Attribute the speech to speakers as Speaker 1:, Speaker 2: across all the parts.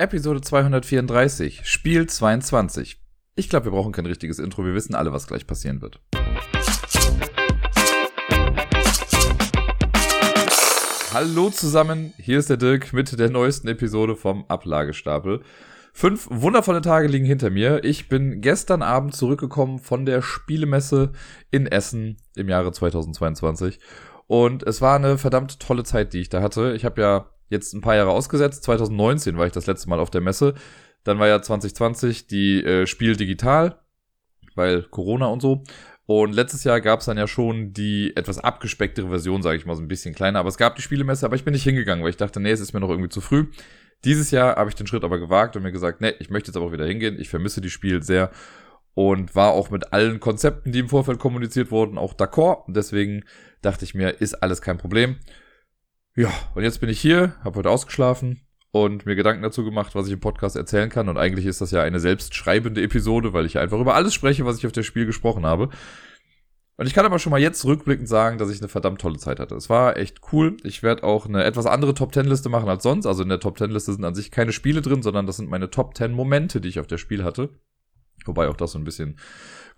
Speaker 1: Episode 234, Spiel 22. Ich glaube, wir brauchen kein richtiges Intro, wir wissen alle, was gleich passieren wird. Hallo zusammen, hier ist der Dirk mit der neuesten Episode vom Ablagestapel. Fünf wundervolle Tage liegen hinter mir. Ich bin gestern Abend zurückgekommen von der Spielemesse in Essen im Jahre 2022 und es war eine verdammt tolle Zeit, die ich da hatte. Ich habe ja jetzt ein paar Jahre ausgesetzt. 2019 war ich das letzte Mal auf der Messe. Dann war ja 2020 die äh, Spiel digital, weil Corona und so. Und letztes Jahr gab es dann ja schon die etwas abgespecktere Version, sage ich mal, so ein bisschen kleiner. Aber es gab die Spielemesse, aber ich bin nicht hingegangen, weil ich dachte, nee, es ist mir noch irgendwie zu früh. Dieses Jahr habe ich den Schritt aber gewagt und mir gesagt, nee, ich möchte jetzt aber auch wieder hingehen. Ich vermisse die Spiel sehr und war auch mit allen Konzepten, die im Vorfeld kommuniziert wurden, auch d'accord. Deswegen dachte ich mir, ist alles kein Problem. Ja, und jetzt bin ich hier, habe heute ausgeschlafen und mir Gedanken dazu gemacht, was ich im Podcast erzählen kann. Und eigentlich ist das ja eine selbstschreibende Episode, weil ich einfach über alles spreche, was ich auf der Spiel gesprochen habe. Und ich kann aber schon mal jetzt rückblickend sagen, dass ich eine verdammt tolle Zeit hatte. Es war echt cool. Ich werde auch eine etwas andere Top 10 Liste machen als sonst. Also in der Top 10 Liste sind an sich keine Spiele drin, sondern das sind meine Top 10 Momente, die ich auf der Spiel hatte. Wobei auch das so ein bisschen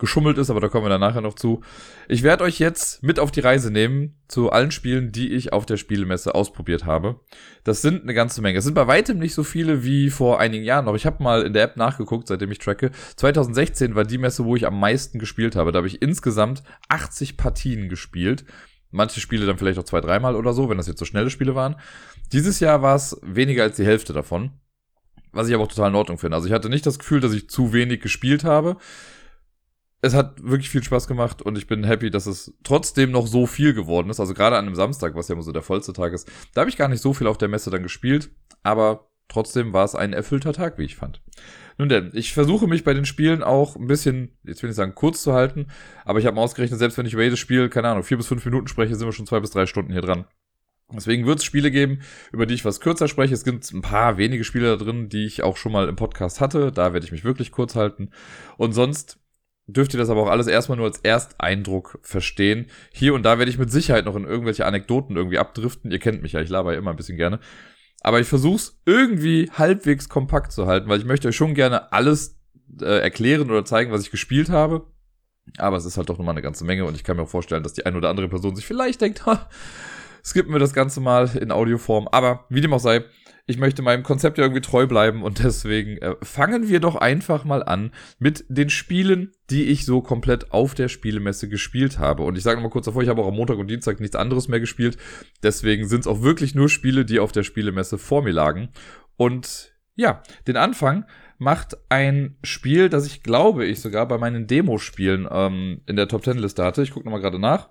Speaker 1: geschummelt ist, aber da kommen wir dann nachher noch zu. Ich werde euch jetzt mit auf die Reise nehmen zu allen Spielen, die ich auf der Spielemesse ausprobiert habe. Das sind eine ganze Menge. Es sind bei weitem nicht so viele wie vor einigen Jahren noch. Ich habe mal in der App nachgeguckt, seitdem ich tracke. 2016 war die Messe, wo ich am meisten gespielt habe. Da habe ich insgesamt 80 Partien gespielt. Manche Spiele dann vielleicht auch zwei, dreimal oder so, wenn das jetzt so schnelle Spiele waren. Dieses Jahr war es weniger als die Hälfte davon. Was ich aber auch total in Ordnung finde. Also ich hatte nicht das Gefühl, dass ich zu wenig gespielt habe. Es hat wirklich viel Spaß gemacht und ich bin happy, dass es trotzdem noch so viel geworden ist. Also gerade an einem Samstag, was ja immer so der vollste Tag ist, da habe ich gar nicht so viel auf der Messe dann gespielt, aber trotzdem war es ein erfüllter Tag, wie ich fand. Nun denn, ich versuche mich bei den Spielen auch ein bisschen, jetzt will ich sagen, kurz zu halten, aber ich habe mal ausgerechnet, selbst wenn ich über jedes Spiel, keine Ahnung, vier bis fünf Minuten spreche, sind wir schon zwei bis drei Stunden hier dran. Deswegen wird es Spiele geben, über die ich was kürzer spreche. Es gibt ein paar wenige Spiele da drin, die ich auch schon mal im Podcast hatte. Da werde ich mich wirklich kurz halten. Und sonst dürft ihr das aber auch alles erstmal nur als Ersteindruck verstehen. Hier und da werde ich mit Sicherheit noch in irgendwelche Anekdoten irgendwie abdriften. Ihr kennt mich ja, ich laber ja immer ein bisschen gerne. Aber ich versuche es irgendwie halbwegs kompakt zu halten, weil ich möchte euch schon gerne alles äh, erklären oder zeigen, was ich gespielt habe. Aber es ist halt doch nochmal eine ganze Menge und ich kann mir auch vorstellen, dass die eine oder andere Person sich vielleicht denkt, ha, skippen wir das Ganze mal in Audioform. Aber wie dem auch sei, ich möchte meinem Konzept ja irgendwie treu bleiben und deswegen äh, fangen wir doch einfach mal an mit den Spielen, die ich so komplett auf der Spielemesse gespielt habe. Und ich sage mal kurz davor, ich habe auch am Montag und Dienstag nichts anderes mehr gespielt. Deswegen sind es auch wirklich nur Spiele, die auf der Spielemesse vor mir lagen. Und ja, den Anfang macht ein Spiel, das ich glaube ich sogar bei meinen Demospielen ähm, in der Top Ten Liste hatte. Ich gucke nochmal gerade nach.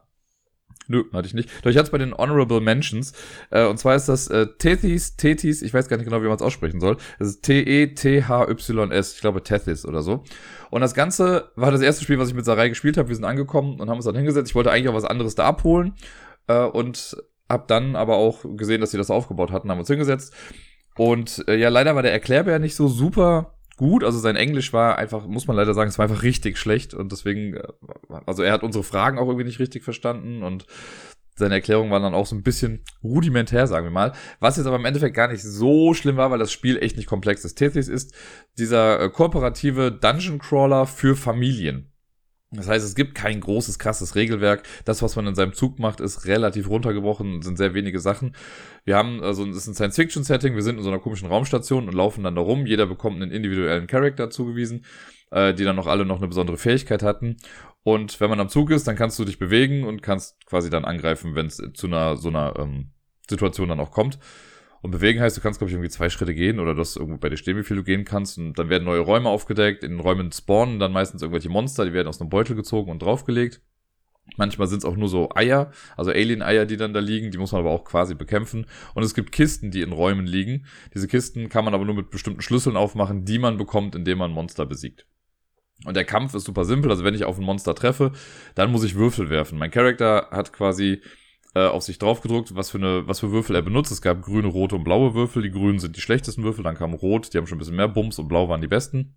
Speaker 1: Nö, hatte ich nicht. Doch ich hatte es bei den Honorable Mentions. Äh, und zwar ist das äh, Tethys, Tethys, ich weiß gar nicht genau, wie man es aussprechen soll. Das ist T-E-T-H-Y-S. Ich glaube Tethys oder so. Und das Ganze war das erste Spiel, was ich mit Sarai gespielt habe. Wir sind angekommen und haben uns dann hingesetzt. Ich wollte eigentlich auch was anderes da abholen. Äh, und hab dann aber auch gesehen, dass sie das aufgebaut hatten, haben uns hingesetzt. Und äh, ja, leider war der Erklärbär nicht so super gut. Also sein Englisch war einfach, muss man leider sagen, es war einfach richtig schlecht und deswegen, äh, also er hat unsere Fragen auch irgendwie nicht richtig verstanden und seine Erklärungen waren dann auch so ein bisschen rudimentär, sagen wir mal. Was jetzt aber im Endeffekt gar nicht so schlimm war, weil das Spiel echt nicht komplex ist. Tetris ist dieser äh, kooperative Dungeon Crawler für Familien. Das heißt, es gibt kein großes, krasses Regelwerk. Das, was man in seinem Zug macht, ist relativ runtergebrochen, sind sehr wenige Sachen. Wir haben, also es ist ein Science-Fiction-Setting, wir sind in so einer komischen Raumstation und laufen dann da rum. Jeder bekommt einen individuellen Charakter zugewiesen, äh, die dann noch alle noch eine besondere Fähigkeit hatten. Und wenn man am Zug ist, dann kannst du dich bewegen und kannst quasi dann angreifen, wenn es zu einer so einer ähm, Situation dann auch kommt. Und bewegen heißt, du kannst, glaube ich, irgendwie zwei Schritte gehen oder das irgendwo bei dir stehen, wie viel du gehen kannst. Und dann werden neue Räume aufgedeckt. In Räumen spawnen dann meistens irgendwelche Monster, die werden aus einem Beutel gezogen und draufgelegt. Manchmal sind es auch nur so Eier, also Alien-Eier, die dann da liegen. Die muss man aber auch quasi bekämpfen. Und es gibt Kisten, die in Räumen liegen. Diese Kisten kann man aber nur mit bestimmten Schlüsseln aufmachen, die man bekommt, indem man Monster besiegt. Und der Kampf ist super simpel. Also wenn ich auf ein Monster treffe, dann muss ich Würfel werfen. Mein Charakter hat quasi äh, auf sich drauf gedruckt, was für eine, was für Würfel er benutzt. Es gab grüne, rote und blaue Würfel. Die grünen sind die schlechtesten Würfel, dann kam rot, die haben schon ein bisschen mehr Bums und blau waren die besten.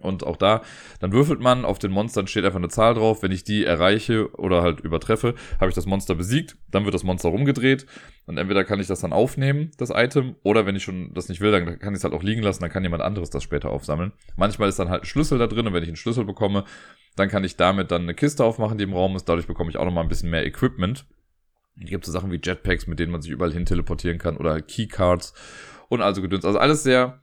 Speaker 1: Und auch da, dann würfelt man, auf den Monstern steht einfach eine Zahl drauf. Wenn ich die erreiche oder halt übertreffe, habe ich das Monster besiegt. Dann wird das Monster rumgedreht. Und entweder kann ich das dann aufnehmen, das Item, oder wenn ich schon das nicht will, dann kann ich es halt auch liegen lassen, dann kann jemand anderes das später aufsammeln. Manchmal ist dann halt ein Schlüssel da drin und wenn ich einen Schlüssel bekomme, dann kann ich damit dann eine Kiste aufmachen, die im Raum ist. Dadurch bekomme ich auch nochmal ein bisschen mehr Equipment. Hier gibt es so Sachen wie Jetpacks, mit denen man sich überall hin teleportieren kann oder Keycards und also gedöns. Also alles sehr,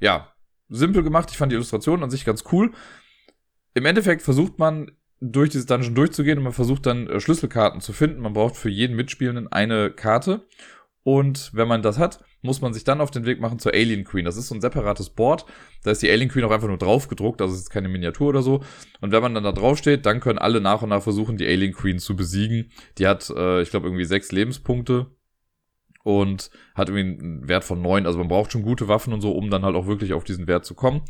Speaker 1: ja, simpel gemacht. Ich fand die Illustration an sich ganz cool. Im Endeffekt versucht man durch dieses Dungeon durchzugehen und man versucht dann äh, Schlüsselkarten zu finden. Man braucht für jeden Mitspielenden eine Karte. Und wenn man das hat, muss man sich dann auf den Weg machen zur Alien Queen. Das ist so ein separates Board. Da ist die Alien Queen auch einfach nur drauf gedruckt, also es ist keine Miniatur oder so. Und wenn man dann da drauf steht, dann können alle nach und nach versuchen, die Alien Queen zu besiegen. Die hat, äh, ich glaube, irgendwie sechs Lebenspunkte und hat irgendwie einen Wert von neun. Also man braucht schon gute Waffen und so, um dann halt auch wirklich auf diesen Wert zu kommen.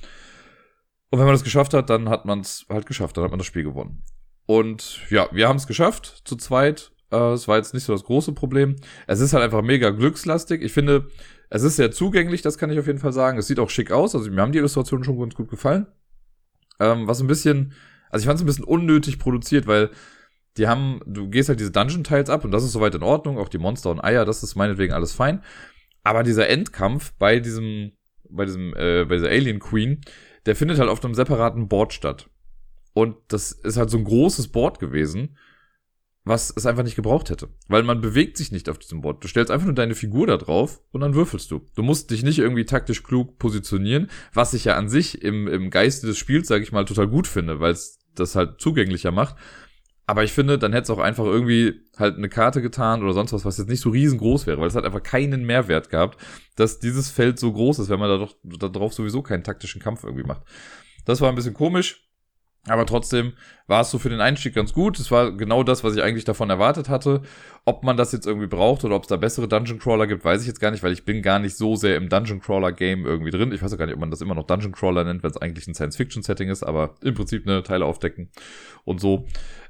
Speaker 1: Und wenn man das geschafft hat, dann hat man es halt geschafft, dann hat man das Spiel gewonnen. Und ja, wir haben es geschafft, zu zweit. Äh, es war jetzt nicht so das große Problem. Es ist halt einfach mega glückslastig. Ich finde, es ist sehr zugänglich, das kann ich auf jeden Fall sagen. Es sieht auch schick aus. Also mir haben die Illustrationen schon ganz gut gefallen. Ähm, was ein bisschen, also ich fand es ein bisschen unnötig produziert, weil die haben, du gehst halt diese Dungeon-Teils ab und das ist soweit in Ordnung, auch die Monster und Eier, das ist meinetwegen alles fein. Aber dieser Endkampf bei diesem, bei diesem, äh, bei dieser Alien Queen, der findet halt auf einem separaten Board statt. Und das ist halt so ein großes Board gewesen, was es einfach nicht gebraucht hätte. Weil man bewegt sich nicht auf diesem Board. Du stellst einfach nur deine Figur da drauf und dann würfelst du. Du musst dich nicht irgendwie taktisch klug positionieren, was ich ja an sich im, im Geiste des Spiels, sage ich mal, total gut finde, weil es das halt zugänglicher macht. Aber ich finde, dann hätte es auch einfach irgendwie halt eine Karte getan oder sonst was, was jetzt nicht so riesengroß wäre, weil es hat einfach keinen Mehrwert gehabt, dass dieses Feld so groß ist, wenn man da doch da drauf sowieso keinen taktischen Kampf irgendwie macht. Das war ein bisschen komisch. Aber trotzdem war es so für den Einstieg ganz gut. Es war genau das, was ich eigentlich davon erwartet hatte. Ob man das jetzt irgendwie braucht oder ob es da bessere Dungeon Crawler gibt, weiß ich jetzt gar nicht, weil ich bin gar nicht so sehr im Dungeon Crawler Game irgendwie drin. Ich weiß auch gar nicht, ob man das immer noch Dungeon Crawler nennt, wenn es eigentlich ein Science-Fiction-Setting ist, aber im Prinzip eine Teile aufdecken und so.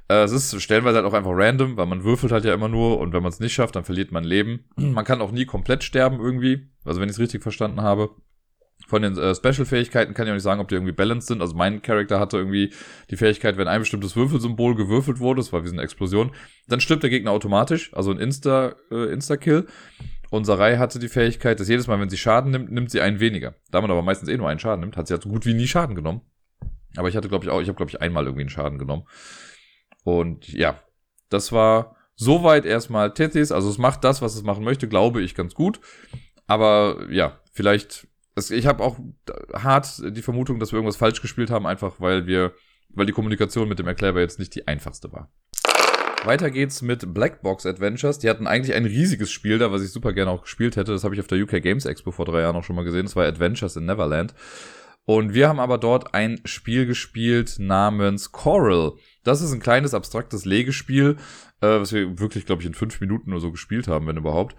Speaker 1: Äh, es ist stellenweise halt auch einfach random, weil man würfelt halt ja immer nur und wenn man es nicht schafft, dann verliert man Leben. Man kann auch nie komplett sterben irgendwie, also wenn ich es richtig verstanden habe. Von den äh, Special-Fähigkeiten kann ich auch nicht sagen, ob die irgendwie balanced sind. Also mein Charakter hatte irgendwie die Fähigkeit, wenn ein bestimmtes Würfelsymbol gewürfelt wurde, das war wie so eine Explosion, dann stirbt der Gegner automatisch, also ein Insta, äh, Insta-Kill. Und Sarai hatte die Fähigkeit, dass jedes Mal, wenn sie Schaden nimmt, nimmt sie einen weniger. Da man aber meistens eh nur einen Schaden nimmt, hat sie halt so gut wie nie Schaden genommen. Aber ich hatte, glaube ich, auch, ich habe, glaube ich, einmal irgendwie einen Schaden genommen. Und ja, das war soweit erstmal Tethys. Also es macht das, was es machen möchte, glaube ich, ganz gut. Aber ja, vielleicht ich habe auch hart die Vermutung, dass wir irgendwas falsch gespielt haben, einfach weil wir, weil die Kommunikation mit dem Erklärer jetzt nicht die einfachste war. Weiter geht's mit Blackbox Adventures. Die hatten eigentlich ein riesiges Spiel da, was ich super gerne auch gespielt hätte. Das habe ich auf der UK Games Expo vor drei Jahren auch schon mal gesehen. Das war Adventures in Neverland. Und wir haben aber dort ein Spiel gespielt namens Coral. Das ist ein kleines abstraktes Legespiel, äh, was wir wirklich, glaube ich, in fünf Minuten oder so gespielt haben, wenn überhaupt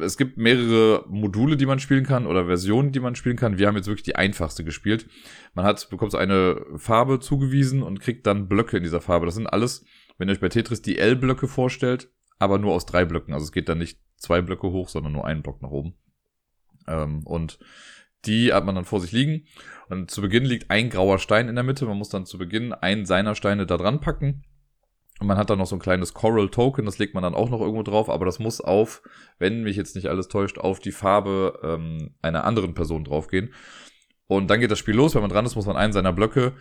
Speaker 1: es gibt mehrere Module, die man spielen kann oder Versionen, die man spielen kann. Wir haben jetzt wirklich die einfachste gespielt. Man hat, bekommt eine Farbe zugewiesen und kriegt dann Blöcke in dieser Farbe. Das sind alles, wenn ihr euch bei Tetris die L-Blöcke vorstellt, aber nur aus drei Blöcken. Also es geht dann nicht zwei Blöcke hoch, sondern nur einen Block nach oben. Ähm, und die hat man dann vor sich liegen. Und zu Beginn liegt ein grauer Stein in der Mitte. Man muss dann zu Beginn einen seiner Steine da dran packen und man hat dann noch so ein kleines Coral Token, das legt man dann auch noch irgendwo drauf, aber das muss auf, wenn mich jetzt nicht alles täuscht, auf die Farbe ähm, einer anderen Person draufgehen. Und dann geht das Spiel los. Wenn man dran ist, muss man einen seiner Blöcke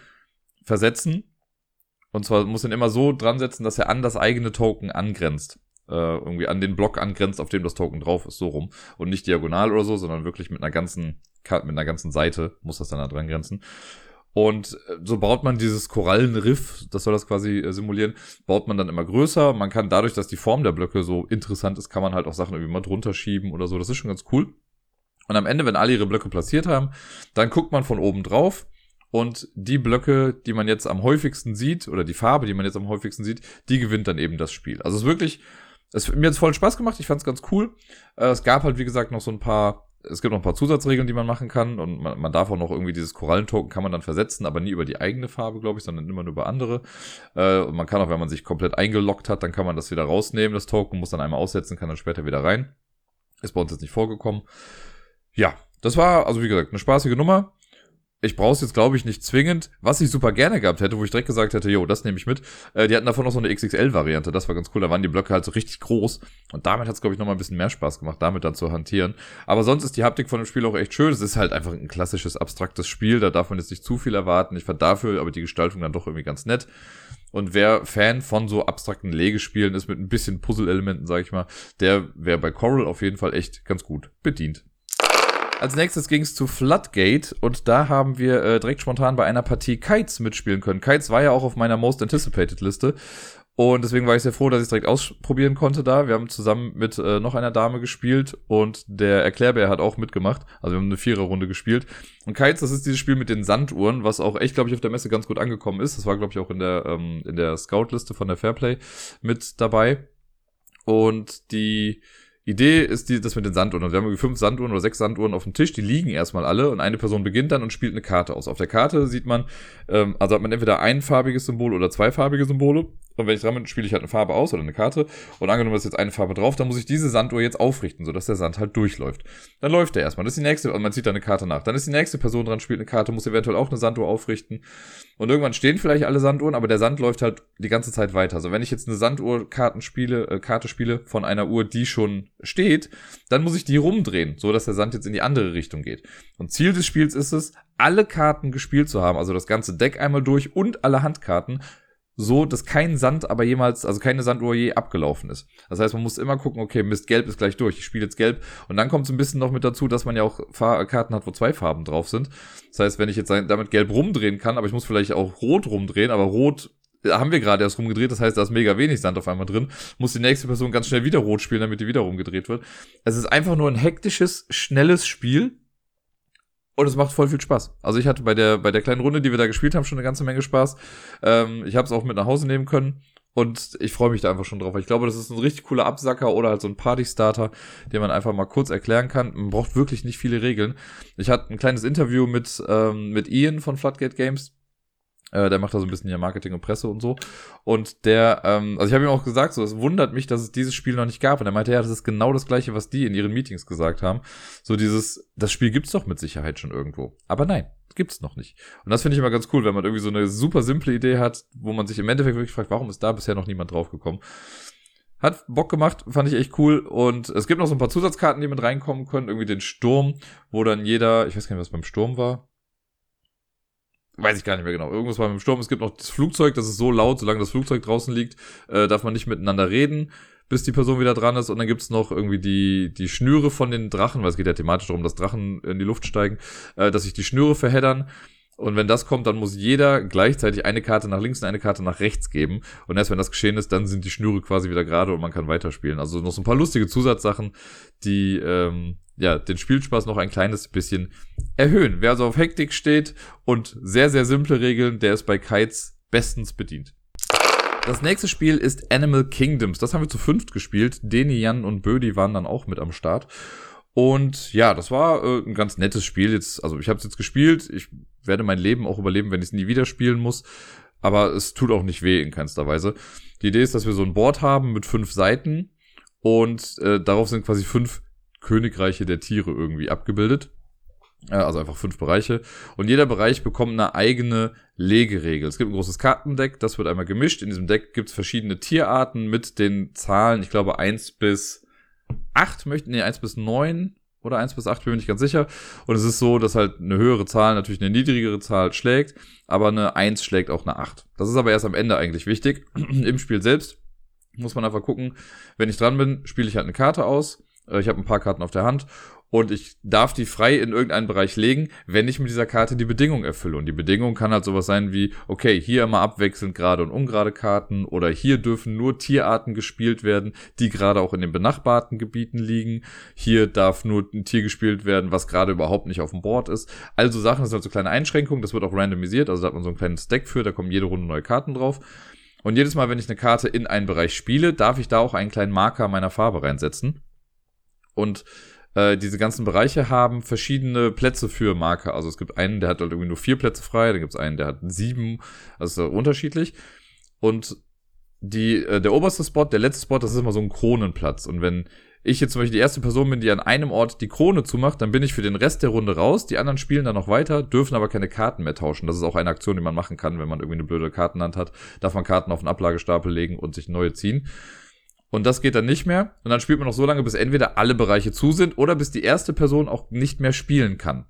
Speaker 1: versetzen. Und zwar muss man immer so dran setzen, dass er an das eigene Token angrenzt. Äh, irgendwie an den Block angrenzt, auf dem das Token drauf ist, so rum. Und nicht diagonal oder so, sondern wirklich mit einer ganzen, mit einer ganzen Seite muss das dann da dran grenzen. Und äh, so baut man dieses Korallenriff, das soll das quasi äh, simulieren, baut man dann immer größer. Man kann dadurch, dass die Form der Blöcke so interessant ist, kann man halt auch Sachen irgendwie mal drunter schieben oder so. Das ist schon ganz cool. Und am Ende, wenn alle ihre Blöcke platziert haben, dann guckt man von oben drauf und die Blöcke, die man jetzt am häufigsten sieht, oder die Farbe, die man jetzt am häufigsten sieht, die gewinnt dann eben das Spiel. Also es ist wirklich, es, mir hat voll Spaß gemacht, ich fand es ganz cool. Äh, es gab halt, wie gesagt, noch so ein paar es gibt noch ein paar Zusatzregeln, die man machen kann und man, man darf auch noch irgendwie dieses Korallentoken kann man dann versetzen, aber nie über die eigene Farbe, glaube ich, sondern immer nur über andere. Äh, und man kann auch, wenn man sich komplett eingeloggt hat, dann kann man das wieder rausnehmen, das Token, muss dann einmal aussetzen, kann dann später wieder rein. Ist bei uns jetzt nicht vorgekommen. Ja, das war, also wie gesagt, eine spaßige Nummer. Ich brauche es jetzt, glaube ich, nicht zwingend. Was ich super gerne gehabt hätte, wo ich direkt gesagt hätte, jo, das nehme ich mit. Äh, die hatten davon noch so eine XXL-Variante. Das war ganz cool. Da waren die Blöcke halt so richtig groß. Und damit hat es, glaube ich, nochmal ein bisschen mehr Spaß gemacht, damit dann zu hantieren. Aber sonst ist die Haptik von dem Spiel auch echt schön. Es ist halt einfach ein klassisches, abstraktes Spiel. Da darf man jetzt nicht zu viel erwarten. Ich fand dafür aber die Gestaltung dann doch irgendwie ganz nett. Und wer Fan von so abstrakten Legespielen ist mit ein bisschen Puzzle-Elementen, sag ich mal, der wäre bei Coral auf jeden Fall echt ganz gut bedient. Als nächstes ging es zu Floodgate und da haben wir äh, direkt spontan bei einer Partie Kites mitspielen können. Kites war ja auch auf meiner Most Anticipated Liste und deswegen war ich sehr froh, dass ich direkt ausprobieren konnte da. Wir haben zusammen mit äh, noch einer Dame gespielt und der Erklärbär hat auch mitgemacht. Also wir haben eine Viererrunde gespielt. Und Kites, das ist dieses Spiel mit den Sanduhren, was auch echt, glaube ich, auf der Messe ganz gut angekommen ist. Das war, glaube ich, auch in der, ähm, in der Scout-Liste von der Fairplay mit dabei. Und die Idee ist die, das mit den Sanduhren. Wir haben irgendwie fünf Sanduhren oder sechs Sanduhren auf dem Tisch, die liegen erstmal alle und eine Person beginnt dann und spielt eine Karte aus. Auf der Karte sieht man, ähm, also hat man entweder einfarbiges Symbol oder zweifarbige Symbole und wenn ich dran bin, spiele ich halt eine Farbe aus oder eine Karte. Und angenommen ist jetzt eine Farbe drauf, dann muss ich diese Sanduhr jetzt aufrichten, sodass der Sand halt durchläuft. Dann läuft der erstmal. Das ist die nächste, und man zieht da eine Karte nach. Dann ist die nächste Person dran, spielt eine Karte, muss eventuell auch eine Sanduhr aufrichten. Und irgendwann stehen vielleicht alle Sanduhren, aber der Sand läuft halt die ganze Zeit weiter. Also wenn ich jetzt eine Sanduhr-Karten spiele, äh, Karte spiele von einer Uhr, die schon steht, dann muss ich die rumdrehen, so dass der Sand jetzt in die andere Richtung geht. Und Ziel des Spiels ist es, alle Karten gespielt zu haben, also das ganze Deck einmal durch und alle Handkarten so, dass kein Sand aber jemals, also keine Sanduhr je abgelaufen ist. Das heißt, man muss immer gucken, okay, Mist, gelb ist gleich durch, ich spiele jetzt gelb. Und dann kommt es ein bisschen noch mit dazu, dass man ja auch Karten hat, wo zwei Farben drauf sind. Das heißt, wenn ich jetzt damit gelb rumdrehen kann, aber ich muss vielleicht auch rot rumdrehen, aber rot äh, haben wir gerade erst rumgedreht, das heißt, da ist mega wenig Sand auf einmal drin, muss die nächste Person ganz schnell wieder rot spielen, damit die wieder rumgedreht wird. Es ist einfach nur ein hektisches, schnelles Spiel, und es macht voll viel Spaß. Also ich hatte bei der, bei der kleinen Runde, die wir da gespielt haben, schon eine ganze Menge Spaß. Ähm, ich habe es auch mit nach Hause nehmen können. Und ich freue mich da einfach schon drauf. Ich glaube, das ist ein richtig cooler Absacker oder halt so ein Party-Starter, den man einfach mal kurz erklären kann. Man braucht wirklich nicht viele Regeln. Ich hatte ein kleines Interview mit, ähm, mit Ian von Floodgate Games äh, der macht da so ein bisschen ja Marketing und Presse und so. Und der, ähm, also ich habe ihm auch gesagt, so, es wundert mich, dass es dieses Spiel noch nicht gab. Und er meinte, ja, das ist genau das gleiche, was die in ihren Meetings gesagt haben. So dieses, das Spiel gibt's doch mit Sicherheit schon irgendwo. Aber nein, gibt's noch nicht. Und das finde ich immer ganz cool, wenn man irgendwie so eine super simple Idee hat, wo man sich im Endeffekt wirklich fragt, warum ist da bisher noch niemand draufgekommen? Hat Bock gemacht, fand ich echt cool. Und es gibt noch so ein paar Zusatzkarten, die mit reinkommen können. Irgendwie den Sturm, wo dann jeder, ich weiß gar nicht, was beim Sturm war weiß ich gar nicht mehr genau. Irgendwas war mit dem Sturm. Es gibt noch das Flugzeug, das ist so laut, solange das Flugzeug draußen liegt, äh, darf man nicht miteinander reden, bis die Person wieder dran ist. Und dann gibt's noch irgendwie die, die Schnüre von den Drachen, weil es geht ja thematisch darum, dass Drachen in die Luft steigen, äh, dass sich die Schnüre verheddern. Und wenn das kommt, dann muss jeder gleichzeitig eine Karte nach links und eine Karte nach rechts geben. Und erst wenn das geschehen ist, dann sind die Schnüre quasi wieder gerade und man kann weiterspielen. Also noch so ein paar lustige Zusatzsachen, die ähm, ja, den Spielspaß noch ein kleines bisschen erhöhen. Wer also auf Hektik steht und sehr, sehr simple Regeln, der ist bei Kites bestens bedient. Das nächste Spiel ist Animal Kingdoms. Das haben wir zu fünft gespielt. Deni, Jan und Bödi waren dann auch mit am Start. Und ja, das war äh, ein ganz nettes Spiel. Jetzt, also ich habe es jetzt gespielt. Ich werde mein Leben auch überleben, wenn ich es nie wieder spielen muss. Aber es tut auch nicht weh in keinster Weise. Die Idee ist, dass wir so ein Board haben mit fünf Seiten und äh, darauf sind quasi fünf Königreiche der Tiere irgendwie abgebildet. Also einfach fünf Bereiche. Und jeder Bereich bekommt eine eigene Legeregel. Es gibt ein großes Kartendeck, das wird einmal gemischt. In diesem Deck gibt es verschiedene Tierarten mit den Zahlen, ich glaube, eins bis acht möchten, nee, eins bis neun oder eins bis acht bin ich nicht ganz sicher. Und es ist so, dass halt eine höhere Zahl natürlich eine niedrigere Zahl schlägt, aber eine eins schlägt auch eine acht. Das ist aber erst am Ende eigentlich wichtig. Im Spiel selbst muss man einfach gucken, wenn ich dran bin, spiele ich halt eine Karte aus äh, ich habe ein paar Karten auf der Hand und ich darf die frei in irgendeinen Bereich legen, wenn ich mit dieser Karte die Bedingung erfülle. Und die Bedingung kann halt sowas sein wie, okay, hier immer abwechselnd gerade und ungerade Karten oder hier dürfen nur Tierarten gespielt werden, die gerade auch in den benachbarten Gebieten liegen. Hier darf nur ein Tier gespielt werden, was gerade überhaupt nicht auf dem Board ist. Also Sachen, das sind halt so kleine Einschränkungen, das wird auch randomisiert, also da hat man so ein kleines Deck für, da kommen jede Runde neue Karten drauf. Und jedes Mal, wenn ich eine Karte in einen Bereich spiele, darf ich da auch einen kleinen Marker meiner Farbe reinsetzen. Und äh, diese ganzen Bereiche haben verschiedene Plätze für Marker. Also es gibt einen, der hat halt irgendwie nur vier Plätze frei, dann gibt es einen, der hat sieben, also unterschiedlich. Und die, äh, der oberste Spot, der letzte Spot, das ist immer so ein Kronenplatz. Und wenn ich jetzt zum Beispiel die erste Person bin, die an einem Ort die Krone zumacht, dann bin ich für den Rest der Runde raus. Die anderen spielen dann noch weiter, dürfen aber keine Karten mehr tauschen. Das ist auch eine Aktion, die man machen kann, wenn man irgendwie eine blöde Kartenhand hat. Darf man Karten auf den Ablagestapel legen und sich neue ziehen. Und das geht dann nicht mehr. Und dann spielt man noch so lange, bis entweder alle Bereiche zu sind oder bis die erste Person auch nicht mehr spielen kann.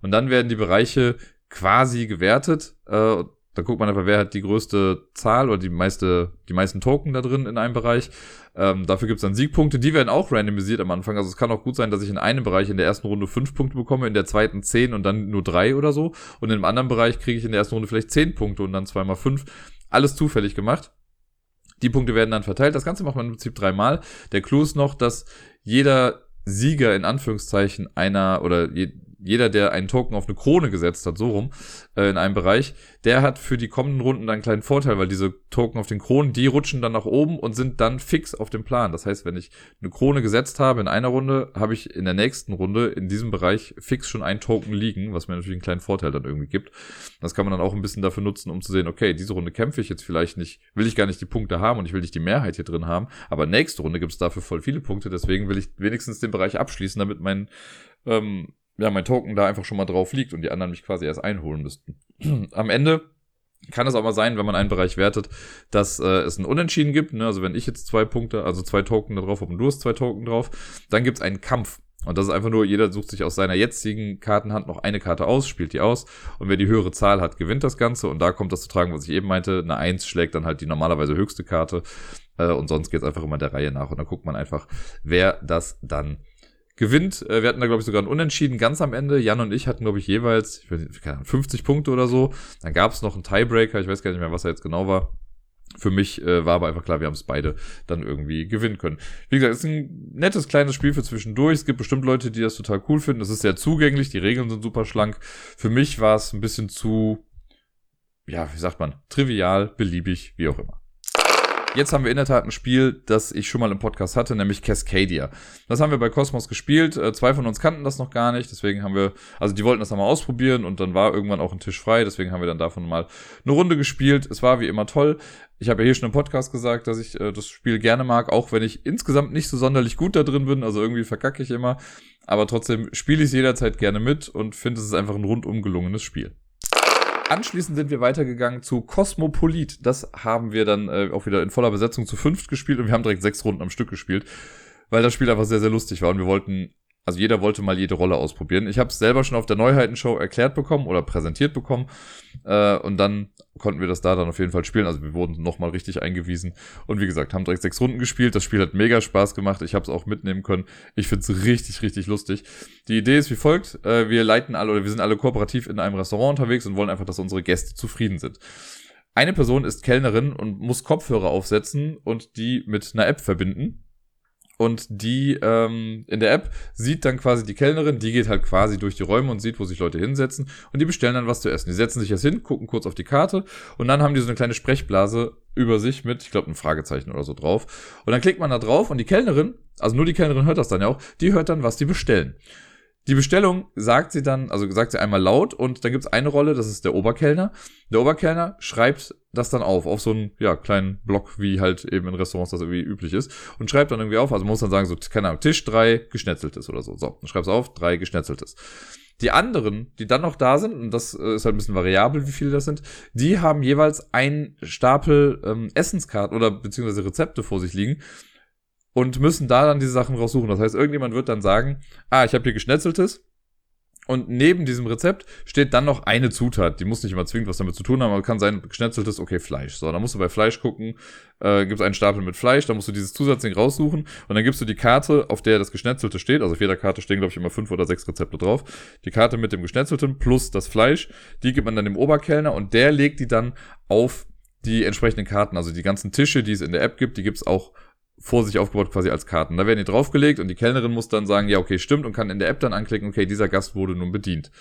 Speaker 1: Und dann werden die Bereiche quasi gewertet. Äh, da guckt man einfach, wer hat die größte Zahl oder die meiste, die meisten Token da drin in einem Bereich. Ähm, dafür gibt's dann Siegpunkte, die werden auch randomisiert am Anfang. Also es kann auch gut sein, dass ich in einem Bereich in der ersten Runde fünf Punkte bekomme, in der zweiten zehn und dann nur drei oder so. Und in einem anderen Bereich kriege ich in der ersten Runde vielleicht zehn Punkte und dann zweimal fünf. Alles zufällig gemacht. Die Punkte werden dann verteilt. Das Ganze macht man im Prinzip dreimal. Der Clou ist noch, dass jeder Sieger in Anführungszeichen einer oder je, jeder, der einen Token auf eine Krone gesetzt hat, so rum, äh, in einem Bereich, der hat für die kommenden Runden dann einen kleinen Vorteil, weil diese Token auf den Kronen, die rutschen dann nach oben und sind dann fix auf dem Plan. Das heißt, wenn ich eine Krone gesetzt habe in einer Runde, habe ich in der nächsten Runde in diesem Bereich fix schon einen Token liegen, was mir natürlich einen kleinen Vorteil dann irgendwie gibt. Das kann man dann auch ein bisschen dafür nutzen, um zu sehen, okay, diese Runde kämpfe ich jetzt vielleicht nicht, will ich gar nicht die Punkte haben und ich will nicht die Mehrheit hier drin haben, aber nächste Runde gibt es dafür voll viele Punkte, deswegen will ich wenigstens den Bereich abschließen, damit mein ähm, ja, mein Token da einfach schon mal drauf liegt und die anderen mich quasi erst einholen müssten. Am Ende kann es mal sein, wenn man einen Bereich wertet, dass äh, es ein Unentschieden gibt. Ne? Also wenn ich jetzt zwei Punkte, also zwei Token da drauf habe und du hast zwei Token drauf, dann gibt es einen Kampf. Und das ist einfach nur, jeder sucht sich aus seiner jetzigen Kartenhand noch eine Karte aus, spielt die aus. Und wer die höhere Zahl hat, gewinnt das Ganze. Und da kommt das zu tragen, was ich eben meinte. Eine Eins schlägt dann halt die normalerweise höchste Karte. Äh, und sonst geht es einfach immer der Reihe nach. Und dann guckt man einfach, wer das dann gewinnt. Äh, wir hatten da, glaube ich, sogar ein Unentschieden ganz am Ende. Jan und ich hatten, glaube ich, jeweils ich weiß, 50 Punkte oder so. Dann gab es noch einen Tiebreaker. Ich weiß gar nicht mehr, was er jetzt genau war. Für mich äh, war aber einfach klar, wir haben es beide dann irgendwie gewinnen können. Wie gesagt, es ist ein nettes kleines Spiel für zwischendurch. Es gibt bestimmt Leute, die das total cool finden. Es ist sehr zugänglich, die Regeln sind super schlank. Für mich war es ein bisschen zu, ja, wie sagt man, trivial, beliebig, wie auch immer. Jetzt haben wir in der Tat ein Spiel, das ich schon mal im Podcast hatte, nämlich Cascadia. Das haben wir bei Cosmos gespielt. Äh, zwei von uns kannten das noch gar nicht, deswegen haben wir, also die wollten das nochmal ausprobieren und dann war irgendwann auch ein Tisch frei, deswegen haben wir dann davon mal eine Runde gespielt. Es war wie immer toll. Ich habe ja hier schon im Podcast gesagt, dass ich äh, das Spiel gerne mag, auch wenn ich insgesamt nicht so sonderlich gut da drin bin, also irgendwie verkacke ich immer. Aber trotzdem spiele ich es jederzeit gerne mit und finde, es ist einfach ein rundum gelungenes Spiel. Anschließend sind wir weitergegangen zu Cosmopolit. Das haben wir dann äh, auch wieder in voller Besetzung zu fünft gespielt und wir haben direkt sechs Runden am Stück gespielt, weil das Spiel einfach sehr, sehr lustig war und wir wollten also jeder wollte mal jede Rolle ausprobieren. Ich habe es selber schon auf der Neuheitenshow erklärt bekommen oder präsentiert bekommen. Äh, und dann konnten wir das da dann auf jeden Fall spielen. Also wir wurden nochmal richtig eingewiesen. Und wie gesagt, haben direkt sechs Runden gespielt. Das Spiel hat mega Spaß gemacht. Ich habe es auch mitnehmen können. Ich finde es richtig, richtig lustig. Die Idee ist wie folgt. Äh, wir leiten alle oder wir sind alle kooperativ in einem Restaurant unterwegs und wollen einfach, dass unsere Gäste zufrieden sind. Eine Person ist Kellnerin und muss Kopfhörer aufsetzen und die mit einer App verbinden und die ähm, in der App sieht dann quasi die Kellnerin, die geht halt quasi durch die Räume und sieht, wo sich Leute hinsetzen und die bestellen dann was zu essen. Die setzen sich jetzt hin, gucken kurz auf die Karte und dann haben die so eine kleine Sprechblase über sich mit, ich glaube, ein Fragezeichen oder so drauf. Und dann klickt man da drauf und die Kellnerin, also nur die Kellnerin hört das dann ja auch, die hört dann, was die bestellen. Die Bestellung sagt sie dann, also sagt sie einmal laut und dann gibt's eine Rolle, das ist der Oberkellner. Der Oberkellner schreibt das dann auf, auf so einen ja, kleinen Block, wie halt eben in Restaurants das irgendwie üblich ist, und schreibt dann irgendwie auf, also man muss dann sagen, so, keine Ahnung, Tisch drei geschnetzeltes oder so. So, dann schreibst du auf, drei geschnetzeltes. Die anderen, die dann noch da sind, und das äh, ist halt ein bisschen variabel, wie viele das sind, die haben jeweils einen Stapel ähm, Essenskarten oder beziehungsweise Rezepte vor sich liegen, und müssen da dann diese Sachen raussuchen. Das heißt, irgendjemand wird dann sagen, ah, ich habe hier geschnetzeltes und neben diesem Rezept steht dann noch eine Zutat. Die muss nicht immer zwingend was damit zu tun haben, aber kann sein, geschnetzeltes, okay, Fleisch. So, dann musst du bei Fleisch gucken, äh, gibt es einen Stapel mit Fleisch, dann musst du dieses Zusatzding raussuchen und dann gibst du die Karte, auf der das Geschnetzelte steht. Also auf jeder Karte stehen, glaube ich, immer fünf oder sechs Rezepte drauf. Die Karte mit dem Geschnetzelten plus das Fleisch, die gibt man dann dem Oberkellner und der legt die dann auf die entsprechenden Karten. Also die ganzen Tische, die es in der App gibt, die gibt's auch vor sich aufgebaut quasi als Karten. Da werden die draufgelegt und die Kellnerin muss dann sagen, ja, okay, stimmt und kann in der App dann anklicken, okay, dieser Gast wurde nun bedient.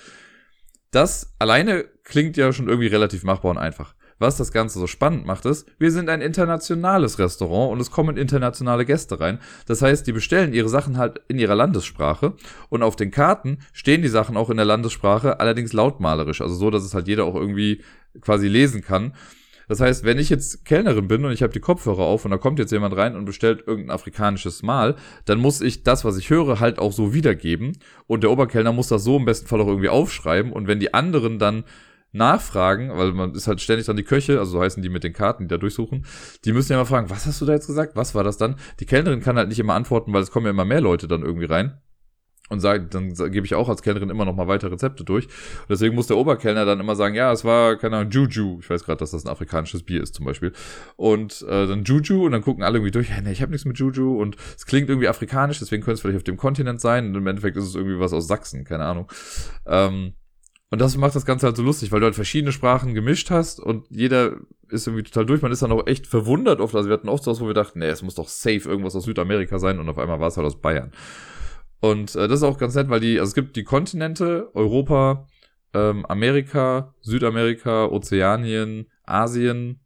Speaker 1: Das alleine klingt ja schon irgendwie relativ machbar und einfach. Was das Ganze so spannend macht, ist, wir sind ein internationales Restaurant und es kommen internationale Gäste rein. Das heißt, die bestellen ihre Sachen halt in ihrer Landessprache und auf den Karten stehen die Sachen auch in der Landessprache, allerdings lautmalerisch, also so, dass es halt jeder auch irgendwie quasi lesen kann. Das heißt, wenn ich jetzt Kellnerin bin und ich habe die Kopfhörer auf und da kommt jetzt jemand rein und bestellt irgendein afrikanisches Mahl, dann muss ich das, was ich höre, halt auch so wiedergeben. Und der Oberkellner muss das so im besten Fall auch irgendwie aufschreiben. Und wenn die anderen dann nachfragen, weil man ist halt ständig dann die Köche, also so heißen die mit den Karten, die da durchsuchen, die müssen ja immer fragen, was hast du da jetzt gesagt? Was war das dann? Die Kellnerin kann halt nicht immer antworten, weil es kommen ja immer mehr Leute dann irgendwie rein und sage, dann gebe ich auch als Kellnerin immer noch mal weitere Rezepte durch. Und deswegen muss der Oberkellner dann immer sagen, ja, es war, keine Ahnung, Juju. Ich weiß gerade, dass das ein afrikanisches Bier ist zum Beispiel. Und äh, dann Juju und dann gucken alle irgendwie durch, ja, nee, ich habe nichts mit Juju und es klingt irgendwie afrikanisch, deswegen könnte es vielleicht auf dem Kontinent sein und im Endeffekt ist es irgendwie was aus Sachsen, keine Ahnung. Ähm, und das macht das Ganze halt so lustig, weil du halt verschiedene Sprachen gemischt hast und jeder ist irgendwie total durch. Man ist dann auch echt verwundert oft. Also wir hatten oft so was, wo wir dachten, nee, es muss doch safe irgendwas aus Südamerika sein und auf einmal war es halt aus Bayern. Und äh, das ist auch ganz nett, weil die, also es gibt die Kontinente, Europa, ähm, Amerika, Südamerika, Ozeanien, Asien,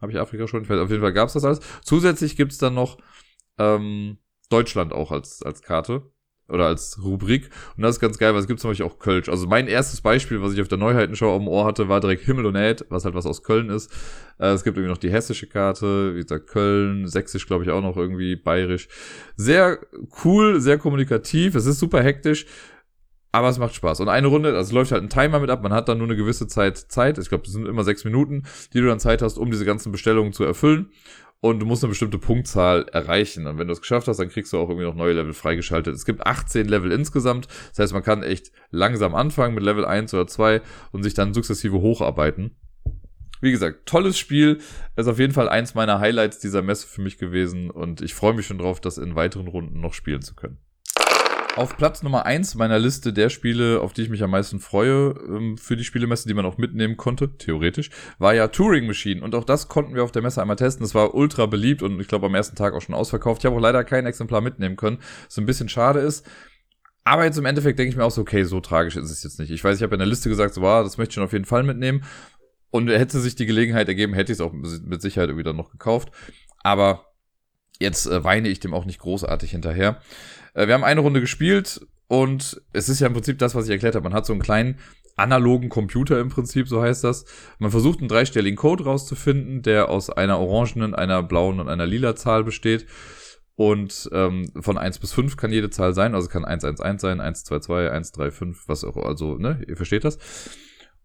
Speaker 1: habe ich Afrika schon, auf jeden Fall gab es das alles. Zusätzlich gibt's dann noch ähm, Deutschland auch als, als Karte oder als Rubrik. Und das ist ganz geil, weil es gibt zum Beispiel auch Kölsch. Also mein erstes Beispiel, was ich auf der Neuheitenschau am Ohr hatte, war direkt Himmel und Erd, was halt was aus Köln ist. Äh, es gibt irgendwie noch die hessische Karte, wie gesagt, Köln, sächsisch glaube ich auch noch irgendwie, bayerisch. Sehr cool, sehr kommunikativ, es ist super hektisch. Aber es macht Spaß. Und eine Runde, also es läuft halt ein Timer mit ab, man hat dann nur eine gewisse Zeit Zeit. Ich glaube, das sind immer sechs Minuten, die du dann Zeit hast, um diese ganzen Bestellungen zu erfüllen und du musst eine bestimmte Punktzahl erreichen. Und wenn du es geschafft hast, dann kriegst du auch irgendwie noch neue Level freigeschaltet. Es gibt 18 Level insgesamt. Das heißt, man kann echt langsam anfangen mit Level 1 oder 2 und sich dann sukzessive hocharbeiten. Wie gesagt, tolles Spiel. Ist auf jeden Fall eins meiner Highlights dieser Messe für mich gewesen und ich freue mich schon drauf, das in weiteren Runden noch spielen zu können. Auf Platz Nummer eins meiner Liste der Spiele, auf die ich mich am meisten freue, ähm, für die Spielemesse, die man auch mitnehmen konnte, theoretisch, war ja Touring Machine. Und auch das konnten wir auf der Messe einmal testen. Das war ultra beliebt und ich glaube am ersten Tag auch schon ausverkauft. Ich habe auch leider kein Exemplar mitnehmen können, was ein bisschen schade ist. Aber jetzt im Endeffekt denke ich mir auch so, okay, so tragisch ist es jetzt nicht. Ich weiß, ich habe in der Liste gesagt, so, wow, das möchte ich schon auf jeden Fall mitnehmen. Und hätte sich die Gelegenheit ergeben, hätte ich es auch mit Sicherheit dann noch gekauft. Aber jetzt äh, weine ich dem auch nicht großartig hinterher. Äh, wir haben eine Runde gespielt und es ist ja im Prinzip das, was ich erklärt habe. Man hat so einen kleinen analogen Computer im Prinzip, so heißt das. Man versucht einen dreistelligen Code rauszufinden, der aus einer orangenen, einer blauen und einer lila Zahl besteht. Und ähm, von 1 bis 5 kann jede Zahl sein, also kann 111 sein, 122, 135, was auch, also, ne, ihr versteht das.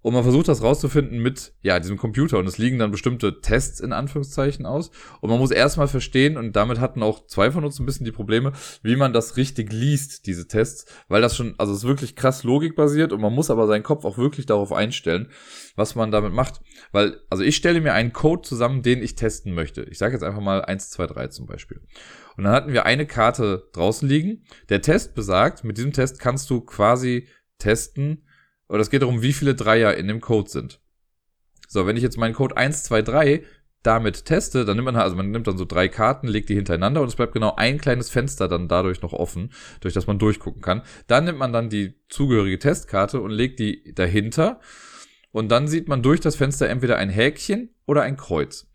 Speaker 1: Und man versucht das rauszufinden mit, ja, diesem Computer. Und es liegen dann bestimmte Tests in Anführungszeichen aus. Und man muss erstmal verstehen, und damit hatten auch zwei von uns ein bisschen die Probleme, wie man das richtig liest, diese Tests. Weil das schon, also es ist wirklich krass logikbasiert und man muss aber seinen Kopf auch wirklich darauf einstellen, was man damit macht. Weil, also ich stelle mir einen Code zusammen, den ich testen möchte. Ich sage jetzt einfach mal 1, 2, 3 zum Beispiel. Und dann hatten wir eine Karte draußen liegen. Der Test besagt, mit diesem Test kannst du quasi testen, oder es geht darum, wie viele Dreier in dem Code sind. So, wenn ich jetzt meinen Code 1, 2, 3 damit teste, dann nimmt man, also man nimmt dann so drei Karten, legt die hintereinander und es bleibt genau ein kleines Fenster dann dadurch noch offen, durch das man durchgucken kann. Dann nimmt man dann die zugehörige Testkarte und legt die dahinter und dann sieht man durch das Fenster entweder ein Häkchen oder ein Kreuz.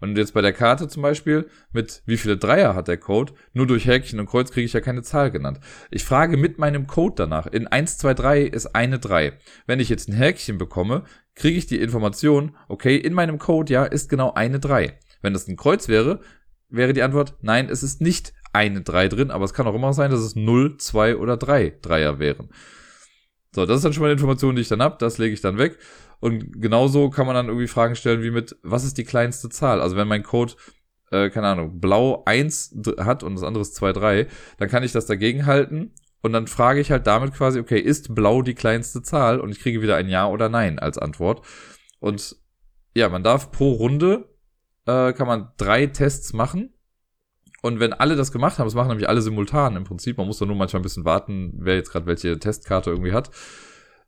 Speaker 1: Und jetzt bei der Karte zum Beispiel, mit wie viele Dreier hat der Code, nur durch Häkchen und Kreuz kriege ich ja keine Zahl genannt. Ich frage mit meinem Code danach. In 1, 2, 3 ist eine 3. Wenn ich jetzt ein Häkchen bekomme, kriege ich die Information, okay, in meinem Code, ja, ist genau eine 3. Wenn das ein Kreuz wäre, wäre die Antwort, nein, es ist nicht eine 3 drin, aber es kann auch immer sein, dass es 0, 2 oder 3 Dreier wären. So, das ist dann schon mal eine Information, die ich dann hab, das lege ich dann weg. Und genauso kann man dann irgendwie Fragen stellen wie mit, was ist die kleinste Zahl? Also wenn mein Code, äh, keine Ahnung, blau 1 hat und das andere ist 2, 3, dann kann ich das dagegen halten und dann frage ich halt damit quasi, okay, ist blau die kleinste Zahl? Und ich kriege wieder ein Ja oder Nein als Antwort. Und ja, man darf pro Runde, äh, kann man drei Tests machen. Und wenn alle das gemacht haben, das machen nämlich alle simultan im Prinzip, man muss da nur manchmal ein bisschen warten, wer jetzt gerade welche Testkarte irgendwie hat.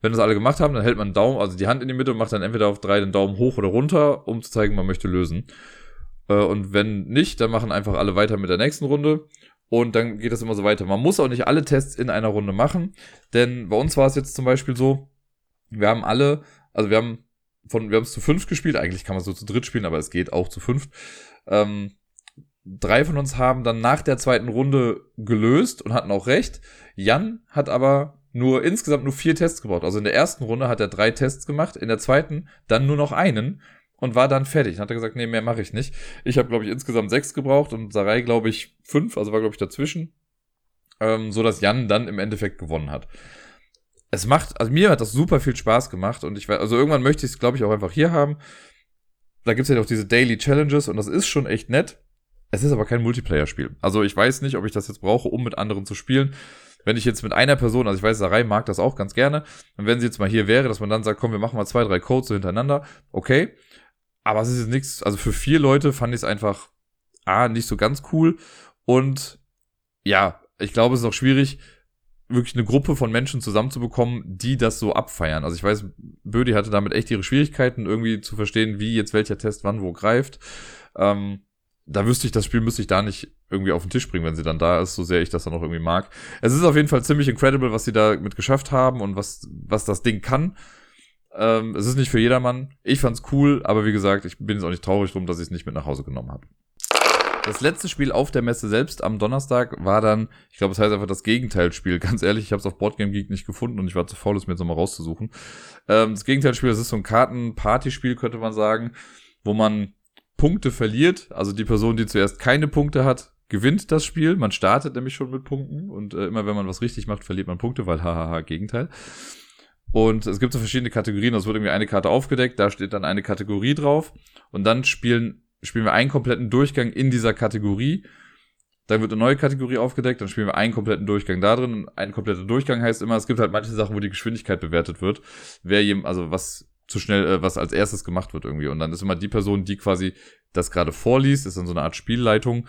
Speaker 1: Wenn das alle gemacht haben, dann hält man Daumen, also die Hand in die Mitte und macht dann entweder auf drei den Daumen hoch oder runter, um zu zeigen, man möchte lösen. Äh, und wenn nicht, dann machen einfach alle weiter mit der nächsten Runde. Und dann geht das immer so weiter. Man muss auch nicht alle Tests in einer Runde machen, denn bei uns war es jetzt zum Beispiel so, wir haben alle, also wir haben von, wir haben es zu fünf gespielt, eigentlich kann man so zu dritt spielen, aber es geht auch zu fünf. Ähm, drei von uns haben dann nach der zweiten Runde gelöst und hatten auch recht. Jan hat aber nur insgesamt nur vier Tests gebraucht. Also in der ersten Runde hat er drei Tests gemacht, in der zweiten dann nur noch einen. und war dann fertig. Dann hat er gesagt, nee, mehr mache ich nicht. Ich habe, glaube ich, insgesamt sechs gebraucht und Sarai, glaube ich, fünf, also war, glaube ich, dazwischen. Ähm, so dass Jan dann im Endeffekt gewonnen hat. Es macht, also mir hat das super viel Spaß gemacht und ich weiß, also irgendwann möchte ich es, glaube ich, auch einfach hier haben. Da gibt's ja auch diese Daily Challenges und das ist schon echt nett. Es ist aber kein Multiplayer-Spiel. Also ich weiß nicht, ob ich das jetzt brauche, um mit anderen zu spielen. Wenn ich jetzt mit einer Person, also ich weiß, Sarai mag das auch ganz gerne, und wenn sie jetzt mal hier wäre, dass man dann sagt, komm, wir machen mal zwei, drei Codes so hintereinander, okay. Aber es ist jetzt nichts, also für vier Leute fand ich es einfach, ah, nicht so ganz cool. Und ja, ich glaube, es ist auch schwierig, wirklich eine Gruppe von Menschen zusammenzubekommen, die das so abfeiern. Also ich weiß, Bödi hatte damit echt ihre Schwierigkeiten, irgendwie zu verstehen, wie jetzt welcher Test wann wo greift. Ähm, da wüsste ich, das Spiel müsste ich da nicht irgendwie auf den Tisch bringen, wenn sie dann da ist, so sehr ich das dann auch irgendwie mag. Es ist auf jeden Fall ziemlich incredible, was sie da mit geschafft haben und was, was das Ding kann. Ähm, es ist nicht für jedermann. Ich fand's cool, aber wie gesagt, ich bin jetzt auch nicht traurig drum, dass ich es nicht mit nach Hause genommen habe. Das letzte Spiel auf der Messe selbst am Donnerstag war dann, ich glaube, es heißt einfach das Gegenteilspiel. Ganz ehrlich, ich habe es auf Boardgame Geek nicht gefunden und ich war zu faul, es mir jetzt nochmal rauszusuchen. Ähm, das Gegenteilspiel, das ist so ein Karten-Partyspiel, könnte man sagen, wo man Punkte verliert. Also die Person, die zuerst keine Punkte hat, gewinnt das Spiel. Man startet nämlich schon mit Punkten und äh, immer wenn man was richtig macht, verliert man Punkte, weil hahaha, Gegenteil. Und es gibt so verschiedene Kategorien. Es wird irgendwie eine Karte aufgedeckt, da steht dann eine Kategorie drauf. Und dann spielen, spielen wir einen kompletten Durchgang in dieser Kategorie. Dann wird eine neue Kategorie aufgedeckt, dann spielen wir einen kompletten Durchgang da drin. Ein kompletter Durchgang heißt immer, es gibt halt manche Sachen, wo die Geschwindigkeit bewertet wird. Wer jem, also was zu schnell, äh, was als erstes gemacht wird irgendwie. Und dann ist immer die Person, die quasi das gerade vorliest, ist dann so eine Art Spielleitung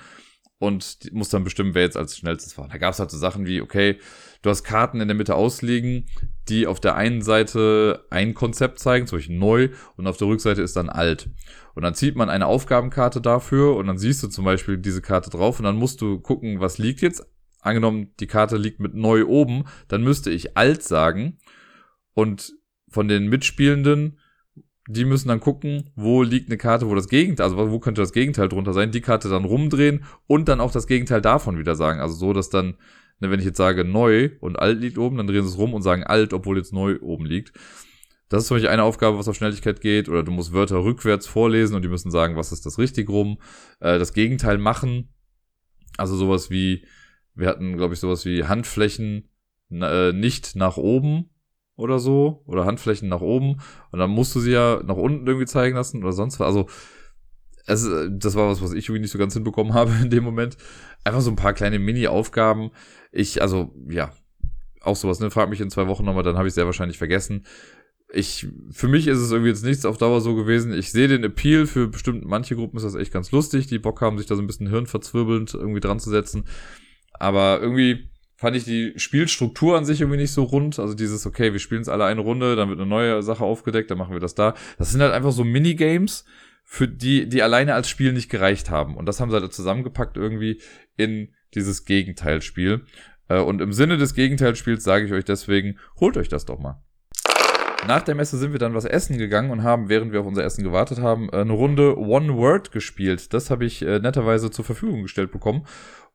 Speaker 1: und muss dann bestimmen, wer jetzt als schnellstes war. Da gab es halt so Sachen wie, okay, du hast Karten in der Mitte ausliegen, die auf der einen Seite ein Konzept zeigen, zum Beispiel neu, und auf der Rückseite ist dann alt. Und dann zieht man eine Aufgabenkarte dafür und dann siehst du zum Beispiel diese Karte drauf und dann musst du gucken, was liegt jetzt. Angenommen, die Karte liegt mit neu oben, dann müsste ich alt sagen und von den Mitspielenden die müssen dann gucken, wo liegt eine Karte, wo das Gegenteil, also wo könnte das Gegenteil drunter sein, die Karte dann rumdrehen und dann auch das Gegenteil davon wieder sagen. Also so, dass dann, ne, wenn ich jetzt sage neu und alt liegt oben, dann drehen sie es rum und sagen alt, obwohl jetzt neu oben liegt. Das ist zum Beispiel eine Aufgabe, was auf Schnelligkeit geht, oder du musst Wörter rückwärts vorlesen und die müssen sagen, was ist das richtig rum. Äh, das Gegenteil machen, also sowas wie, wir hatten, glaube ich, sowas wie Handflächen äh, nicht nach oben oder so oder Handflächen nach oben und dann musst du sie ja nach unten irgendwie zeigen lassen oder sonst was. Also es, das war was, was ich irgendwie nicht so ganz hinbekommen habe in dem Moment. Einfach so ein paar kleine Mini-Aufgaben. Ich, also, ja, auch sowas, ne? Frag mich in zwei Wochen nochmal, dann habe ich sehr wahrscheinlich vergessen. Ich, für mich ist es irgendwie jetzt nichts auf Dauer so gewesen. Ich sehe den Appeal, für bestimmt manche Gruppen ist das echt ganz lustig, die Bock haben, sich da so ein bisschen hirnverzwirbelnd irgendwie dran zu setzen. Aber irgendwie, fand ich die Spielstruktur an sich irgendwie nicht so rund. Also dieses, okay, wir spielen es alle eine Runde, dann wird eine neue Sache aufgedeckt, dann machen wir das da. Das sind halt einfach so Minigames, für die, die alleine als Spiel nicht gereicht haben. Und das haben sie halt zusammengepackt irgendwie in dieses Gegenteilspiel. Äh, und im Sinne des Gegenteilspiels sage ich euch deswegen, holt euch das doch mal. Nach der Messe sind wir dann was essen gegangen und haben, während wir auf unser Essen gewartet haben, eine Runde One Word gespielt. Das habe ich äh, netterweise zur Verfügung gestellt bekommen.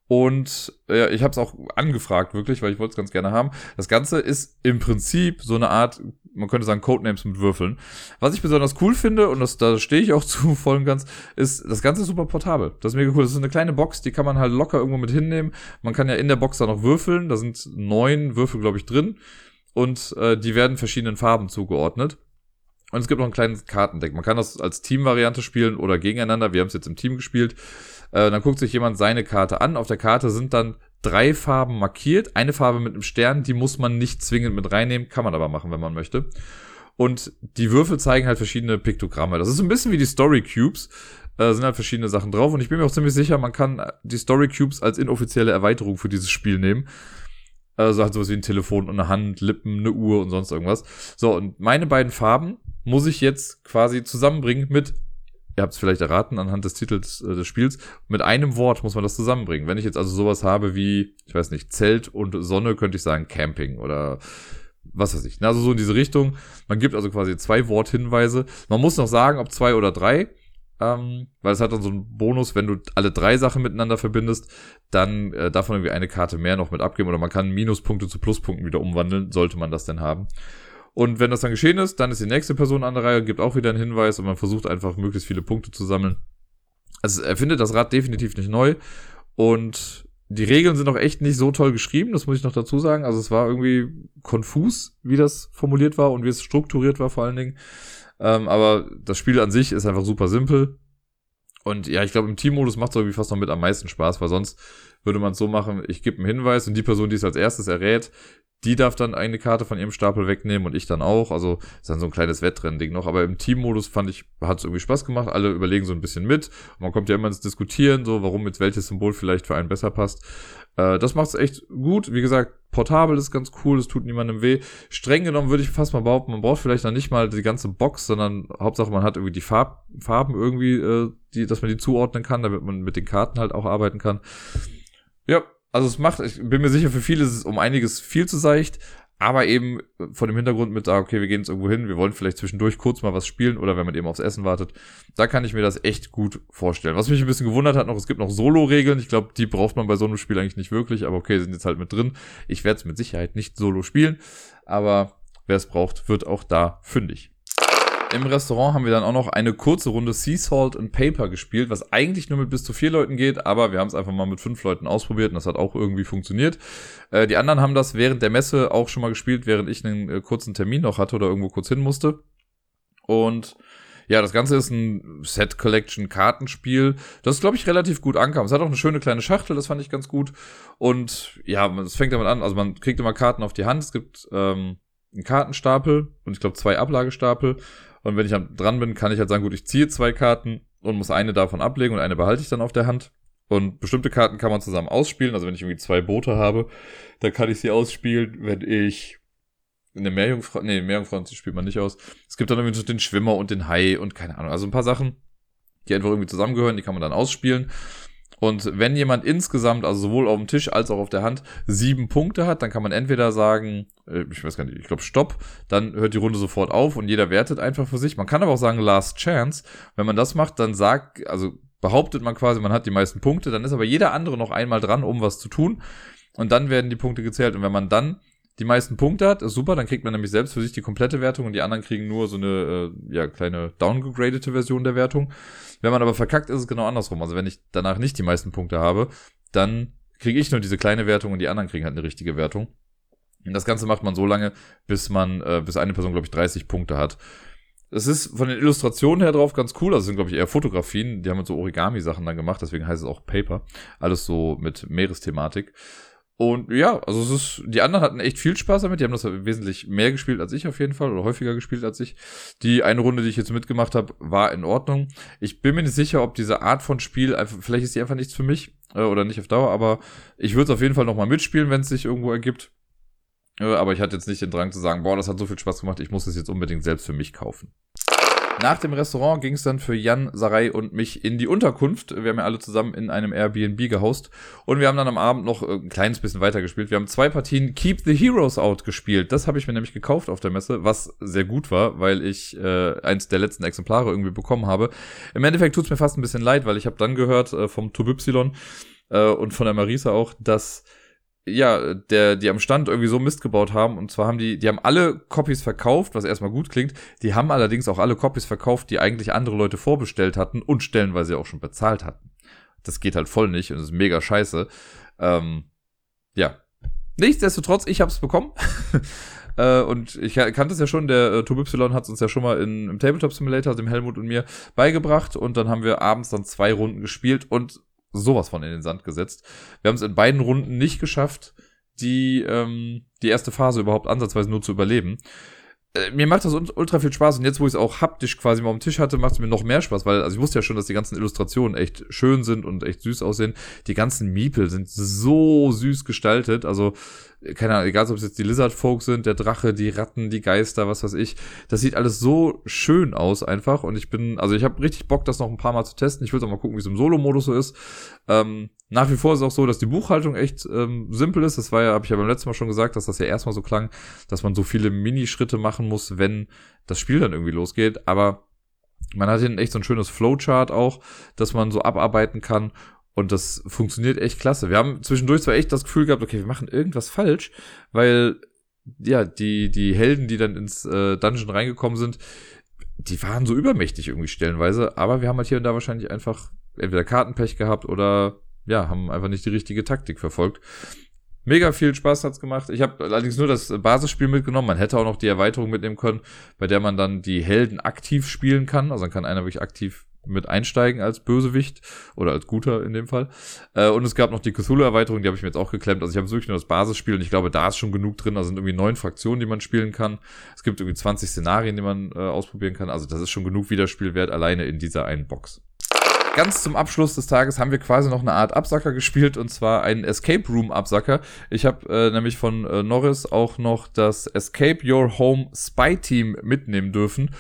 Speaker 1: Und ja, ich habe es auch angefragt, wirklich, weil ich wollte es ganz gerne haben. Das Ganze ist im Prinzip so eine Art, man könnte sagen, Codenames mit Würfeln. Was ich besonders cool finde, und das, da stehe ich auch zu voll und ganz, ist, das Ganze ist super portabel. Das ist mega cool. Das ist eine kleine Box, die kann man halt locker irgendwo mit hinnehmen. Man kann ja in der Box da noch würfeln. Da sind neun Würfel, glaube ich, drin. Und äh, die werden verschiedenen Farben zugeordnet. Und es gibt noch ein kleines Kartendeck. Man kann das als Teamvariante spielen oder gegeneinander. Wir haben es jetzt im Team gespielt. Äh, dann guckt sich jemand seine Karte an. Auf der Karte sind dann drei Farben markiert. Eine Farbe mit einem Stern, die muss man nicht zwingend mit reinnehmen, kann man aber machen, wenn man möchte. Und die Würfel zeigen halt verschiedene Piktogramme. Das ist ein bisschen wie die Story Cubes. Äh, sind halt verschiedene Sachen drauf. Und ich bin mir auch ziemlich sicher, man kann die Story Cubes als inoffizielle Erweiterung für dieses Spiel nehmen. Also halt sowas wie ein Telefon und eine Hand, Lippen, eine Uhr und sonst irgendwas. So, und meine beiden Farben muss ich jetzt quasi zusammenbringen mit ihr habt es vielleicht erraten anhand des Titels äh, des Spiels, mit einem Wort muss man das zusammenbringen. Wenn ich jetzt also sowas habe wie, ich weiß nicht, Zelt und Sonne, könnte ich sagen Camping oder was weiß ich. Also so in diese Richtung. Man gibt also quasi zwei Worthinweise. Man muss noch sagen, ob zwei oder drei. Ähm, weil es hat dann so einen Bonus, wenn du alle drei Sachen miteinander verbindest, dann äh, darf man irgendwie eine Karte mehr noch mit abgeben oder man kann Minuspunkte zu Pluspunkten wieder umwandeln, sollte man das denn haben. Und wenn das dann geschehen ist, dann ist die nächste Person an der Reihe, gibt auch wieder einen Hinweis und man versucht einfach möglichst viele Punkte zu sammeln. Also er findet das Rad definitiv nicht neu und die Regeln sind auch echt nicht so toll geschrieben, das muss ich noch dazu sagen. Also es war irgendwie konfus, wie das formuliert war und wie es strukturiert war vor allen Dingen. Ähm, aber das Spiel an sich ist einfach super simpel. Und ja, ich glaube, im Teammodus macht es irgendwie fast noch mit am meisten Spaß, weil sonst würde man es so machen, ich gebe einen Hinweis und die Person, die es als erstes errät, die darf dann eine Karte von ihrem Stapel wegnehmen und ich dann auch. Also ist dann so ein kleines Wettrennen-Ding noch. Aber im Teammodus fand ich, hat es irgendwie Spaß gemacht. Alle überlegen so ein bisschen mit. Und man kommt ja immer ins Diskutieren, so warum jetzt welches Symbol vielleicht für einen besser passt. Äh, das macht es echt gut. Wie gesagt, portabel ist ganz cool, es tut niemandem weh. Streng genommen würde ich fast mal behaupten, man braucht vielleicht dann nicht mal die ganze Box, sondern Hauptsache man hat irgendwie die Farb, Farben irgendwie, äh, die, dass man die zuordnen kann, damit man mit den Karten halt auch arbeiten kann. Ja, also es macht, ich bin mir sicher, für viele ist es um einiges viel zu seicht, aber eben vor dem Hintergrund mit, ah, okay, wir gehen jetzt irgendwo hin, wir wollen vielleicht zwischendurch kurz mal was spielen oder wenn man eben aufs Essen wartet, da kann ich mir das echt gut vorstellen. Was mich ein bisschen gewundert hat noch, es gibt noch Solo-Regeln, ich glaube, die braucht man bei so einem Spiel eigentlich nicht wirklich, aber okay, sind jetzt halt mit drin. Ich werde es mit Sicherheit nicht solo spielen, aber wer es braucht, wird auch da fündig. Im Restaurant haben wir dann auch noch eine kurze Runde Sea Salt and Paper gespielt, was eigentlich nur mit bis zu vier Leuten geht, aber wir haben es einfach mal mit fünf Leuten ausprobiert und das hat auch irgendwie funktioniert. Äh, die anderen haben das während der Messe auch schon mal gespielt, während ich einen äh, kurzen Termin noch hatte oder irgendwo kurz hin musste. Und ja, das Ganze ist ein Set Collection Kartenspiel, das glaube ich relativ gut ankam. Es hat auch eine schöne kleine Schachtel, das fand ich ganz gut. Und ja, es fängt damit an, also man kriegt immer Karten auf die Hand. Es gibt ähm, einen Kartenstapel und ich glaube zwei Ablagestapel. Und wenn ich dran bin, kann ich halt sagen, gut, ich ziehe zwei Karten und muss eine davon ablegen und eine behalte ich dann auf der Hand. Und bestimmte Karten kann man zusammen ausspielen. Also wenn ich irgendwie zwei Boote habe, dann kann ich sie ausspielen. Wenn ich eine Meerjungfrau, nee, Meerjungfrau spielt man nicht aus. Es gibt dann irgendwie den Schwimmer und den Hai und keine Ahnung. Also ein paar Sachen, die einfach irgendwie zusammengehören, die kann man dann ausspielen. Und wenn jemand insgesamt, also sowohl auf dem Tisch als auch auf der Hand, sieben Punkte hat, dann kann man entweder sagen, äh, ich weiß gar nicht, ich glaube Stopp, dann hört die Runde sofort auf und jeder wertet einfach für sich. Man kann aber auch sagen Last Chance. Wenn man das macht, dann sagt, also behauptet man quasi, man hat die meisten Punkte, dann ist aber jeder andere noch einmal dran, um was zu tun. Und dann werden die Punkte gezählt. Und wenn man dann die meisten Punkte hat, ist super, dann kriegt man nämlich selbst für sich die komplette Wertung und die anderen kriegen nur so eine äh, ja, kleine downgradete Version der Wertung. Wenn man aber verkackt, ist es genau andersrum. Also wenn ich danach nicht die meisten Punkte habe, dann kriege ich nur diese kleine Wertung und die anderen kriegen halt eine richtige Wertung. Und das Ganze macht man so lange, bis man, äh, bis eine Person, glaube ich, 30 Punkte hat. Es ist von den Illustrationen her drauf ganz cool. Also sind, glaube ich, eher Fotografien. Die haben so Origami-Sachen dann gemacht, deswegen heißt es auch Paper. Alles so mit Meeresthematik. Und ja, also es ist, die anderen hatten echt viel Spaß damit. Die haben das wesentlich mehr gespielt als ich auf jeden Fall oder häufiger gespielt als ich. Die eine Runde, die ich jetzt mitgemacht habe, war in Ordnung. Ich bin mir nicht sicher, ob diese Art von Spiel einfach, vielleicht ist die einfach nichts für mich äh, oder nicht auf Dauer, aber ich würde es auf jeden Fall nochmal mitspielen, wenn es sich irgendwo ergibt. Äh, aber ich hatte jetzt nicht den Drang zu sagen, boah, das hat so viel Spaß gemacht, ich muss es jetzt unbedingt selbst für mich kaufen. Nach dem Restaurant ging es dann für Jan, Sarai und mich in die Unterkunft. Wir haben ja alle zusammen in einem Airbnb gehaust. Und wir haben dann am Abend noch äh, ein kleines bisschen weiter gespielt. Wir haben zwei Partien Keep the Heroes Out gespielt. Das habe ich mir nämlich gekauft auf der Messe, was sehr gut war, weil ich äh, eins der letzten Exemplare irgendwie bekommen habe. Im Endeffekt tut es mir fast ein bisschen leid, weil ich habe dann gehört äh, vom Tubypsilon äh, und von der Marisa auch, dass ja, der, die am Stand irgendwie so Mist gebaut haben. Und zwar haben die, die haben alle Copies verkauft, was erstmal gut klingt. Die haben allerdings auch alle Copies verkauft, die eigentlich andere Leute vorbestellt hatten und stellenweise auch schon bezahlt hatten. Das geht halt voll nicht und das ist mega scheiße. Ähm, ja. Nichtsdestotrotz, ich hab's bekommen. äh, und ich kannte es ja schon, der äh, Y hat uns ja schon mal in, im Tabletop Simulator, dem Helmut und mir, beigebracht. Und dann haben wir abends dann zwei Runden gespielt und sowas von in den Sand gesetzt. Wir haben es in beiden Runden nicht geschafft, die, ähm, die erste Phase überhaupt ansatzweise nur zu überleben. Äh, mir macht das ultra viel Spaß und jetzt, wo ich es auch haptisch quasi mal am Tisch hatte, macht es mir noch mehr Spaß, weil, also ich wusste ja schon, dass die ganzen Illustrationen echt schön sind und echt süß aussehen. Die ganzen Miepel sind so süß gestaltet, also keine Ahnung, egal ob es jetzt die Lizard Folk sind, der Drache, die Ratten, die Geister, was weiß ich. Das sieht alles so schön aus einfach und ich bin, also ich habe richtig Bock, das noch ein paar Mal zu testen. Ich will auch mal gucken, wie es im Solo-Modus so ist. Ähm, nach wie vor ist es auch so, dass die Buchhaltung echt ähm, simpel ist. Das war ja, habe ich ja beim letzten Mal schon gesagt, dass das ja erstmal so klang, dass man so viele Minischritte machen muss, wenn das Spiel dann irgendwie losgeht. Aber man hat hier echt so ein schönes Flowchart auch, dass man so abarbeiten kann und das funktioniert echt klasse. Wir haben zwischendurch zwar echt das Gefühl gehabt, okay, wir machen irgendwas falsch, weil ja, die, die Helden, die dann ins äh, Dungeon reingekommen sind, die waren so übermächtig irgendwie stellenweise, aber wir haben halt hier und da wahrscheinlich einfach entweder Kartenpech gehabt oder ja, haben einfach nicht die richtige Taktik verfolgt. Mega viel Spaß hat's gemacht. Ich habe allerdings nur das Basisspiel mitgenommen. Man hätte auch noch die Erweiterung mitnehmen können, bei der man dann die Helden aktiv spielen kann. Also dann kann einer wirklich aktiv mit einsteigen als Bösewicht oder als Guter in dem Fall. Äh, und es gab noch die Cthulhu-Erweiterung, die habe ich mir jetzt auch geklemmt. Also ich habe wirklich nur das Basisspiel und ich glaube, da ist schon genug drin. Da sind irgendwie neun Fraktionen, die man spielen kann. Es gibt irgendwie 20 Szenarien, die man äh, ausprobieren kann. Also das ist schon genug Wiederspielwert alleine in dieser einen Box. Ganz zum Abschluss des Tages haben wir quasi noch eine Art Absacker gespielt und zwar einen Escape Room Absacker. Ich habe äh, nämlich von äh, Norris auch noch das Escape Your Home Spy Team mitnehmen dürfen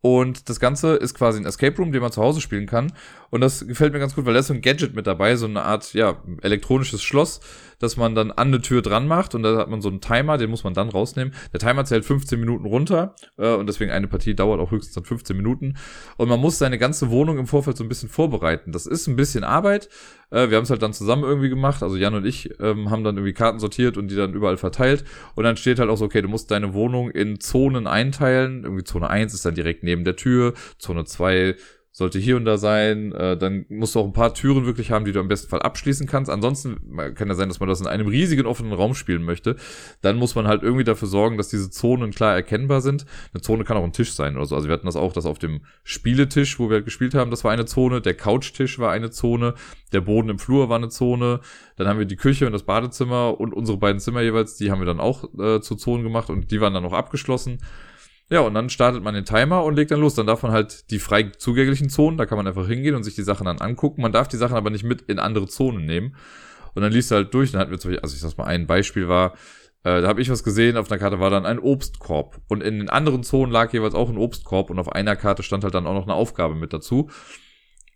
Speaker 1: und das Ganze ist quasi ein Escape Room, den man zu Hause spielen kann. Und das gefällt mir ganz gut, weil da ist so ein Gadget mit dabei, so eine Art, ja, elektronisches Schloss, das man dann an eine Tür dran macht. Und da hat man so einen Timer, den muss man dann rausnehmen. Der Timer zählt 15 Minuten runter. Äh, und deswegen eine Partie dauert auch höchstens dann 15 Minuten. Und man muss seine ganze Wohnung im Vorfeld so ein bisschen vorbereiten. Das ist ein bisschen Arbeit. Äh, wir haben es halt dann zusammen irgendwie gemacht. Also Jan und ich ähm, haben dann irgendwie Karten sortiert und die dann überall verteilt. Und dann steht halt auch so, okay, du musst deine Wohnung in Zonen einteilen. Irgendwie Zone 1 ist dann direkt neben der Tür. Zone 2 sollte hier und da sein. Äh, dann musst du auch ein paar Türen wirklich haben, die du im besten Fall abschließen kannst. Ansonsten kann ja sein, dass man das in einem riesigen offenen Raum spielen möchte. Dann muss man halt irgendwie dafür sorgen, dass diese Zonen klar erkennbar sind. Eine Zone kann auch ein Tisch sein oder so. Also wir hatten das auch, dass auf dem Spieletisch, wo wir halt gespielt haben, das war eine Zone. Der Couchtisch war eine Zone. Der Boden im Flur war eine Zone. Dann haben wir die Küche und das Badezimmer und unsere beiden Zimmer jeweils, die haben wir dann auch äh, zu Zonen gemacht und die waren dann noch abgeschlossen. Ja, und dann startet man den Timer und legt dann los. Dann darf man halt die frei zugänglichen Zonen, da kann man einfach hingehen und sich die Sachen dann angucken. Man darf die Sachen aber nicht mit in andere Zonen nehmen. Und dann liest du halt durch. Dann hatten wir zum Beispiel, also ich sag's mal, ein Beispiel war, äh, da habe ich was gesehen, auf einer Karte war dann ein Obstkorb. Und in den anderen Zonen lag jeweils auch ein Obstkorb und auf einer Karte stand halt dann auch noch eine Aufgabe mit dazu.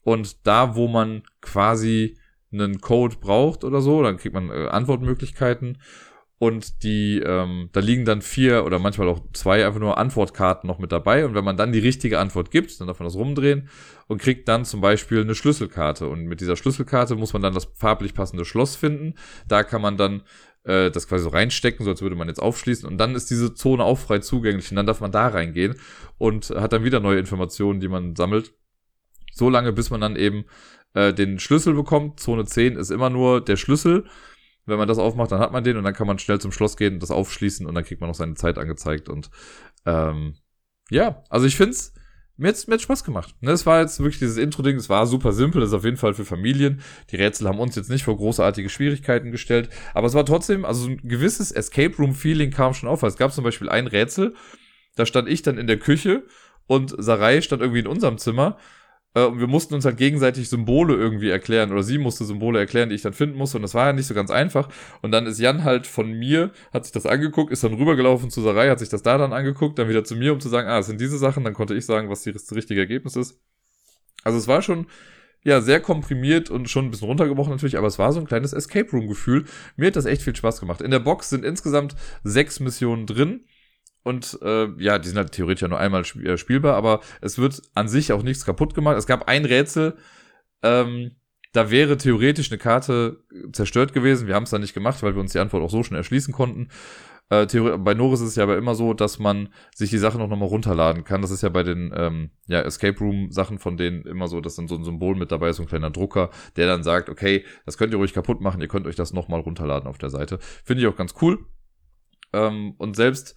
Speaker 1: Und da, wo man quasi einen Code braucht oder so, dann kriegt man äh, Antwortmöglichkeiten und die, ähm, da liegen dann vier oder manchmal auch zwei einfach nur Antwortkarten noch mit dabei. Und wenn man dann die richtige Antwort gibt, dann darf man das rumdrehen und kriegt dann zum Beispiel eine Schlüsselkarte. Und mit dieser Schlüsselkarte muss man dann das farblich passende Schloss finden. Da kann man dann äh, das quasi so reinstecken, so als würde man jetzt aufschließen. Und dann ist diese Zone auch frei zugänglich. Und dann darf man da reingehen und hat dann wieder neue Informationen, die man sammelt. So lange, bis man dann eben äh, den Schlüssel bekommt. Zone 10 ist immer nur der Schlüssel wenn man das aufmacht, dann hat man den und dann kann man schnell zum Schloss gehen das aufschließen und dann kriegt man noch seine Zeit angezeigt. Und ähm, ja, also ich finde es, mir hat mir Spaß gemacht. Ne, es war jetzt wirklich dieses Intro-Ding, es war super simpel, ist auf jeden Fall für Familien. Die Rätsel haben uns jetzt nicht vor großartige Schwierigkeiten gestellt, aber es war trotzdem, also ein gewisses Escape Room-Feeling kam schon auf. Es gab zum Beispiel ein Rätsel, da stand ich dann in der Küche und Sarai stand irgendwie in unserem Zimmer äh, und wir mussten uns halt gegenseitig Symbole irgendwie erklären oder sie musste Symbole erklären, die ich dann finden musste und das war ja nicht so ganz einfach. Und dann ist Jan halt von mir, hat sich das angeguckt, ist dann rübergelaufen zu Sarai, hat sich das da dann angeguckt, dann wieder zu mir, um zu sagen, ah, es sind diese Sachen, dann konnte ich sagen, was das richtige Ergebnis ist. Also es war schon, ja, sehr komprimiert und schon ein bisschen runtergebrochen natürlich, aber es war so ein kleines Escape Room Gefühl. Mir hat das echt viel Spaß gemacht. In der Box sind insgesamt sechs Missionen drin. Und äh, ja, die sind halt theoretisch ja nur einmal äh, spielbar, aber es wird an sich auch nichts kaputt gemacht. Es gab ein Rätsel, ähm, da wäre theoretisch eine Karte zerstört gewesen. Wir haben es dann nicht gemacht, weil wir uns die Antwort auch so schon erschließen konnten. Äh, bei Norris ist es ja aber immer so, dass man sich die Sachen auch nochmal runterladen kann. Das ist ja bei den ähm, ja, Escape Room Sachen von denen immer so, dass dann so ein Symbol mit dabei ist, so ein kleiner Drucker, der dann sagt, okay, das könnt ihr ruhig kaputt machen, ihr könnt euch das nochmal runterladen auf der Seite. Finde ich auch ganz cool. Ähm, und selbst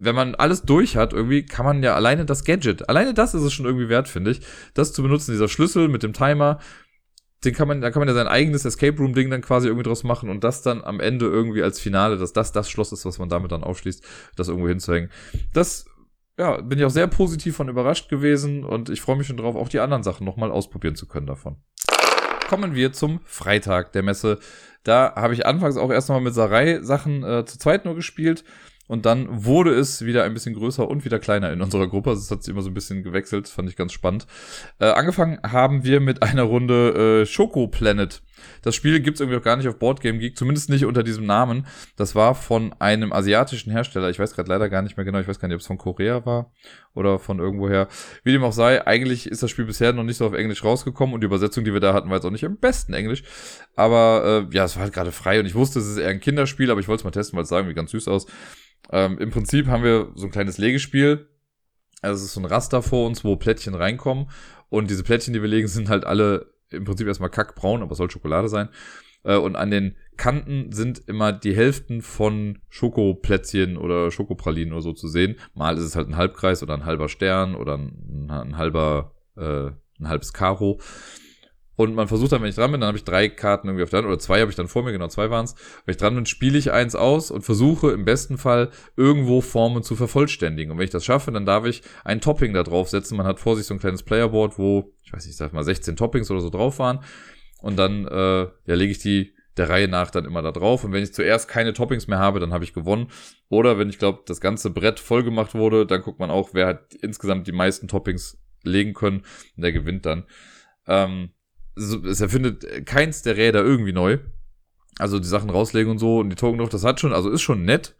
Speaker 1: wenn man alles durch hat, irgendwie kann man ja alleine das Gadget, alleine das ist es schon irgendwie wert, finde ich, das zu benutzen, dieser Schlüssel mit dem Timer, den kann man, da kann man ja sein eigenes Escape Room Ding dann quasi irgendwie draus machen und das dann am Ende irgendwie als Finale, dass das das Schloss ist, was man damit dann aufschließt, das irgendwo hinzuhängen. Das, ja, bin ich auch sehr positiv von überrascht gewesen und ich freue mich schon drauf, auch die anderen Sachen nochmal ausprobieren zu können davon. Kommen wir zum Freitag der Messe. Da habe ich anfangs auch erst nochmal mit Sarai Sachen äh, zu zweit nur gespielt. Und dann wurde es wieder ein bisschen größer und wieder kleiner in unserer Gruppe. Also es hat sich immer so ein bisschen gewechselt, fand ich ganz spannend. Äh, angefangen haben wir mit einer Runde äh, Schoko Planet. Das Spiel gibt's irgendwie auch gar nicht auf Boardgame Geek, zumindest nicht unter diesem Namen. Das war von einem asiatischen Hersteller. Ich weiß gerade leider gar nicht mehr genau. Ich weiß gar nicht, ob es von Korea war oder von irgendwoher. Wie dem auch sei, eigentlich ist das Spiel bisher noch nicht so auf Englisch rausgekommen und die Übersetzung, die wir da hatten, war jetzt auch nicht im besten Englisch. Aber äh, ja, es war halt gerade frei und ich wusste, es ist eher ein Kinderspiel, aber ich wollte es mal testen, weil es sah irgendwie ganz süß aus. Ähm, Im Prinzip haben wir so ein kleines Legespiel. Also es ist so ein Raster vor uns, wo Plättchen reinkommen. Und diese Plättchen, die wir legen, sind halt alle im Prinzip erstmal kackbraun, aber soll Schokolade sein. Äh, und an den Kanten sind immer die Hälften von Schokoplätzchen oder Schokopralinen oder so zu sehen. Mal ist es halt ein Halbkreis oder ein halber Stern oder ein, ein halber, äh, ein halbes Karo. Und man versucht dann, wenn ich dran bin, dann habe ich drei Karten irgendwie auf der Hand, oder zwei habe ich dann vor mir, genau zwei waren es. Wenn ich dran bin, spiele ich eins aus und versuche im besten Fall irgendwo Formen zu vervollständigen. Und wenn ich das schaffe, dann darf ich ein Topping da drauf setzen. Man hat vor sich so ein kleines Playerboard, wo, ich weiß nicht, ich sag mal 16 Toppings oder so drauf waren. Und dann äh, ja, lege ich die der Reihe nach dann immer da drauf. Und wenn ich zuerst keine Toppings mehr habe, dann habe ich gewonnen. Oder wenn ich glaube, das ganze Brett voll gemacht wurde, dann guckt man auch, wer hat insgesamt die meisten Toppings legen können. Und der gewinnt dann. Ähm, es erfindet keins der Räder irgendwie neu. Also die Sachen rauslegen und so und die Token drauf, das hat schon, also ist schon nett.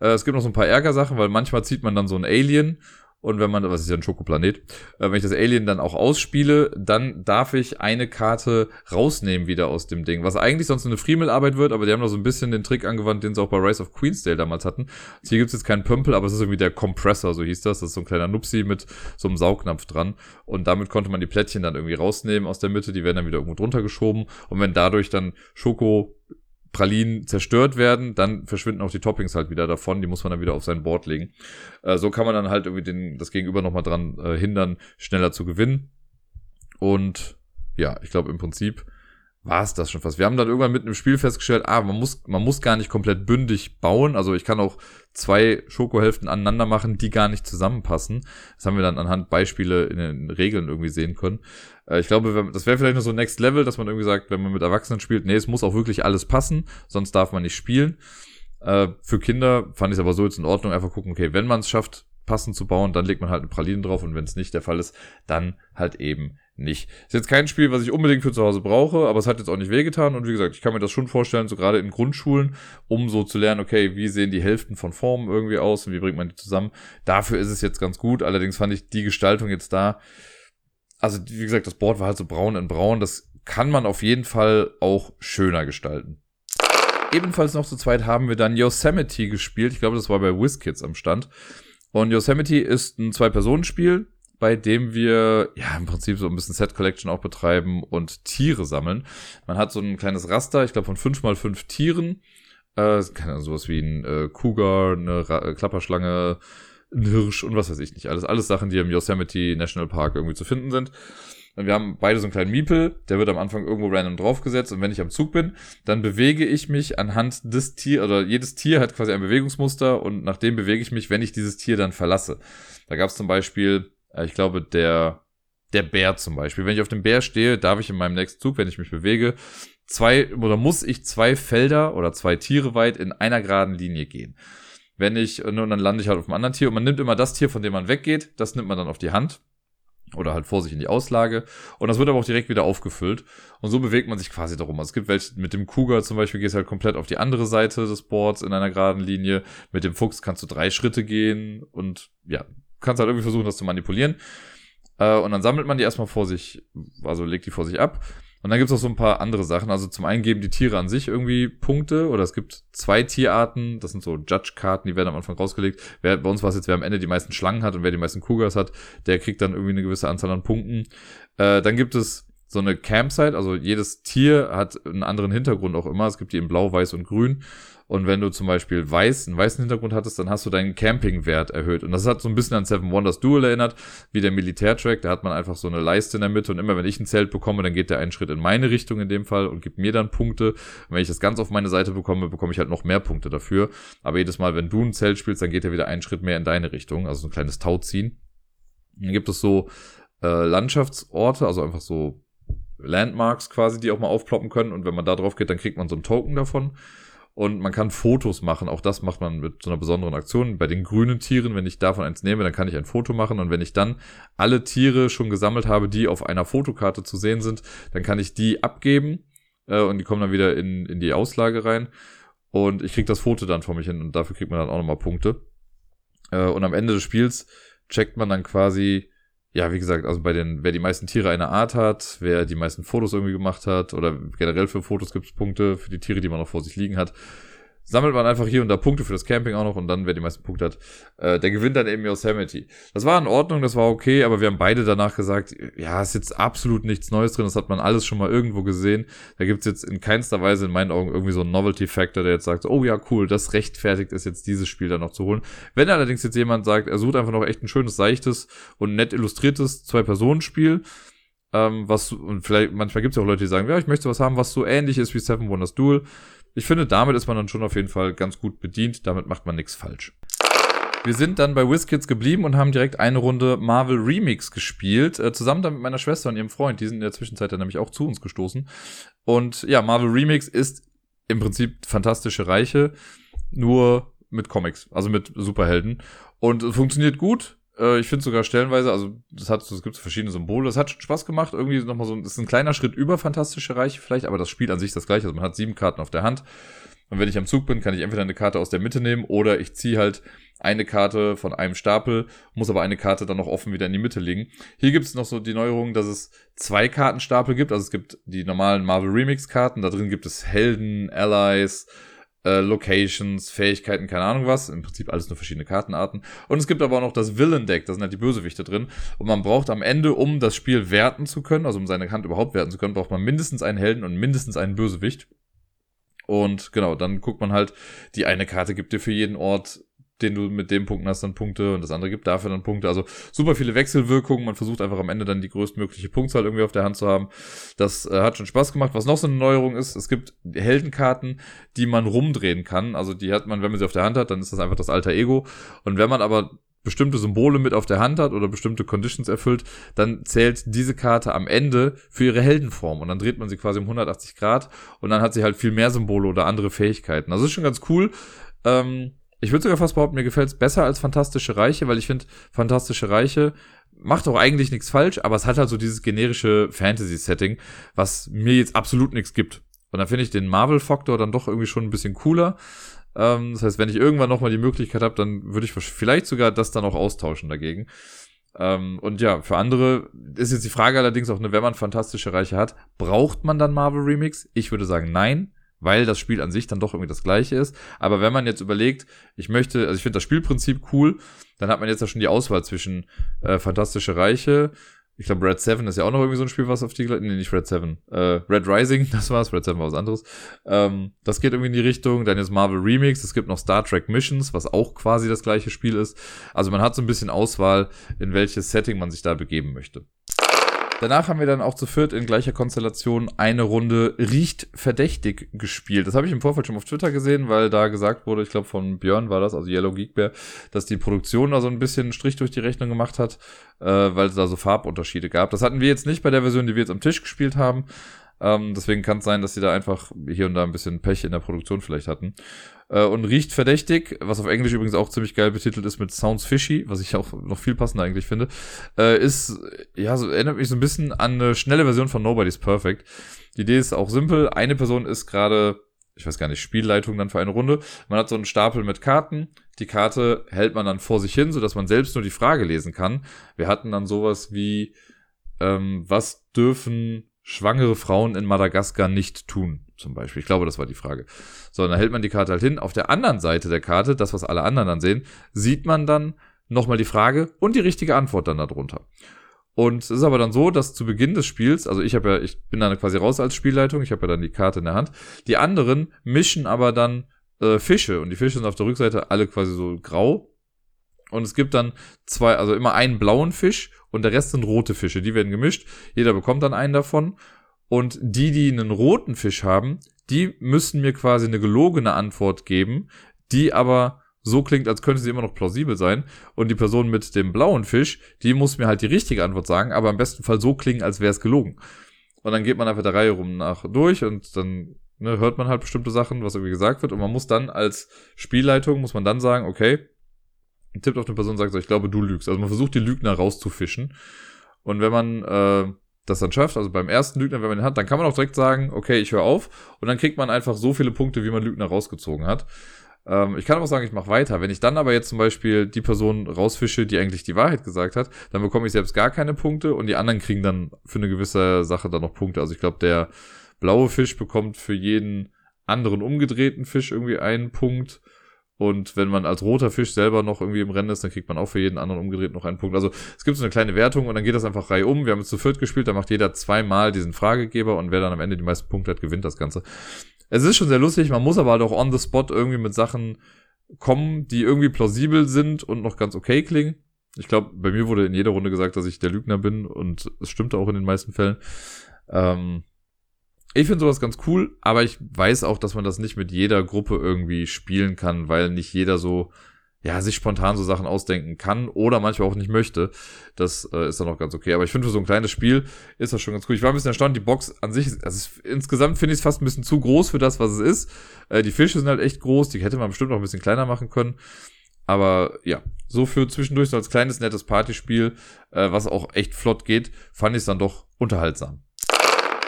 Speaker 1: Äh, es gibt noch so ein paar Ärgersachen, weil manchmal zieht man dann so ein Alien und wenn man, was ist ja ein Schokoplanet, äh, wenn ich das Alien dann auch ausspiele, dann darf ich eine Karte rausnehmen wieder aus dem Ding. Was eigentlich sonst eine Friemelarbeit wird, aber die haben noch so ein bisschen den Trick angewandt, den sie auch bei Rise of Queensdale damals hatten. Also hier gibt's jetzt keinen Pömpel, aber es ist irgendwie der Compressor, so hieß das. Das ist so ein kleiner Nupsi mit so einem Saugnapf dran. Und damit konnte man die Plättchen dann irgendwie rausnehmen aus der Mitte, die werden dann wieder irgendwo drunter geschoben. Und wenn dadurch dann Schoko Pralinen zerstört werden, dann verschwinden auch die Toppings halt wieder davon. Die muss man dann wieder auf sein Board legen. Äh, so kann man dann halt irgendwie den, das Gegenüber nochmal dran äh, hindern, schneller zu gewinnen. Und ja, ich glaube im Prinzip war es das schon fast. Wir haben dann irgendwann mitten im Spiel festgestellt, ah, man muss, man muss gar nicht komplett bündig bauen. Also ich kann auch zwei Schokohälften aneinander machen, die gar nicht zusammenpassen. Das haben wir dann anhand Beispiele in den Regeln irgendwie sehen können. Äh, ich glaube, das wäre vielleicht nur so Next Level, dass man irgendwie sagt, wenn man mit Erwachsenen spielt, nee, es muss auch wirklich alles passen, sonst darf man nicht spielen. Äh, für Kinder fand ich es aber so jetzt in Ordnung, einfach gucken, okay, wenn man es schafft, passend zu bauen, dann legt man halt eine Pralinen drauf und wenn es nicht der Fall ist, dann halt eben nicht. Ist jetzt kein Spiel, was ich unbedingt für zu Hause brauche, aber es hat jetzt auch nicht wehgetan und wie gesagt, ich kann mir das schon vorstellen, so gerade in Grundschulen, um so zu lernen, okay, wie sehen die Hälften von Formen irgendwie aus und wie bringt man die zusammen. Dafür ist es jetzt ganz gut, allerdings fand ich die Gestaltung jetzt da, also wie gesagt, das Board war halt so braun in braun, das kann man auf jeden Fall auch schöner gestalten. Ebenfalls noch zu zweit haben wir dann Yosemite gespielt. Ich glaube, das war bei WizKids am Stand. Und Yosemite ist ein Zwei-Personen-Spiel bei dem wir ja im Prinzip so ein bisschen Set Collection auch betreiben und Tiere sammeln. Man hat so ein kleines Raster, ich glaube von fünf mal fünf Tieren. Äh, keine Ahnung, sowas wie ein äh, Cougar, eine Ra äh, Klapperschlange, ein Hirsch und was weiß ich nicht. Alles, alles Sachen, die im Yosemite National Park irgendwie zu finden sind. Und wir haben beide so einen kleinen Miepel, der wird am Anfang irgendwo random draufgesetzt und wenn ich am Zug bin, dann bewege ich mich anhand des Tier oder jedes Tier hat quasi ein Bewegungsmuster und nach dem bewege ich mich, wenn ich dieses Tier dann verlasse. Da gab es zum Beispiel ich glaube, der, der Bär zum Beispiel. Wenn ich auf dem Bär stehe, darf ich in meinem nächsten Zug, wenn ich mich bewege, zwei oder muss ich zwei Felder oder zwei Tiere weit in einer geraden Linie gehen. Wenn ich, und dann lande ich halt auf einem anderen Tier und man nimmt immer das Tier, von dem man weggeht, das nimmt man dann auf die Hand oder halt vor sich in die Auslage. Und das wird aber auch direkt wieder aufgefüllt. Und so bewegt man sich quasi darum. Also es gibt welche, mit dem Cougar zum Beispiel gehst du halt komplett auf die andere Seite des Boards in einer geraden Linie. Mit dem Fuchs kannst du drei Schritte gehen und ja, kannst halt irgendwie versuchen, das zu manipulieren. Äh, und dann sammelt man die erstmal vor sich, also legt die vor sich ab. Und dann gibt es auch so ein paar andere Sachen. Also zum einen geben die Tiere an sich irgendwie Punkte oder es gibt zwei Tierarten. Das sind so Judge-Karten, die werden am Anfang rausgelegt. Wer, bei uns war es jetzt, wer am Ende die meisten Schlangen hat und wer die meisten Cougars hat, der kriegt dann irgendwie eine gewisse Anzahl an Punkten. Äh, dann gibt es so eine Campsite, also jedes Tier hat einen anderen Hintergrund auch immer. Es gibt die in Blau, Weiß und Grün. Und wenn du zum Beispiel weiß, einen weißen Hintergrund hattest, dann hast du deinen Campingwert erhöht. Und das hat so ein bisschen an Seven Wonders Duel erinnert, wie der Militärtrack. Da hat man einfach so eine Leiste in der Mitte und immer wenn ich ein Zelt bekomme, dann geht der einen Schritt in meine Richtung in dem Fall und gibt mir dann Punkte. Und wenn ich das ganz auf meine Seite bekomme, bekomme ich halt noch mehr Punkte dafür. Aber jedes Mal, wenn du ein Zelt spielst, dann geht er wieder einen Schritt mehr in deine Richtung. Also so ein kleines Tauziehen. Dann gibt es so äh, Landschaftsorte, also einfach so Landmarks quasi, die auch mal aufploppen können. Und wenn man da drauf geht, dann kriegt man so einen Token davon. Und man kann Fotos machen. Auch das macht man mit so einer besonderen Aktion. Bei den grünen Tieren, wenn ich davon eins nehme, dann kann ich ein Foto machen. Und wenn ich dann alle Tiere schon gesammelt habe, die auf einer Fotokarte zu sehen sind, dann kann ich die abgeben. Äh, und die kommen dann wieder in, in die Auslage rein. Und ich krieg das Foto dann vor mich hin. Und dafür kriegt man dann auch nochmal Punkte. Äh, und am Ende des Spiels checkt man dann quasi, ja, wie gesagt, also bei den, wer die meisten Tiere einer Art hat, wer die meisten Fotos irgendwie gemacht hat oder generell für Fotos gibt es Punkte für die Tiere, die man noch vor sich liegen hat. Sammelt man einfach hier und da Punkte für das Camping auch noch und dann, wer die meisten Punkte hat, äh, der gewinnt dann eben Yosemite. Das war in Ordnung, das war okay, aber wir haben beide danach gesagt, ja, ist jetzt absolut nichts Neues drin, das hat man alles schon mal irgendwo gesehen. Da gibt's jetzt in keinster Weise in meinen Augen irgendwie so einen Novelty-Factor, der jetzt sagt, oh ja, cool, das rechtfertigt es jetzt, dieses Spiel dann noch zu holen. Wenn allerdings jetzt jemand sagt, er sucht einfach noch echt ein schönes, seichtes und nett illustriertes Zwei-Personen-Spiel, ähm, was, und vielleicht, manchmal gibt's ja auch Leute, die sagen, ja, ich möchte was haben, was so ähnlich ist wie Seven Wonders Duel, ich finde, damit ist man dann schon auf jeden Fall ganz gut bedient. Damit macht man nichts falsch. Wir sind dann bei WizKids geblieben und haben direkt eine Runde Marvel Remix gespielt, äh, zusammen dann mit meiner Schwester und ihrem Freund. Die sind in der Zwischenzeit dann nämlich auch zu uns gestoßen. Und ja, Marvel Remix ist im Prinzip fantastische Reiche, nur mit Comics, also mit Superhelden. Und funktioniert gut. Äh, ich finde sogar stellenweise, also das hat, es gibt verschiedene Symbole, das hat schon Spaß gemacht. Irgendwie nochmal so, das ist ein kleiner Schritt über Fantastische Reiche vielleicht, aber das Spiel an sich das gleiche. Also man hat sieben Karten auf der Hand. Und wenn ich am Zug bin, kann ich entweder eine Karte aus der Mitte nehmen oder ich ziehe halt eine Karte von einem Stapel, muss aber eine Karte dann noch offen wieder in die Mitte legen. Hier gibt es noch so die Neuerung, dass es zwei Kartenstapel gibt. Also es gibt die normalen Marvel Remix Karten, da drin gibt es Helden, Allies, äh, Locations, Fähigkeiten, keine Ahnung was. Im Prinzip alles nur verschiedene Kartenarten. Und es gibt aber auch noch das Villain-Deck, da sind halt die Bösewichte drin. Und man braucht am Ende, um das Spiel werten zu können, also um seine Hand überhaupt werten zu können, braucht man mindestens einen Helden und mindestens einen Bösewicht. Und genau, dann guckt man halt, die eine Karte gibt dir für jeden Ort den du mit dem Punkten hast, dann Punkte und das andere gibt dafür dann Punkte. Also super viele Wechselwirkungen. Man versucht einfach am Ende dann die größtmögliche Punktzahl irgendwie auf der Hand zu haben. Das äh, hat schon Spaß gemacht. Was noch so eine Neuerung ist, es gibt Heldenkarten, die man rumdrehen kann. Also die hat man, wenn man sie auf der Hand hat, dann ist das einfach das alter Ego. Und wenn man aber bestimmte Symbole mit auf der Hand hat oder bestimmte Conditions erfüllt, dann zählt diese Karte am Ende für ihre Heldenform und dann dreht man sie quasi um 180 Grad und dann hat sie halt viel mehr Symbole oder andere Fähigkeiten. Also ist schon ganz cool. Ähm, ich würde sogar fast behaupten, mir gefällt es besser als Fantastische Reiche, weil ich finde, Fantastische Reiche macht auch eigentlich nichts falsch, aber es hat halt so dieses generische Fantasy-Setting, was mir jetzt absolut nichts gibt. Und dann finde ich den Marvel-Faktor dann doch irgendwie schon ein bisschen cooler. Ähm, das heißt, wenn ich irgendwann nochmal die Möglichkeit habe, dann würde ich vielleicht sogar das dann auch austauschen dagegen. Ähm, und ja, für andere ist jetzt die Frage allerdings auch, ne, wenn man fantastische Reiche hat, braucht man dann Marvel Remix? Ich würde sagen, nein weil das Spiel an sich dann doch irgendwie das gleiche ist. Aber wenn man jetzt überlegt, ich möchte, also ich finde das Spielprinzip cool, dann hat man jetzt ja schon die Auswahl zwischen äh, Fantastische Reiche, ich glaube, Red 7 ist ja auch noch irgendwie so ein Spiel, was auf die, nee, nicht Red 7, äh, Red Rising, das war's, Red 7 war was anderes. Ähm, das geht irgendwie in die Richtung, dann jetzt Marvel Remix, es gibt noch Star Trek Missions, was auch quasi das gleiche Spiel ist. Also man hat so ein bisschen Auswahl, in welches Setting man sich da begeben möchte. Danach haben wir dann auch zu viert in gleicher Konstellation eine Runde Riecht verdächtig gespielt. Das habe ich im Vorfeld schon auf Twitter gesehen, weil da gesagt wurde, ich glaube von Björn war das, also Yellow Geek Bear, dass die Produktion da so ein bisschen Strich durch die Rechnung gemacht hat, äh, weil es da so Farbunterschiede gab. Das hatten wir jetzt nicht bei der Version, die wir jetzt am Tisch gespielt haben. Ähm, deswegen kann es sein, dass sie da einfach hier und da ein bisschen Pech in der Produktion vielleicht hatten. Äh, und riecht verdächtig, was auf Englisch übrigens auch ziemlich geil betitelt ist mit Sounds Fishy, was ich auch noch viel passender eigentlich finde, äh, ist, ja, so erinnert mich so ein bisschen an eine schnelle Version von Nobody's Perfect. Die Idee ist auch simpel. Eine Person ist gerade ich weiß gar nicht, Spielleitung dann für eine Runde. Man hat so einen Stapel mit Karten. Die Karte hält man dann vor sich hin, sodass man selbst nur die Frage lesen kann. Wir hatten dann sowas wie, ähm, was dürfen schwangere Frauen in Madagaskar nicht tun, zum Beispiel. Ich glaube, das war die Frage. So, dann hält man die Karte halt hin. Auf der anderen Seite der Karte, das, was alle anderen dann sehen, sieht man dann nochmal die Frage und die richtige Antwort dann darunter. Und es ist aber dann so, dass zu Beginn des Spiels, also ich habe ja, ich bin dann quasi raus als Spielleitung, ich habe ja dann die Karte in der Hand. Die anderen mischen aber dann äh, Fische und die Fische sind auf der Rückseite alle quasi so grau. Und es gibt dann zwei, also immer einen blauen Fisch und der Rest sind rote Fische. Die werden gemischt. Jeder bekommt dann einen davon. Und die, die einen roten Fisch haben, die müssen mir quasi eine gelogene Antwort geben, die aber so klingt, als könnte sie immer noch plausibel sein. Und die Person mit dem blauen Fisch, die muss mir halt die richtige Antwort sagen, aber im besten Fall so klingen, als wäre es gelogen. Und dann geht man einfach der Reihe rum nach durch und dann ne, hört man halt bestimmte Sachen, was irgendwie gesagt wird. Und man muss dann als Spielleitung, muss man dann sagen, okay, tippt auf eine Person und sagt so, ich glaube, du lügst. Also man versucht, die Lügner rauszufischen. Und wenn man äh, das dann schafft, also beim ersten Lügner, wenn man ihn hat, dann kann man auch direkt sagen, okay, ich höre auf. Und dann kriegt man einfach so viele Punkte, wie man Lügner rausgezogen hat. Ähm, ich kann auch sagen, ich mache weiter. Wenn ich dann aber jetzt zum Beispiel die Person rausfische, die eigentlich die Wahrheit gesagt hat, dann bekomme ich selbst gar keine Punkte und die anderen kriegen dann für eine gewisse Sache dann noch Punkte. Also ich glaube, der blaue Fisch bekommt für jeden anderen umgedrehten Fisch irgendwie einen Punkt. Und wenn man als roter Fisch selber noch irgendwie im Rennen ist, dann kriegt man auch für jeden anderen umgedreht noch einen Punkt. Also es gibt so eine kleine Wertung und dann geht das einfach Reihe um. Wir haben jetzt zu viert gespielt, da macht jeder zweimal diesen Fragegeber und wer dann am Ende die meisten Punkte hat, gewinnt das Ganze. Es ist schon sehr lustig, man muss aber halt auch on the spot irgendwie mit Sachen kommen, die irgendwie plausibel sind und noch ganz okay klingen. Ich glaube, bei mir wurde in jeder Runde gesagt, dass ich der Lügner bin und es stimmte auch in den meisten Fällen. Ähm, ich finde sowas ganz cool, aber ich weiß auch, dass man das nicht mit jeder Gruppe irgendwie spielen kann, weil nicht jeder so, ja, sich spontan so Sachen ausdenken kann oder manchmal auch nicht möchte. Das äh, ist dann auch ganz okay. Aber ich finde, für so ein kleines Spiel ist das schon ganz cool. Ich war ein bisschen erstaunt, die Box an sich, also insgesamt finde ich es fast ein bisschen zu groß für das, was es ist. Äh, die Fische sind halt echt groß, die hätte man bestimmt noch ein bisschen kleiner machen können. Aber ja, so für zwischendurch so als kleines, nettes Partyspiel, äh, was auch echt flott geht, fand ich es dann doch unterhaltsam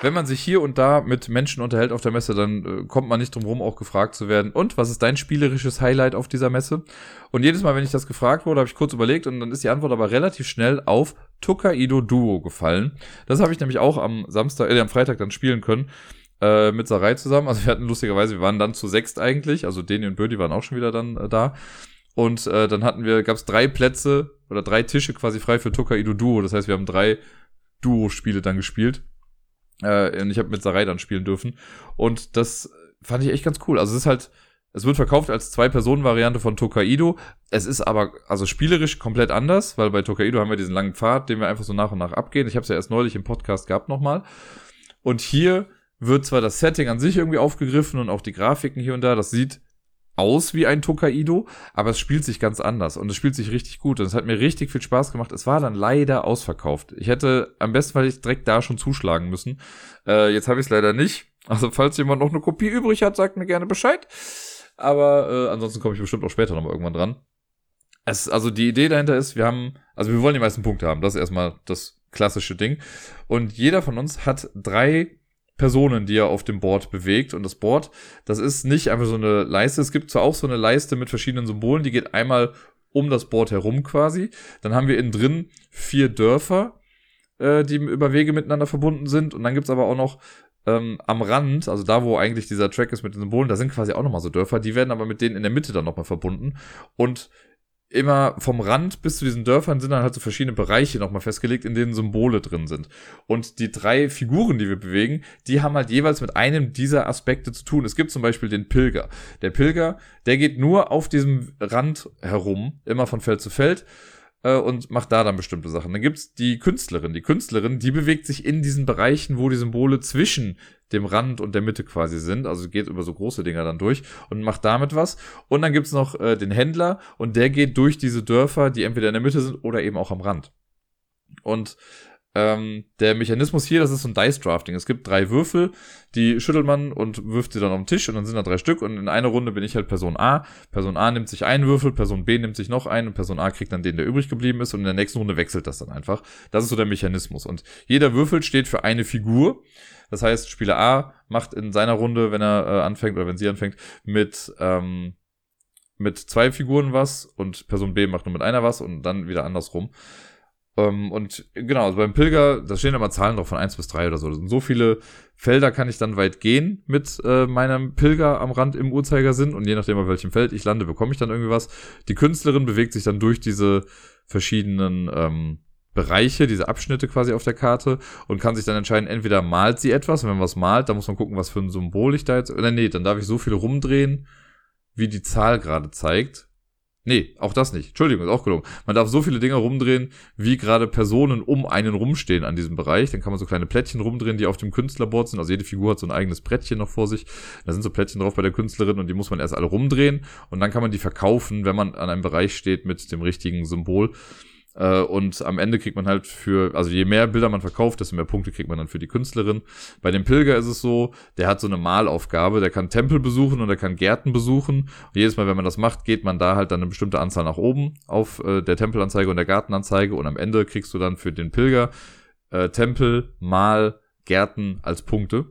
Speaker 1: wenn man sich hier und da mit Menschen unterhält auf der Messe, dann äh, kommt man nicht drum rum, auch gefragt zu werden. Und was ist dein spielerisches Highlight auf dieser Messe? Und jedes Mal, wenn ich das gefragt wurde, habe ich kurz überlegt und dann ist die Antwort aber relativ schnell auf Tokaido Duo gefallen. Das habe ich nämlich auch am Samstag, äh, am Freitag dann spielen können äh, mit Sarai zusammen. Also wir hatten lustigerweise, wir waren dann zu sechst eigentlich, also Deni und Birdie waren auch schon wieder dann äh, da. Und äh, dann hatten wir, gab es drei Plätze oder drei Tische quasi frei für Tokaido Duo. Das heißt, wir haben drei Duo-Spiele dann gespielt. Äh, und ich habe mit Sarai dann spielen dürfen. Und das fand ich echt ganz cool. Also es ist halt, es wird verkauft als Zwei-Personen-Variante von Tokaido. Es ist aber also spielerisch komplett anders, weil bei Tokaido haben wir diesen langen Pfad, den wir einfach so nach und nach abgehen. Ich habe es ja erst neulich im Podcast gehabt nochmal. Und hier wird zwar das Setting an sich irgendwie aufgegriffen und auch die Grafiken hier und da, das sieht aus wie ein Tokaido, aber es spielt sich ganz anders und es spielt sich richtig gut und es hat mir richtig viel Spaß gemacht. Es war dann leider ausverkauft. Ich hätte am besten weil direkt da schon zuschlagen müssen. Äh, jetzt habe ich es leider nicht. Also falls jemand noch eine Kopie übrig hat, sagt mir gerne Bescheid. Aber äh, ansonsten komme ich bestimmt auch später nochmal irgendwann dran. Es, also die Idee dahinter ist, wir haben, also wir wollen die meisten Punkte haben. Das ist erstmal das klassische Ding. Und jeder von uns hat drei Personen, die er auf dem Board bewegt. Und das Board, das ist nicht einfach so eine Leiste. Es gibt zwar auch so eine Leiste mit verschiedenen Symbolen, die geht einmal um das Board herum quasi. Dann haben wir innen drin vier Dörfer, äh, die über Wege miteinander verbunden sind. Und dann gibt's aber auch noch ähm, am Rand, also da, wo eigentlich dieser Track ist mit den Symbolen, da sind quasi auch nochmal so Dörfer. Die werden aber mit denen in der Mitte dann nochmal verbunden. Und immer vom Rand bis zu diesen Dörfern sind dann halt so verschiedene Bereiche nochmal festgelegt, in denen Symbole drin sind. Und die drei Figuren, die wir bewegen, die haben halt jeweils mit einem dieser Aspekte zu tun. Es gibt zum Beispiel den Pilger. Der Pilger, der geht nur auf diesem Rand herum, immer von Feld zu Feld äh, und macht da dann bestimmte Sachen. Dann gibt's die Künstlerin. Die Künstlerin, die bewegt sich in diesen Bereichen, wo die Symbole zwischen dem Rand und der Mitte quasi sind. Also geht über so große Dinger dann durch und macht damit was. Und dann gibt's noch äh, den Händler und der geht durch diese Dörfer, die entweder in der Mitte sind oder eben auch am Rand. Und ähm, der Mechanismus hier, das ist so ein Dice-Drafting. Es gibt drei Würfel, die schüttelt man und wirft sie dann auf den Tisch und dann sind da drei Stück und in einer Runde bin ich halt Person A. Person A nimmt sich einen Würfel, Person B nimmt sich noch einen und Person A kriegt dann den, der übrig geblieben ist und in der nächsten Runde wechselt das dann einfach. Das ist so der Mechanismus. Und jeder Würfel steht für eine Figur. Das heißt, Spieler A macht in seiner Runde, wenn er äh, anfängt oder wenn sie anfängt, mit, ähm, mit zwei Figuren was und Person B macht nur mit einer was und dann wieder andersrum. Ähm, und genau, also beim Pilger, da stehen immer Zahlen drauf von eins bis drei oder so. So viele Felder kann ich dann weit gehen mit äh, meinem Pilger am Rand im Uhrzeigersinn und je nachdem, auf welchem Feld ich lande, bekomme ich dann irgendwie was. Die Künstlerin bewegt sich dann durch diese verschiedenen ähm, Bereiche, diese Abschnitte quasi auf der Karte und kann sich dann entscheiden, entweder malt sie etwas und wenn man was malt, dann muss man gucken, was für ein Symbol ich da jetzt, oder nee, dann darf ich so viel rumdrehen, wie die Zahl gerade zeigt Nee, auch das nicht. Entschuldigung, ist auch gelungen. Man darf so viele Dinge rumdrehen, wie gerade Personen um einen rumstehen an diesem Bereich. Dann kann man so kleine Plättchen rumdrehen, die auf dem Künstlerboard sind. Also jede Figur hat so ein eigenes Brettchen noch vor sich. Da sind so Plättchen drauf bei der Künstlerin und die muss man erst alle rumdrehen. Und dann kann man die verkaufen, wenn man an einem Bereich steht mit dem richtigen Symbol. Äh, und am Ende kriegt man halt für, also je mehr Bilder man verkauft, desto mehr Punkte kriegt man dann für die Künstlerin. Bei dem Pilger ist es so, der hat so eine Malaufgabe, der kann Tempel besuchen und er kann Gärten besuchen. Und jedes Mal, wenn man das macht, geht man da halt dann eine bestimmte Anzahl nach oben auf äh, der Tempelanzeige und der Gartenanzeige und am Ende kriegst du dann für den Pilger äh, Tempel, Mal, Gärten als Punkte.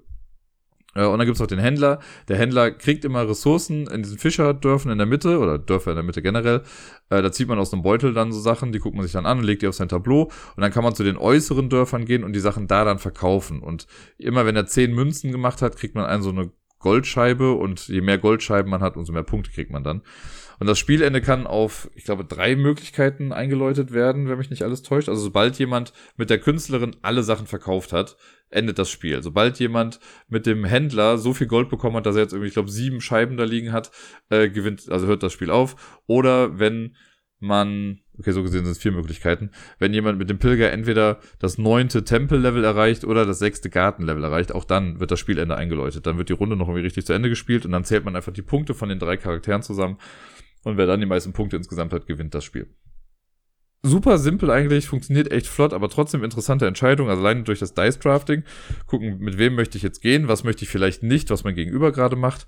Speaker 1: Äh, und dann gibt's noch den Händler. Der Händler kriegt immer Ressourcen in diesen Fischerdörfern in der Mitte oder Dörfer in der Mitte generell. Äh, da zieht man aus einem Beutel dann so Sachen, die guckt man sich dann an und legt die auf sein Tableau. Und dann kann man zu den äußeren Dörfern gehen und die Sachen da dann verkaufen. Und immer wenn er zehn Münzen gemacht hat, kriegt man einen so eine Goldscheibe und je mehr Goldscheiben man hat, umso mehr Punkte kriegt man dann. Und das Spielende kann auf, ich glaube, drei Möglichkeiten eingeläutet werden, wenn mich nicht alles täuscht. Also sobald jemand mit der Künstlerin alle Sachen verkauft hat, endet das Spiel. Sobald jemand mit dem Händler so viel Gold bekommen hat, dass er jetzt irgendwie, ich glaube, sieben Scheiben da liegen hat, äh, gewinnt, also hört das Spiel auf. Oder wenn man, okay, so gesehen sind es vier Möglichkeiten, wenn jemand mit dem Pilger entweder das neunte Tempellevel erreicht oder das sechste Gartenlevel erreicht, auch dann wird das Spielende eingeläutet. Dann wird die Runde noch irgendwie richtig zu Ende gespielt und dann zählt man einfach die Punkte von den drei Charakteren zusammen und wer dann die meisten Punkte insgesamt hat, gewinnt das Spiel. Super simpel eigentlich, funktioniert echt flott, aber trotzdem interessante Entscheidung. Also alleine durch das Dice Drafting. Gucken, mit wem möchte ich jetzt gehen, was möchte ich vielleicht nicht, was mein Gegenüber gerade macht.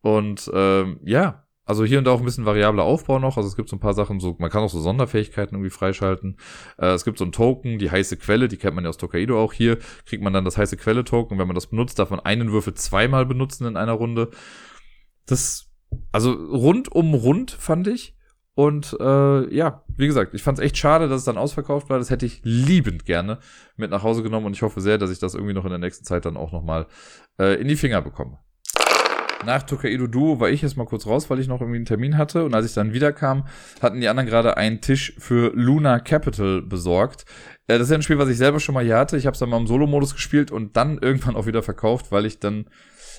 Speaker 1: Und ähm, ja, also hier und da auch ein bisschen variabler Aufbau noch. Also es gibt so ein paar Sachen, so, man kann auch so Sonderfähigkeiten irgendwie freischalten. Äh, es gibt so ein Token, die heiße Quelle, die kennt man ja aus Tokaido auch hier. Kriegt man dann das heiße Quelle-Token. Wenn man das benutzt, darf man einen Würfel zweimal benutzen in einer Runde. Das also rund um rund fand ich. Und äh, ja, wie gesagt, ich fand es echt schade, dass es dann ausverkauft war. Das hätte ich liebend gerne mit nach Hause genommen und ich hoffe sehr, dass ich das irgendwie noch in der nächsten Zeit dann auch nochmal äh, in die Finger bekomme. Nach Tokaido Duo war ich jetzt mal kurz raus, weil ich noch irgendwie einen Termin hatte. Und als ich dann wiederkam, hatten die anderen gerade einen Tisch für Luna Capital besorgt. Äh, das ist ja ein Spiel, was ich selber schon mal hier hatte. Ich habe es dann mal im Solo-Modus gespielt und dann irgendwann auch wieder verkauft, weil ich dann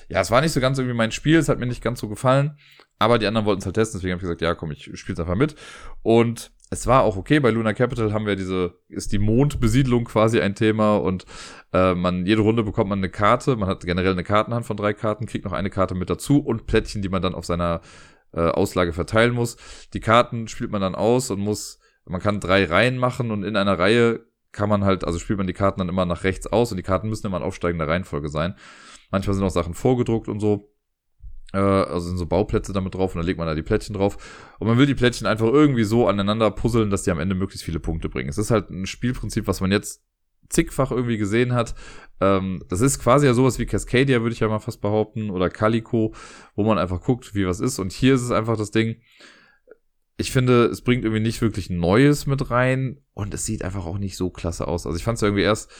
Speaker 1: ja, es war nicht so ganz irgendwie mein Spiel, es hat mir nicht ganz so gefallen, aber die anderen wollten es halt testen, deswegen habe ich gesagt, ja, komm, ich spiel's einfach mit. Und es war auch okay, bei Luna Capital haben wir diese, ist die Mondbesiedlung quasi ein Thema und äh, man, jede Runde bekommt man eine Karte, man hat generell eine Kartenhand von drei Karten, kriegt noch eine Karte mit dazu und Plättchen, die man dann auf seiner äh, Auslage verteilen muss. Die Karten spielt man dann aus und muss, man kann drei Reihen machen und in einer Reihe kann man halt, also spielt man die Karten dann immer nach rechts aus und die Karten müssen immer in aufsteigender Reihenfolge sein. Manchmal sind auch Sachen vorgedruckt und so. Äh, also sind so Bauplätze damit drauf und dann legt man da die Plättchen drauf. Und man will die Plättchen einfach irgendwie so aneinander puzzeln, dass die am Ende möglichst viele Punkte bringen. Es ist halt ein Spielprinzip, was man jetzt zigfach irgendwie gesehen hat. Ähm, das ist quasi ja sowas wie Cascadia, würde ich ja mal fast behaupten, oder Calico, wo man einfach guckt, wie was ist. Und hier ist es einfach das Ding, ich finde, es bringt irgendwie nicht wirklich Neues mit rein und es sieht einfach auch nicht so klasse aus. Also ich fand es irgendwie erst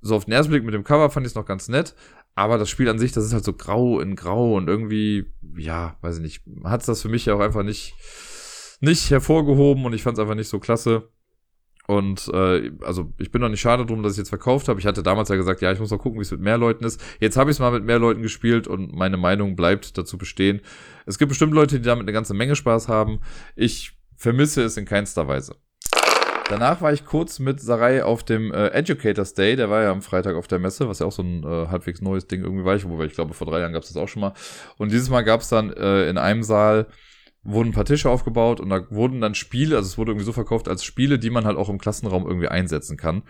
Speaker 1: so auf den ersten Blick mit dem Cover fand ich es noch ganz nett, aber das Spiel an sich, das ist halt so grau in grau und irgendwie, ja, weiß ich nicht, hat es das für mich ja auch einfach nicht, nicht hervorgehoben und ich fand es einfach nicht so klasse. Und äh, also ich bin noch nicht schade drum, dass ich jetzt verkauft habe. Ich hatte damals ja gesagt, ja, ich muss mal gucken, wie es mit mehr Leuten ist. Jetzt habe ich es mal mit mehr Leuten gespielt und meine Meinung bleibt dazu bestehen. Es gibt bestimmt Leute, die damit eine ganze Menge Spaß haben. Ich vermisse es in keinster Weise. Danach war ich kurz mit Sarai auf dem äh, Educators Day, der war ja am Freitag auf der Messe, was ja auch so ein äh, halbwegs neues Ding irgendwie war, wobei ich glaube, vor drei Jahren gab es das auch schon mal. Und dieses Mal gab es dann äh, in einem Saal wurden ein paar Tische aufgebaut und da wurden dann Spiele, also es wurde irgendwie so verkauft als Spiele, die man halt auch im Klassenraum irgendwie einsetzen kann.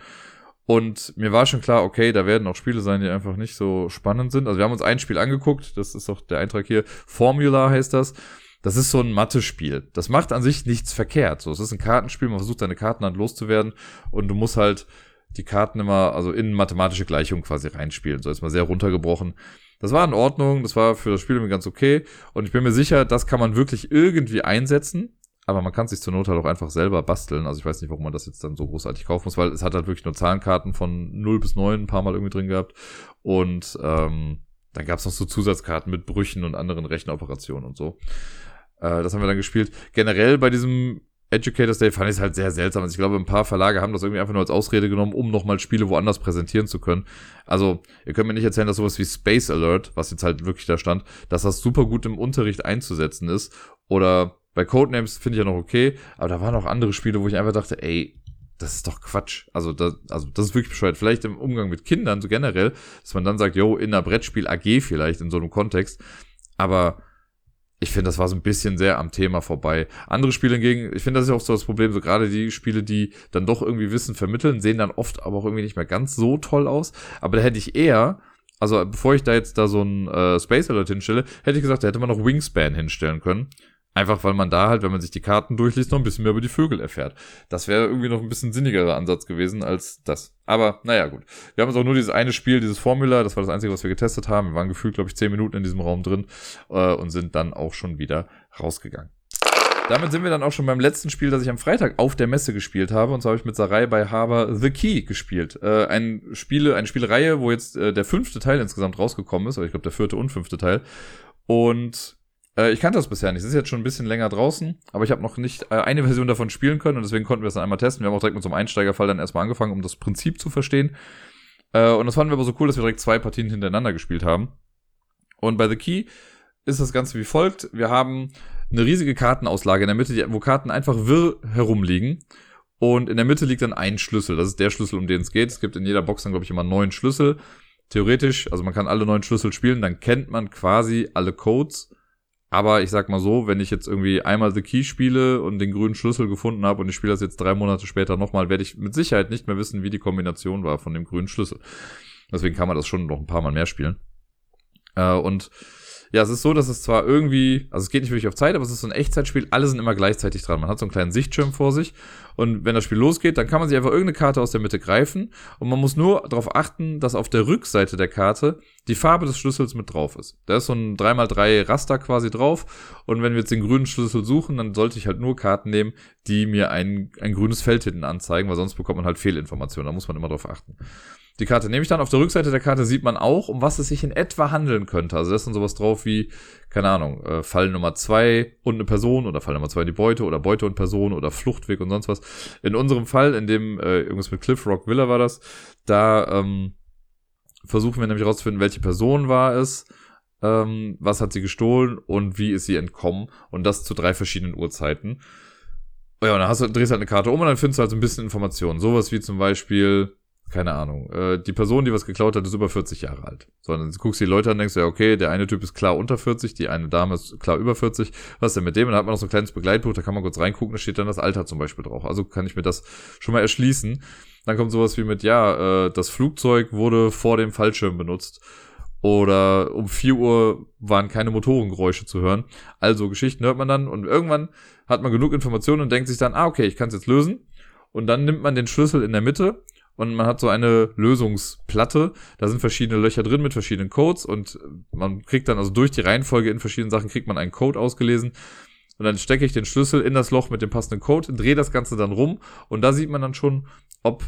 Speaker 1: Und mir war schon klar, okay, da werden auch Spiele sein, die einfach nicht so spannend sind. Also wir haben uns ein Spiel angeguckt, das ist auch der Eintrag hier, Formula heißt das das ist so ein Mathe-Spiel. Das macht an sich nichts verkehrt. So, es ist ein Kartenspiel, man versucht seine Kartenhand loszuwerden und du musst halt die Karten immer, also in mathematische Gleichungen quasi reinspielen. So ist mal sehr runtergebrochen. Das war in Ordnung, das war für das Spiel ganz okay. Und ich bin mir sicher, das kann man wirklich irgendwie einsetzen. Aber man kann sich zur Not halt auch einfach selber basteln. Also ich weiß nicht, warum man das jetzt dann so großartig kaufen muss, weil es hat halt wirklich nur Zahlenkarten von 0 bis 9 ein paar Mal irgendwie drin gehabt. Und ähm, dann gab es noch so Zusatzkarten mit Brüchen und anderen Rechenoperationen und so. Äh, das haben wir dann gespielt. Generell bei diesem Educators Day fand ich es halt sehr seltsam. Also ich glaube, ein paar Verlage haben das irgendwie einfach nur als Ausrede genommen, um nochmal Spiele woanders präsentieren zu können. Also, ihr könnt mir nicht erzählen, dass sowas wie Space Alert, was jetzt halt wirklich da stand, dass das super gut im Unterricht einzusetzen ist. Oder bei Codenames finde ich ja noch okay, aber da waren auch andere Spiele, wo ich einfach dachte, ey, das ist doch Quatsch. Also das, also das ist wirklich bescheuert. Vielleicht im Umgang mit Kindern so generell, dass man dann sagt, yo, in einer Brettspiel AG vielleicht in so einem Kontext. Aber ich finde, das war so ein bisschen sehr am Thema vorbei. Andere Spiele hingegen, ich finde, das ist auch so das Problem, so gerade die Spiele, die dann doch irgendwie Wissen vermitteln, sehen dann oft aber auch irgendwie nicht mehr ganz so toll aus. Aber da hätte ich eher, also bevor ich da jetzt da so ein äh, Space Alert hinstelle, hätte ich gesagt, da hätte man noch Wingspan hinstellen können. Einfach weil man da halt, wenn man sich die Karten durchliest, noch ein bisschen mehr über die Vögel erfährt. Das wäre irgendwie noch ein bisschen sinnigerer Ansatz gewesen als das. Aber naja, gut. Wir haben uns auch nur dieses eine Spiel, dieses Formula, das war das Einzige, was wir getestet haben. Wir waren gefühlt, glaube ich, zehn Minuten in diesem Raum drin äh, und sind dann auch schon wieder rausgegangen. damit sind wir dann auch schon beim letzten Spiel, das ich am Freitag auf der Messe gespielt habe. Und zwar habe ich mit Sarai bei Haber The Key gespielt. Äh, ein Spiele, eine Spielereihe, wo jetzt äh, der fünfte Teil insgesamt rausgekommen ist, oder ich glaube der vierte und fünfte Teil. Und äh, ich kannte das bisher nicht. Es ist jetzt schon ein bisschen länger draußen, aber ich habe noch nicht äh, eine Version davon spielen können und deswegen konnten wir es dann einmal testen. Wir haben auch direkt mit so einem Einsteigerfall dann erstmal angefangen, um das Prinzip zu verstehen. Äh, und das fanden wir aber so cool, dass wir direkt zwei Partien hintereinander gespielt haben. Und bei The Key ist das Ganze wie folgt. Wir haben eine riesige Kartenauslage in der Mitte, wo Karten einfach wirr herumliegen. Und in der Mitte liegt dann ein Schlüssel. Das ist der Schlüssel, um den es geht. Es gibt in jeder Box dann, glaube ich, immer neun Schlüssel. Theoretisch, also man kann alle neun Schlüssel spielen, dann kennt man quasi alle Codes. Aber ich sag mal so, wenn ich jetzt irgendwie einmal The Key spiele und den grünen Schlüssel gefunden habe und ich spiele das jetzt drei Monate später nochmal, werde ich mit Sicherheit nicht mehr wissen, wie die Kombination war von dem grünen Schlüssel. Deswegen kann man das schon noch ein paar Mal mehr spielen. Äh, und ja, es ist so, dass es zwar irgendwie, also es geht nicht wirklich auf Zeit, aber es ist so ein Echtzeitspiel, alle sind immer gleichzeitig dran. Man hat so einen kleinen Sichtschirm vor sich und wenn das Spiel losgeht, dann kann man sich einfach irgendeine Karte aus der Mitte greifen und man muss nur darauf achten, dass auf der Rückseite der Karte die Farbe des Schlüssels mit drauf ist. Da ist so ein 3x3 Raster quasi drauf und wenn wir jetzt den grünen Schlüssel suchen, dann sollte ich halt nur Karten nehmen, die mir ein, ein grünes Feld hinten anzeigen, weil sonst bekommt man halt Fehlinformationen. Da muss man immer drauf achten. Die Karte nehme ich dann. Auf der Rückseite der Karte sieht man auch, um was es sich in etwa handeln könnte. Also da ist dann sowas drauf wie, keine Ahnung, äh, Fall Nummer zwei und eine Person oder Fall Nummer zwei die Beute oder Beute und Person oder Fluchtweg und sonst was. In unserem Fall, in dem äh, irgendwas mit Cliff Rock Villa war das, da ähm, versuchen wir nämlich herauszufinden, welche Person war es, ähm, was hat sie gestohlen und wie ist sie entkommen. Und das zu drei verschiedenen Uhrzeiten. Ja, und dann hast du, drehst halt eine Karte um und dann findest du halt so ein bisschen Informationen. Sowas wie zum Beispiel, keine Ahnung, äh, die Person, die was geklaut hat, ist über 40 Jahre alt. So, dann guckst du die Leute an und denkst, ja, okay, der eine Typ ist klar unter 40, die eine Dame ist klar über 40. Was ist denn mit dem? Und dann hat man noch so ein kleines Begleitbuch, da kann man kurz reingucken, da steht dann das Alter zum Beispiel drauf. Also kann ich mir das schon mal erschließen. Dann kommt sowas wie mit, ja, äh, das Flugzeug wurde vor dem Fallschirm benutzt. Oder um 4 Uhr waren keine Motorengeräusche zu hören. Also Geschichten hört man dann und irgendwann hat man genug Informationen und denkt sich dann, ah, okay, ich kann es jetzt lösen. Und dann nimmt man den Schlüssel in der Mitte und man hat so eine Lösungsplatte. Da sind verschiedene Löcher drin mit verschiedenen Codes und man kriegt dann also durch die Reihenfolge in verschiedenen Sachen kriegt man einen Code ausgelesen. Und dann stecke ich den Schlüssel in das Loch mit dem passenden Code, drehe das Ganze dann rum und da sieht man dann schon, ob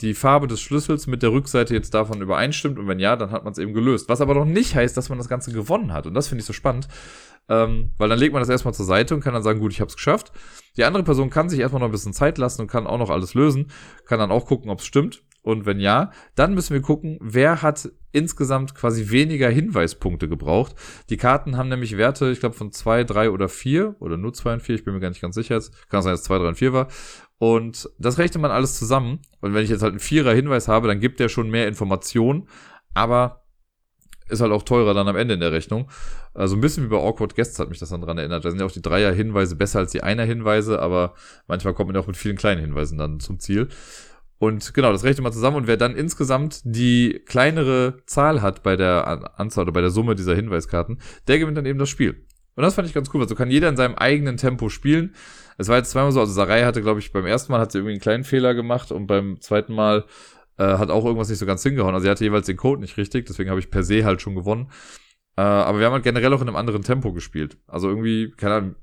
Speaker 1: die Farbe des Schlüssels mit der Rückseite jetzt davon übereinstimmt und wenn ja, dann hat man es eben gelöst. Was aber noch nicht heißt, dass man das Ganze gewonnen hat und das finde ich so spannend, ähm, weil dann legt man das erstmal zur Seite und kann dann sagen, gut, ich habe es geschafft. Die andere Person kann sich erstmal noch ein bisschen Zeit lassen und kann auch noch alles lösen, kann dann auch gucken, ob es stimmt. Und wenn ja, dann müssen wir gucken, wer hat insgesamt quasi weniger Hinweispunkte gebraucht. Die Karten haben nämlich Werte, ich glaube, von zwei, drei oder vier oder nur zwei und vier, ich bin mir gar nicht ganz sicher jetzt. Kann sein, dass zwei, drei und vier war. Und das rechnet man alles zusammen. Und wenn ich jetzt halt einen Vierer Hinweis habe, dann gibt der schon mehr Informationen. Aber ist halt auch teurer dann am Ende in der Rechnung. Also ein bisschen wie bei Awkward Guests hat mich das dann dran erinnert. Da sind ja auch die Dreier-Hinweise besser als die Einer-Hinweise, aber manchmal kommt man ja auch mit vielen kleinen Hinweisen dann zum Ziel. Und genau, das rechnet man zusammen und wer dann insgesamt die kleinere Zahl hat bei der Anzahl oder bei der Summe dieser Hinweiskarten, der gewinnt dann eben das Spiel. Und das fand ich ganz cool, weil so kann jeder in seinem eigenen Tempo spielen. Es war jetzt zweimal so, also Sarai hatte, glaube ich, beim ersten Mal hat sie irgendwie einen kleinen Fehler gemacht und beim zweiten Mal äh, hat auch irgendwas nicht so ganz hingehauen. Also sie hatte jeweils den Code nicht richtig, deswegen habe ich per se halt schon gewonnen. Äh, aber wir haben halt generell auch in einem anderen Tempo gespielt. Also irgendwie, keine Ahnung,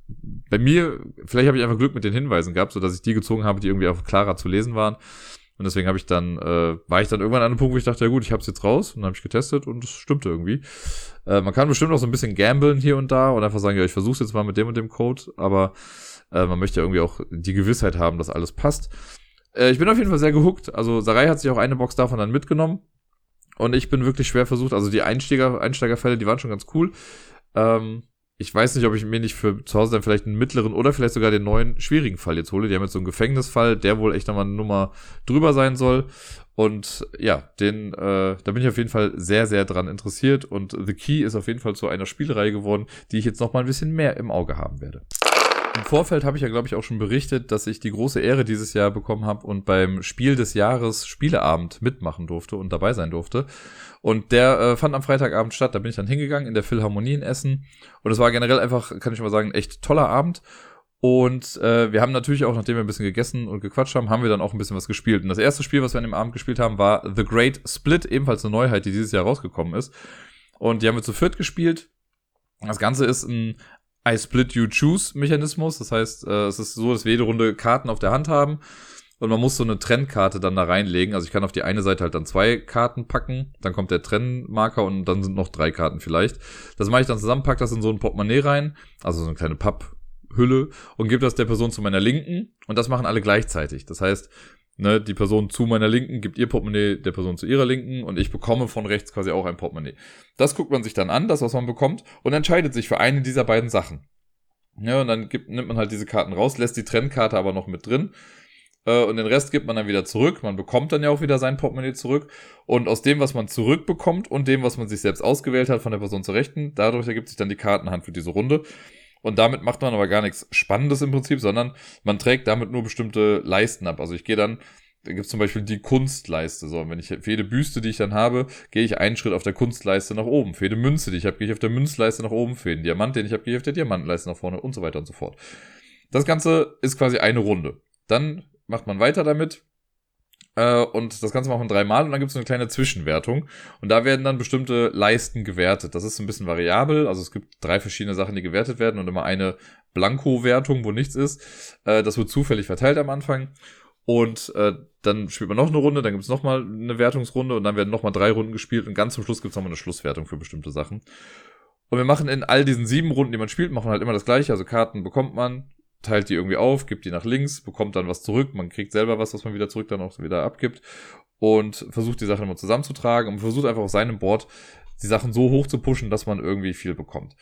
Speaker 1: bei mir, vielleicht habe ich einfach Glück mit den Hinweisen gehabt, so dass ich die gezogen habe, die irgendwie auch klarer zu lesen waren. Und deswegen habe ich dann, äh, war ich dann irgendwann an einem Punkt, wo ich dachte, ja gut, ich habe es jetzt raus und dann habe ich getestet und es stimmte irgendwie. Äh, man kann bestimmt auch so ein bisschen gamblen hier und da und einfach sagen, ja, ich versuche jetzt mal mit dem und dem Code, aber äh, man möchte ja irgendwie auch die Gewissheit haben, dass alles passt. Äh, ich bin auf jeden Fall sehr gehuckt. Also Sarai hat sich auch eine Box davon dann mitgenommen. Und ich bin wirklich schwer versucht. Also die Einsteiger, Einsteigerfälle, die waren schon ganz cool. Ähm, ich weiß nicht, ob ich mir nicht für zu Hause dann vielleicht einen mittleren oder vielleicht sogar den neuen schwierigen Fall jetzt hole. Die haben jetzt so einen Gefängnisfall, der wohl echt nochmal eine Nummer drüber sein soll. Und ja, den, äh, da bin ich auf jeden Fall sehr, sehr dran interessiert. Und The Key ist auf jeden Fall zu einer Spielreihe geworden, die ich jetzt nochmal ein bisschen mehr im Auge haben werde. Im Vorfeld habe ich ja, glaube ich, auch schon berichtet, dass ich die große Ehre dieses Jahr bekommen habe und beim Spiel des Jahres Spieleabend mitmachen durfte und dabei sein durfte. Und der äh, fand am Freitagabend statt. Da bin ich dann hingegangen in der Philharmonie in Essen. Und es war generell einfach, kann ich mal sagen, echt toller Abend. Und äh, wir haben natürlich auch, nachdem wir ein bisschen gegessen und gequatscht haben, haben wir dann auch ein bisschen was gespielt. Und das erste Spiel, was wir an dem Abend gespielt haben, war The Great Split, ebenfalls eine Neuheit, die dieses Jahr rausgekommen ist. Und die haben wir zu viert gespielt. Das Ganze ist ein I split you choose Mechanismus. Das heißt, äh, es ist so, dass wir jede Runde Karten auf der Hand haben und man muss so eine Trennkarte dann da reinlegen. Also ich kann auf die eine Seite halt dann zwei Karten packen, dann kommt der Trennmarker und dann sind noch drei Karten vielleicht. Das mache ich dann zusammen, pack das in so ein Portemonnaie rein, also so eine kleine Papphülle und gebe das der Person zu meiner Linken und das machen alle gleichzeitig. Das heißt, ne, die Person zu meiner Linken gibt ihr Portemonnaie der Person zu ihrer Linken und ich bekomme von rechts quasi auch ein Portemonnaie. Das guckt man sich dann an, das was man bekommt und entscheidet sich für eine dieser beiden Sachen. Ja, und dann gibt, nimmt man halt diese Karten raus, lässt die Trennkarte aber noch mit drin äh, und den Rest gibt man dann wieder zurück. Man bekommt dann ja auch wieder sein Portemonnaie zurück. Und aus dem, was man zurückbekommt und dem, was man sich selbst ausgewählt hat von der Person zur Rechten, dadurch ergibt sich dann die Kartenhand für diese Runde. Und damit macht man aber gar nichts Spannendes im Prinzip, sondern man trägt damit nur bestimmte Leisten ab. Also ich gehe dann, da gibt es zum Beispiel die Kunstleiste. So, wenn ich für jede Büste, die ich dann habe, gehe ich einen Schritt auf der Kunstleiste nach oben. Für jede Münze, die ich habe, gehe ich auf der Münzleiste nach oben. Für jeden Diamant, den ich habe, gehe ich auf der Diamantenleiste nach vorne und so weiter und so fort. Das Ganze ist quasi eine Runde. Dann macht man weiter damit. Äh, und das Ganze macht man dreimal und dann gibt es eine kleine Zwischenwertung. Und da werden dann bestimmte Leisten gewertet. Das ist ein bisschen variabel. Also es gibt drei verschiedene Sachen, die gewertet werden und immer eine Blanko-Wertung, wo nichts ist. Äh, das wird zufällig verteilt am Anfang. Und äh, dann spielt man noch eine Runde, dann gibt es nochmal eine Wertungsrunde und dann werden nochmal drei Runden gespielt und ganz zum Schluss gibt es nochmal eine Schlusswertung für bestimmte Sachen. Und wir machen in all diesen sieben Runden, die man spielt, machen wir halt immer das gleiche. Also Karten bekommt man, teilt die irgendwie auf, gibt die nach links, bekommt dann was zurück, man kriegt selber was, was man wieder zurück dann auch wieder abgibt und versucht die Sachen immer zusammenzutragen und versucht einfach auf seinem Board die Sachen so hoch zu pushen, dass man irgendwie viel bekommt.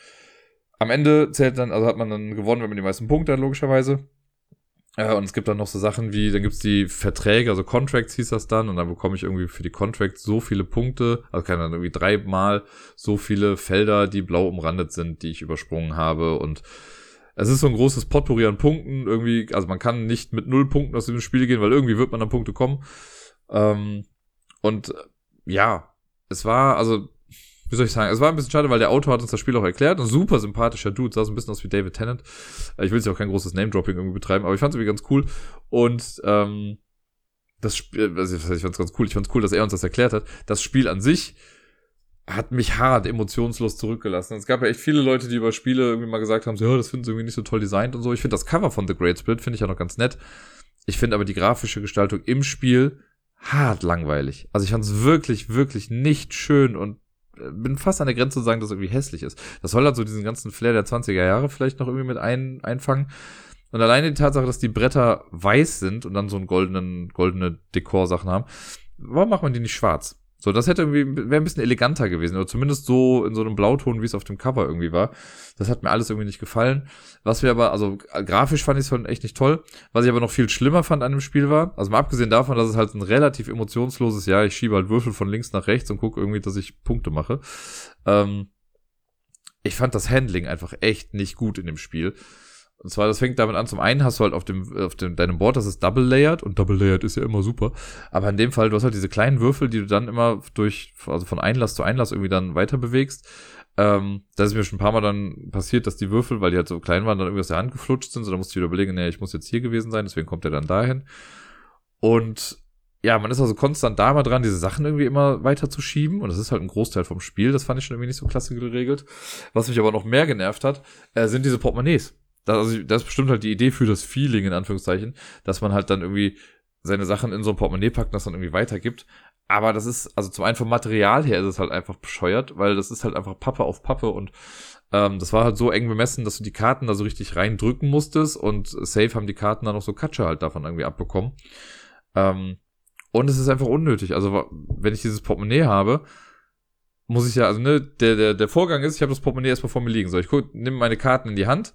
Speaker 1: Am Ende zählt dann, also hat man dann gewonnen, wenn man die meisten Punkte hat, logischerweise. Äh, und es gibt dann noch so Sachen wie, dann gibt's die Verträge, also Contracts hieß das dann, und dann bekomme ich irgendwie für die Contracts so viele Punkte, also kann dann irgendwie dreimal so viele Felder, die blau umrandet sind, die ich übersprungen habe und es ist so ein großes Potpourri an Punkten. Irgendwie, also man kann nicht mit null Punkten aus diesem Spiel gehen, weil irgendwie wird man an Punkte kommen. Ähm, und ja, es war, also, wie soll ich sagen, es war ein bisschen schade, weil der Autor hat uns das Spiel auch erklärt. Ein super sympathischer Dude, sah so ein bisschen aus wie David Tennant. Ich will jetzt ja auch kein großes Name-Dropping irgendwie betreiben, aber ich fand es irgendwie ganz cool. Und ähm, das Spiel, also ich fand es ganz cool, ich fand es cool, dass er uns das erklärt hat. Das Spiel an sich hat mich hart emotionslos zurückgelassen. Es gab ja echt viele Leute, die über Spiele irgendwie mal gesagt haben, so, das finden sie irgendwie nicht so toll designt und so. Ich finde das Cover von The Great Split finde ich ja noch ganz nett. Ich finde aber die grafische Gestaltung im Spiel hart langweilig. Also ich fand es wirklich, wirklich nicht schön und äh, bin fast an der Grenze zu sagen, dass es irgendwie hässlich ist. Das soll halt so diesen ganzen Flair der 20er Jahre vielleicht noch irgendwie mit ein, einfangen. Und alleine die Tatsache, dass die Bretter weiß sind und dann so einen goldenen, goldene Dekorsachen haben, warum macht man die nicht schwarz? So, das hätte irgendwie, wäre ein bisschen eleganter gewesen, oder zumindest so in so einem Blauton, wie es auf dem Cover irgendwie war. Das hat mir alles irgendwie nicht gefallen. Was wir aber, also grafisch fand ich es schon echt nicht toll. Was ich aber noch viel schlimmer fand an dem Spiel war, also mal abgesehen davon, dass es halt ein relativ emotionsloses, ja, ich schiebe halt Würfel von links nach rechts und gucke irgendwie, dass ich Punkte mache. Ähm, ich fand das Handling einfach echt nicht gut in dem Spiel. Und zwar, das fängt damit an, zum einen hast du halt auf dem, auf dem, deinem Board, das ist double layered und double layered ist ja immer super. Aber in dem Fall, du hast halt diese kleinen Würfel, die du dann immer durch, also von Einlass zu Einlass irgendwie dann weiter bewegst. Ähm, das ist mir schon ein paar Mal dann passiert, dass die Würfel, weil die halt so klein waren, dann irgendwie aus der Hand geflutscht sind. So, da musst du wieder überlegen, nee, ich muss jetzt hier gewesen sein, deswegen kommt er dann dahin. Und ja, man ist also konstant da mal dran, diese Sachen irgendwie immer weiter zu schieben. Und das ist halt ein Großteil vom Spiel. Das fand ich schon irgendwie nicht so klasse geregelt. Was mich aber noch mehr genervt hat, äh, sind diese Portemonnaies das, also das ist bestimmt halt die Idee für das Feeling, in Anführungszeichen, dass man halt dann irgendwie seine Sachen in so ein Portemonnaie packt und das dann irgendwie weitergibt. Aber das ist, also zum einen vom Material her ist es halt einfach bescheuert, weil das ist halt einfach Pappe auf Pappe und ähm, das war halt so eng bemessen, dass du die Karten da so richtig reindrücken musstest und safe haben die Karten dann noch so Katsche halt davon irgendwie abbekommen. Ähm, und es ist einfach unnötig. Also, wenn ich dieses Portemonnaie habe, muss ich ja, also ne, der, der, der Vorgang ist, ich habe das Portemonnaie erstmal vor mir liegen. So, ich guck, nehme meine Karten in die Hand,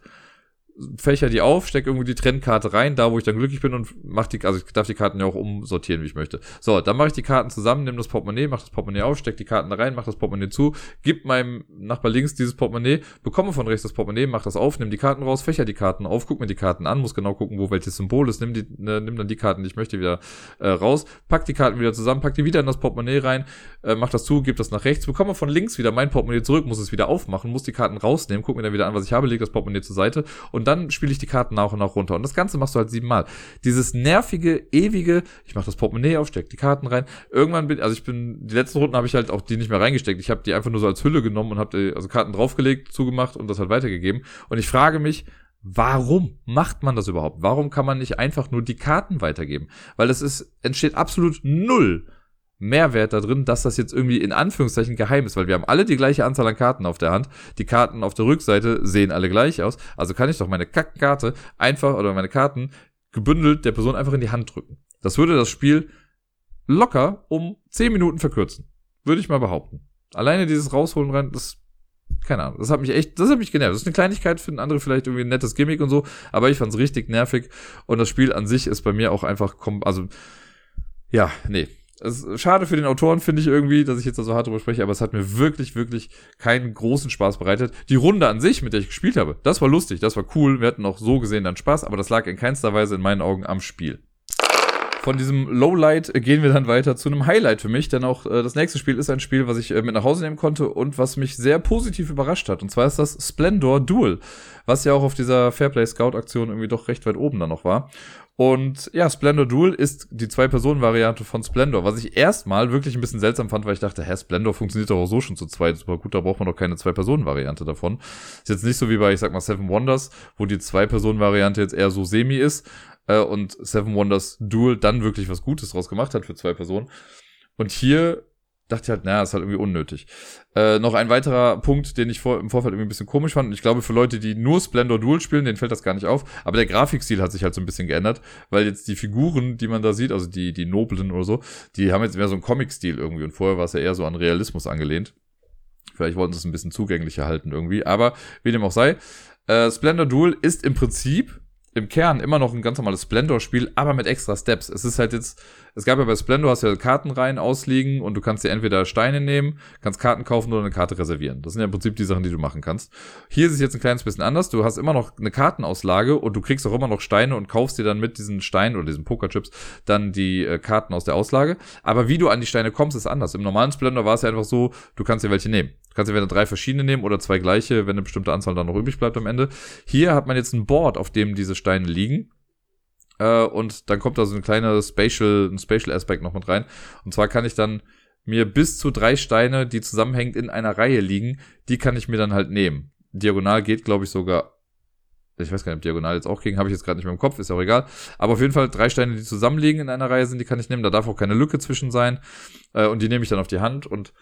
Speaker 1: fächer die auf, steck irgendwie die Trennkarte rein, da wo ich dann glücklich bin und mach die, also ich darf die Karten ja auch umsortieren, wie ich möchte. So, dann mache ich die Karten zusammen, nehme das Portemonnaie, mach das Portemonnaie auf, steck die Karten da rein, mach das Portemonnaie zu, gib meinem Nachbar links dieses Portemonnaie, bekomme von rechts das Portemonnaie, mach das auf, nimm die Karten raus, fächer die Karten auf, guck mir die Karten an, muss genau gucken, wo welches Symbol ist, nimm die, ne, nimm dann die Karten, die ich möchte, wieder äh, raus, pack die Karten wieder zusammen, pack die wieder in das Portemonnaie rein, äh, mach das zu, gib das nach rechts, bekomme von links wieder mein Portemonnaie zurück, muss es wieder aufmachen, muss die Karten rausnehmen, guck mir dann wieder an, was ich habe, leg das Portemonnaie zur Seite und und dann spiele ich die Karten nach und nach runter. Und das Ganze machst du halt siebenmal. Dieses nervige, ewige, ich mache das Portemonnaie auf, steck die Karten rein. Irgendwann bin, also ich bin, die letzten Runden habe ich halt auch die nicht mehr reingesteckt. Ich habe die einfach nur so als Hülle genommen und habe also Karten draufgelegt, zugemacht und das halt weitergegeben. Und ich frage mich, Warum macht man das überhaupt? Warum kann man nicht einfach nur die Karten weitergeben? Weil es ist, entsteht absolut null Mehrwert da drin, dass das jetzt irgendwie in Anführungszeichen geheim ist, weil wir haben alle die gleiche Anzahl an Karten auf der Hand. Die Karten auf der Rückseite sehen alle gleich aus. Also kann ich doch meine Kackkarte einfach oder meine Karten gebündelt der Person einfach in die Hand drücken. Das würde das Spiel locker um 10 Minuten verkürzen. Würde ich mal behaupten. Alleine dieses Rausholen rein, das keine Ahnung, das hat mich echt, das hat mich genervt. Das ist eine Kleinigkeit, finden andere vielleicht irgendwie ein nettes Gimmick und so, aber ich fand's richtig nervig und das Spiel an sich ist bei mir auch einfach, also, ja, nee, es ist schade für den Autoren, finde ich irgendwie, dass ich jetzt da so hart drüber spreche, aber es hat mir wirklich, wirklich keinen großen Spaß bereitet. Die Runde an sich, mit der ich gespielt habe, das war lustig, das war cool. Wir hatten auch so gesehen dann Spaß, aber das lag in keinster Weise in meinen Augen am Spiel. Von diesem Lowlight gehen wir dann weiter zu einem Highlight für mich, denn auch äh, das nächste Spiel ist ein Spiel, was ich äh, mit nach Hause nehmen konnte und was mich sehr positiv überrascht hat. Und zwar ist das Splendor Duel, was ja auch auf dieser Fairplay Scout Aktion irgendwie doch recht weit oben dann noch war. Und ja, Splendor Duel ist die Zwei-Personen-Variante von Splendor, was ich erstmal wirklich ein bisschen seltsam fand, weil ich dachte, hä, Splendor funktioniert doch auch so schon zu zweit. Super gut, da braucht man doch keine Zwei-Personen-Variante davon. Ist jetzt nicht so wie bei, ich sag mal, Seven Wonders, wo die Zwei-Personen-Variante jetzt eher so semi ist äh, und Seven Wonders Duel dann wirklich was Gutes draus gemacht hat für zwei Personen. Und hier dachte halt, naja, ist halt irgendwie unnötig. Äh, noch ein weiterer Punkt, den ich vor, im Vorfeld irgendwie ein bisschen komisch fand. Ich glaube, für Leute, die nur Splendor Duel spielen, denen fällt das gar nicht auf. Aber der Grafikstil hat sich halt so ein bisschen geändert, weil jetzt die Figuren, die man da sieht, also die, die Noblen oder so, die haben jetzt mehr so einen Comic-Stil irgendwie. Und vorher war es ja eher so an Realismus angelehnt. Vielleicht wollten sie es ein bisschen zugänglicher halten irgendwie. Aber wie dem auch sei, äh, Splendor Duel ist im Prinzip im Kern immer noch ein ganz normales Splendor-Spiel, aber mit extra Steps. Es ist halt jetzt, es gab ja bei Splendor, hast du ja Kartenreihen ausliegen und du kannst dir entweder Steine nehmen, kannst Karten kaufen oder eine Karte reservieren. Das sind ja im Prinzip die Sachen, die du machen kannst. Hier ist es jetzt ein kleines bisschen anders. Du hast immer noch eine Kartenauslage und du kriegst auch immer noch Steine und kaufst dir dann mit diesen Steinen oder diesen Pokerchips dann die äh, Karten aus der Auslage. Aber wie du an die Steine kommst, ist anders. Im normalen Splendor war es ja einfach so, du kannst dir welche nehmen. Du kannst entweder drei verschiedene nehmen oder zwei gleiche, wenn eine bestimmte Anzahl dann noch übrig bleibt am Ende. Hier hat man jetzt ein Board, auf dem diese Steine liegen. Äh, und dann kommt da so ein kleiner Spatial, ein Spatial Aspekt noch mit rein. Und zwar kann ich dann mir bis zu drei Steine, die zusammenhängend in einer Reihe liegen, die kann ich mir dann halt nehmen. Diagonal geht, glaube ich, sogar ich weiß gar nicht, ob Diagonal jetzt auch ging, habe ich jetzt gerade nicht mehr im Kopf, ist ja auch egal. Aber auf jeden Fall drei Steine, die zusammenliegen in einer Reihe sind, die kann ich nehmen. Da darf auch keine Lücke zwischen sein. Äh, und die nehme ich dann auf die Hand und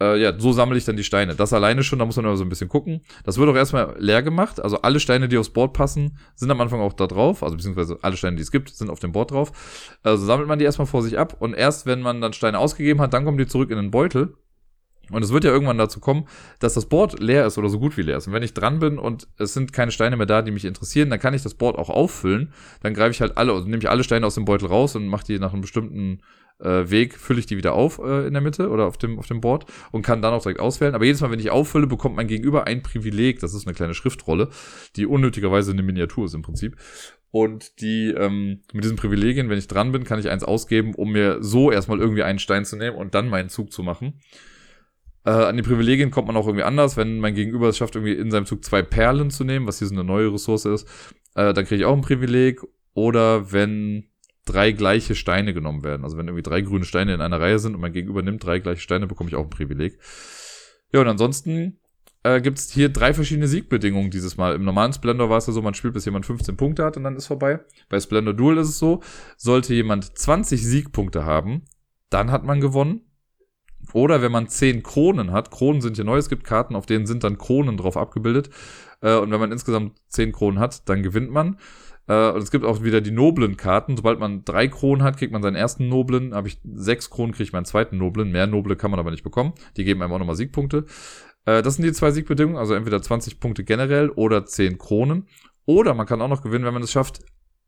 Speaker 1: äh, ja, so sammle ich dann die Steine. Das alleine schon, da muss man aber so ein bisschen gucken. Das wird auch erstmal leer gemacht. Also alle Steine, die aufs Board passen, sind am Anfang auch da drauf. Also beziehungsweise alle Steine, die es gibt, sind auf dem Board drauf. Also sammelt man die erstmal vor sich ab. Und erst wenn man dann Steine ausgegeben hat, dann kommen die zurück in den Beutel. Und es wird ja irgendwann dazu kommen, dass das Board leer ist oder so gut wie leer ist. Und wenn ich dran bin und es sind keine Steine mehr da, die mich interessieren, dann kann ich das Board auch auffüllen. Dann greife ich halt alle, also nehme ich alle Steine aus dem Beutel raus und mache die nach einem bestimmten äh, Weg fülle ich die wieder auf äh, in der Mitte oder auf dem, auf dem Board und kann dann auch direkt auswählen. Aber jedes Mal, wenn ich auffülle, bekommt mein Gegenüber ein Privileg. Das ist eine kleine Schriftrolle, die unnötigerweise eine Miniatur ist im Prinzip. Und die, ähm, mit diesen Privilegien, wenn ich dran bin, kann ich eins ausgeben, um mir so erstmal irgendwie einen Stein zu nehmen und dann meinen Zug zu machen. Äh, an die Privilegien kommt man auch irgendwie anders. Wenn mein Gegenüber es schafft, irgendwie in seinem Zug zwei Perlen zu nehmen, was hier so eine neue Ressource ist, äh, dann kriege ich auch ein Privileg. Oder wenn drei gleiche Steine genommen werden. Also wenn irgendwie drei grüne Steine in einer Reihe sind und mein Gegenüber nimmt drei gleiche Steine, bekomme ich auch ein Privileg. Ja, und ansonsten äh, gibt es hier drei verschiedene Siegbedingungen dieses Mal. Im normalen Splendor war es ja so, man spielt, bis jemand 15 Punkte hat und dann ist vorbei. Bei Splendor Duel ist es so, sollte jemand 20 Siegpunkte haben, dann hat man gewonnen. Oder wenn man 10 Kronen hat, Kronen sind hier neu, es gibt Karten, auf denen sind dann Kronen drauf abgebildet. Äh, und wenn man insgesamt 10 Kronen hat, dann gewinnt man. Äh, und es gibt auch wieder die noblen Karten. Sobald man drei Kronen hat, kriegt man seinen ersten noblen. Habe ich sechs Kronen, kriege ich meinen zweiten noblen. Mehr noble kann man aber nicht bekommen. Die geben einem auch nochmal Siegpunkte. Äh, das sind die zwei Siegbedingungen. Also entweder 20 Punkte generell oder 10 Kronen. Oder man kann auch noch gewinnen, wenn man es schafft,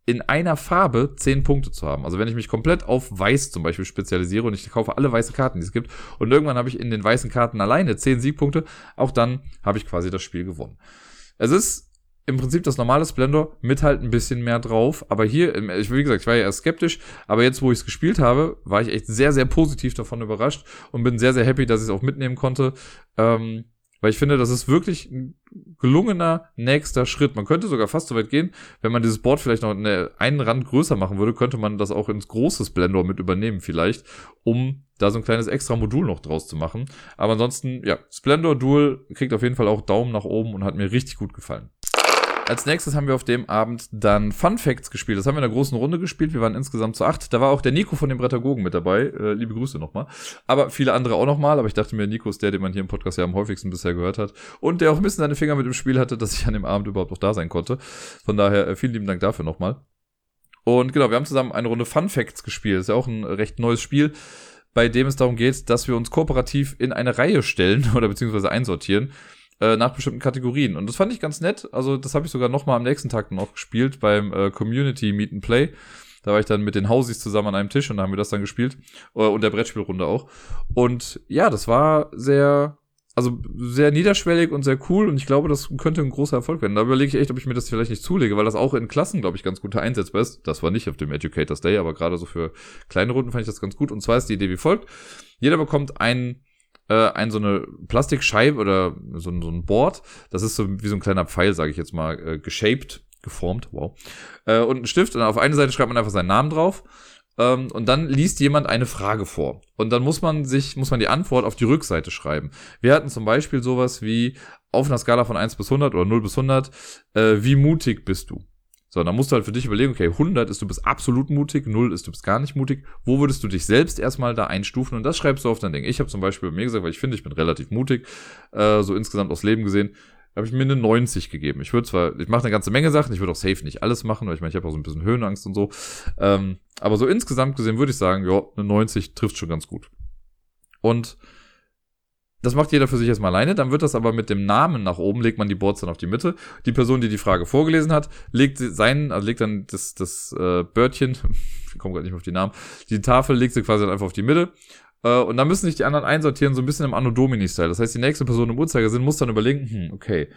Speaker 1: in einer Farbe 10 Punkte zu haben. Also wenn ich mich komplett auf weiß zum Beispiel spezialisiere und ich kaufe alle weiße Karten, die es gibt, und irgendwann habe ich in den weißen Karten alleine 10 Siegpunkte, auch dann habe ich quasi das Spiel gewonnen. Es ist im Prinzip das normale Splendor mit halt ein bisschen mehr drauf. Aber hier, ich, wie gesagt, ich war ja erst skeptisch, aber jetzt, wo ich es gespielt habe, war ich echt sehr, sehr positiv davon überrascht und bin sehr, sehr happy, dass ich es auch mitnehmen konnte. Ähm, Weil ich finde, das ist wirklich ein gelungener nächster Schritt. Man könnte sogar fast so weit gehen, wenn man dieses Board vielleicht noch eine, einen Rand größer machen würde, könnte man das auch ins große Blender mit übernehmen vielleicht, um da so ein kleines extra Modul noch draus zu machen. Aber ansonsten, ja, Splendor Dual kriegt auf jeden Fall auch Daumen nach oben und hat mir richtig gut gefallen. Als nächstes haben wir auf dem Abend dann Fun Facts gespielt. Das haben wir in einer großen Runde gespielt. Wir waren insgesamt zu acht. Da war auch der Nico von den Brettagogen mit dabei. Äh, liebe Grüße nochmal. Aber viele andere auch nochmal. Aber ich dachte mir, Nico ist der, den man hier im Podcast ja am häufigsten bisher gehört hat. Und der auch ein bisschen seine Finger mit im Spiel hatte, dass ich an dem Abend überhaupt noch da sein konnte. Von daher äh, vielen lieben Dank dafür nochmal. Und genau, wir haben zusammen eine Runde Fun Facts gespielt. Das ist ja auch ein recht neues Spiel bei dem es darum geht, dass wir uns kooperativ in eine Reihe stellen oder beziehungsweise einsortieren äh, nach bestimmten Kategorien. Und das fand ich ganz nett. Also das habe ich sogar noch mal am nächsten Tag noch gespielt beim äh, Community Meet and Play. Da war ich dann mit den Hausis zusammen an einem Tisch und da haben wir das dann gespielt. Äh, und der Brettspielrunde auch. Und ja, das war sehr, also sehr niederschwellig und sehr cool. Und ich glaube, das könnte ein großer Erfolg werden. Da überlege ich echt, ob ich mir das vielleicht nicht zulege, weil das auch in Klassen, glaube ich, ganz gut einsetzbar ist. Das war nicht auf dem Educators Day, aber gerade so für kleine Runden fand ich das ganz gut. Und zwar ist die Idee wie folgt. Jeder bekommt einen äh, ein so eine Plastikscheibe oder so, so ein Board. Das ist so wie so ein kleiner Pfeil, sage ich jetzt mal, äh, geshaped, geformt, wow. Äh, und ein Stift und auf eine Seite schreibt man einfach seinen Namen drauf. Ähm, und dann liest jemand eine Frage vor. Und dann muss man sich, muss man die Antwort auf die Rückseite schreiben. Wir hatten zum Beispiel sowas wie auf einer Skala von 1 bis 100 oder 0 bis 100, äh, wie mutig bist du? So, dann musst du halt für dich überlegen, okay, 100 ist, du bist absolut mutig, 0 ist, du bist gar nicht mutig. Wo würdest du dich selbst erstmal da einstufen? Und das schreibst du auf dein Ding. Ich habe zum Beispiel bei mir gesagt, weil ich finde, ich bin relativ mutig, äh, so insgesamt aufs Leben gesehen, habe ich mir eine 90 gegeben. Ich würde zwar, ich mache eine ganze Menge Sachen, ich würde auch safe nicht alles machen, weil ich meine, ich habe auch so ein bisschen Höhenangst und so. Ähm, aber so insgesamt gesehen würde ich sagen, ja, eine 90 trifft schon ganz gut. Und das macht jeder für sich erstmal alleine. Dann wird das aber mit dem Namen nach oben, legt man die Boards dann auf die Mitte. Die Person, die die Frage vorgelesen hat, legt seinen, also legt dann das, das äh, Bördchen, ich komme gerade nicht mehr auf die Namen, die Tafel legt sie quasi dann einfach auf die Mitte. Äh, und dann müssen sich die anderen einsortieren, so ein bisschen im Anno Domini-Style. Das heißt, die nächste Person im Uhrzeigersinn muss dann überlegen, hm, okay,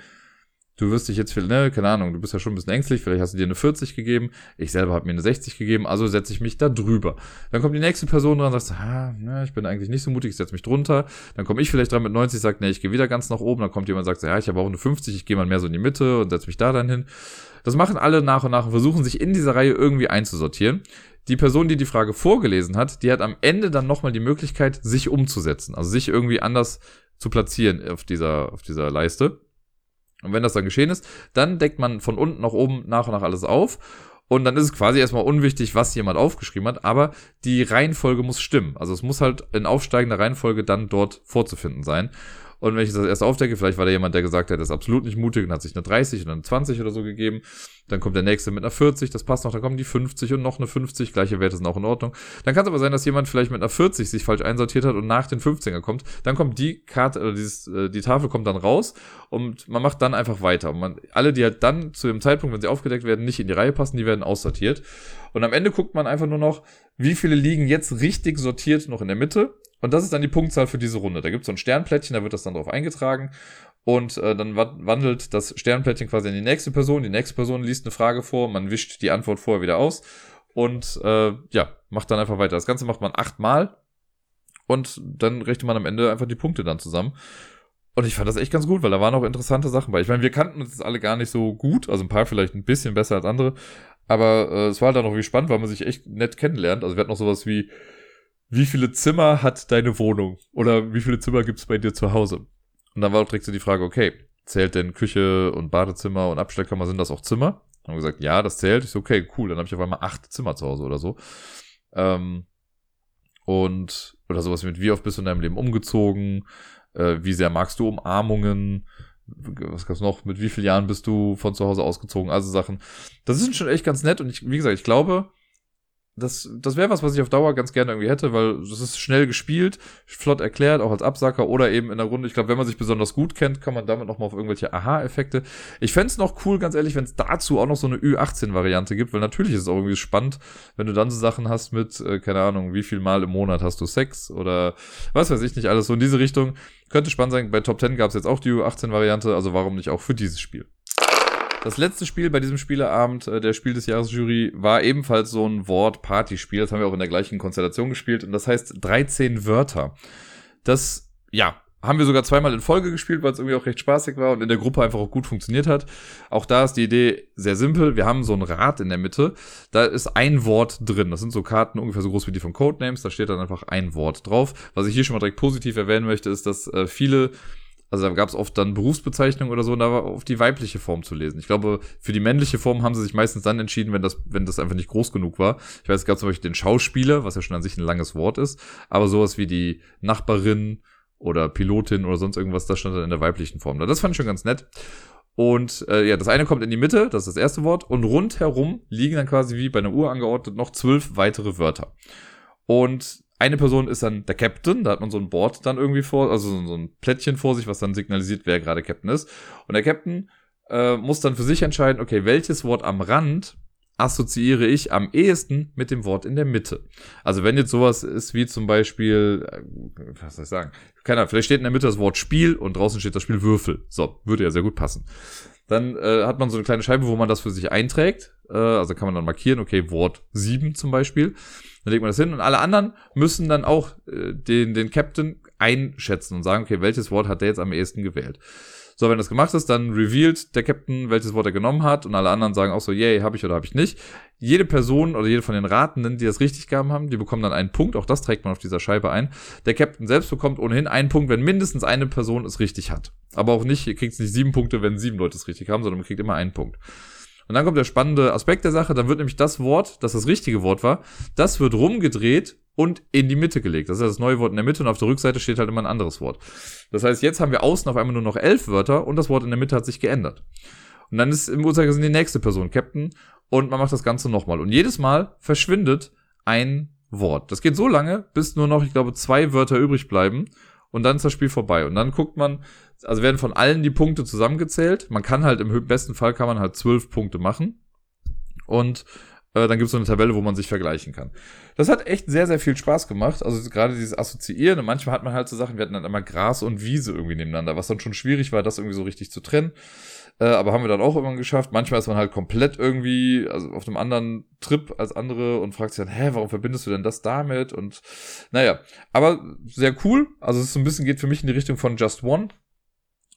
Speaker 1: du wirst dich jetzt, ne, keine Ahnung, du bist ja schon ein bisschen ängstlich, vielleicht hast du dir eine 40 gegeben, ich selber habe mir eine 60 gegeben, also setze ich mich da drüber. Dann kommt die nächste Person dran und sagt, ah, ne, ich bin eigentlich nicht so mutig, ich setze mich drunter. Dann komme ich vielleicht dran mit 90, sagt, ne, ich gehe wieder ganz nach oben. Dann kommt jemand und sagt, ja, ich habe auch eine 50, ich gehe mal mehr so in die Mitte und setze mich da dann hin. Das machen alle nach und nach und versuchen sich in dieser Reihe irgendwie einzusortieren. Die Person, die die Frage vorgelesen hat, die hat am Ende dann nochmal die Möglichkeit, sich umzusetzen, also sich irgendwie anders zu platzieren auf dieser, auf dieser Leiste. Und wenn das dann geschehen ist, dann deckt man von unten nach oben nach und nach alles auf. Und dann ist es quasi erstmal unwichtig, was jemand aufgeschrieben hat, aber die Reihenfolge muss stimmen. Also es muss halt in aufsteigender Reihenfolge dann dort vorzufinden sein. Und wenn ich das erst aufdecke, vielleicht war da jemand, der gesagt hat, er ist absolut nicht mutig und hat sich eine 30 oder eine 20 oder so gegeben. Dann kommt der nächste mit einer 40, das passt noch, dann kommen die 50 und noch eine 50, gleiche Werte sind auch in Ordnung. Dann kann es aber sein, dass jemand vielleicht mit einer 40 sich falsch einsortiert hat und nach den 15er kommt. Dann kommt die Karte, oder dieses, äh, die Tafel kommt dann raus und man macht dann einfach weiter. Und man, alle, die halt dann zu dem Zeitpunkt, wenn sie aufgedeckt werden, nicht in die Reihe passen, die werden aussortiert. Und am Ende guckt man einfach nur noch, wie viele liegen jetzt richtig sortiert noch in der Mitte und das ist dann die Punktzahl für diese Runde. Da gibt es so ein Sternplättchen, da wird das dann drauf eingetragen. Und äh, dann wandelt das Sternplättchen quasi in die nächste Person. Die nächste Person liest eine Frage vor, man wischt die Antwort vorher wieder aus und äh, ja, macht dann einfach weiter. Das Ganze macht man achtmal und dann rechnet man am Ende einfach die Punkte dann zusammen. Und ich fand das echt ganz gut, weil da waren auch interessante Sachen bei. Ich meine, wir kannten uns alle gar nicht so gut, also ein paar vielleicht ein bisschen besser als andere, aber äh, es war halt dann auch wie spannend, weil man sich echt nett kennenlernt. Also wir hatten noch sowas wie, wie viele Zimmer hat deine Wohnung? Oder wie viele Zimmer gibt es bei dir zu Hause? Und dann war auch direkt so die Frage, okay, zählt denn Küche und Badezimmer und Abstellkammer, sind das auch Zimmer? Und haben gesagt, ja, das zählt. Ich so, okay, cool, dann habe ich auf einmal acht Zimmer zu Hause oder so. Ähm, und, oder sowas mit, wie oft bist du in deinem Leben umgezogen? Äh, wie sehr magst du Umarmungen? Was gab's noch? Mit wie vielen Jahren bist du von zu Hause ausgezogen? Also Sachen. Das ist schon echt ganz nett und ich, wie gesagt, ich glaube, das, das wäre was, was ich auf Dauer ganz gerne irgendwie hätte, weil das ist schnell gespielt, flott erklärt, auch als Absacker oder eben in der Runde. Ich glaube, wenn man sich besonders gut kennt, kann man damit nochmal auf irgendwelche Aha-Effekte. Ich fände noch cool, ganz ehrlich, wenn es dazu auch noch so eine Ü18-Variante gibt, weil natürlich ist es auch irgendwie spannend, wenn du dann so Sachen hast mit, äh, keine Ahnung, wie viel Mal im Monat hast du Sex oder was weiß ich nicht, alles so in diese Richtung. Könnte spannend sein. Bei Top 10 gab es jetzt auch die Ü18-Variante, also warum nicht auch für dieses Spiel? Das letzte Spiel bei diesem Spieleabend äh, der Spiel des Jahres Jury war ebenfalls so ein Wort-Party-Spiel. Das haben wir auch in der gleichen Konstellation gespielt und das heißt 13 Wörter. Das, ja, haben wir sogar zweimal in Folge gespielt, weil es irgendwie auch recht spaßig war und in der Gruppe einfach auch gut funktioniert hat. Auch da ist die Idee sehr simpel. Wir haben so ein Rad in der Mitte. Da ist ein Wort drin. Das sind so Karten ungefähr so groß wie die von Codenames. Da steht dann einfach ein Wort drauf. Was ich hier schon mal direkt positiv erwähnen möchte, ist, dass äh, viele also da gab es oft dann Berufsbezeichnungen oder so, und da war auf die weibliche Form zu lesen. Ich glaube, für die männliche Form haben sie sich meistens dann entschieden, wenn das, wenn das einfach nicht groß genug war. Ich weiß, es gab zum Beispiel den Schauspieler, was ja schon an sich ein langes Wort ist, aber sowas wie die Nachbarin oder Pilotin oder sonst irgendwas, das stand dann in der weiblichen Form da. Das fand ich schon ganz nett. Und äh, ja, das eine kommt in die Mitte, das ist das erste Wort, und rundherum liegen dann quasi wie bei einer Uhr angeordnet noch zwölf weitere Wörter. Und eine Person ist dann der Captain, da hat man so ein Board dann irgendwie vor, also so ein Plättchen vor sich, was dann signalisiert, wer gerade Captain ist. Und der Captain äh, muss dann für sich entscheiden, okay, welches Wort am Rand assoziiere ich am ehesten mit dem Wort in der Mitte. Also wenn jetzt sowas ist wie zum Beispiel, äh, was soll ich sagen, keine Ahnung, vielleicht steht in der Mitte das Wort Spiel und draußen steht das Spiel Würfel. So, würde ja sehr gut passen. Dann äh, hat man so eine kleine Scheibe, wo man das für sich einträgt. Äh, also kann man dann markieren, okay, Wort 7 zum Beispiel. Dann legt man das hin und alle anderen müssen dann auch äh, den, den Captain einschätzen und sagen, okay, welches Wort hat der jetzt am ehesten gewählt. So, wenn das gemacht ist, dann revealed der Captain, welches Wort er genommen hat und alle anderen sagen auch so, yay, habe ich oder habe ich nicht. Jede Person oder jede von den Ratenden, die das richtig gegeben haben, die bekommen dann einen Punkt. Auch das trägt man auf dieser Scheibe ein. Der Captain selbst bekommt ohnehin einen Punkt, wenn mindestens eine Person es richtig hat. Aber auch nicht, ihr kriegt nicht sieben Punkte, wenn sieben Leute es richtig haben, sondern man kriegt immer einen Punkt. Und dann kommt der spannende Aspekt der Sache, dann wird nämlich das Wort, das das richtige Wort war, das wird rumgedreht und in die Mitte gelegt. Das ist das neue Wort in der Mitte und auf der Rückseite steht halt immer ein anderes Wort. Das heißt, jetzt haben wir außen auf einmal nur noch elf Wörter und das Wort in der Mitte hat sich geändert. Und dann ist im Uhrzeigersinn die nächste Person Captain und man macht das Ganze nochmal. Und jedes Mal verschwindet ein Wort. Das geht so lange, bis nur noch, ich glaube, zwei Wörter übrig bleiben und dann ist das Spiel vorbei. Und dann guckt man, also werden von allen die Punkte zusammengezählt. Man kann halt im besten Fall kann man halt zwölf Punkte machen. Und äh, dann gibt es so eine Tabelle, wo man sich vergleichen kann. Das hat echt sehr, sehr viel Spaß gemacht. Also gerade dieses Assoziieren. Und manchmal hat man halt so Sachen, wir hatten dann immer Gras und Wiese irgendwie nebeneinander, was dann schon schwierig war, das irgendwie so richtig zu trennen. Äh, aber haben wir dann auch irgendwann geschafft. Manchmal ist man halt komplett irgendwie also auf einem anderen Trip als andere und fragt sich dann, hä, warum verbindest du denn das damit? Und naja, aber sehr cool. Also es ist so ein bisschen geht für mich in die Richtung von Just One.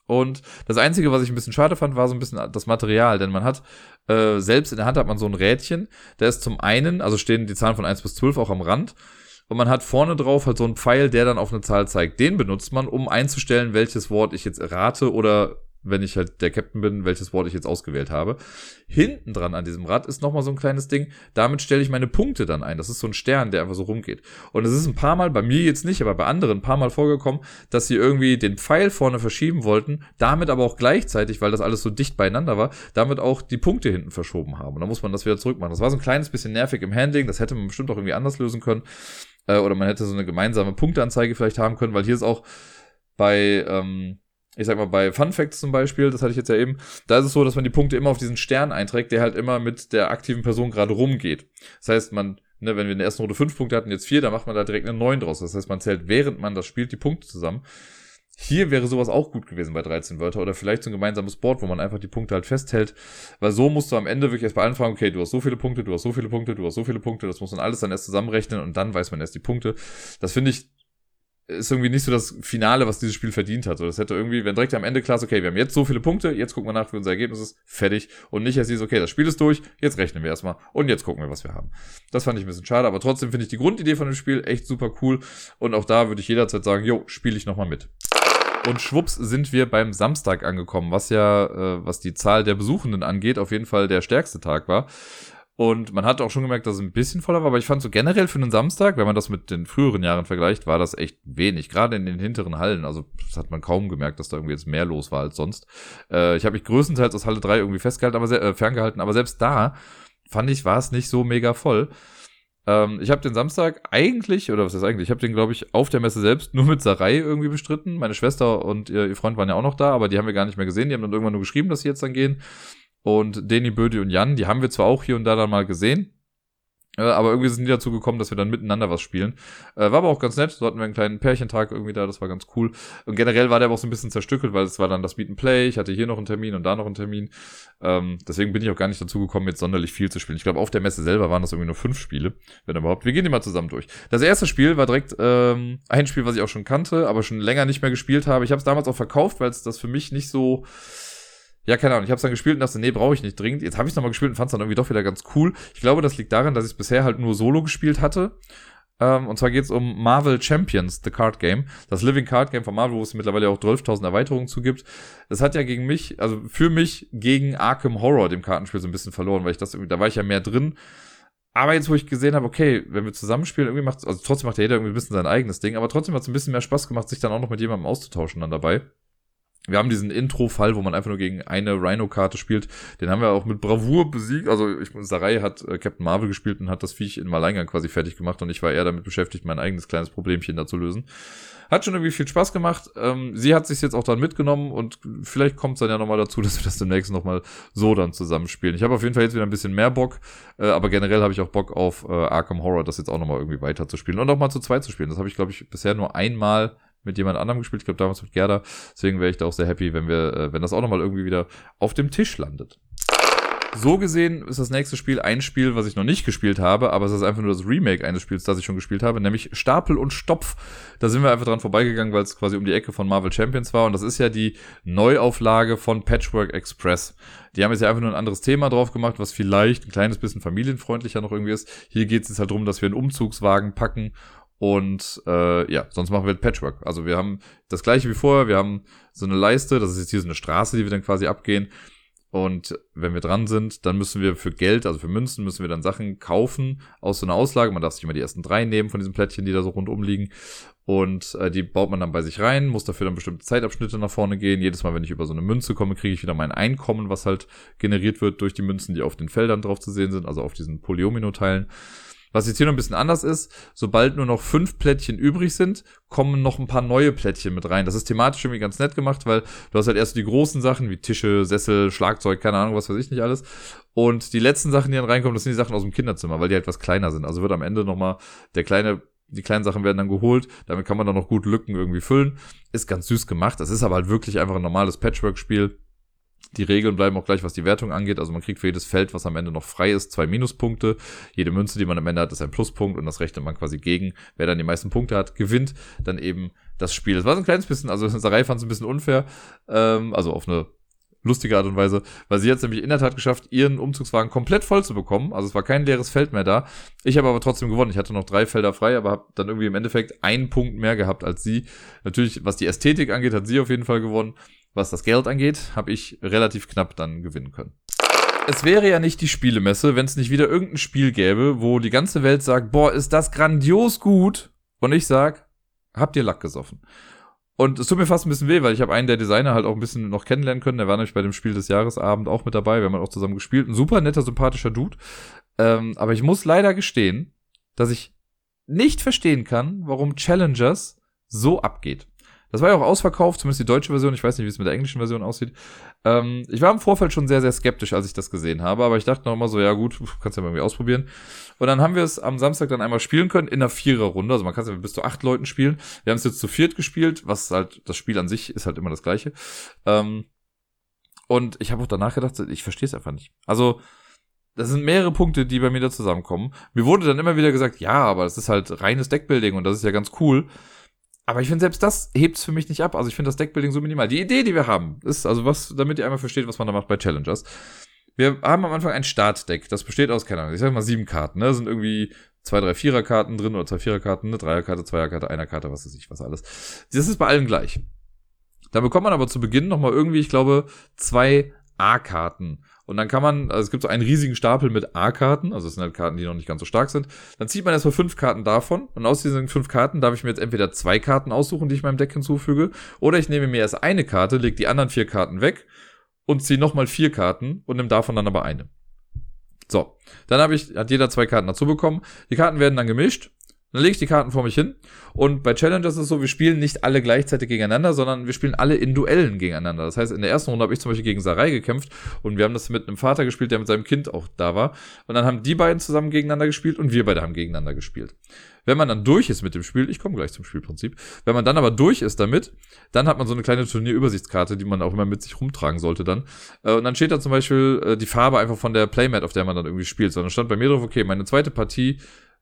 Speaker 1: Und das Einzige, was ich ein bisschen schade fand, war so ein bisschen das Material, denn man hat äh, selbst in der Hand hat man so ein Rädchen, der ist zum einen, also stehen die Zahlen von 1 bis 12 auch am Rand, und man hat vorne drauf halt so einen Pfeil, der dann auf eine Zahl zeigt. Den benutzt man, um einzustellen, welches Wort ich jetzt rate oder wenn ich halt der Captain bin, welches Wort ich jetzt ausgewählt habe. Hinten dran an diesem Rad ist nochmal so ein kleines Ding. Damit stelle ich meine Punkte dann ein. Das ist so ein Stern, der einfach so rumgeht. Und es ist ein paar Mal, bei mir jetzt nicht, aber bei anderen ein paar Mal vorgekommen, dass sie irgendwie den Pfeil vorne verschieben wollten, damit aber auch gleichzeitig, weil das alles so dicht beieinander war, damit auch die Punkte hinten verschoben haben. Und dann muss man das wieder zurückmachen. Das war so ein kleines bisschen nervig im Handling. Das hätte man bestimmt auch irgendwie anders lösen können. Äh, oder man hätte so eine gemeinsame Punkteanzeige vielleicht haben können, weil hier ist auch bei, ähm, ich sag mal, bei Fun Facts zum Beispiel, das hatte ich jetzt ja eben, da ist es so, dass man die Punkte immer auf diesen Stern einträgt, der halt immer mit der aktiven Person gerade rumgeht. Das heißt, man, ne, wenn wir in der ersten Runde fünf Punkte hatten, jetzt vier, dann macht man da direkt eine neun draus. Das heißt, man zählt, während man das spielt, die Punkte zusammen. Hier wäre sowas auch gut gewesen bei 13 Wörter oder vielleicht so ein gemeinsames Board, wo man einfach die Punkte halt festhält, weil so musst du am Ende wirklich erst bei anfangen, okay, du hast so viele Punkte, du hast so viele Punkte, du hast so viele Punkte, das muss man alles dann erst zusammenrechnen und dann weiß man erst die Punkte. Das finde ich ist irgendwie nicht so das Finale, was dieses Spiel verdient hat. So, das hätte irgendwie, wenn direkt am Ende klar ist, okay, wir haben jetzt so viele Punkte, jetzt gucken wir nach, wie unser Ergebnis ist, fertig. Und nicht erst dieses, okay, das Spiel ist durch, jetzt rechnen wir erstmal und jetzt gucken wir, was wir haben. Das fand ich ein bisschen schade, aber trotzdem finde ich die Grundidee von dem Spiel echt super cool. Und auch da würde ich jederzeit sagen, jo, spiele ich nochmal mit. Und schwupps sind wir beim Samstag angekommen, was ja, äh, was die Zahl der Besuchenden angeht, auf jeden Fall der stärkste Tag war. Und man hat auch schon gemerkt, dass es ein bisschen voller war, aber ich fand so generell für einen Samstag, wenn man das mit den früheren Jahren vergleicht, war das echt wenig. Gerade in den hinteren Hallen. Also das hat man kaum gemerkt, dass da irgendwie jetzt mehr los war als sonst. Äh, ich habe mich größtenteils aus Halle 3 irgendwie festgehalten, aber äh, ferngehalten, aber selbst da fand ich, war es nicht so mega voll. Ähm, ich habe den Samstag eigentlich, oder was ist eigentlich, ich habe den, glaube ich, auf der Messe selbst nur mit Sarai irgendwie bestritten. Meine Schwester und ihr, ihr Freund waren ja auch noch da, aber die haben wir gar nicht mehr gesehen. Die haben dann irgendwann nur geschrieben, dass sie jetzt dann gehen. Und Deni, Bödi und Jan, die haben wir zwar auch hier und da dann mal gesehen, Äh, aber irgendwie sind die dazu gekommen, dass wir dann miteinander was spielen. Äh, war aber auch ganz nett. So hatten wir einen kleinen Pärchentag irgendwie da. Das war ganz cool. Und generell war der aber auch so ein bisschen zerstückelt, weil es war dann das Meet and Play. Ich hatte hier noch einen Termin und da noch einen Termin. Ähm, deswegen bin ich auch gar nicht dazu gekommen, jetzt sonderlich viel zu spielen. Ich glaube, auf der Messe selber waren das irgendwie nur fünf Spiele, wenn überhaupt. Wir gehen die mal zusammen durch. Das erste Spiel war direkt ähm, ein Spiel, was ich auch schon kannte, aber schon länger nicht mehr gespielt habe. Ich habe es damals auch verkauft, weil es das für mich nicht so ja, keine Ahnung, ich habe es dann gespielt und dachte, nee, brauche ich nicht dringend. Jetzt habe ich es nochmal gespielt und fand es dann irgendwie doch wieder ganz cool. Ich glaube, das liegt daran, dass ich es bisher halt nur solo gespielt hatte. Ähm, und zwar geht es um Marvel Champions, The Card Game. Das Living Card Game von Marvel, wo es mittlerweile auch 12.000 Erweiterungen zugibt. Das hat ja gegen mich, also für mich gegen Arkham Horror, dem Kartenspiel, so ein bisschen verloren, weil ich das irgendwie, da war ich ja mehr drin. Aber jetzt, wo ich gesehen habe, okay, wenn wir zusammenspielen, irgendwie macht also trotzdem macht ja jeder irgendwie ein bisschen sein eigenes Ding, aber trotzdem hat es ein bisschen mehr Spaß gemacht, sich dann auch noch mit jemandem auszutauschen dann dabei. Wir haben diesen Intro-Fall, wo man einfach nur gegen eine Rhino-Karte spielt. Den haben wir auch mit Bravour besiegt. Also ich, Sarai hat äh, Captain Marvel gespielt und hat das Viech in Alleingang quasi fertig gemacht und ich war eher damit beschäftigt, mein eigenes kleines Problemchen da zu lösen. Hat schon irgendwie viel Spaß gemacht. Ähm, sie hat sich jetzt auch dann mitgenommen und vielleicht kommt es dann ja nochmal dazu, dass wir das demnächst nochmal so dann zusammenspielen. Ich habe auf jeden Fall jetzt wieder ein bisschen mehr Bock, äh, aber generell habe ich auch Bock auf äh, Arkham Horror, das jetzt auch nochmal irgendwie weiter zu spielen und auch mal zu zweit zu spielen. Das habe ich, glaube ich, bisher nur einmal mit jemand anderem gespielt. Ich glaube damals mit Gerda. Deswegen wäre ich da auch sehr happy, wenn wir, äh, wenn das auch nochmal irgendwie wieder auf dem Tisch landet. So gesehen ist das nächste Spiel ein Spiel, was ich noch nicht gespielt habe, aber es ist einfach nur das Remake eines Spiels, das ich schon gespielt habe, nämlich Stapel und Stopf. Da sind wir einfach dran vorbeigegangen, weil es quasi um die Ecke von Marvel Champions war und das ist ja die Neuauflage von Patchwork Express. Die haben jetzt ja einfach nur ein anderes Thema drauf gemacht, was vielleicht ein kleines bisschen familienfreundlicher noch irgendwie ist. Hier geht es jetzt halt darum, dass wir einen Umzugswagen packen und äh, ja, sonst machen wir halt Patchwork. Also wir haben das gleiche wie vorher, wir haben so eine Leiste, das ist jetzt hier so eine Straße, die wir dann quasi abgehen. Und wenn wir dran sind, dann müssen wir für Geld, also für Münzen, müssen wir dann Sachen kaufen aus so einer Auslage. Man darf sich immer die ersten drei nehmen von diesen Plättchen, die da so rundum liegen. Und äh, die baut man dann bei sich rein, muss dafür dann bestimmte Zeitabschnitte nach vorne gehen. Jedes Mal, wenn ich über so eine Münze komme, kriege ich wieder mein Einkommen, was halt generiert wird durch die Münzen, die auf den Feldern drauf zu sehen sind, also auf diesen Polyomino-Teilen. Was jetzt hier noch ein bisschen anders ist, sobald nur noch fünf Plättchen übrig sind, kommen noch ein paar neue Plättchen mit rein. Das ist thematisch irgendwie ganz nett gemacht, weil du hast halt erst die großen Sachen wie Tische, Sessel, Schlagzeug, keine Ahnung, was weiß ich nicht alles. Und die letzten Sachen, die dann reinkommen, das sind die Sachen aus dem Kinderzimmer, weil die halt was kleiner sind. Also wird am Ende nochmal der kleine die kleinen Sachen werden dann geholt. Damit kann man dann noch gut Lücken irgendwie füllen. Ist ganz süß gemacht. Das ist aber halt wirklich einfach ein normales Patchwork-Spiel. Die Regeln bleiben auch gleich, was die Wertung angeht. Also man kriegt für jedes Feld, was am Ende noch frei ist, zwei Minuspunkte. Jede Münze, die man am Ende hat, ist ein Pluspunkt und das rechnet man quasi gegen. Wer dann die meisten Punkte hat, gewinnt dann eben das Spiel. Das war so ein kleines bisschen, also Sarai fand es ein bisschen unfair, ähm, also auf eine lustige Art und Weise, weil sie jetzt nämlich in der Tat geschafft, ihren Umzugswagen komplett voll zu bekommen. Also es war kein leeres Feld mehr da. Ich habe aber trotzdem gewonnen. Ich hatte noch drei Felder frei, aber habe dann irgendwie im Endeffekt einen Punkt mehr gehabt als sie. Natürlich, was die Ästhetik angeht, hat sie auf jeden Fall gewonnen. Was das Geld angeht, habe ich relativ knapp dann gewinnen können. Es wäre ja nicht die Spielemesse, wenn es nicht wieder irgendein Spiel gäbe, wo die ganze Welt sagt, boah, ist das grandios gut. Und ich sag, habt ihr Lack gesoffen? Und es tut mir fast ein bisschen weh, weil ich habe einen der Designer halt auch ein bisschen noch kennenlernen können. Der war nämlich bei dem Spiel des Jahresabend auch mit dabei. Wir haben halt auch zusammen gespielt. Ein super netter, sympathischer Dude. Ähm, aber ich muss leider gestehen, dass ich nicht verstehen kann, warum Challengers so abgeht. Das war ja auch ausverkauft, zumindest die deutsche Version. Ich weiß nicht, wie es mit der englischen Version aussieht. Ähm, ich war im Vorfeld schon sehr, sehr skeptisch, als ich das gesehen habe, aber ich dachte noch immer so, ja gut, kannst ja mal irgendwie ausprobieren. Und dann haben wir es am Samstag dann einmal spielen können in einer Viererrunde. Also man kann es ja bis zu acht Leuten spielen. Wir haben es jetzt zu viert gespielt, was halt, das Spiel an sich ist halt immer das gleiche. Ähm, und ich habe auch danach gedacht, ich verstehe es einfach nicht. Also, das sind mehrere Punkte, die bei mir da zusammenkommen. Mir wurde dann immer wieder gesagt, ja, aber das ist halt reines Deckbuilding und das ist ja ganz cool. Aber ich finde, selbst das hebt es für mich nicht ab. Also ich finde das Deckbuilding so minimal. Die Idee, die wir haben, ist, also was, damit ihr einmal versteht, was man da macht bei Challengers. Wir haben am Anfang ein Startdeck. Das besteht aus, keine Ahnung, ich sag mal sieben Karten. Ne? Da sind irgendwie zwei, drei Viererkarten drin oder zwei Viererkarten, eine Dreierkarte, Zweierkarte, einer Karte, was weiß ich, was alles. Das ist bei allen gleich. Da bekommt man aber zu Beginn nochmal irgendwie, ich glaube, zwei A-Karten. Und dann kann man, also es gibt so einen riesigen Stapel mit A-Karten, also es sind halt Karten, die noch nicht ganz so stark sind. Dann zieht man erstmal fünf Karten davon und aus diesen fünf Karten darf ich mir jetzt entweder zwei Karten aussuchen, die ich meinem Deck hinzufüge, oder ich nehme mir erst eine Karte, lege die anderen vier Karten weg und ziehe nochmal vier Karten und nehme davon dann aber eine. So, dann habe ich, hat jeder zwei Karten dazu bekommen. Die Karten werden dann gemischt dann lege ich die Karten vor mich hin. Und bei Challengers ist es so, wir spielen nicht alle gleichzeitig gegeneinander, sondern wir spielen alle in Duellen gegeneinander. Das heißt, in der ersten Runde habe ich zum Beispiel gegen Sarai gekämpft und wir haben das mit einem Vater gespielt, der mit seinem Kind auch da war. Und dann haben die beiden zusammen gegeneinander gespielt und wir beide haben gegeneinander gespielt. Wenn man dann durch ist mit dem Spiel, ich komme gleich zum Spielprinzip, wenn man dann aber durch ist damit, dann hat man so eine kleine Turnierübersichtskarte, die man auch immer mit sich rumtragen sollte dann. Äh, und dann steht da zum Beispiel äh, die Farbe einfach von der Playmat, auf der man dann irgendwie spielt. Sondern stand bei mir drauf, okay, meine zweite Partie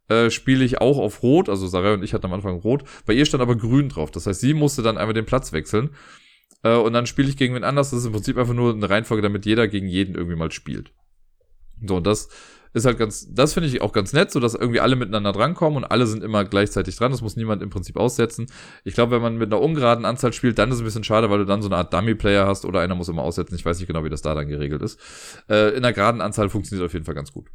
Speaker 1: äh, spiele ich auch auf Rot, also Sarah und ich hatten am Anfang Rot. Bei ihr stand aber Grün drauf. Das heißt, sie musste dann einmal den Platz wechseln. Äh, und dann spiele ich gegen wen anders. Das ist im Prinzip einfach nur eine Reihenfolge, damit jeder gegen jeden irgendwie mal spielt. So, und das ist halt ganz, das finde ich auch ganz nett, so dass irgendwie alle miteinander drankommen und alle sind immer gleichzeitig dran. Das muss niemand im Prinzip aussetzen. Ich glaube, wenn man mit einer ungeraden Anzahl spielt, dann ist es ein bisschen schade, weil du dann so eine Art Dummy-Player hast oder einer muss immer aussetzen. Ich weiß nicht genau, wie das da dann geregelt ist. Äh, in einer geraden Anzahl funktioniert auf jeden Fall ganz gut.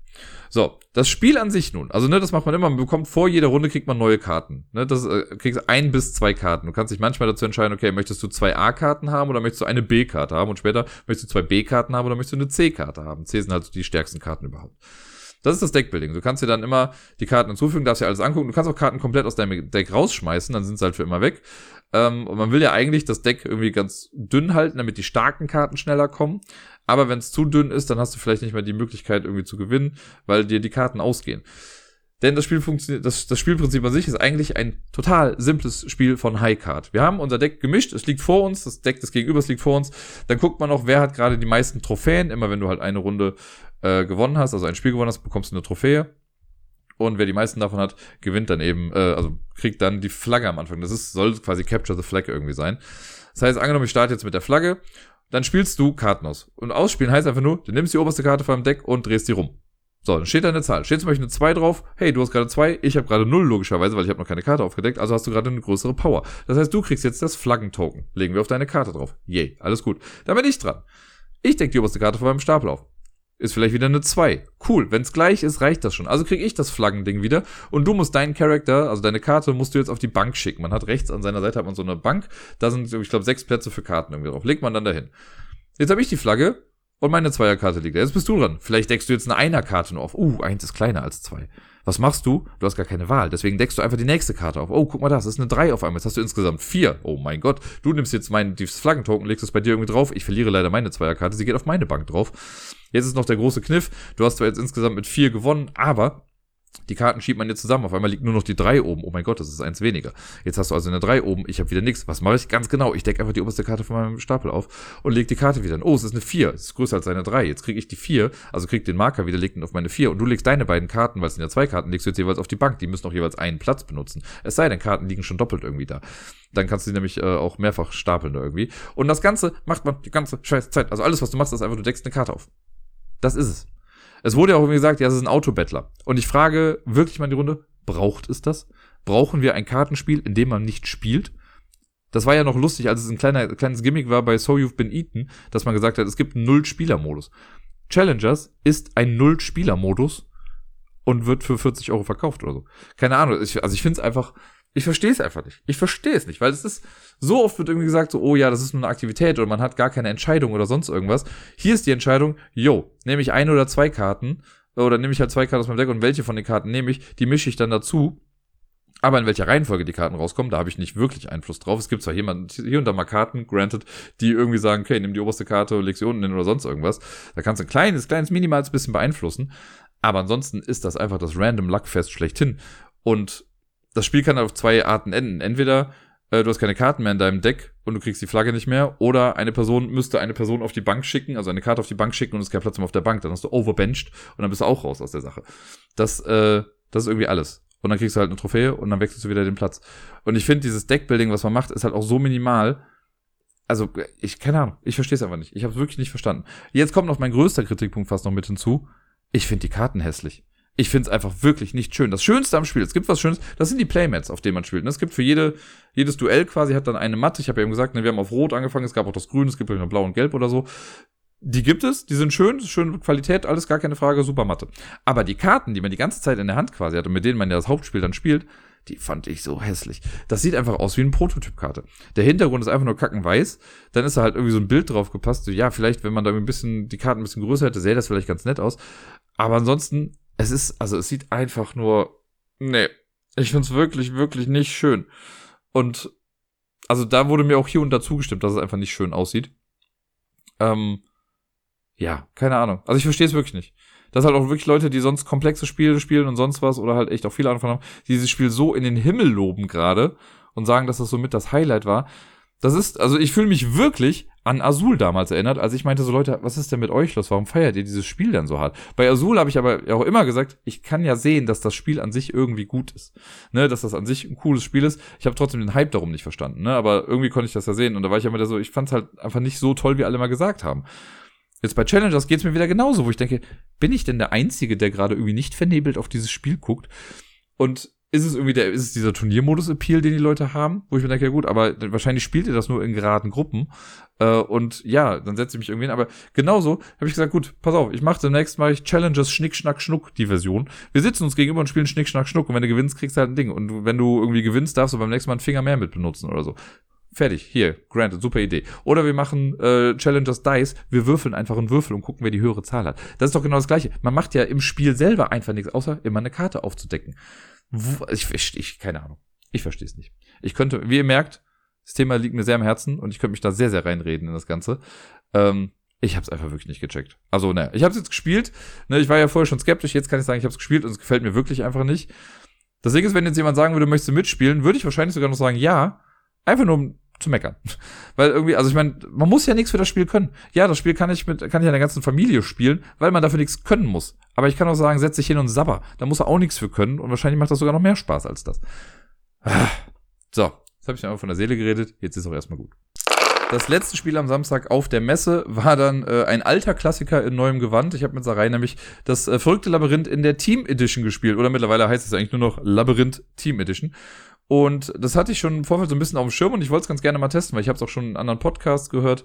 Speaker 1: So, das Spiel an sich nun, also ne, das macht man immer, man bekommt vor jeder Runde kriegt man neue Karten. Ne, das äh, kriegst ein bis zwei Karten. Du kannst dich manchmal dazu entscheiden, okay, möchtest du zwei A-Karten haben oder möchtest du eine B-Karte haben und später möchtest du zwei B-Karten haben oder möchtest du eine C-Karte haben. C sind halt die stärksten Karten überhaupt. Das ist das Deckbuilding. Du kannst dir dann immer die Karten hinzufügen, darfst dir alles angucken. Du kannst auch Karten komplett aus deinem Deck rausschmeißen, dann sind sie halt für immer weg. Ähm, und man will ja eigentlich das Deck irgendwie ganz dünn halten, damit die starken Karten schneller kommen. Aber wenn es zu dünn ist, dann hast du vielleicht nicht mehr die Möglichkeit irgendwie zu gewinnen, weil dir die Karten ausgehen. Denn das Spiel funktioniert, das, das Spielprinzip an sich ist eigentlich ein total simples Spiel von High Card. Wir haben unser Deck gemischt, es liegt vor uns, das Deck des Gegenübers liegt vor uns. Dann guckt man auch, wer hat gerade die meisten Trophäen. Immer wenn du halt eine Runde äh, gewonnen hast, also ein Spiel gewonnen hast, bekommst du eine Trophäe. Und wer die meisten davon hat, gewinnt dann eben, äh, also kriegt dann die Flagge am Anfang. Das ist, soll quasi Capture the Flag irgendwie sein. Das heißt, angenommen, ich starte jetzt mit der Flagge, dann spielst du Karten aus. Und ausspielen heißt einfach nur, du nimmst die oberste Karte von deinem Deck und drehst die rum. So, dann steht da eine Zahl. Steht zum Beispiel eine 2 drauf. Hey, du hast gerade 2, ich habe gerade 0 logischerweise, weil ich habe noch keine Karte aufgedeckt. Also hast du gerade eine größere Power. Das heißt, du kriegst jetzt das Flaggentoken. Legen wir auf deine Karte drauf. Yay, alles gut. Dann bin ich dran. Ich decke die oberste Karte von meinem Stapel auf ist vielleicht wieder eine 2. Cool, wenn es gleich ist, reicht das schon. Also kriege ich das Flaggending wieder und du musst deinen Charakter, also deine Karte, musst du jetzt auf die Bank schicken. Man hat rechts an seiner Seite hat man so eine Bank, da sind, ich glaube, sechs Plätze für Karten irgendwie drauf. Legt man dann dahin. Jetzt habe ich die Flagge und meine Zweierkarte liegt da. Jetzt bist du dran. Vielleicht deckst du jetzt eine Einerkarte nur auf. Uh, eins ist kleiner als zwei. Was machst du? Du hast gar keine Wahl. Deswegen deckst du einfach die nächste Karte auf. Oh, guck mal das, das ist eine 3 auf einmal. Jetzt hast du insgesamt 4. Oh mein Gott. Du nimmst jetzt mein dieses Flaggentoken, legst es bei dir irgendwie drauf. Ich verliere leider meine Zweierkarte. Sie geht auf meine Bank drauf. Jetzt ist noch der große Kniff. Du hast zwar jetzt insgesamt mit 4 gewonnen, aber die Karten schiebt man jetzt zusammen. Auf einmal liegt nur noch die 3 oben. Oh mein Gott, das ist eins weniger. Jetzt hast du also eine 3 oben. Ich habe wieder nichts. Was mache ich? Ganz genau. Ich decke einfach die oberste Karte von meinem Stapel auf und lege die Karte wieder an. Oh, es ist eine 4. Es ist größer als eine 3. Jetzt kriege ich die 4. Also krieg den Marker wieder, leg ihn auf meine 4. Und du legst deine beiden Karten, weil es sind ja zwei Karten, legst du jetzt jeweils auf die Bank. Die müssen auch jeweils einen Platz benutzen. Es sei denn, Karten liegen schon doppelt irgendwie da. Dann kannst du die nämlich äh, auch mehrfach stapeln da irgendwie. Und das Ganze macht man die ganze scheiß Zeit. Also alles, was du machst, ist einfach, du deckst eine Karte auf. Das ist es. Es wurde ja auch irgendwie gesagt, ja, es ist ein Autobettler. Und ich frage wirklich mal in die Runde, braucht es das? Brauchen wir ein Kartenspiel, in dem man nicht spielt? Das war ja noch lustig, als es ein kleiner, kleines Gimmick war bei So You've Been Eaten, dass man gesagt hat, es gibt einen Null-Spieler-Modus. Challengers ist ein Null-Spieler-Modus und wird für 40 Euro verkauft oder so. Keine Ahnung. Ich, also ich finde es einfach, ich verstehe es einfach nicht. Ich verstehe es nicht, weil es ist, so oft wird irgendwie gesagt, so, oh ja, das ist nur eine Aktivität oder man hat gar keine Entscheidung oder sonst irgendwas. Hier ist die Entscheidung, yo, nehme ich eine oder zwei Karten oder nehme ich halt zwei Karten aus meinem Deck und welche von den Karten nehme ich, die mische ich dann dazu. Aber in welcher Reihenfolge die Karten rauskommen, da habe ich nicht wirklich Einfluss drauf. Es gibt zwar jemand, hier und da mal Karten, granted, die irgendwie sagen, okay, nimm die oberste Karte, leg sie unten hin oder sonst irgendwas. Da kannst du ein kleines, kleines, minimales bisschen beeinflussen. Aber ansonsten ist das einfach das Random Luckfest schlechthin. Und das Spiel kann auf zwei Arten enden. Entweder äh, du hast keine Karten mehr in deinem Deck und du kriegst die Flagge nicht mehr, oder eine Person müsste eine Person auf die Bank schicken, also eine Karte auf die Bank schicken und es ist kein Platz mehr auf der Bank. Dann hast du overbenched und dann bist du auch raus aus der Sache. Das, äh, das ist irgendwie alles. Und dann kriegst du halt eine Trophäe und dann wechselst du wieder den Platz. Und ich finde, dieses Deckbuilding, was man macht, ist halt auch so minimal. Also, ich, keine Ahnung, ich verstehe es einfach nicht. Ich habe es wirklich nicht verstanden. Jetzt kommt noch mein größter Kritikpunkt fast noch mit hinzu. Ich finde die Karten hässlich ich finde es einfach wirklich nicht schön. Das Schönste am Spiel, es gibt was Schönes, das sind die Playmats, auf denen man spielt. Und es gibt für jede, jedes Duell quasi hat dann eine Matte. Ich habe ja eben gesagt, ne, wir haben auf Rot angefangen, es gab auch das Grün, es gibt noch Blau und Gelb oder so. Die gibt es, die sind schön, schöne Qualität, alles gar keine Frage, super Matte. Aber die Karten, die man die ganze Zeit in der Hand quasi hat und mit denen man ja das Hauptspiel dann spielt, die fand ich so hässlich. Das sieht einfach aus wie eine Prototypkarte. Der Hintergrund ist einfach nur kackenweiß. Dann ist da halt irgendwie so ein Bild drauf gepasst. So, ja, vielleicht, wenn man da ein bisschen, die Karten ein bisschen größer hätte, sähe das vielleicht ganz nett aus. Aber ansonsten es ist, also es sieht einfach nur, nee, Ich find's wirklich, wirklich nicht schön. Und also da wurde mir auch hier und da zugestimmt, dass es einfach nicht schön aussieht. Ähm, ja, keine Ahnung. Also ich verstehe es wirklich nicht. Dass halt auch wirklich Leute, die sonst komplexe Spiele spielen und sonst was oder halt echt auch viele Ahnung haben, die dieses Spiel so in den Himmel loben gerade und sagen, dass das so mit das Highlight war. Das ist, also ich fühle mich wirklich an Azul damals erinnert, als ich meinte so, Leute, was ist denn mit euch los? Warum feiert ihr dieses Spiel denn so hart? Bei Azul habe ich aber auch immer gesagt, ich kann ja sehen, dass das Spiel an sich irgendwie gut ist. Ne, dass das an sich ein cooles Spiel ist. Ich habe trotzdem den Hype darum nicht verstanden, ne? Aber irgendwie konnte ich das ja sehen. Und da war ich immer so, ich fand es halt einfach nicht so toll, wie alle mal gesagt haben. Jetzt bei Challengers geht's mir wieder genauso, wo ich denke, bin ich denn der Einzige, der gerade irgendwie nicht vernebelt auf dieses Spiel guckt? Und ist es irgendwie der, ist es dieser Turniermodus-Appeal, den die Leute haben, wo ich mir denke, ja gut, aber wahrscheinlich spielt ihr das nur in geraden Gruppen. Äh, und ja, dann setze ich mich irgendwie hin. Aber genauso habe ich gesagt, gut, pass auf, ich mache demnächst mal ich Challenges Schnick, Schnack, Schnuck, die Version. Wir sitzen uns gegenüber und spielen Schnick, Schnack, Schnuck. Und wenn du gewinnst, kriegst du halt ein Ding. Und wenn du irgendwie gewinnst, darfst du beim nächsten Mal einen Finger mehr mit benutzen oder so. Fertig, hier, granted, super Idee. Oder wir machen äh, Challengers Dice, wir würfeln einfach einen Würfel und gucken, wer die höhere Zahl hat. Das ist doch genau das Gleiche. Man macht ja im Spiel selber einfach nichts, außer immer eine Karte aufzudecken. Ich, ich, ich keine Ahnung. Ich verstehe es nicht. Ich könnte, wie ihr merkt, das Thema liegt mir sehr am Herzen und ich könnte mich da sehr, sehr reinreden in das Ganze. Ähm, ich habe es einfach wirklich nicht gecheckt. Also, ne, ich habe es jetzt gespielt. Ne, ich war ja vorher schon skeptisch. Jetzt kann ich sagen, ich habe es gespielt und es gefällt mir wirklich einfach nicht. Das Ding ist, wenn jetzt jemand sagen würde, möchtest du mitspielen, würde ich wahrscheinlich sogar noch sagen, ja. Einfach nur um zu meckern. Weil irgendwie, also ich meine, man muss ja nichts für das Spiel können. Ja, das Spiel kann ich mit, kann ich in der ganzen Familie spielen, weil man dafür nichts können muss. Aber ich kann auch sagen, setz dich hin und sabber. Da muss er auch nichts für können und wahrscheinlich macht das sogar noch mehr Spaß als das. Ah. So, jetzt habe ich mir einfach von der Seele geredet, jetzt ist auch erstmal gut. Das letzte Spiel am Samstag auf der Messe war dann äh, ein alter Klassiker in neuem Gewand. Ich habe mit Sarai nämlich das äh, verrückte Labyrinth in der Team Edition gespielt. Oder mittlerweile heißt es eigentlich nur noch Labyrinth Team Edition. Und das hatte ich schon im Vorfeld so ein bisschen auf dem Schirm und ich wollte es ganz gerne mal testen, weil ich habe es auch schon in anderen Podcasts gehört.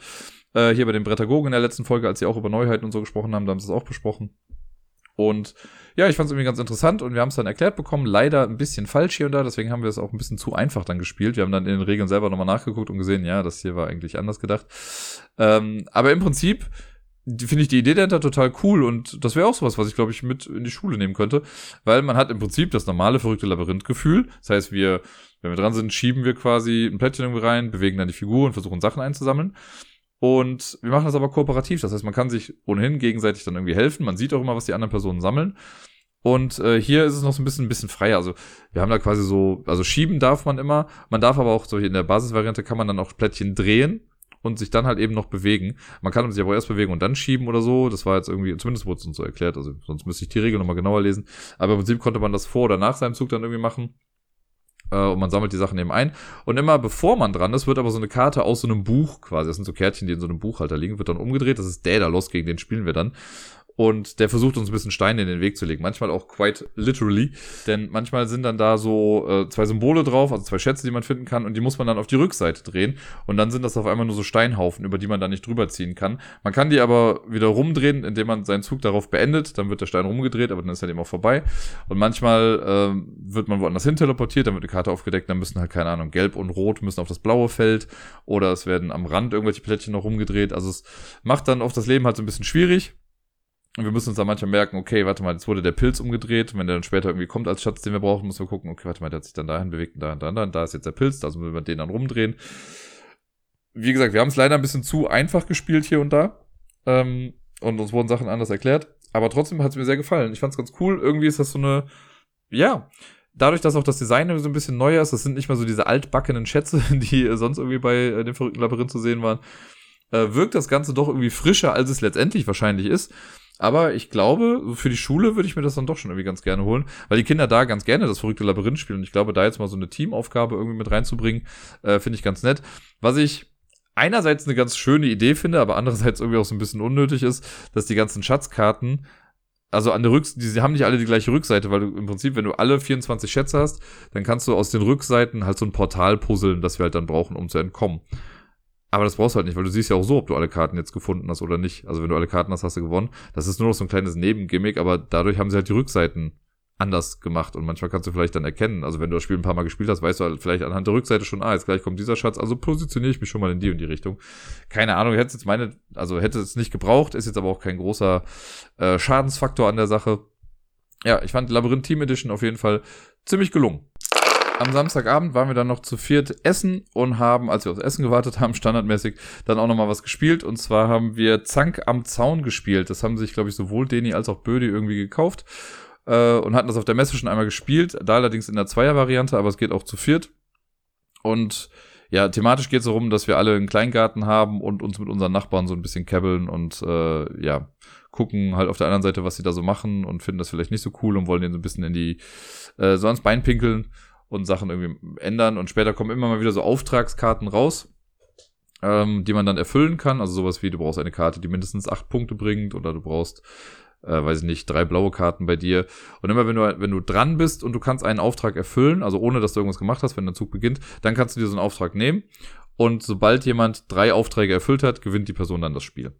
Speaker 1: Äh, hier bei den Brettagogen in der letzten Folge, als sie auch über Neuheiten und so gesprochen haben, da haben sie es auch besprochen. Und ja, ich fand es irgendwie ganz interessant und wir haben es dann erklärt bekommen. Leider ein bisschen falsch hier und da, deswegen haben wir es auch ein bisschen zu einfach dann gespielt. Wir haben dann in den Regeln selber nochmal nachgeguckt und gesehen, ja, das hier war eigentlich anders gedacht. Ähm, aber im Prinzip finde ich die Idee dahinter total cool und das wäre auch sowas, was ich glaube ich mit in die Schule nehmen könnte, weil man hat im Prinzip das normale verrückte Labyrinth-Gefühl. Das heißt, wir, wenn wir dran sind, schieben wir quasi ein Plättchen irgendwie rein, bewegen dann die Figur und versuchen Sachen einzusammeln. Und wir machen das aber kooperativ. Das heißt, man kann sich ohnehin gegenseitig dann irgendwie helfen. Man sieht auch immer, was die anderen Personen sammeln. Und äh, hier ist es noch so ein bisschen, ein bisschen freier. Also wir haben da quasi so, also schieben darf man immer. Man darf aber auch so in der Basisvariante kann man dann auch Plättchen drehen und sich dann halt eben noch bewegen. Man kann sich aber erst bewegen und dann schieben oder so. Das war jetzt irgendwie, zumindest wurde es uns so erklärt, also sonst müsste ich die Regel nochmal genauer lesen. Aber im Prinzip konnte man das vor oder nach seinem Zug dann irgendwie machen. Äh, und man sammelt die Sachen eben ein. Und immer bevor man dran ist, wird aber so eine Karte aus so einem Buch quasi, das sind so Kärtchen, die in so einem Buchhalter liegen, wird dann umgedreht. Das ist der gegen den spielen wir dann und der versucht uns ein bisschen Steine in den Weg zu legen. Manchmal auch quite literally, denn manchmal sind dann da so äh, zwei Symbole drauf, also zwei Schätze, die man finden kann und die muss man dann auf die Rückseite drehen. Und dann sind das auf einmal nur so Steinhaufen, über die man dann nicht drüber ziehen kann. Man kann die aber wieder rumdrehen, indem man seinen Zug darauf beendet, dann wird der Stein rumgedreht, aber dann ist er eben auch vorbei. Und manchmal äh, wird man woanders hin teleportiert, dann wird die Karte aufgedeckt, dann müssen halt keine Ahnung, gelb und rot müssen auf das blaue Feld. Oder es werden am Rand irgendwelche Plättchen noch rumgedreht, also es macht dann oft das Leben halt so ein bisschen schwierig und wir müssen uns dann manchmal merken, okay, warte mal, jetzt wurde der Pilz umgedreht. Wenn der dann später irgendwie kommt als Schatz, den wir brauchen, müssen wir gucken, okay, warte mal, der hat sich dann dahin bewegt und da und da und da. Da ist jetzt der Pilz, also müssen wir den dann rumdrehen. Wie gesagt, wir haben es leider ein bisschen zu einfach gespielt hier und da. Ähm, und uns wurden Sachen anders erklärt. Aber trotzdem hat es mir sehr gefallen. Ich fand es ganz cool. Irgendwie ist das so eine, ja, dadurch, dass auch das Design so ein bisschen neuer ist, das sind nicht mehr so diese altbackenen Schätze, die sonst irgendwie bei äh, dem verrückten Labyrinth zu sehen waren, äh, wirkt das Ganze doch irgendwie frischer, als es letztendlich wahrscheinlich ist. Aber ich glaube, für die Schule würde ich mir das dann doch schon irgendwie ganz gerne holen, weil die Kinder da ganz gerne das verrückte Labyrinth spielen. Und ich glaube, da jetzt mal so eine Teamaufgabe irgendwie mit reinzubringen, äh, finde ich ganz nett. Was ich einerseits eine ganz schöne Idee finde, aber andererseits irgendwie auch so ein bisschen unnötig ist, dass die ganzen Schatzkarten also an der Rückseite, die haben nicht alle die gleiche Rückseite, weil du im Prinzip, wenn du alle 24 Schätze hast, dann kannst du aus den Rückseiten halt so ein Portal puzzeln, das wir halt dann brauchen, um zu entkommen. Aber das brauchst du halt nicht, weil du siehst ja auch so, ob du alle Karten jetzt gefunden hast oder nicht. Also wenn du alle Karten hast, hast du gewonnen. Das ist nur noch so ein kleines Nebengimmick, aber dadurch haben sie halt die Rückseiten anders gemacht und manchmal kannst du vielleicht dann erkennen, also wenn du das Spiel ein paar Mal gespielt hast, weißt du halt vielleicht anhand der Rückseite schon, ah, jetzt gleich kommt dieser Schatz, also positioniere ich mich schon mal in die und die Richtung. Keine Ahnung, hätte jetzt meine, also hätte es nicht gebraucht, ist jetzt aber auch kein großer äh, Schadensfaktor an der Sache. Ja, ich fand Labyrinth Team Edition auf jeden Fall ziemlich gelungen. Am Samstagabend waren wir dann noch zu viert essen und haben, als wir aufs Essen gewartet haben, standardmäßig dann auch nochmal was gespielt. Und zwar haben wir Zank am Zaun gespielt. Das haben sich, glaube ich, sowohl Deni als auch Bödi irgendwie gekauft äh, und hatten das auf der Messe schon einmal gespielt. Da allerdings in der Zweier-Variante, aber es geht auch zu viert. Und ja, thematisch geht es darum, dass wir alle einen Kleingarten haben und uns mit unseren Nachbarn so ein bisschen kebbeln und äh, ja, gucken halt auf der anderen Seite, was sie da so machen und finden das vielleicht nicht so cool und wollen den so ein bisschen in die, äh, so ans Bein pinkeln und Sachen irgendwie ändern. Und später kommen immer mal wieder so Auftragskarten raus, ähm, die man dann erfüllen kann. Also sowas wie, du brauchst eine Karte, die mindestens acht Punkte bringt oder du brauchst äh, weiß ich nicht, drei blaue Karten bei dir. Und immer wenn du, wenn du dran bist und du kannst einen Auftrag erfüllen, also ohne dass du irgendwas gemacht hast, wenn der Zug beginnt, dann kannst du dir so einen Auftrag nehmen. Und sobald jemand drei Aufträge erfüllt hat, gewinnt die Person dann das Spiel.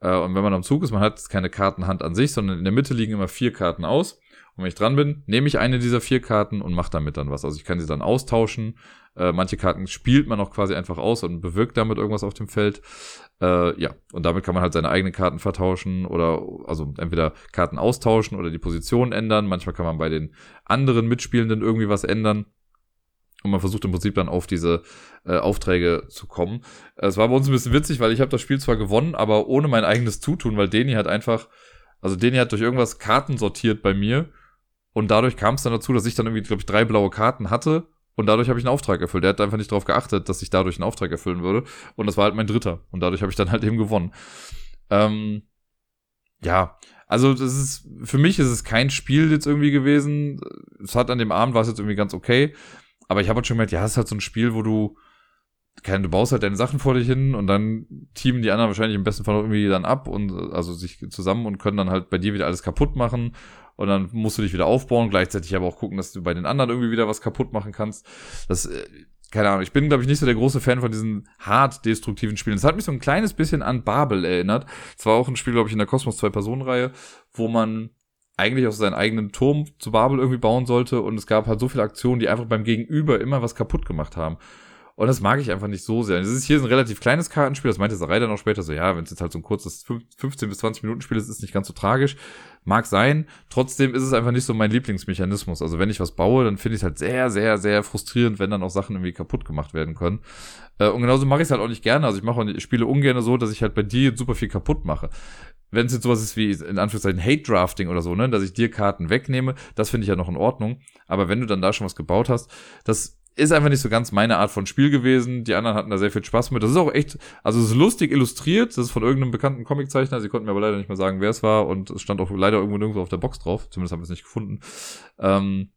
Speaker 1: Äh, und wenn man am Zug ist, man hat keine Kartenhand an sich, sondern in der Mitte liegen immer vier Karten aus. Und wenn ich dran bin, nehme ich eine dieser vier Karten und mache damit dann was. Also ich kann sie dann austauschen. Äh, manche Karten spielt man auch quasi einfach aus und bewirkt damit irgendwas auf dem Feld. Äh, ja, und damit kann man halt seine eigenen Karten vertauschen oder also entweder Karten austauschen oder die Position ändern. Manchmal kann man bei den anderen Mitspielenden irgendwie was ändern. Und man versucht im Prinzip dann auf diese äh, Aufträge zu kommen. Es war bei uns ein bisschen witzig, weil ich habe das Spiel zwar gewonnen, aber ohne mein eigenes Zutun, weil Deni hat einfach, also Deni hat durch irgendwas Karten sortiert bei mir und dadurch kam es dann dazu, dass ich dann irgendwie, glaube ich, drei blaue Karten hatte und dadurch habe ich einen Auftrag erfüllt. Er hat einfach nicht darauf geachtet, dass ich dadurch einen Auftrag erfüllen würde und das war halt mein dritter und dadurch habe ich dann halt eben gewonnen. Ähm, ja, also das ist, für mich ist es kein Spiel jetzt irgendwie gewesen. Es hat an dem Abend war es jetzt irgendwie ganz okay. Aber ich habe halt schon gemerkt, ja, es ist halt so ein Spiel, wo du, keine, du baust halt deine Sachen vor dich hin und dann teamen die anderen wahrscheinlich im besten Fall irgendwie dann ab und also sich zusammen und können dann halt bei dir wieder alles kaputt machen und dann musst du dich wieder aufbauen, gleichzeitig aber auch gucken, dass du bei den anderen irgendwie wieder was kaputt machen kannst. Das, äh, keine Ahnung, ich bin, glaube ich, nicht so der große Fan von diesen hart destruktiven Spielen. Das hat mich so ein kleines bisschen an Babel erinnert. Es war auch ein Spiel, glaube ich, in der Cosmos 2-Personen-Reihe, wo man eigentlich auch seinen eigenen Turm zu Babel irgendwie bauen sollte und es gab halt so viele Aktionen, die einfach beim Gegenüber immer was kaputt gemacht haben. Und das mag ich einfach nicht so sehr. Es ist hier ein relativ kleines Kartenspiel, das meinte Sarai dann auch später so, ja, wenn es jetzt halt so ein kurzes 15 bis 20 Minuten Spiel ist, ist nicht ganz so tragisch. Mag sein. Trotzdem ist es einfach nicht so mein Lieblingsmechanismus. Also wenn ich was baue, dann finde ich es halt sehr, sehr, sehr frustrierend, wenn dann auch Sachen irgendwie kaputt gemacht werden können. Äh, und genauso mache ich es halt auch nicht gerne. Also ich mache ich spiele ungern so, dass ich halt bei dir super viel kaputt mache wenn es jetzt sowas ist wie in Anführungszeichen Hate Drafting oder so, ne, dass ich dir Karten wegnehme, das finde ich ja noch in Ordnung. Aber wenn du dann da schon was gebaut hast, das ist einfach nicht so ganz meine Art von Spiel gewesen. Die anderen hatten da sehr viel Spaß mit. Das ist auch echt, also es ist lustig illustriert. Das ist von irgendeinem bekannten Comiczeichner. Sie konnten mir aber leider nicht mehr sagen, wer es war. Und es stand auch leider irgendwo nirgendwo auf der Box drauf. Zumindest haben wir es nicht gefunden. Ähm,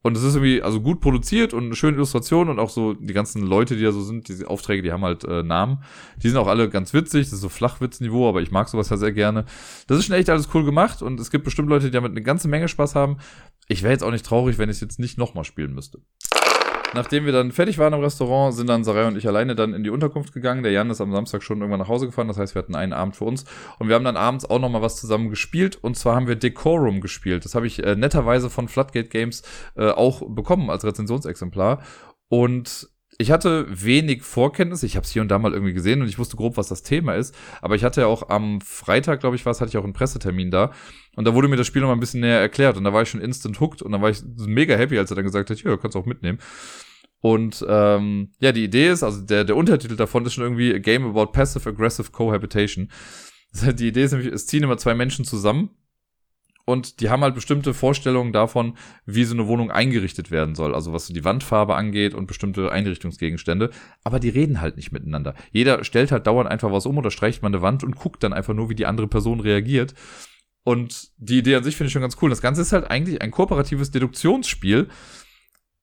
Speaker 1: und es ist irgendwie, also gut produziert und eine schöne Illustration und auch so die ganzen Leute, die da so sind, diese Aufträge, die haben halt äh, Namen. Die sind auch alle ganz witzig, das ist so Flachwitzniveau, aber ich mag sowas ja sehr gerne. Das ist schon echt alles cool gemacht und es gibt bestimmt Leute, die damit eine ganze Menge Spaß haben. Ich wäre jetzt auch nicht traurig, wenn ich es jetzt nicht nochmal spielen müsste. Nachdem wir dann fertig waren im Restaurant, sind dann Sarai und ich alleine dann in die Unterkunft gegangen. Der Jan ist am Samstag schon irgendwann nach Hause gefahren. Das heißt, wir hatten einen Abend für uns. Und wir haben dann abends auch noch mal was zusammen gespielt. Und zwar haben wir Decorum gespielt. Das habe ich äh, netterweise von Floodgate Games äh, auch bekommen als Rezensionsexemplar. Und ich hatte wenig Vorkenntnis. Ich habe es hier und da mal irgendwie gesehen und ich wusste grob, was das Thema ist. Aber ich hatte ja auch am Freitag, glaube ich, was, hatte ich auch einen Pressetermin da. Und da wurde mir das Spiel noch mal ein bisschen näher erklärt. Und da war ich schon instant hooked. Und da war ich mega happy, als er dann gesagt hat, ja, kannst du auch mitnehmen. Und ähm, ja, die Idee ist, also der, der Untertitel davon ist schon irgendwie A Game About Passive Aggressive Cohabitation. Die Idee ist nämlich, es ziehen immer zwei Menschen zusammen und die haben halt bestimmte Vorstellungen davon, wie so eine Wohnung eingerichtet werden soll. Also was die Wandfarbe angeht und bestimmte Einrichtungsgegenstände. Aber die reden halt nicht miteinander. Jeder stellt halt dauernd einfach was um oder streicht mal eine Wand und guckt dann einfach nur, wie die andere Person reagiert. Und die Idee an sich finde ich schon ganz cool. Das Ganze ist halt eigentlich ein kooperatives Deduktionsspiel,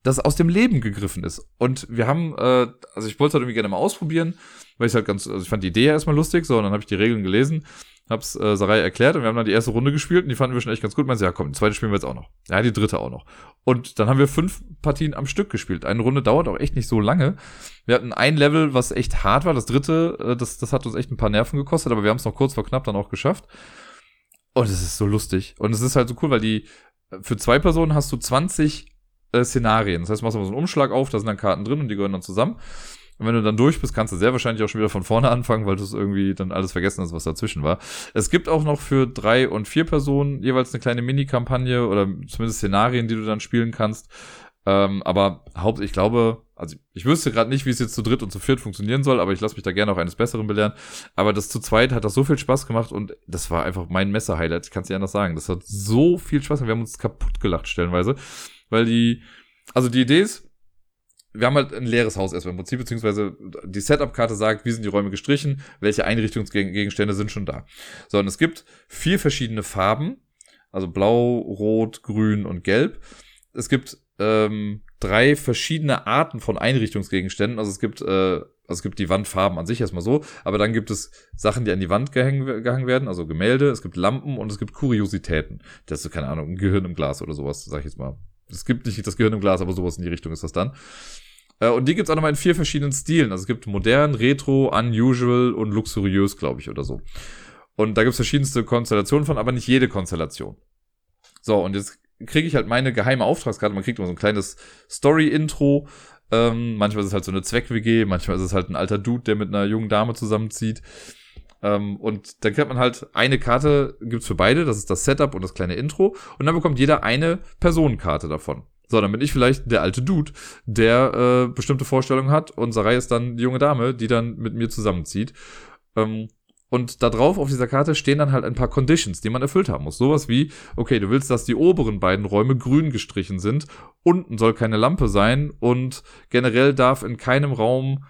Speaker 1: das aus dem Leben gegriffen ist. Und wir haben, äh, also ich wollte es halt irgendwie gerne mal ausprobieren, weil ich halt ganz, also ich fand die Idee ja erstmal lustig, so, und dann habe ich die Regeln gelesen hab's äh, Sarai erklärt und wir haben dann die erste Runde gespielt und die fanden wir schon echt ganz gut. Meinte, ja komm, die zweite spielen wir jetzt auch noch. Ja, die dritte auch noch. Und dann haben wir fünf Partien am Stück gespielt. Eine Runde dauert auch echt nicht so lange. Wir hatten ein Level, was echt hart war. Das dritte, äh, das, das hat uns echt ein paar Nerven gekostet, aber wir haben es noch kurz vor knapp dann auch geschafft. Und es ist so lustig. Und es ist halt so cool, weil die, für zwei Personen hast du 20 äh, Szenarien. Das heißt, du machst mal so einen Umschlag auf, da sind dann Karten drin und die gehören dann zusammen. Und wenn du dann durch bist, kannst du sehr wahrscheinlich auch schon wieder von vorne anfangen, weil du es irgendwie dann alles vergessen hast, was dazwischen war. Es gibt auch noch für drei und vier Personen jeweils eine kleine Mini-Kampagne oder zumindest Szenarien, die du dann spielen kannst. Ähm, aber Haupt, ich glaube, also ich wüsste gerade nicht, wie es jetzt zu dritt und zu viert funktionieren soll, aber ich lasse mich da gerne auch eines Besseren belehren. Aber das zu zweit hat das so viel Spaß gemacht und das war einfach mein Messer-Highlight. Ich kann es nicht anders sagen. Das hat so viel Spaß gemacht. Wir haben uns kaputt gelacht stellenweise, weil die, also die Idee ist, wir haben halt ein leeres Haus erstmal im Prinzip, beziehungsweise die Setup-Karte sagt, wie sind die Räume gestrichen, welche Einrichtungsgegenstände sind schon da. So, und es gibt vier verschiedene Farben, also blau, rot, grün und gelb. Es gibt ähm, drei verschiedene Arten von Einrichtungsgegenständen. Also es gibt, äh, also es gibt die Wandfarben an sich erstmal so, aber dann gibt es Sachen, die an die Wand gehangen, gehangen werden, also Gemälde, es gibt Lampen und es gibt Kuriositäten. Das ist, keine Ahnung, ein Gehirn im Glas oder sowas, sag ich jetzt mal. Es gibt nicht das Gehirn im Glas, aber sowas in die Richtung ist das dann. Äh, und die gibt's auch nochmal in vier verschiedenen Stilen. Also es gibt modern, retro, unusual und luxuriös, glaube ich, oder so. Und da gibt's verschiedenste Konstellationen von, aber nicht jede Konstellation. So, und jetzt kriege ich halt meine geheime Auftragskarte. Man kriegt immer so ein kleines Story-Intro. Ähm, manchmal ist es halt so eine Zweck-WG, manchmal ist es halt ein alter Dude, der mit einer jungen Dame zusammenzieht. Ähm, und dann kriegt man halt eine Karte, gibt's für beide, das ist das Setup und das kleine Intro. Und dann bekommt jeder eine Personenkarte davon. So, dann bin ich vielleicht der alte Dude, der äh, bestimmte Vorstellungen hat und Sarai ist dann die junge Dame, die dann mit mir zusammenzieht. Ähm, und da drauf auf dieser Karte stehen dann halt ein paar Conditions, die man erfüllt haben muss. Sowas wie, okay, du willst, dass die oberen beiden Räume grün gestrichen sind, unten soll keine Lampe sein und generell darf in keinem Raum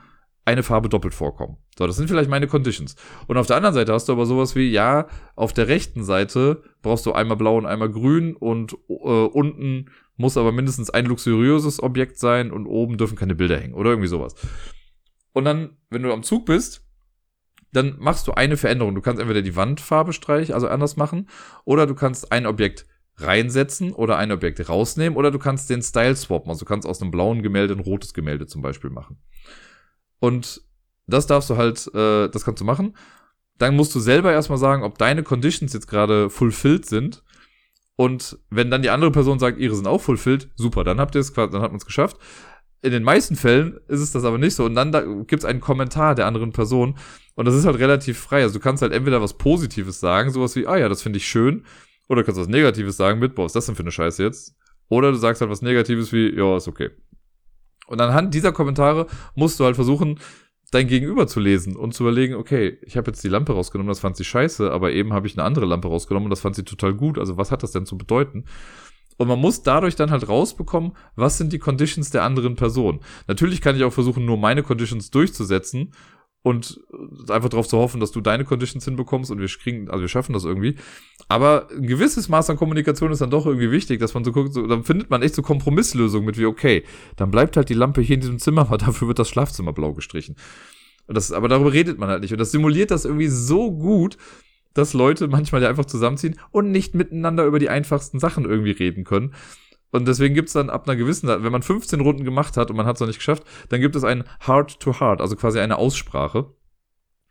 Speaker 1: eine Farbe doppelt vorkommen. So, das sind vielleicht meine Conditions. Und auf der anderen Seite hast du aber sowas wie, ja, auf der rechten Seite brauchst du einmal blau und einmal grün und äh, unten muss aber mindestens ein luxuriöses Objekt sein und oben dürfen keine Bilder hängen oder irgendwie sowas. Und dann, wenn du am Zug bist, dann machst du eine Veränderung. Du kannst entweder die Wandfarbe streichen, also anders machen, oder du kannst ein Objekt reinsetzen oder ein Objekt rausnehmen, oder du kannst den Style swappen. Also du kannst aus einem blauen Gemälde ein rotes Gemälde zum Beispiel machen. Und das darfst du halt, äh, das kannst du machen. Dann musst du selber erstmal sagen, ob deine Conditions jetzt gerade fulfilled sind. Und wenn dann die andere Person sagt, ihre sind auch fulfilled, super, dann habt ihr es, dann hat man es geschafft. In den meisten Fällen ist es das aber nicht so. Und dann da gibt es einen Kommentar der anderen Person. Und das ist halt relativ frei. Also du kannst halt entweder was Positives sagen, sowas wie, ah ja, das finde ich schön. Oder du kannst was Negatives sagen mit, boah, was ist das denn für eine Scheiße jetzt? Oder du sagst halt was Negatives wie, ja, ist okay. Und anhand dieser Kommentare musst du halt versuchen, dein Gegenüber zu lesen und zu überlegen, okay, ich habe jetzt die Lampe rausgenommen, das fand sie scheiße, aber eben habe ich eine andere Lampe rausgenommen und das fand sie total gut. Also was hat das denn zu bedeuten? Und man muss dadurch dann halt rausbekommen, was sind die Conditions der anderen Person. Natürlich kann ich auch versuchen, nur meine Conditions durchzusetzen und einfach darauf zu hoffen, dass du deine Conditions hinbekommst und wir kriegen, also wir schaffen das irgendwie. Aber ein gewisses Maß an Kommunikation ist dann doch irgendwie wichtig, dass man so guckt, so, dann findet man echt so Kompromisslösungen mit wie, okay, dann bleibt halt die Lampe hier in diesem Zimmer, aber dafür wird das Schlafzimmer blau gestrichen. Das, aber darüber redet man halt nicht. Und das simuliert das irgendwie so gut, dass Leute manchmal ja einfach zusammenziehen und nicht miteinander über die einfachsten Sachen irgendwie reden können. Und deswegen gibt's dann ab einer gewissen, wenn man 15 Runden gemacht hat und man hat es noch nicht geschafft, dann gibt es ein Hard to Hard, also quasi eine Aussprache.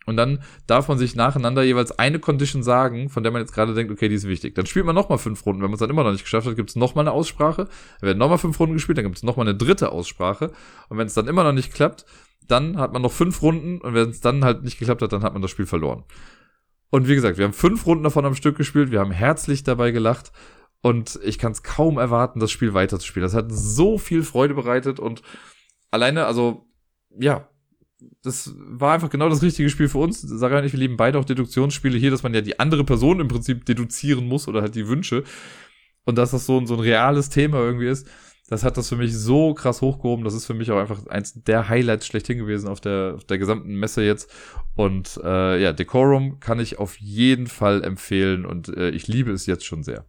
Speaker 1: Und dann darf man sich nacheinander jeweils eine Condition sagen, von der man jetzt gerade denkt, okay, die ist wichtig. Dann spielt man nochmal fünf Runden. Wenn man es dann immer noch nicht geschafft hat, gibt es nochmal eine Aussprache. Dann werden nochmal fünf Runden gespielt, dann gibt es nochmal eine dritte Aussprache. Und wenn es dann immer noch nicht klappt, dann hat man noch fünf Runden. Und wenn es dann halt nicht geklappt hat, dann hat man das Spiel verloren. Und wie gesagt, wir haben fünf Runden davon am Stück gespielt. Wir haben herzlich dabei gelacht. Und ich kann es kaum erwarten, das Spiel weiterzuspielen. Das hat so viel Freude bereitet und alleine, also, ja, das war einfach genau das richtige Spiel für uns. Sarah und ich, wir lieben beide auch Deduktionsspiele hier, dass man ja die andere Person im Prinzip deduzieren muss oder halt die Wünsche. Und dass das so, ein so ein reales Thema irgendwie ist, das hat das für mich so krass hochgehoben. Das ist für mich auch einfach eins der Highlights schlechthin gewesen auf der, auf der gesamten Messe jetzt. Und äh, ja, Decorum kann ich auf jeden Fall empfehlen und äh, ich liebe es jetzt schon sehr.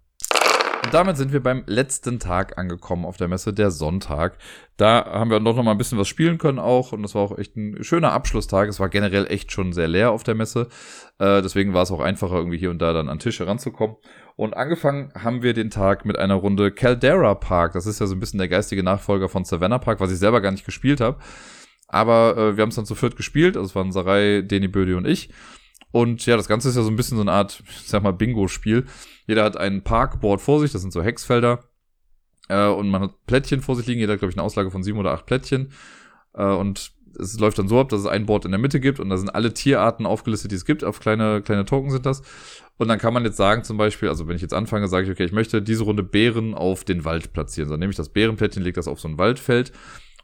Speaker 1: Und damit sind wir beim letzten Tag angekommen auf der Messe, der Sonntag. Da haben wir doch noch mal ein bisschen was spielen können auch und das war auch echt ein schöner Abschlusstag. Es war generell echt schon sehr leer auf der Messe. Äh, deswegen war es auch einfacher, irgendwie hier und da dann an Tische ranzukommen. Und angefangen haben wir den Tag mit einer Runde Caldera Park. Das ist ja so ein bisschen der geistige Nachfolger von Savannah Park, was ich selber gar nicht gespielt habe. Aber äh, wir haben es dann zu viert gespielt. Also es waren Sarai, Deni Bödi und ich. Und ja, das Ganze ist ja so ein bisschen so eine Art, ich sag mal, Bingo-Spiel. Jeder hat ein Parkboard vor sich, das sind so Hexfelder. Äh, und man hat Plättchen vor sich liegen. Jeder hat, glaube ich, eine Auslage von sieben oder acht Plättchen. Äh, und es läuft dann so ab, dass es ein Board in der Mitte gibt und da sind alle Tierarten aufgelistet, die es gibt. Auf kleine, kleine Token sind das. Und dann kann man jetzt sagen, zum Beispiel, also wenn ich jetzt anfange, sage ich, okay, ich möchte diese Runde Bären auf den Wald platzieren. Dann nehme ich das Bärenplättchen, lege das auf so ein Waldfeld.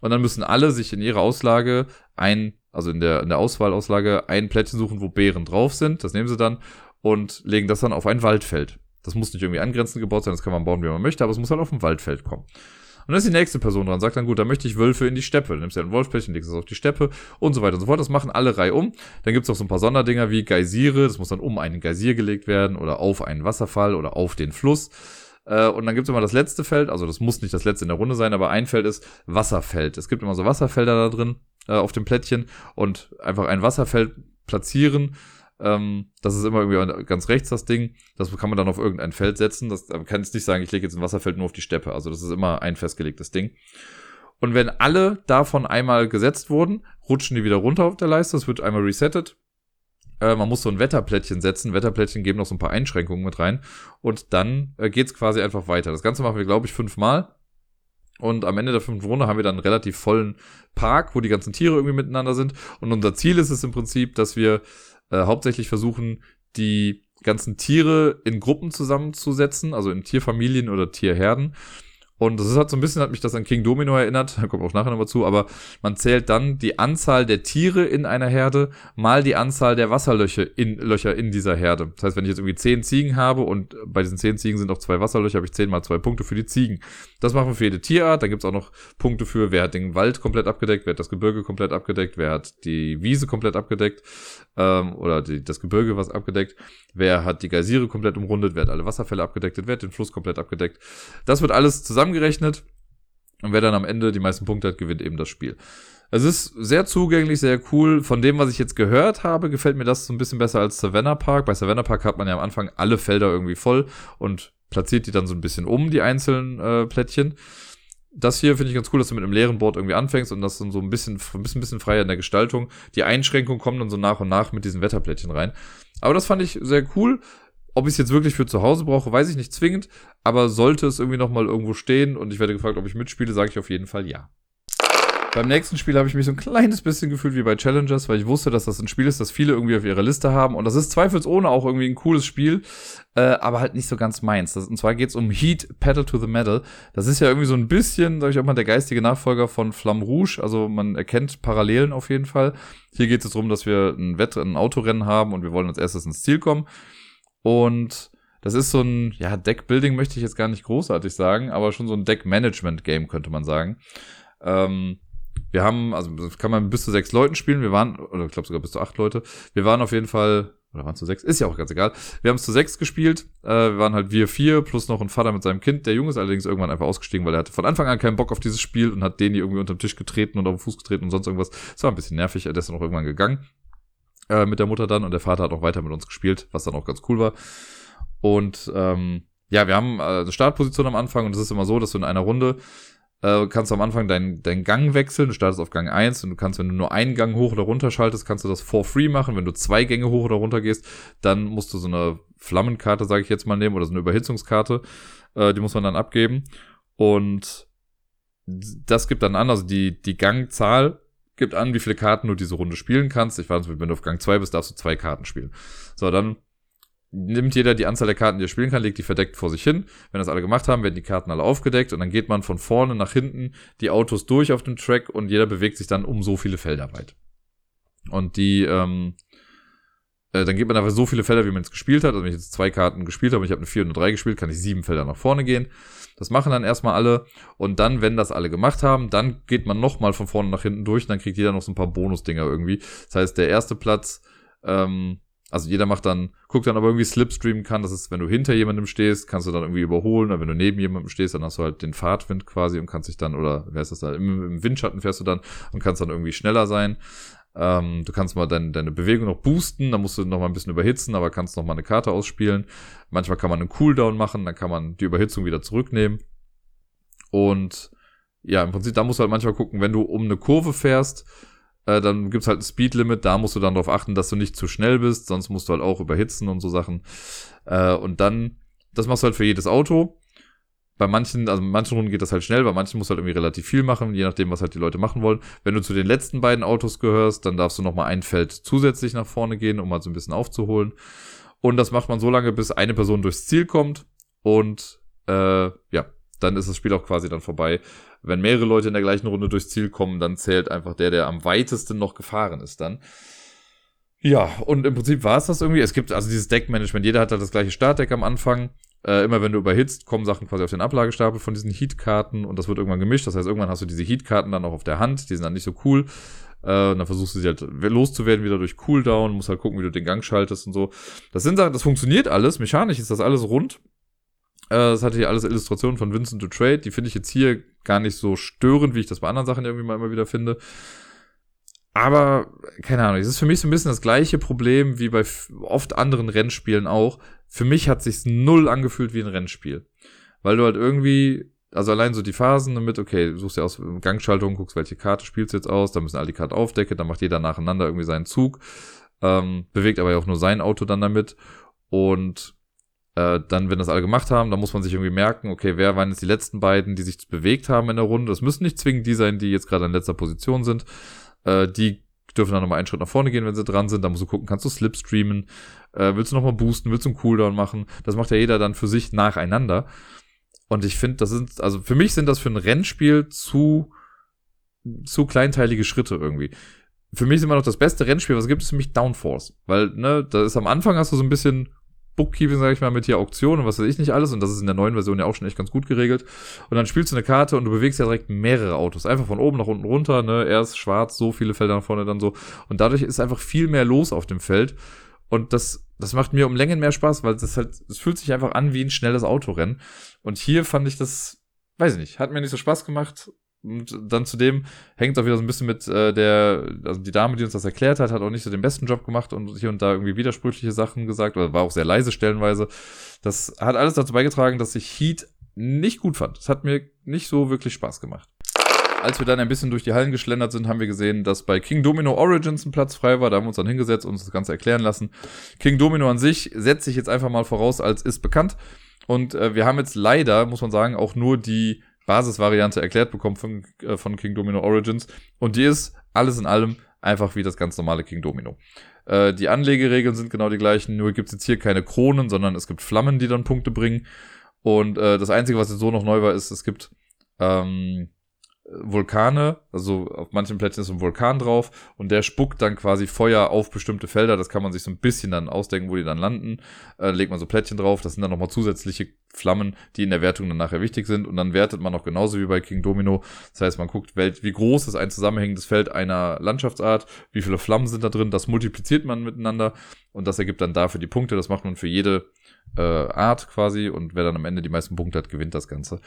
Speaker 1: Und dann müssen alle sich in ihrer Auslage ein, also in der, in der Auswahlauslage, ein Plättchen suchen, wo Bären drauf sind. Das nehmen sie dann und legen das dann auf ein Waldfeld. Das muss nicht irgendwie angrenzend gebaut sein, das kann man bauen, wie man möchte, aber es muss halt auf ein Waldfeld kommen. Und dann ist die nächste Person dran, sagt dann, gut, dann möchte ich Wölfe in die Steppe. Dann nimmst du ja ein Wolfspärchen, legst es auf die Steppe und so weiter und so fort. Das machen alle Reihe um. Dann gibt's auch so ein paar Sonderdinger wie Geysire. Das muss dann um einen Geysir gelegt werden oder auf einen Wasserfall oder auf den Fluss. Äh, und dann gibt's immer das letzte Feld, also das muss nicht das letzte in der Runde sein, aber ein Feld ist Wasserfeld. Es gibt immer so Wasserfelder da drin äh, auf dem Plättchen und einfach ein Wasserfeld platzieren ähm, das ist immer irgendwie ganz rechts das Ding. Das kann man dann auf irgendein Feld setzen. Das man kann jetzt nicht sagen, ich lege jetzt ein Wasserfeld nur auf die Steppe. Also das ist immer ein festgelegtes Ding. Und wenn alle davon einmal gesetzt wurden, rutschen die wieder runter auf der Leiste. Das wird einmal resettet. Äh, man muss so ein Wetterplättchen setzen. Wetterplättchen geben noch so ein paar Einschränkungen mit rein. Und dann äh, geht's quasi einfach weiter. Das Ganze machen wir, glaube ich, fünfmal. Und am Ende der fünften Runde haben wir dann einen relativ vollen Park, wo die ganzen Tiere irgendwie miteinander sind. Und unser Ziel ist es im Prinzip, dass wir äh, hauptsächlich versuchen, die ganzen Tiere in Gruppen zusammenzusetzen, also in Tierfamilien oder Tierherden und das ist halt so ein bisschen, hat mich das an King Domino erinnert, da kommt auch nachher nochmal zu, aber man zählt dann die Anzahl der Tiere in einer Herde mal die Anzahl der Wasserlöcher in, Löcher in dieser Herde. Das heißt, wenn ich jetzt irgendwie zehn Ziegen habe und bei diesen zehn Ziegen sind auch zwei Wasserlöcher, habe ich zehn mal zwei Punkte für die Ziegen. Das machen wir für jede Tierart. Da gibt's auch noch Punkte für, wer hat den Wald komplett abgedeckt, wer hat das Gebirge komplett abgedeckt, wer hat die Wiese komplett abgedeckt ähm, oder die, das Gebirge was abgedeckt, wer hat die Geysire komplett umrundet, wer hat alle Wasserfälle abgedeckt, wer hat den Fluss komplett abgedeckt. Das wird alles zusammengerechnet und wer dann am Ende die meisten Punkte hat, gewinnt eben das Spiel. Es ist sehr zugänglich, sehr cool. Von dem, was ich jetzt gehört habe, gefällt mir das so ein bisschen besser als Savannah Park. Bei Savannah Park hat man ja am Anfang alle Felder irgendwie voll und platziert die dann so ein bisschen um, die einzelnen äh, Plättchen das hier finde ich ganz cool, dass du mit einem leeren Board irgendwie anfängst und das dann so ein bisschen, ein bisschen, bisschen freier in der Gestaltung. Die Einschränkungen kommen dann so nach und nach mit diesen Wetterplättchen rein. Aber das fand ich sehr cool. Ob ich es jetzt wirklich für zu Hause brauche, weiß ich nicht zwingend, aber sollte es irgendwie nochmal irgendwo stehen und ich werde gefragt, ob ich mitspiele, sage ich auf jeden Fall ja. Beim nächsten Spiel habe ich mich so ein kleines bisschen gefühlt wie bei Challengers, weil ich wusste, dass das ein Spiel ist, das viele irgendwie auf ihrer Liste haben. Und das ist zweifelsohne auch irgendwie ein cooles Spiel, äh, aber halt nicht so ganz meins. Das, und zwar geht es um Heat Pedal to the Metal. Das ist ja irgendwie so ein bisschen, sag ich auch mal, der geistige Nachfolger von Flamme Rouge. Also man erkennt Parallelen auf jeden Fall. Hier geht es darum, dass wir ein Wett ein Autorennen haben und wir wollen als erstes ins Ziel kommen. Und das ist so ein, ja, Deckbuilding möchte ich jetzt gar nicht großartig sagen, aber schon so ein Deck-Management-Game, könnte man sagen. Ähm, wir haben, also kann man bis zu sechs Leuten spielen. Wir waren, oder ich glaube sogar bis zu acht Leute. Wir waren auf jeden Fall, oder waren zu sechs, ist ja auch ganz egal. Wir haben es zu sechs gespielt. Äh, wir waren halt wir vier, plus noch ein Vater mit seinem Kind. Der Junge ist allerdings irgendwann einfach ausgestiegen, weil er hatte von Anfang an keinen Bock auf dieses Spiel und hat den hier irgendwie unterm Tisch getreten und auf den Fuß getreten und sonst irgendwas. Es war ein bisschen nervig, er ist dann auch irgendwann gegangen. Äh, mit der Mutter dann und der Vater hat auch weiter mit uns gespielt, was dann auch ganz cool war. Und ähm, ja, wir haben äh, eine Startposition am Anfang und es ist immer so, dass du in einer Runde äh, kannst du am Anfang deinen dein Gang wechseln. Du startest auf Gang 1 und du kannst, wenn du nur einen Gang hoch oder runter schaltest, kannst du das for free machen. Wenn du zwei Gänge hoch oder runter gehst, dann musst du so eine Flammenkarte, sage ich jetzt mal, nehmen oder so eine Überhitzungskarte. Äh, die muss man dann abgeben. Und das gibt dann an, also die, die Gangzahl gibt an, wie viele Karten du diese Runde spielen kannst. Ich weiß nicht, wenn du auf Gang 2 bist, darfst du zwei Karten spielen. So, dann nimmt jeder die Anzahl der Karten, die er spielen kann, legt die verdeckt vor sich hin. Wenn das alle gemacht haben, werden die Karten alle aufgedeckt und dann geht man von vorne nach hinten die Autos durch auf dem Track und jeder bewegt sich dann um so viele Felder weit. Und die, ähm, äh, dann geht man einfach so viele Felder, wie man es gespielt hat. Also wenn ich jetzt zwei Karten gespielt habe und ich habe eine 4 und eine 3 gespielt, kann ich sieben Felder nach vorne gehen. Das machen dann erstmal alle. Und dann, wenn das alle gemacht haben, dann geht man nochmal von vorne nach hinten durch und dann kriegt jeder noch so ein paar Bonusdinger irgendwie. Das heißt, der erste Platz, ähm, also jeder macht dann, guckt dann aber irgendwie Slipstream kann. Das ist, wenn du hinter jemandem stehst, kannst du dann irgendwie überholen. Oder wenn du neben jemandem stehst, dann hast du halt den Fahrtwind quasi und kannst dich dann, oder wer ist das da? Im, im Windschatten fährst du dann und kannst dann irgendwie schneller sein. Ähm, du kannst mal dein, deine Bewegung noch boosten, dann musst du noch mal ein bisschen überhitzen, aber kannst noch mal eine Karte ausspielen. Manchmal kann man einen Cooldown machen, dann kann man die Überhitzung wieder zurücknehmen. Und ja, im Prinzip, da musst du halt manchmal gucken, wenn du um eine Kurve fährst, äh, dann gibt's halt ein Speedlimit, da musst du dann darauf achten, dass du nicht zu schnell bist, sonst musst du halt auch überhitzen und so Sachen. Äh, und dann, das machst du halt für jedes Auto. bei manchen, also manchen Runden geht das halt schnell, bei manchen musst du halt irgendwie relativ viel machen, je nachdem, was halt die Leute machen wollen. Wenn du zu den letzten beiden Autos gehörst, dann darfst du nochmal ein Feld zusätzlich nach vorne gehen, um mal so ein bisschen aufzuholen. Und das macht man so lange, bis eine Person durchs Ziel kommt und äh, ja, dann ist das Spiel auch quasi dann vorbei. Wenn mehrere Leute in der gleichen Runde durchs Ziel kommen, dann zählt einfach der, der am weitesten noch gefahren ist dann. Ja, und im Prinzip war es das irgendwie. Es gibt also dieses Deckmanagement. Jeder hat halt das gleiche Startdeck am Anfang. Äh, immer wenn du überhitzt, kommen Sachen quasi auf den Ablagestapel von diesen Heat-Karten und das wird irgendwann gemischt. Das heißt, irgendwann hast du diese Heat-Karten dann auch auf der Hand. Die sind dann nicht so cool. Äh, und dann versuchst du sie halt loszuwerden wieder durch Cooldown. Musst halt gucken, wie du den Gang schaltest und so. Das sind Sachen, das funktioniert alles. Mechanisch ist das alles rund. Äh, das hatte hier alles Illustrationen von Vincent to Trade. Die finde ich jetzt hier gar nicht so störend, wie ich das bei anderen Sachen irgendwie mal immer wieder finde. Aber, keine Ahnung, es ist für mich so ein bisschen das gleiche Problem wie bei oft anderen Rennspielen auch. Für mich hat sich's null angefühlt wie ein Rennspiel. Weil du halt irgendwie, also allein so die Phasen damit, okay, suchst dir aus Gangschaltung, guckst, welche Karte spielst du jetzt aus, dann müssen alle die Karte aufdecken, dann macht jeder nacheinander irgendwie seinen Zug, ähm, bewegt aber ja auch nur sein Auto dann damit. Und äh, dann, wenn das alle gemacht haben, dann muss man sich irgendwie merken, okay, wer waren jetzt die letzten beiden, die sich bewegt haben in der Runde. Das müssen nicht zwingend die sein, die jetzt gerade in letzter Position sind. Äh, die dürfen dann nochmal einen Schritt nach vorne gehen, wenn sie dran sind. Da musst du gucken, kannst du Slipstreamen, äh, willst du nochmal boosten, willst du einen Cooldown machen. Das macht ja jeder dann für sich nacheinander. Und ich finde, das sind, also für mich sind das für ein Rennspiel zu, zu kleinteilige Schritte irgendwie. Für mich ist immer noch das beste Rennspiel, was gibt es für mich Downforce. Weil, ne, da ist am Anfang hast du so ein bisschen Bookkeeping, sage ich mal, mit hier Auktionen und was weiß ich nicht alles. Und das ist in der neuen Version ja auch schon echt ganz gut geregelt. Und dann spielst du eine Karte und du bewegst ja direkt mehrere Autos. Einfach von oben nach unten runter, ne? Erst schwarz, so viele Felder nach vorne, dann so. Und dadurch ist einfach viel mehr los auf dem Feld. Und das, das macht mir um Längen mehr Spaß, weil das halt, es fühlt sich einfach an wie ein schnelles Autorennen. Und hier fand ich das, weiß ich nicht, hat mir nicht so Spaß gemacht. Und dann zudem hängt es auch wieder so ein bisschen mit äh, der, also die Dame, die uns das erklärt hat, hat auch nicht so den besten Job gemacht und hier und da irgendwie widersprüchliche Sachen gesagt oder war auch sehr leise stellenweise. Das hat alles dazu beigetragen, dass ich Heat nicht gut fand. Es hat mir nicht so wirklich Spaß gemacht. Als wir dann ein bisschen durch die Hallen geschlendert sind, haben wir gesehen, dass bei King Domino Origins ein Platz frei war. Da haben wir uns dann hingesetzt und uns das Ganze erklären lassen. King Domino an sich setzt sich jetzt einfach mal voraus als ist bekannt. Und äh, wir haben jetzt leider, muss man sagen, auch nur die Basisvariante erklärt bekommen von, äh, von King Domino Origins. Und die ist alles in allem einfach wie das ganz normale King Domino. Äh, die Anlegeregeln sind genau die gleichen, nur gibt es jetzt hier keine Kronen, sondern es gibt Flammen, die dann Punkte bringen. Und äh, das Einzige, was jetzt so noch neu war, ist, es gibt ähm, Vulkane, also auf manchen Plättchen ist ein Vulkan drauf und der spuckt dann quasi Feuer auf bestimmte Felder. Das kann man sich so ein bisschen dann ausdenken, wo die dann landen. Äh, legt man so Plättchen drauf, das sind dann nochmal zusätzliche Flammen, die in der Wertung dann nachher wichtig sind und dann wertet man auch genauso wie bei King Domino. Das heißt, man guckt, wie groß ist ein zusammenhängendes Feld einer Landschaftsart, wie viele Flammen sind da drin, das multipliziert man miteinander und das ergibt dann dafür die Punkte. Das macht man für jede äh, Art quasi und wer dann am Ende die meisten Punkte hat, gewinnt das Ganze.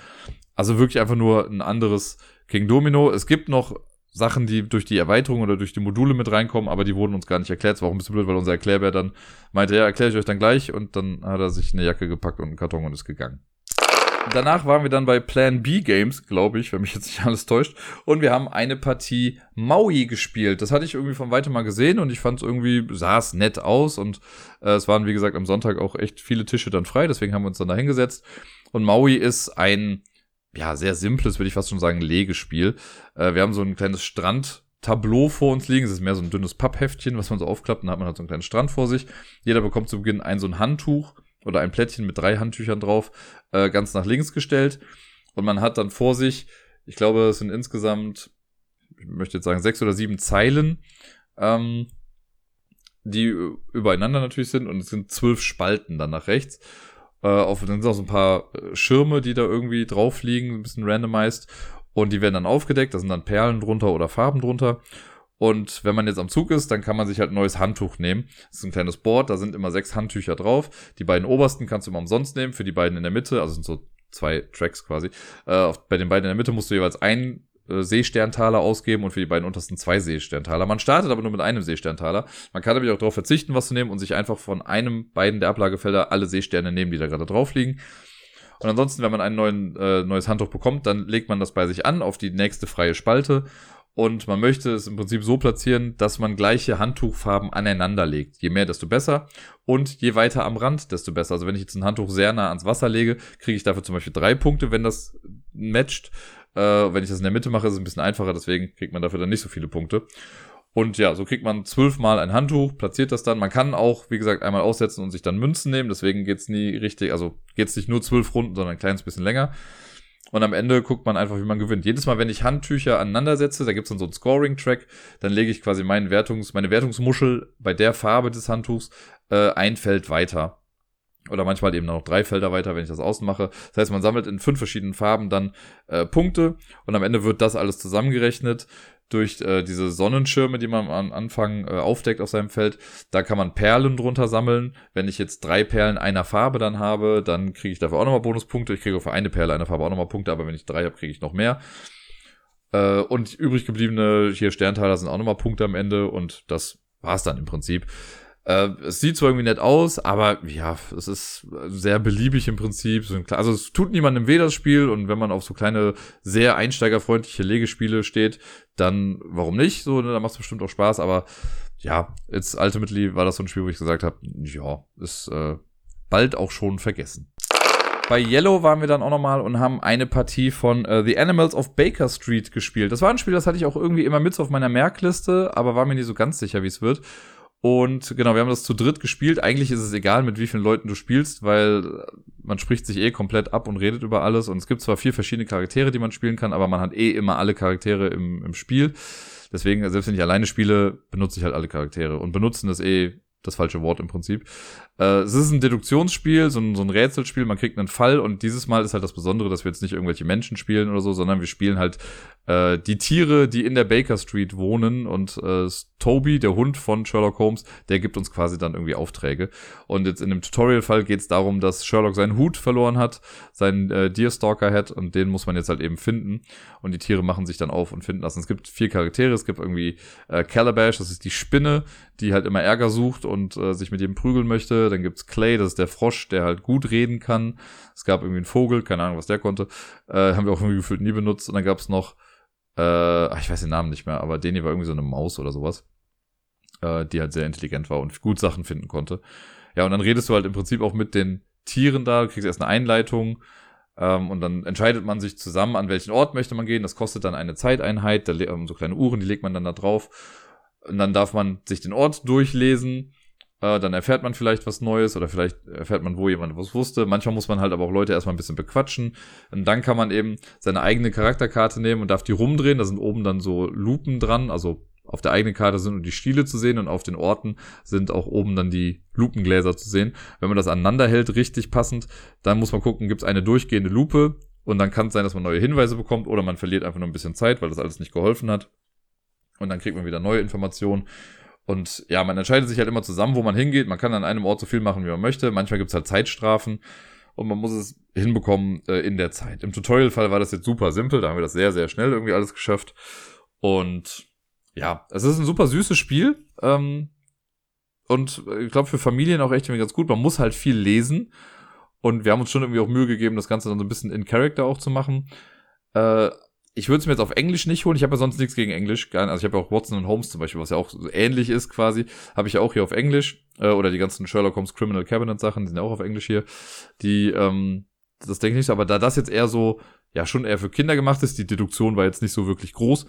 Speaker 1: Also wirklich einfach nur ein anderes King Domino. Es gibt noch Sachen, die durch die Erweiterung oder durch die Module mit reinkommen, aber die wurden uns gar nicht erklärt. Es war auch ein bisschen blöd, weil unser Erklärbär dann meinte, ja, erkläre ich euch dann gleich und dann hat er sich eine Jacke gepackt und einen Karton und ist gegangen. Danach waren wir dann bei Plan B Games, glaube ich, wenn mich jetzt nicht alles täuscht. Und wir haben eine Partie Maui gespielt. Das hatte ich irgendwie von weitem mal gesehen und ich fand es irgendwie, sah es nett aus. Und äh, es waren, wie gesagt, am Sonntag auch echt viele Tische dann frei. Deswegen haben wir uns dann da hingesetzt. Und Maui ist ein, ja, sehr simples, würde ich fast schon sagen, Legespiel. Äh, wir haben so ein kleines Strandtableau vor uns liegen. Es ist mehr so ein dünnes Pappheftchen, was man so aufklappt. Dann hat man halt so einen kleinen Strand vor sich. Jeder bekommt zu Beginn ein so ein Handtuch oder ein Plättchen mit drei Handtüchern drauf, äh, ganz nach links gestellt. Und man hat dann vor sich, ich glaube, es sind insgesamt, ich möchte jetzt sagen, sechs oder sieben Zeilen, ähm, die übereinander natürlich sind und es sind zwölf Spalten dann nach rechts. Äh, auf, dann sind auch so ein paar äh, Schirme, die da irgendwie drauf liegen, ein bisschen randomized. Und die werden dann aufgedeckt, da sind dann Perlen drunter oder Farben drunter. Und wenn man jetzt am Zug ist, dann kann man sich halt ein neues Handtuch nehmen. Das ist ein kleines Board, da sind immer sechs Handtücher drauf. Die beiden obersten kannst du immer umsonst nehmen, für die beiden in der Mitte, also sind so zwei Tracks quasi. Äh, bei den beiden in der Mitte musst du jeweils einen äh, Seesterntaler ausgeben und für die beiden untersten zwei Seesterntaler. Man startet aber nur mit einem Seesterntaler. Man kann nämlich auch darauf verzichten, was zu nehmen und sich einfach von einem, beiden der Ablagefelder alle Seesterne nehmen, die da gerade drauf liegen. Und ansonsten, wenn man ein neuen, äh, neues Handtuch bekommt, dann legt man das bei sich an auf die nächste freie Spalte und man möchte es im Prinzip so platzieren, dass man gleiche Handtuchfarben aneinander legt. Je mehr, desto besser. Und je weiter am Rand, desto besser. Also wenn ich jetzt ein Handtuch sehr nah ans Wasser lege, kriege ich dafür zum Beispiel drei Punkte, wenn das matcht. Äh, wenn ich das in der Mitte mache, ist es ein bisschen einfacher, deswegen kriegt man dafür dann nicht so viele Punkte. Und ja, so kriegt man zwölfmal ein Handtuch, platziert das dann. Man kann auch, wie gesagt, einmal aussetzen und sich dann Münzen nehmen. Deswegen geht's nie richtig, also geht's nicht nur zwölf Runden, sondern ein kleines bisschen länger. Und am Ende guckt man einfach, wie man gewinnt. Jedes Mal, wenn ich Handtücher aneinander setze, da gibt's dann so einen Scoring-Track, dann lege ich quasi meinen Wertungs, meine Wertungsmuschel bei der Farbe des Handtuchs äh, ein Feld weiter. Oder manchmal eben noch drei Felder weiter, wenn ich das außen mache. Das heißt, man sammelt in fünf verschiedenen Farben dann äh, Punkte und am Ende wird das alles zusammengerechnet durch äh, diese Sonnenschirme, die man am Anfang äh, aufdeckt auf seinem Feld. Da kann man Perlen drunter sammeln. Wenn ich jetzt drei Perlen einer Farbe dann habe, dann kriege ich dafür auch nochmal Bonuspunkte. Ich kriege für eine Perle einer Farbe auch nochmal Punkte, aber wenn ich drei habe, kriege ich noch mehr. Äh, und übrig gebliebene hier Sternteiler sind auch nochmal Punkte am Ende und das war's dann im Prinzip. Äh, es sieht zwar irgendwie nett aus, aber ja, es ist sehr beliebig im Prinzip. Also es tut niemandem weh, das Spiel. Und wenn man auf so kleine, sehr einsteigerfreundliche Legespiele steht, dann warum nicht? So, ne, da macht es bestimmt auch Spaß. Aber ja, jetzt Ultimately war das so ein Spiel, wo ich gesagt habe, ja, ist äh, bald auch schon vergessen. Bei Yellow waren wir dann auch nochmal und haben eine Partie von uh, The Animals of Baker Street gespielt. Das war ein Spiel, das hatte ich auch irgendwie immer mit auf meiner Merkliste, aber war mir nicht so ganz sicher, wie es wird. Und genau, wir haben das zu dritt gespielt. Eigentlich ist es egal, mit wie vielen Leuten du spielst, weil man spricht sich eh komplett ab und redet über alles. Und es gibt zwar vier verschiedene Charaktere, die man spielen kann, aber man hat eh immer alle Charaktere im, im Spiel. Deswegen, selbst wenn ich alleine spiele, benutze ich halt alle Charaktere. Und benutzen ist eh das falsche Wort im Prinzip. Äh, es ist ein Deduktionsspiel, so ein, so ein Rätselspiel, man kriegt einen Fall und dieses Mal ist halt das Besondere, dass wir jetzt nicht irgendwelche Menschen spielen oder so, sondern wir spielen halt äh, die Tiere, die in der Baker Street wohnen und äh, Toby, der Hund von Sherlock Holmes, der gibt uns quasi dann irgendwie Aufträge. Und jetzt in dem Tutorial-Fall geht es darum, dass Sherlock seinen Hut verloren hat, seinen äh, Deerstalker hat und den muss man jetzt halt eben finden. Und die Tiere machen sich dann auf und finden. Und es gibt vier Charaktere, es gibt irgendwie äh, Calabash, das ist die Spinne, die halt immer Ärger sucht und äh, sich mit jedem prügeln möchte. Dann gibt's Clay, das ist der Frosch, der halt gut reden kann. Es gab irgendwie einen Vogel, keine Ahnung, was der konnte. Äh, haben wir auch irgendwie gefühlt nie benutzt. Und dann gab's noch äh, ich weiß den Namen nicht mehr, aber Deni war irgendwie so eine Maus oder sowas, äh, die halt sehr intelligent war und gut Sachen finden konnte. Ja, und dann redest du halt im Prinzip auch mit den Tieren da, du kriegst erst eine Einleitung ähm, und dann entscheidet man sich zusammen, an welchen Ort möchte man gehen. Das kostet dann eine Zeiteinheit, da ähm, so kleine Uhren, die legt man dann da drauf. Und dann darf man sich den Ort durchlesen äh, dann erfährt man vielleicht was Neues oder vielleicht erfährt man, wo jemand was wusste. Manchmal muss man halt aber auch Leute erstmal ein bisschen bequatschen. Und dann kann man eben seine eigene Charakterkarte nehmen und darf die rumdrehen. Da sind oben dann so Lupen dran, also auf der eigenen Karte sind nur die Stiele zu sehen und auf den Orten sind auch oben dann die Lupengläser zu sehen. Wenn man das aneinander hält, richtig passend, dann muss man gucken, gibt es eine durchgehende Lupe und dann kann es sein, dass man neue Hinweise bekommt oder man verliert einfach nur ein bisschen Zeit, weil das alles nicht geholfen hat. Und dann kriegt man wieder neue Informationen. Und ja, man entscheidet sich halt immer zusammen, wo man hingeht. Man kann an einem Ort so viel machen, wie man möchte. Manchmal gibt's halt Zeitstrafen und man muss es hinbekommen äh, in der Zeit. Im Tutorial-Fall war das jetzt super simpel. Da haben wir das sehr, sehr schnell irgendwie alles geschafft. Und ja, es ist ein super süßes Spiel. Ähm, und ich glaube, für Familien auch echt irgendwie ganz gut. Man muss halt viel lesen. Und wir haben uns schon irgendwie auch Mühe gegeben, das Ganze dann so ein bisschen in Character auch zu machen. Äh, ich würde es mir jetzt auf Englisch nicht holen. Ich habe ja sonst nichts gegen Englisch. Also ich habe ja auch Watson und Holmes zum Beispiel, was ja auch so ähnlich ist quasi. Habe ich ja auch hier auf Englisch. Äh, oder die ganzen Sherlock Holmes Criminal Cabinet Sachen, die sind ja auch auf Englisch hier. Die, ähm, das denke ich nicht. Aber da das jetzt eher so, ja, schon eher für Kinder gemacht ist, die Deduktion war jetzt nicht so wirklich groß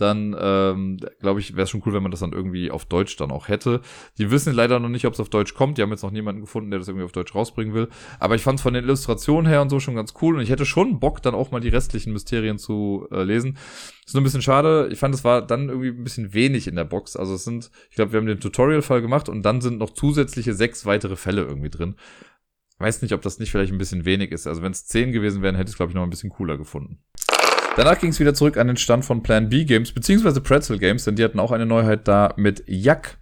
Speaker 1: dann ähm, glaube ich, wäre es schon cool, wenn man das dann irgendwie auf Deutsch dann auch hätte. Die wissen leider noch nicht, ob es auf Deutsch kommt. Die haben jetzt noch niemanden gefunden, der das irgendwie auf Deutsch rausbringen will. Aber ich fand es von den Illustrationen her und so schon ganz cool und ich hätte schon Bock, dann auch mal die restlichen Mysterien zu äh, lesen. Ist nur ein bisschen schade. Ich fand, es war dann irgendwie ein bisschen wenig in der Box. Also es sind, ich glaube, wir haben den Tutorial-Fall gemacht und dann sind noch zusätzliche sechs weitere Fälle irgendwie drin. Weiß nicht, ob das nicht vielleicht ein bisschen wenig ist. Also wenn es zehn gewesen wären, hätte ich es, glaube ich, noch ein bisschen cooler gefunden. Danach ging es wieder zurück an den Stand von Plan B Games, beziehungsweise Pretzel Games, denn die hatten auch eine Neuheit da mit Yak.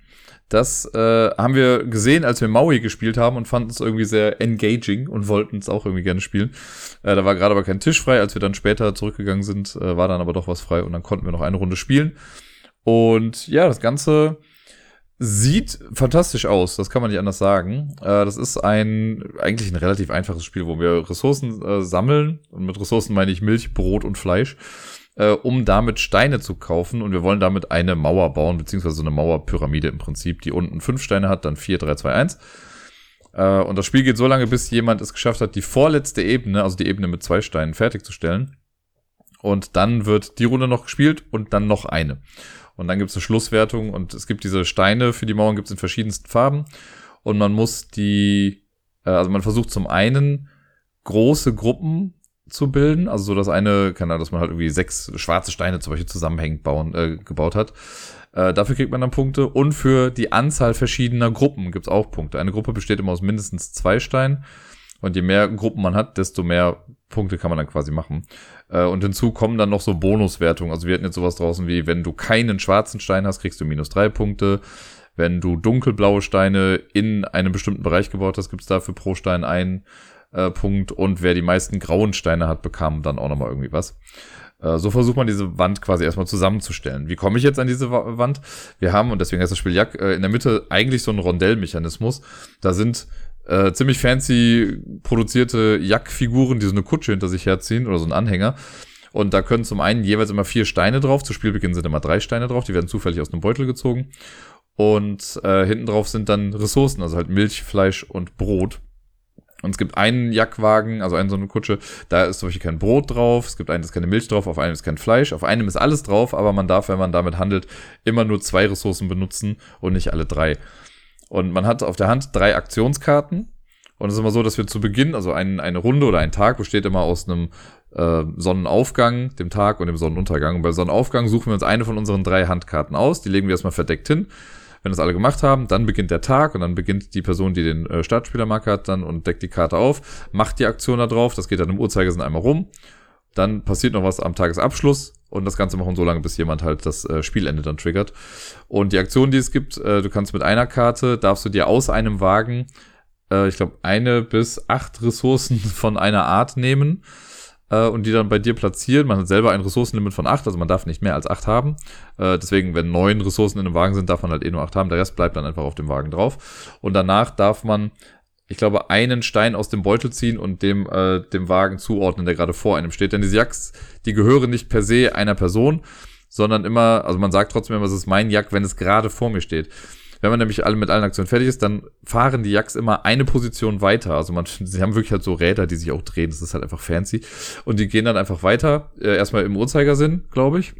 Speaker 1: Das äh, haben wir gesehen, als wir Maui gespielt haben und fanden es irgendwie sehr engaging und wollten es auch irgendwie gerne spielen. Äh, da war gerade aber kein Tisch frei. Als wir dann später zurückgegangen sind, äh, war dann aber doch was frei und dann konnten wir noch eine Runde spielen. Und ja, das Ganze Sieht fantastisch aus, das kann man nicht anders sagen. Äh, das ist ein eigentlich ein relativ einfaches Spiel, wo wir Ressourcen äh, sammeln. Und mit Ressourcen meine ich Milch, Brot und Fleisch. äh, um damit Steine zu kaufen. Und wir wollen damit eine Mauer bauen, beziehungsweise so eine Mauerpyramide im Prinzip, die unten fünf Steine hat, dann vier, drei, zwei, eins. Äh, und das Spiel geht so lange, bis jemand es geschafft hat, die vorletzte Ebene, also die Ebene mit zwei Steinen, fertigzustellen. Und dann wird die Runde noch gespielt und dann noch eine. Und dann gibt es eine Schlusswertung und es gibt diese Steine für die Mauern, gibt es in verschiedensten Farben. Und man muss die, äh, also man versucht zum einen große Gruppen zu bilden, also so dass eine, keine Ahnung, dass man halt irgendwie sechs schwarze Steine zum Beispiel zusammenhängend bauen, äh, gebaut hat. Äh, dafür kriegt man dann Punkte. Und für die Anzahl verschiedener Gruppen gibt's auch Punkte. Eine Gruppe besteht immer aus mindestens zwei Steinen. Und je mehr Gruppen man hat, desto mehr Punkte kann man dann quasi machen. Äh, und hinzu kommen dann noch so Bonuswertungen. Also wir hatten jetzt sowas draußen wie, wenn du keinen schwarzen Stein hast, kriegst du minus drei Punkte. Wenn du dunkelblaue Steine in einem bestimmten Bereich gebaut hast, gibt's dafür pro Stein einen äh, Punkt. Und wer die meisten grauen Steine hat, bekam dann auch nochmal irgendwie was. Äh, so versucht man diese Wand quasi erstmal zusammenzustellen. Wie komme ich jetzt an diese Wand? Wir haben, und deswegen heißt das Spiel Jack, äh, in der Mitte eigentlich so einen Rondellmechanismus. Da sind äh, ziemlich fancy produzierte Jack-Figuren, die so eine Kutsche hinter sich herziehen oder so einen Anhänger. Und da können zum einen jeweils immer vier Steine drauf. Zu Spielbeginn sind immer drei Steine drauf. Die werden zufällig aus einem Beutel gezogen. Und äh, hinten drauf sind dann Ressourcen, also halt Milch, Fleisch und Brot. Und es gibt einen Jackwagen, also eine so eine Kutsche, da ist zum Beispiel kein Brot drauf, es gibt einen, ist keine Milch drauf, auf einem ist kein Fleisch, auf einem ist alles drauf, aber man darf, wenn man damit handelt, immer nur zwei Ressourcen benutzen und nicht alle drei. Und man hat auf der Hand drei Aktionskarten. Und es ist immer so, dass wir zu Beginn, also ein, eine Runde oder ein Tag besteht immer aus einem äh, Sonnenaufgang, dem Tag und dem Sonnenuntergang. Und bei Sonnenaufgang suchen wir uns eine von unseren drei Handkarten aus, die legen wir erstmal verdeckt hin. Wenn das alle gemacht haben, dann beginnt der Tag und dann beginnt die Person, die den äh, Startspielermark hat, dann und deckt die Karte auf, macht die Aktion da drauf, das geht dann im Uhrzeigersinn einmal rum. Dann passiert noch was am Tagesabschluss und das Ganze machen so lange, bis jemand halt das äh, Spielende dann triggert. Und die Aktion, die es gibt, äh, du kannst mit einer Karte, darfst du dir aus einem Wagen, äh, ich glaube, eine bis acht Ressourcen von einer Art nehmen und die dann bei dir platzieren. Man hat selber ein Ressourcenlimit von acht, also man darf nicht mehr als acht haben. Deswegen, wenn neun Ressourcen in einem Wagen sind, darf man halt eh nur acht haben. Der Rest bleibt dann einfach auf dem Wagen drauf. Und danach darf man ich glaube, einen Stein aus dem Beutel ziehen und dem, äh, dem Wagen zuordnen, der gerade vor einem steht. Denn diese Jacks, die gehören nicht per se einer Person, sondern immer, also man sagt trotzdem immer, es ist mein Jack, wenn es gerade vor mir steht. Wenn man nämlich alle mit allen Aktionen fertig ist, dann fahren die Jacks immer eine Position weiter. Also man, sie haben wirklich halt so Räder, die sich auch drehen. Das ist halt einfach fancy. Und die gehen dann einfach weiter. Äh, erstmal im Uhrzeigersinn, glaube ich.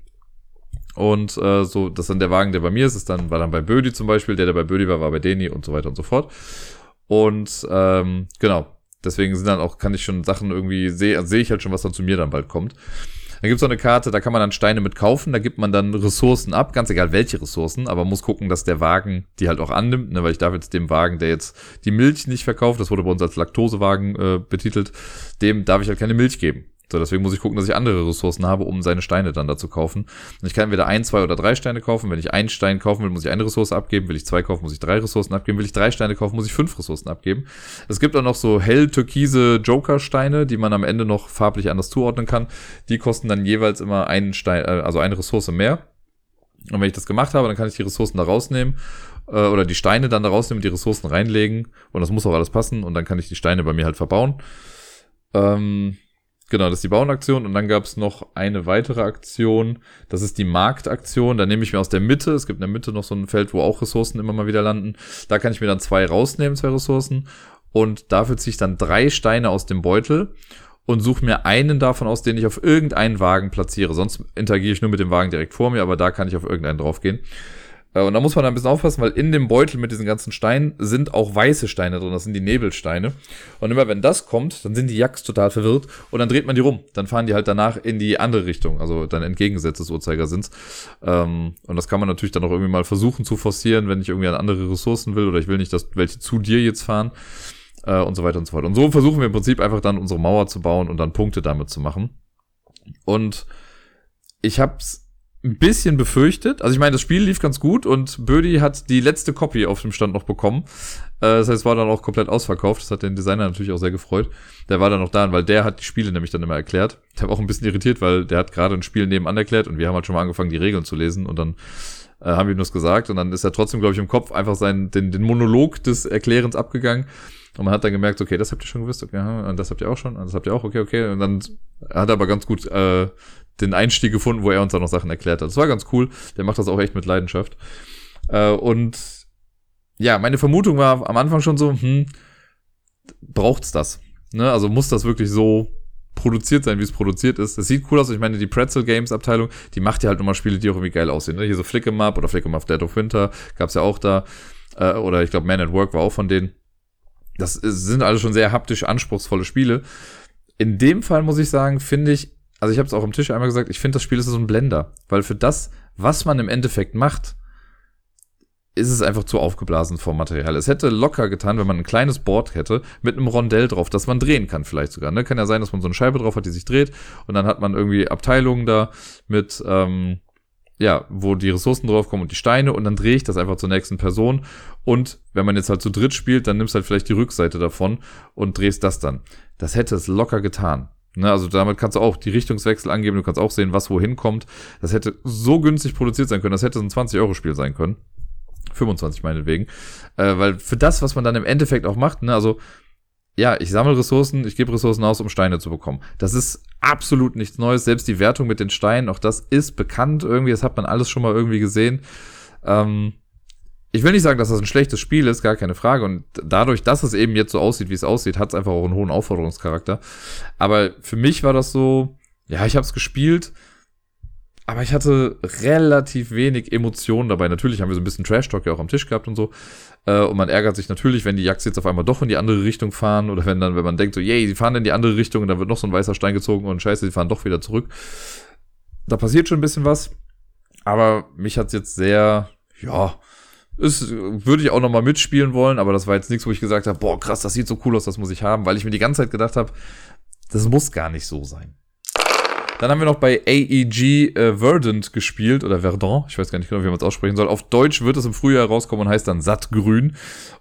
Speaker 1: Und äh, so, das ist dann der Wagen, der bei mir ist, ist dann, war dann bei Bödi zum Beispiel, der, der bei Bödi war, war bei Deni und so weiter und so fort. Und ähm, genau, deswegen sind dann auch, kann ich schon Sachen irgendwie, sehe seh ich halt schon, was dann zu mir dann bald kommt. Dann gibt's auch eine Karte, da kann man dann Steine mit kaufen, da gibt man dann Ressourcen ab, ganz egal welche Ressourcen, aber muss gucken, dass der Wagen die halt auch annimmt, ne, weil ich darf jetzt dem Wagen, der jetzt die Milch nicht verkauft, das wurde bei uns als Laktosewagen äh, betitelt, dem darf ich halt keine Milch geben. So, deswegen muss ich gucken, dass ich andere Ressourcen habe, um seine Steine dann da zu kaufen. Und ich kann entweder ein, zwei oder drei Steine kaufen. Wenn ich einen Stein kaufen will, muss ich eine Ressource abgeben. Will ich zwei kaufen, muss ich drei Ressourcen abgeben. Will ich drei Steine kaufen, muss ich fünf Ressourcen abgeben. Es gibt auch noch so hell-türkise Joker-Steine, die man am Ende noch farblich anders zuordnen kann. Die kosten dann jeweils immer einen Stein, äh, also eine Ressource mehr. Und wenn ich das gemacht habe, dann kann ich die Ressourcen da rausnehmen äh, oder die Steine dann da rausnehmen, die Ressourcen reinlegen und das muss auch alles passen und dann kann ich die Steine bei mir halt verbauen. Ähm, Genau, das ist die Bauenaktion und dann gab es noch eine weitere Aktion, das ist die Marktaktion. Da nehme ich mir aus der Mitte, es gibt in der Mitte noch so ein Feld, wo auch Ressourcen immer mal wieder landen. Da kann ich mir dann zwei rausnehmen, zwei Ressourcen. Und dafür ziehe ich dann drei Steine aus dem Beutel und suche mir einen davon aus, den ich auf irgendeinen Wagen platziere. Sonst interagiere ich nur mit dem Wagen direkt vor mir, aber da kann ich auf irgendeinen draufgehen. Äh, und da muss man ein bisschen aufpassen, weil in dem Beutel mit diesen ganzen Steinen sind auch weiße Steine drin. Das sind die Nebelsteine. Und immer wenn das kommt, dann sind die Jacks total verwirrt und dann dreht man die rum. Dann fahren die halt danach in die andere Richtung, also dann entgegengesetzt des Uhrzeigersinns. Ähm, und das kann man natürlich dann auch irgendwie mal versuchen zu forcieren, wenn ich irgendwie an andere Ressourcen will oder ich will nicht, dass welche zu dir jetzt fahren äh, und so weiter und so fort. Und so versuchen wir im Prinzip einfach dann unsere Mauer zu bauen und dann Punkte damit zu machen. Und ich hab's ein bisschen befürchtet. Also ich meine, das Spiel lief ganz gut und Bödi hat die letzte Copy auf dem Stand noch bekommen. Äh, das heißt, es war dann auch komplett ausverkauft. Das hat den Designer natürlich auch sehr gefreut. Der war dann noch da, weil der hat die Spiele nämlich dann immer erklärt. Der war auch ein bisschen irritiert, weil der hat gerade ein Spiel nebenan erklärt und wir haben halt schon mal angefangen, die Regeln zu lesen und dann äh, haben wir ihm das gesagt und dann ist er trotzdem, glaube ich, im Kopf einfach seinen, den, den Monolog des Erklärens abgegangen. Und man hat dann gemerkt, okay, das habt ihr schon gewusst, okay, und das habt ihr auch schon, und das habt ihr auch, okay, okay. Und dann hat er aber ganz gut äh, den Einstieg gefunden, wo er uns dann noch Sachen erklärt hat. Das war ganz cool. Der macht das auch echt mit Leidenschaft. Äh, und ja, meine Vermutung war am Anfang schon so, hm, braucht's das? Ne? Also muss das wirklich so produziert sein, wie es produziert ist. Das sieht cool aus. Ich meine, die Pretzel Games Abteilung, die macht ja halt nochmal Spiele, die auch irgendwie geil aussehen. Ne? Hier so Flickem oder Flickem Dead of Winter gab's ja auch da. Äh, oder ich glaube, Man at Work war auch von denen. Das sind alle schon sehr haptisch anspruchsvolle Spiele. In dem Fall muss ich sagen, finde ich, also ich habe es auch am Tisch einmal gesagt, ich finde das Spiel ist so ein Blender, weil für das, was man im Endeffekt macht, ist es einfach zu aufgeblasen vom Material. Es hätte locker getan, wenn man ein kleines Board hätte mit einem Rondell drauf, das man drehen kann vielleicht sogar. Ne? Kann ja sein, dass man so eine Scheibe drauf hat, die sich dreht und dann hat man irgendwie Abteilungen da mit, ähm, ja, wo die Ressourcen draufkommen und die Steine und dann drehe ich das einfach zur nächsten Person und wenn man jetzt halt zu dritt spielt, dann nimmst halt vielleicht die Rückseite davon und drehst das dann. Das hätte es locker getan. Ne, also damit kannst du auch die Richtungswechsel angeben, du kannst auch sehen, was wohin kommt. Das hätte so günstig produziert sein können, das hätte ein 20-Euro-Spiel sein können. 25 meinetwegen. Äh, weil für das, was man dann im Endeffekt auch macht, ne, also ja, ich sammle Ressourcen, ich gebe Ressourcen aus, um Steine zu bekommen. Das ist absolut nichts Neues. Selbst die Wertung mit den Steinen, auch das ist bekannt irgendwie, das hat man alles schon mal irgendwie gesehen. Ähm, ich will nicht sagen, dass das ein schlechtes Spiel ist, gar keine Frage. Und dadurch, dass es eben jetzt so aussieht, wie es aussieht, hat es einfach auch einen hohen Aufforderungscharakter. Aber für mich war das so, ja, ich habe es gespielt, aber ich hatte relativ wenig Emotionen dabei. Natürlich haben wir so ein bisschen Trash-Talk ja auch am Tisch gehabt und so. Äh, und man ärgert sich natürlich, wenn die Jacks jetzt auf einmal doch in die andere Richtung fahren oder wenn dann, wenn man denkt so, yay, sie fahren in die andere Richtung und dann wird noch so ein weißer Stein gezogen und scheiße, sie fahren doch wieder zurück. Da passiert schon ein bisschen was. Aber mich hat's jetzt sehr, ja, ist, würde ich auch nochmal mitspielen wollen, aber das war jetzt nichts, wo ich gesagt habe, boah, krass, das sieht so cool aus, das muss ich haben, weil ich mir die ganze Zeit gedacht habe, das muss gar nicht so sein. Dann haben wir noch bei AEG äh, Verdant gespielt oder Verdant, ich weiß gar nicht genau, wie man es aussprechen soll. Auf Deutsch wird es im Frühjahr rauskommen und heißt dann Sattgrün.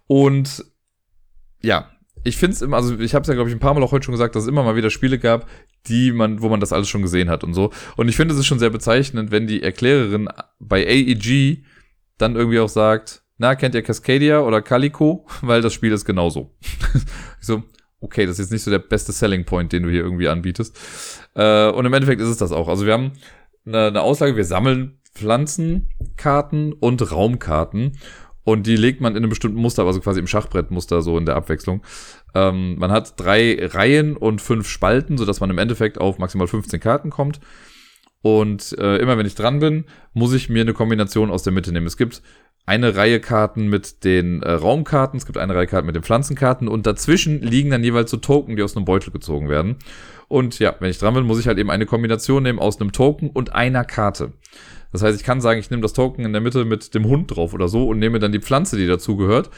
Speaker 1: Und ja, ich finde es immer, also ich habe es ja glaube ich ein paar Mal auch heute schon gesagt, dass es immer mal wieder Spiele gab, die man, wo man das alles schon gesehen hat und so. Und ich finde es ist schon sehr bezeichnend, wenn die Erklärerin bei AEG dann irgendwie auch sagt, na, kennt ihr Cascadia oder Calico? Weil das Spiel ist genauso. so, okay, das ist jetzt nicht so der beste Selling Point, den du hier irgendwie anbietest. Äh, und im Endeffekt ist es das auch. Also wir haben eine, eine Aussage, wir sammeln Pflanzenkarten und Raumkarten. Und die legt man in einem bestimmten Muster, also quasi im Schachbrettmuster, so in der Abwechslung. Ähm, man hat drei Reihen und fünf Spalten, sodass man im Endeffekt auf maximal 15 Karten kommt. Und äh, immer wenn ich dran bin, muss ich mir eine Kombination aus der Mitte nehmen. Es gibt eine Reihe Karten mit den äh, Raumkarten, es gibt eine Reihe Karten mit den Pflanzenkarten und dazwischen liegen dann jeweils so Token, die aus einem Beutel gezogen werden. Und ja, wenn ich dran bin, muss ich halt eben eine Kombination nehmen aus einem Token und einer Karte. Das heißt, ich kann sagen, ich nehme das Token in der Mitte mit dem Hund drauf oder so und nehme dann die Pflanze, die dazugehört.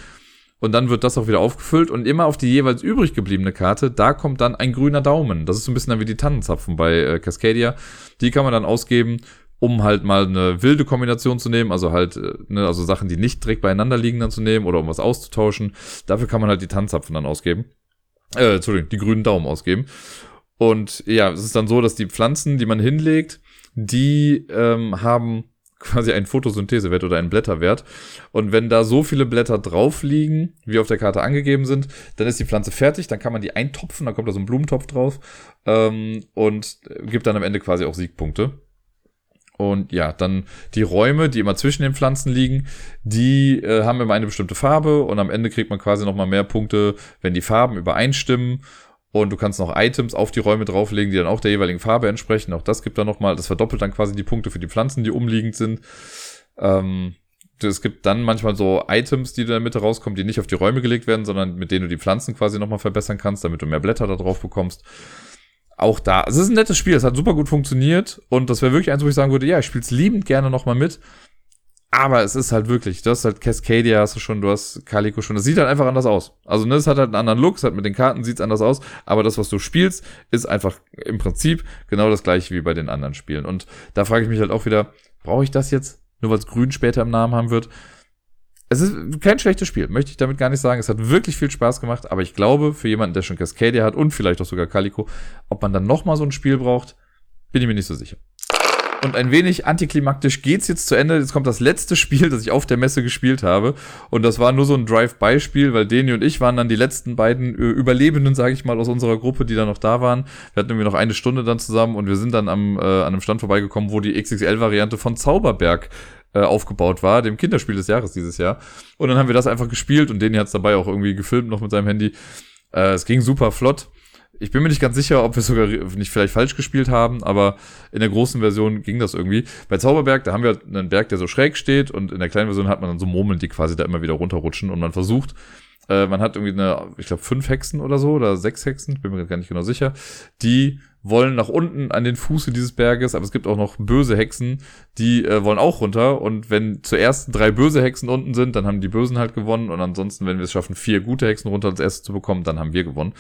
Speaker 1: Und dann wird das auch wieder aufgefüllt und immer auf die jeweils übrig gebliebene Karte, da kommt dann ein grüner Daumen. Das ist so ein bisschen dann wie die Tannenzapfen bei äh, Cascadia. Die kann man dann ausgeben, um halt mal eine wilde Kombination zu nehmen, also halt, äh, ne, also Sachen, die nicht direkt beieinander liegen dann zu nehmen oder um was auszutauschen. Dafür kann man halt die Tannenzapfen dann ausgeben. Äh, Entschuldigung, die grünen Daumen ausgeben. Und ja, es ist dann so, dass die Pflanzen, die man hinlegt, die ähm, haben quasi einen Photosynthesewert oder einen Blätterwert. Und wenn da so viele Blätter drauf liegen, wie auf der Karte angegeben sind, dann ist die Pflanze fertig, dann kann man die eintopfen, dann kommt da so ein Blumentopf drauf ähm, und gibt dann am Ende quasi auch Siegpunkte. Und ja, dann die Räume, die immer zwischen den Pflanzen liegen, die äh, haben immer eine bestimmte Farbe und am Ende kriegt man quasi nochmal mehr Punkte, wenn die Farben übereinstimmen. Und du kannst noch Items auf die Räume drauflegen, die dann auch der jeweiligen Farbe entsprechen. Auch das gibt dann nochmal, das verdoppelt dann quasi die Punkte für die Pflanzen, die umliegend sind. Ähm, es gibt dann manchmal so Items, die in der Mitte rauskommen, die nicht auf die Räume gelegt werden, sondern mit denen du die Pflanzen quasi nochmal verbessern kannst, damit du mehr Blätter da drauf bekommst. Auch da, es ist ein nettes Spiel, es hat super gut funktioniert und das wäre wirklich eins, wo ich sagen würde, ja, ich spiele es liebend gerne nochmal mit. Aber es ist halt wirklich, du hast halt Cascadia, hast du schon, du hast Calico schon. Das sieht halt einfach anders aus. Also, ne, es hat halt einen anderen Look, es hat mit den Karten sieht's anders aus, aber das, was du spielst, ist einfach im Prinzip genau das gleiche wie bei den anderen Spielen. Und da frage ich mich halt auch wieder, brauche ich das jetzt? Nur weil es grün später im Namen haben wird? Es ist kein schlechtes Spiel, möchte ich damit gar nicht sagen. Es hat wirklich viel Spaß gemacht, aber ich glaube, für jemanden, der schon Cascadia hat und vielleicht auch sogar Calico, ob man dann nochmal so ein Spiel braucht, bin ich mir nicht so sicher. Und ein wenig antiklimaktisch geht's jetzt zu Ende. Jetzt kommt das letzte Spiel, das ich auf der Messe gespielt habe. Und das war nur so ein Drive-by-Spiel, weil Deni und ich waren dann die letzten beiden äh, Überlebenden, sage ich mal, aus unserer Gruppe, die da noch da waren. Wir hatten irgendwie noch eine Stunde dann zusammen und wir sind dann am, äh, an einem Stand vorbeigekommen, wo die XXL-Variante von Zauberberg äh, aufgebaut war, dem Kinderspiel des Jahres dieses Jahr. Und dann haben wir das einfach gespielt und Deni hat's dabei auch irgendwie gefilmt noch mit seinem Handy. Äh, es ging super flott. Ich bin mir nicht ganz sicher, ob wir sogar nicht vielleicht falsch gespielt haben, aber in der großen Version ging das irgendwie. Bei Zauberberg, da haben wir einen Berg, der so schräg steht und in der kleinen Version hat man dann so Murmeln, die quasi da immer wieder runterrutschen und man versucht, äh, man hat irgendwie eine, ich glaube, fünf Hexen oder so oder sechs Hexen, bin mir gar nicht genau sicher, die wollen nach unten an den Fuße dieses Berges, aber es gibt auch noch böse Hexen, die äh, wollen auch runter. Und wenn zuerst drei böse Hexen unten sind, dann haben die Bösen halt gewonnen. Und ansonsten, wenn wir es schaffen, vier gute Hexen runter als erstes zu bekommen, dann haben wir gewonnen.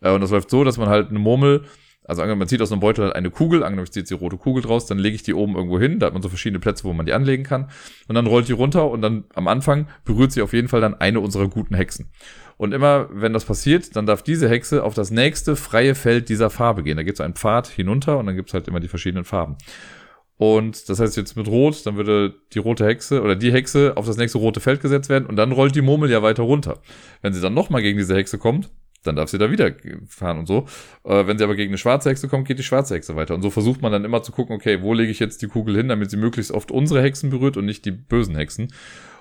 Speaker 1: Äh, und das läuft so, dass man halt eine Murmel, also angenommen, man zieht aus einem Beutel halt eine Kugel, angenommen, ich ziehe jetzt die rote Kugel draus, dann lege ich die oben irgendwo hin, da hat man so verschiedene Plätze, wo man die anlegen kann. Und dann rollt die runter und dann am Anfang berührt sie auf jeden Fall dann eine unserer guten Hexen. Und immer, wenn das passiert, dann darf diese Hexe auf das nächste freie Feld dieser Farbe gehen. Da gibt es einen Pfad hinunter und dann gibt es halt immer die verschiedenen Farben. Und das heißt jetzt mit Rot, dann würde die rote Hexe oder die Hexe auf das nächste rote Feld gesetzt werden und dann rollt die Murmel ja weiter runter. Wenn sie dann nochmal gegen diese Hexe kommt, dann darf sie da wieder fahren und so. Äh, wenn sie aber gegen eine schwarze Hexe kommt, geht die schwarze Hexe weiter. Und so versucht man dann immer zu gucken, okay, wo lege ich jetzt die Kugel hin, damit sie möglichst oft unsere Hexen berührt und nicht die bösen Hexen.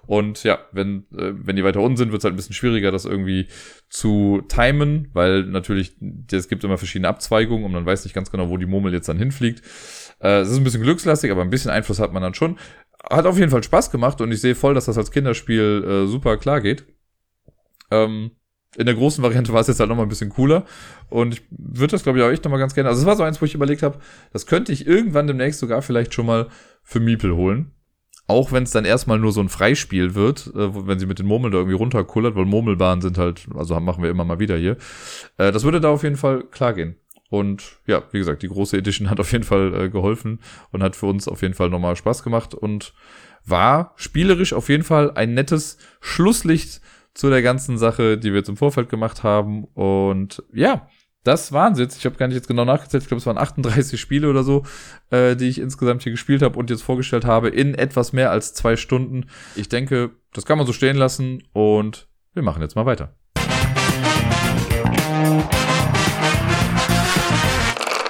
Speaker 1: Und ja, wenn, äh, wenn die weiter unten sind, wird es halt ein bisschen schwieriger, das irgendwie zu timen, weil natürlich, es gibt immer verschiedene Abzweigungen und man weiß nicht ganz genau, wo die Murmel jetzt dann hinfliegt. Äh, es ist ein bisschen glückslastig, aber ein bisschen Einfluss hat man dann schon. Hat auf jeden Fall Spaß gemacht und ich sehe voll, dass das als Kinderspiel äh, super klar geht. Ähm, in der großen Variante war es jetzt halt nochmal ein bisschen cooler. Und ich würde das, glaube ich, auch echt nochmal ganz gerne. Also es war so eins, wo ich überlegt habe, das könnte ich irgendwann demnächst sogar vielleicht schon mal für Miepel holen. Auch wenn es dann erstmal nur so ein Freispiel wird, äh, wenn sie mit den Murmeln da irgendwie runterkullert, weil Murmelbahnen sind halt, also machen wir immer mal wieder hier. Äh, das würde da auf jeden Fall klar gehen. Und ja, wie gesagt, die große Edition hat auf jeden Fall äh, geholfen und hat für uns auf jeden Fall nochmal Spaß gemacht und war spielerisch auf jeden Fall ein nettes Schlusslicht zu der ganzen Sache, die wir jetzt im Vorfeld gemacht haben. Und ja, das waren jetzt. Ich habe gar nicht jetzt genau nachgezählt. Ich glaube, es waren 38 Spiele oder so, äh, die ich insgesamt hier gespielt habe und jetzt vorgestellt habe in etwas mehr als zwei Stunden. Ich denke, das kann man so stehen lassen und wir machen jetzt mal weiter.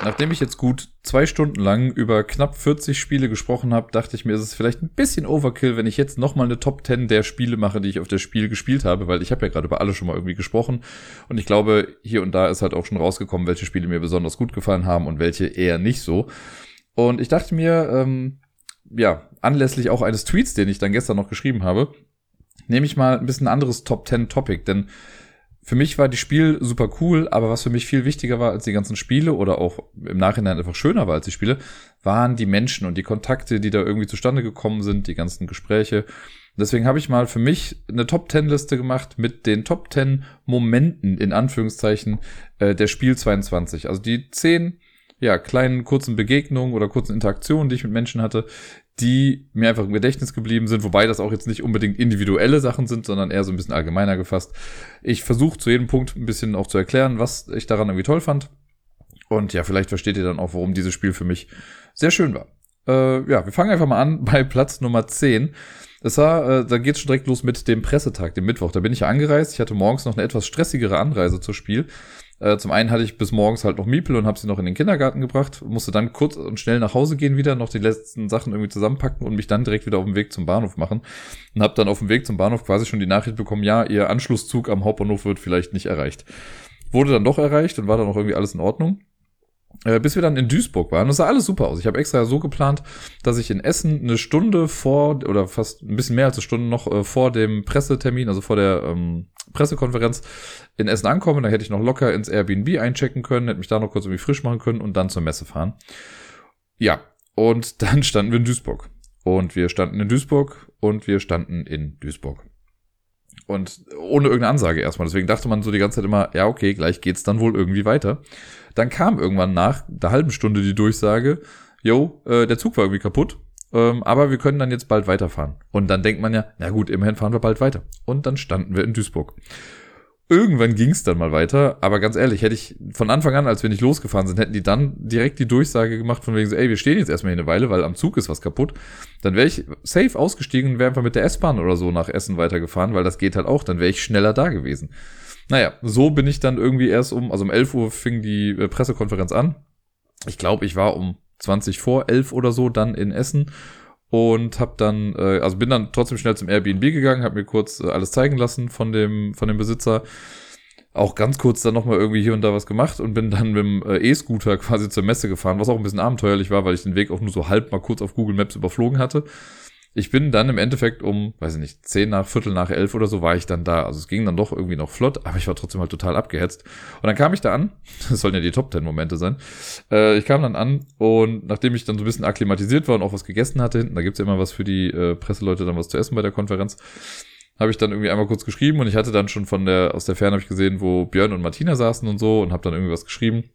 Speaker 1: Nachdem ich jetzt gut zwei Stunden lang über knapp 40 Spiele gesprochen habe, dachte ich mir, ist es vielleicht ein bisschen Overkill, wenn ich jetzt nochmal eine Top 10 der Spiele mache, die ich auf das Spiel gespielt habe, weil ich habe ja gerade über alle schon mal irgendwie gesprochen und ich glaube, hier und da ist halt auch schon rausgekommen, welche Spiele mir besonders gut gefallen haben und welche eher nicht so. Und ich dachte mir, ähm, ja, anlässlich auch eines Tweets, den ich dann gestern noch geschrieben habe, nehme ich mal ein bisschen anderes Top 10 Topic, denn für mich war die Spiel super cool, aber was für mich viel wichtiger war als die ganzen Spiele oder auch im Nachhinein einfach schöner war als die Spiele, waren die Menschen und die Kontakte, die da irgendwie zustande gekommen sind, die ganzen Gespräche. Deswegen habe ich mal für mich eine Top 10 Liste gemacht mit den Top 10 Momenten in Anführungszeichen äh, der Spiel 22. Also die 10 ja, kleinen kurzen Begegnungen oder kurzen Interaktionen, die ich mit Menschen hatte, die mir einfach im Gedächtnis geblieben sind, wobei das auch jetzt nicht unbedingt individuelle Sachen sind, sondern eher so ein bisschen allgemeiner gefasst. Ich versuche zu jedem Punkt ein bisschen auch zu erklären, was ich daran irgendwie toll fand. Und ja, vielleicht versteht ihr dann auch, warum dieses Spiel für mich sehr schön war. Äh, ja, wir fangen einfach mal an bei Platz Nummer 10. Das war, äh, da geht's schon direkt los mit dem Pressetag, dem Mittwoch. Da bin ich ja angereist. Ich hatte morgens noch eine etwas stressigere Anreise zur Spiel. Äh, zum einen hatte ich bis morgens halt noch Miepel und habe sie noch in den Kindergarten gebracht, musste dann kurz und schnell nach Hause gehen wieder, noch die letzten Sachen irgendwie zusammenpacken und mich dann direkt wieder auf den Weg zum Bahnhof machen. Und habe dann auf dem Weg zum Bahnhof quasi schon die Nachricht bekommen, ja, ihr Anschlusszug am Hauptbahnhof wird vielleicht nicht erreicht. Wurde dann doch erreicht und war dann auch irgendwie alles in Ordnung. Äh, bis wir dann in Duisburg waren. Das sah alles super aus. Ich habe extra so geplant, dass ich in Essen eine Stunde vor oder fast ein bisschen mehr als eine Stunde noch äh, vor dem Pressetermin, also vor der ähm, Pressekonferenz in Essen ankomme. Dann hätte ich noch locker ins Airbnb einchecken können, hätte mich da noch kurz irgendwie frisch machen können und dann zur Messe fahren. Ja, und dann standen wir in Duisburg. Und wir standen in Duisburg und wir standen in Duisburg. Und ohne irgendeine Ansage erstmal. Deswegen dachte man so die ganze Zeit immer, ja, okay, gleich geht's dann wohl irgendwie weiter. Dann kam irgendwann nach der halben Stunde die Durchsage, yo, äh, der Zug war irgendwie kaputt, ähm, aber wir können dann jetzt bald weiterfahren. Und dann denkt man ja, na gut, immerhin fahren wir bald weiter. Und dann standen wir in Duisburg. Irgendwann ging es dann mal weiter, aber ganz ehrlich, hätte ich von Anfang an, als wir nicht losgefahren sind, hätten die dann direkt die Durchsage gemacht von wegen so, ey, wir stehen jetzt erstmal hier eine Weile, weil am Zug ist was kaputt, dann wäre ich safe ausgestiegen und wäre einfach mit der S-Bahn oder so nach Essen weitergefahren, weil das geht halt auch, dann wäre ich schneller da gewesen. Naja, so bin ich dann irgendwie erst um, also um 11 Uhr fing die äh, Pressekonferenz an. Ich glaube, ich war um 20 vor 11 oder so dann in Essen und habe dann, äh, also bin dann trotzdem schnell zum Airbnb gegangen, habe mir kurz äh, alles zeigen lassen von dem, von dem Besitzer. Auch ganz kurz dann nochmal irgendwie hier und da was gemacht und bin dann mit dem äh, E-Scooter quasi zur Messe gefahren, was auch ein bisschen abenteuerlich war, weil ich den Weg auch nur so halb mal kurz auf Google Maps überflogen hatte ich bin dann im Endeffekt um, weiß ich nicht, zehn nach, Viertel nach elf oder so war ich dann da. Also es ging dann doch irgendwie noch flott, aber ich war trotzdem halt total abgehetzt. Und dann kam ich da an, das sollen ja die Top Ten Momente sein. Äh, ich kam dann an und nachdem ich dann so ein bisschen akklimatisiert war und auch was gegessen hatte hinten, da gibt's ja immer was für die äh, Presseleute dann was zu essen bei der Konferenz, habe ich dann irgendwie einmal kurz geschrieben und ich hatte dann schon von der, aus der Ferne habe ich gesehen, wo Björn und Martina saßen und so und habe dann irgendwie was geschrieben.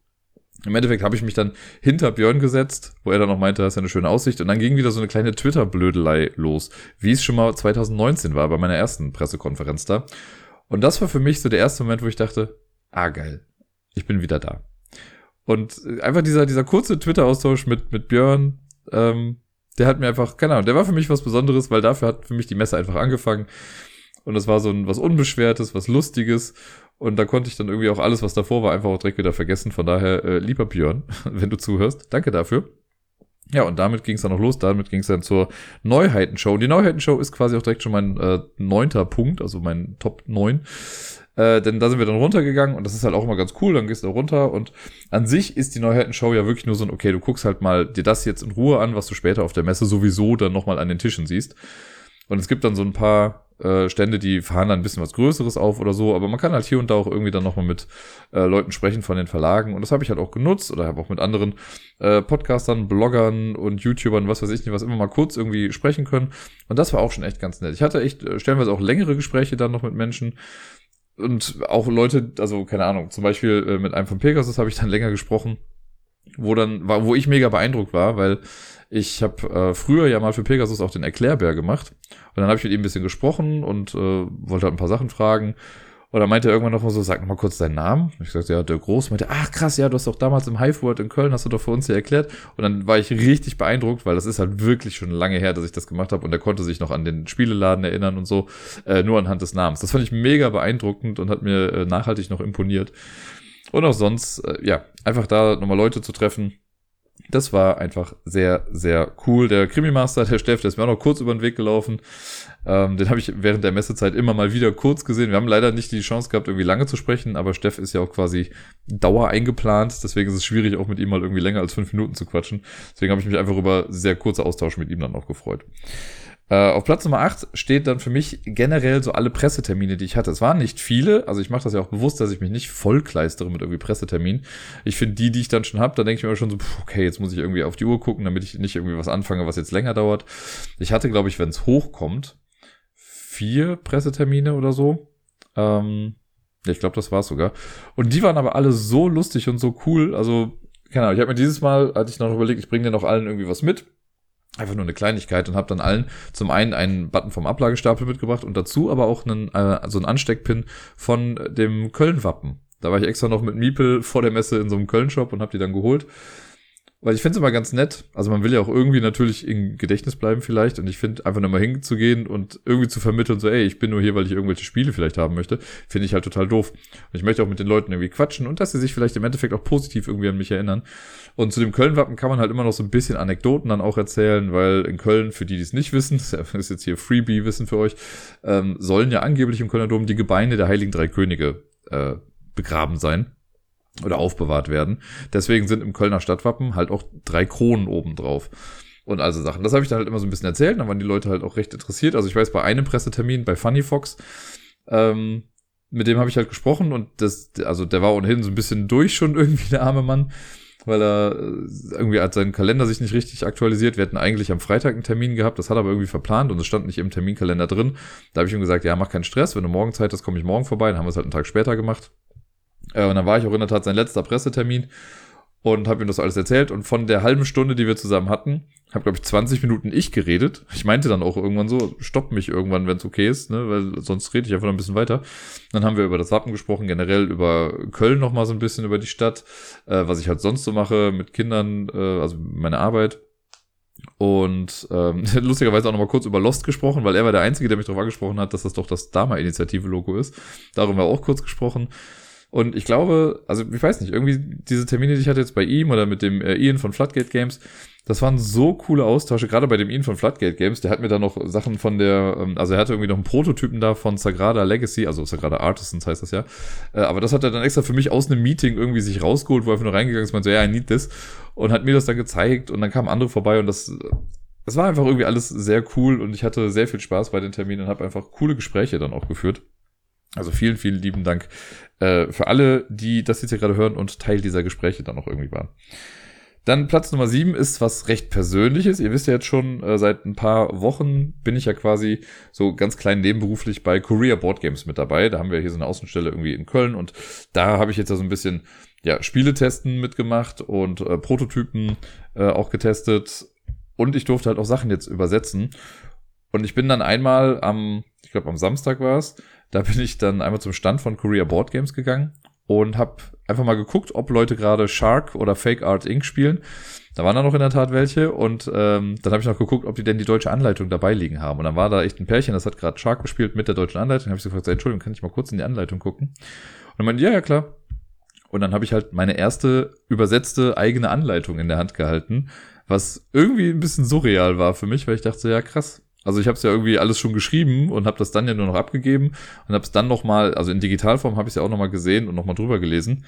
Speaker 1: Im Endeffekt habe ich mich dann hinter Björn gesetzt, wo er dann noch meinte, das ist ja eine schöne Aussicht. Und dann ging wieder so eine kleine Twitter-Blödelei los, wie es schon mal 2019 war bei meiner ersten Pressekonferenz da. Und das war für mich so der erste Moment, wo ich dachte, ah geil, ich bin wieder da. Und einfach dieser, dieser kurze Twitter-Austausch mit, mit Björn, ähm, der hat mir einfach, keine Ahnung, der war für mich was Besonderes, weil dafür hat für mich die Messe einfach angefangen. Und das war so ein was Unbeschwertes, was Lustiges. Und da konnte ich dann irgendwie auch alles, was davor war, einfach auch direkt wieder vergessen. Von daher, äh, lieber Björn, wenn du zuhörst, danke dafür. Ja, und damit ging es dann noch los. Damit ging es dann zur Neuheitenshow. Und die Neuheitenshow ist quasi auch direkt schon mein äh, neunter Punkt, also mein Top 9. Äh, denn da sind wir dann runtergegangen und das ist halt auch immer ganz cool. Dann gehst du runter und an sich ist die Neuheitenshow ja wirklich nur so ein, okay, du guckst halt mal dir das jetzt in Ruhe an, was du später auf der Messe sowieso dann nochmal an den Tischen siehst. Und es gibt dann so ein paar äh, Stände, die fahren dann ein bisschen was Größeres auf oder so, aber man kann halt hier und da auch irgendwie dann nochmal mit äh, Leuten sprechen von den Verlagen und das habe ich halt auch genutzt oder habe auch mit anderen äh, Podcastern, Bloggern und YouTubern, was weiß ich nicht, was immer mal kurz irgendwie sprechen können und das war auch schon echt ganz nett. Ich hatte echt äh, stellenweise auch längere Gespräche dann noch mit Menschen, und auch Leute, also keine Ahnung, zum Beispiel äh, mit einem von Pegasus habe ich dann länger gesprochen, wo dann wo ich mega beeindruckt war, weil ich habe äh, früher ja mal für Pegasus auch den Erklärbär gemacht. Und dann habe ich mit ihm ein bisschen gesprochen und äh, wollte halt ein paar Sachen fragen. Und dann meinte er irgendwann noch mal so, sag noch mal kurz deinen Namen. Ich sagte, ja, der Groß. Meinte, ach krass, ja, du hast doch damals im Hive World in Köln, hast du doch für uns hier erklärt. Und dann war ich richtig beeindruckt, weil das ist halt wirklich schon lange her, dass ich das gemacht habe. Und er konnte sich noch an den Spieleladen erinnern und so, äh, nur anhand des Namens. Das fand ich mega beeindruckend und hat mir äh, nachhaltig noch imponiert. Und auch sonst, äh, ja, einfach da nochmal Leute zu treffen, das war einfach sehr, sehr cool. Der Krimi-Master, der Steff, der ist mir auch noch kurz über den Weg gelaufen. Ähm, den habe ich während der Messezeit immer mal wieder kurz gesehen. Wir haben leider nicht die Chance gehabt, irgendwie lange zu sprechen, aber Steff ist ja auch quasi Dauer eingeplant. Deswegen ist es schwierig, auch mit ihm mal irgendwie länger als fünf Minuten zu quatschen. Deswegen habe ich mich einfach über sehr kurze Austausch mit ihm dann auch gefreut. Äh, auf Platz Nummer 8 steht dann für mich generell so alle Pressetermine, die ich hatte. Es waren nicht viele, also ich mache das ja auch bewusst, dass ich mich nicht vollkleistere mit irgendwie Presseterminen. Ich finde die, die ich dann schon habe, da denke ich mir schon so, okay, jetzt muss ich irgendwie auf die Uhr gucken, damit ich nicht irgendwie was anfange, was jetzt länger dauert. Ich hatte, glaube ich, wenn es hochkommt, vier Pressetermine oder so. Ähm, ich glaube, das war sogar. Und die waren aber alle so lustig und so cool. Also, keine Ahnung, ich habe mir dieses Mal, hatte ich noch überlegt, ich bringe dir noch allen irgendwie was mit einfach nur eine Kleinigkeit und habe dann allen zum einen einen Button vom Ablagestapel mitgebracht und dazu aber auch einen, äh, so einen Ansteckpin von dem Köln-Wappen. Da war ich extra noch mit Miepel vor der Messe in so einem Köln-Shop und habe die dann geholt. Weil ich finde es immer ganz nett. Also man will ja auch irgendwie natürlich im Gedächtnis bleiben vielleicht. Und ich finde, einfach nochmal hinzugehen und irgendwie zu vermitteln, so, ey, ich bin nur hier, weil ich irgendwelche Spiele vielleicht haben möchte, finde ich halt total doof. Und ich möchte auch mit den Leuten irgendwie quatschen und dass sie sich vielleicht im Endeffekt auch positiv irgendwie an mich erinnern. Und zu dem Köln-Wappen kann man halt immer noch so ein bisschen Anekdoten dann auch erzählen, weil in Köln, für die, die es nicht wissen, das ist jetzt hier Freebie-Wissen für euch, ähm, sollen ja angeblich im Kölner Dom die Gebeine der Heiligen Drei Könige äh, begraben sein oder aufbewahrt werden. Deswegen sind im Kölner Stadtwappen halt auch drei Kronen oben drauf. Und also Sachen. Das habe ich dann halt immer so ein bisschen erzählt, dann waren die Leute halt auch recht interessiert. Also ich weiß, bei einem Pressetermin bei Funny Fox, ähm, mit dem habe ich halt gesprochen und das, also der war ohnehin so ein bisschen durch schon irgendwie, der arme Mann, weil er äh, irgendwie hat seinen Kalender sich nicht richtig aktualisiert. Wir hätten eigentlich am Freitag einen Termin gehabt, das hat aber irgendwie verplant und es stand nicht im Terminkalender drin. Da habe ich ihm gesagt, ja, mach keinen Stress, wenn du morgen Zeit hast, komme ich morgen vorbei. Dann haben wir es halt einen Tag später gemacht. Äh, und dann war ich auch in der Tat sein letzter Pressetermin. und habe ihm das alles erzählt. Und von der halben Stunde, die wir zusammen hatten, habe, glaube ich, 20 Minuten ich geredet. Ich meinte dann auch irgendwann so, stopp mich irgendwann, wenn es okay ist, ne? weil sonst rede ich einfach noch ein bisschen weiter. Dann haben wir über das Wappen gesprochen, generell über Köln noch mal so ein bisschen, über die Stadt, äh, was ich halt sonst so mache mit Kindern, äh, also meine Arbeit. Und ähm, lustigerweise auch noch mal kurz über Lost gesprochen, weil er war der Einzige, der mich darauf angesprochen hat, dass das doch das Dama-Initiative-Logo ist. Darüber auch kurz gesprochen. Und ich glaube, also ich weiß nicht, irgendwie diese Termine, die ich hatte jetzt bei ihm oder mit dem äh, Ian von Floodgate Games, das waren so coole Austausche, gerade bei dem Ian von Floodgate Games, der hat mir da noch Sachen von der, ähm, also er hatte irgendwie noch einen Prototypen da von Sagrada Legacy, also Sagrada Artisans heißt das ja, äh, aber das hat er dann extra für mich aus einem Meeting irgendwie sich rausgeholt, wo er einfach nur reingegangen ist, meinte so, ja, I need this und hat mir das dann gezeigt und dann kamen andere vorbei und das, das war einfach irgendwie alles sehr cool und ich hatte sehr viel Spaß bei den Terminen und habe einfach coole Gespräche dann auch geführt. Also vielen, vielen lieben Dank äh, für alle, die das jetzt hier gerade hören und Teil dieser Gespräche dann auch irgendwie waren. Dann Platz Nummer sieben ist was recht Persönliches. Ihr wisst ja jetzt schon, äh, seit ein paar Wochen bin ich ja quasi so ganz klein nebenberuflich bei Korea Board Games mit dabei. Da haben wir hier so eine Außenstelle irgendwie in Köln und da habe ich jetzt ja so ein bisschen ja, Spieletesten mitgemacht und äh, Prototypen äh, auch getestet und ich durfte halt auch Sachen jetzt übersetzen. Und ich bin dann einmal am, ich glaube am Samstag war es, da bin ich dann einmal zum Stand von Korea Board Games gegangen und habe einfach mal geguckt, ob Leute gerade Shark oder Fake Art Inc. spielen. Da waren da noch in der Tat welche und ähm, dann habe ich noch geguckt, ob die denn die deutsche Anleitung dabei liegen haben. Und dann war da echt ein Pärchen, das hat gerade Shark gespielt mit der deutschen Anleitung. Habe ich so gefragt, Entschuldigung, kann ich mal kurz in die Anleitung gucken? Und dann meinte, ja, ja, klar. Und dann habe ich halt meine erste übersetzte eigene Anleitung in der Hand gehalten, was irgendwie ein bisschen surreal war für mich, weil ich dachte, ja krass, also ich habe es ja irgendwie alles schon geschrieben und habe das dann ja nur noch abgegeben und habe es dann noch mal, also in Digitalform habe ich es ja auch noch mal gesehen und noch mal drüber gelesen.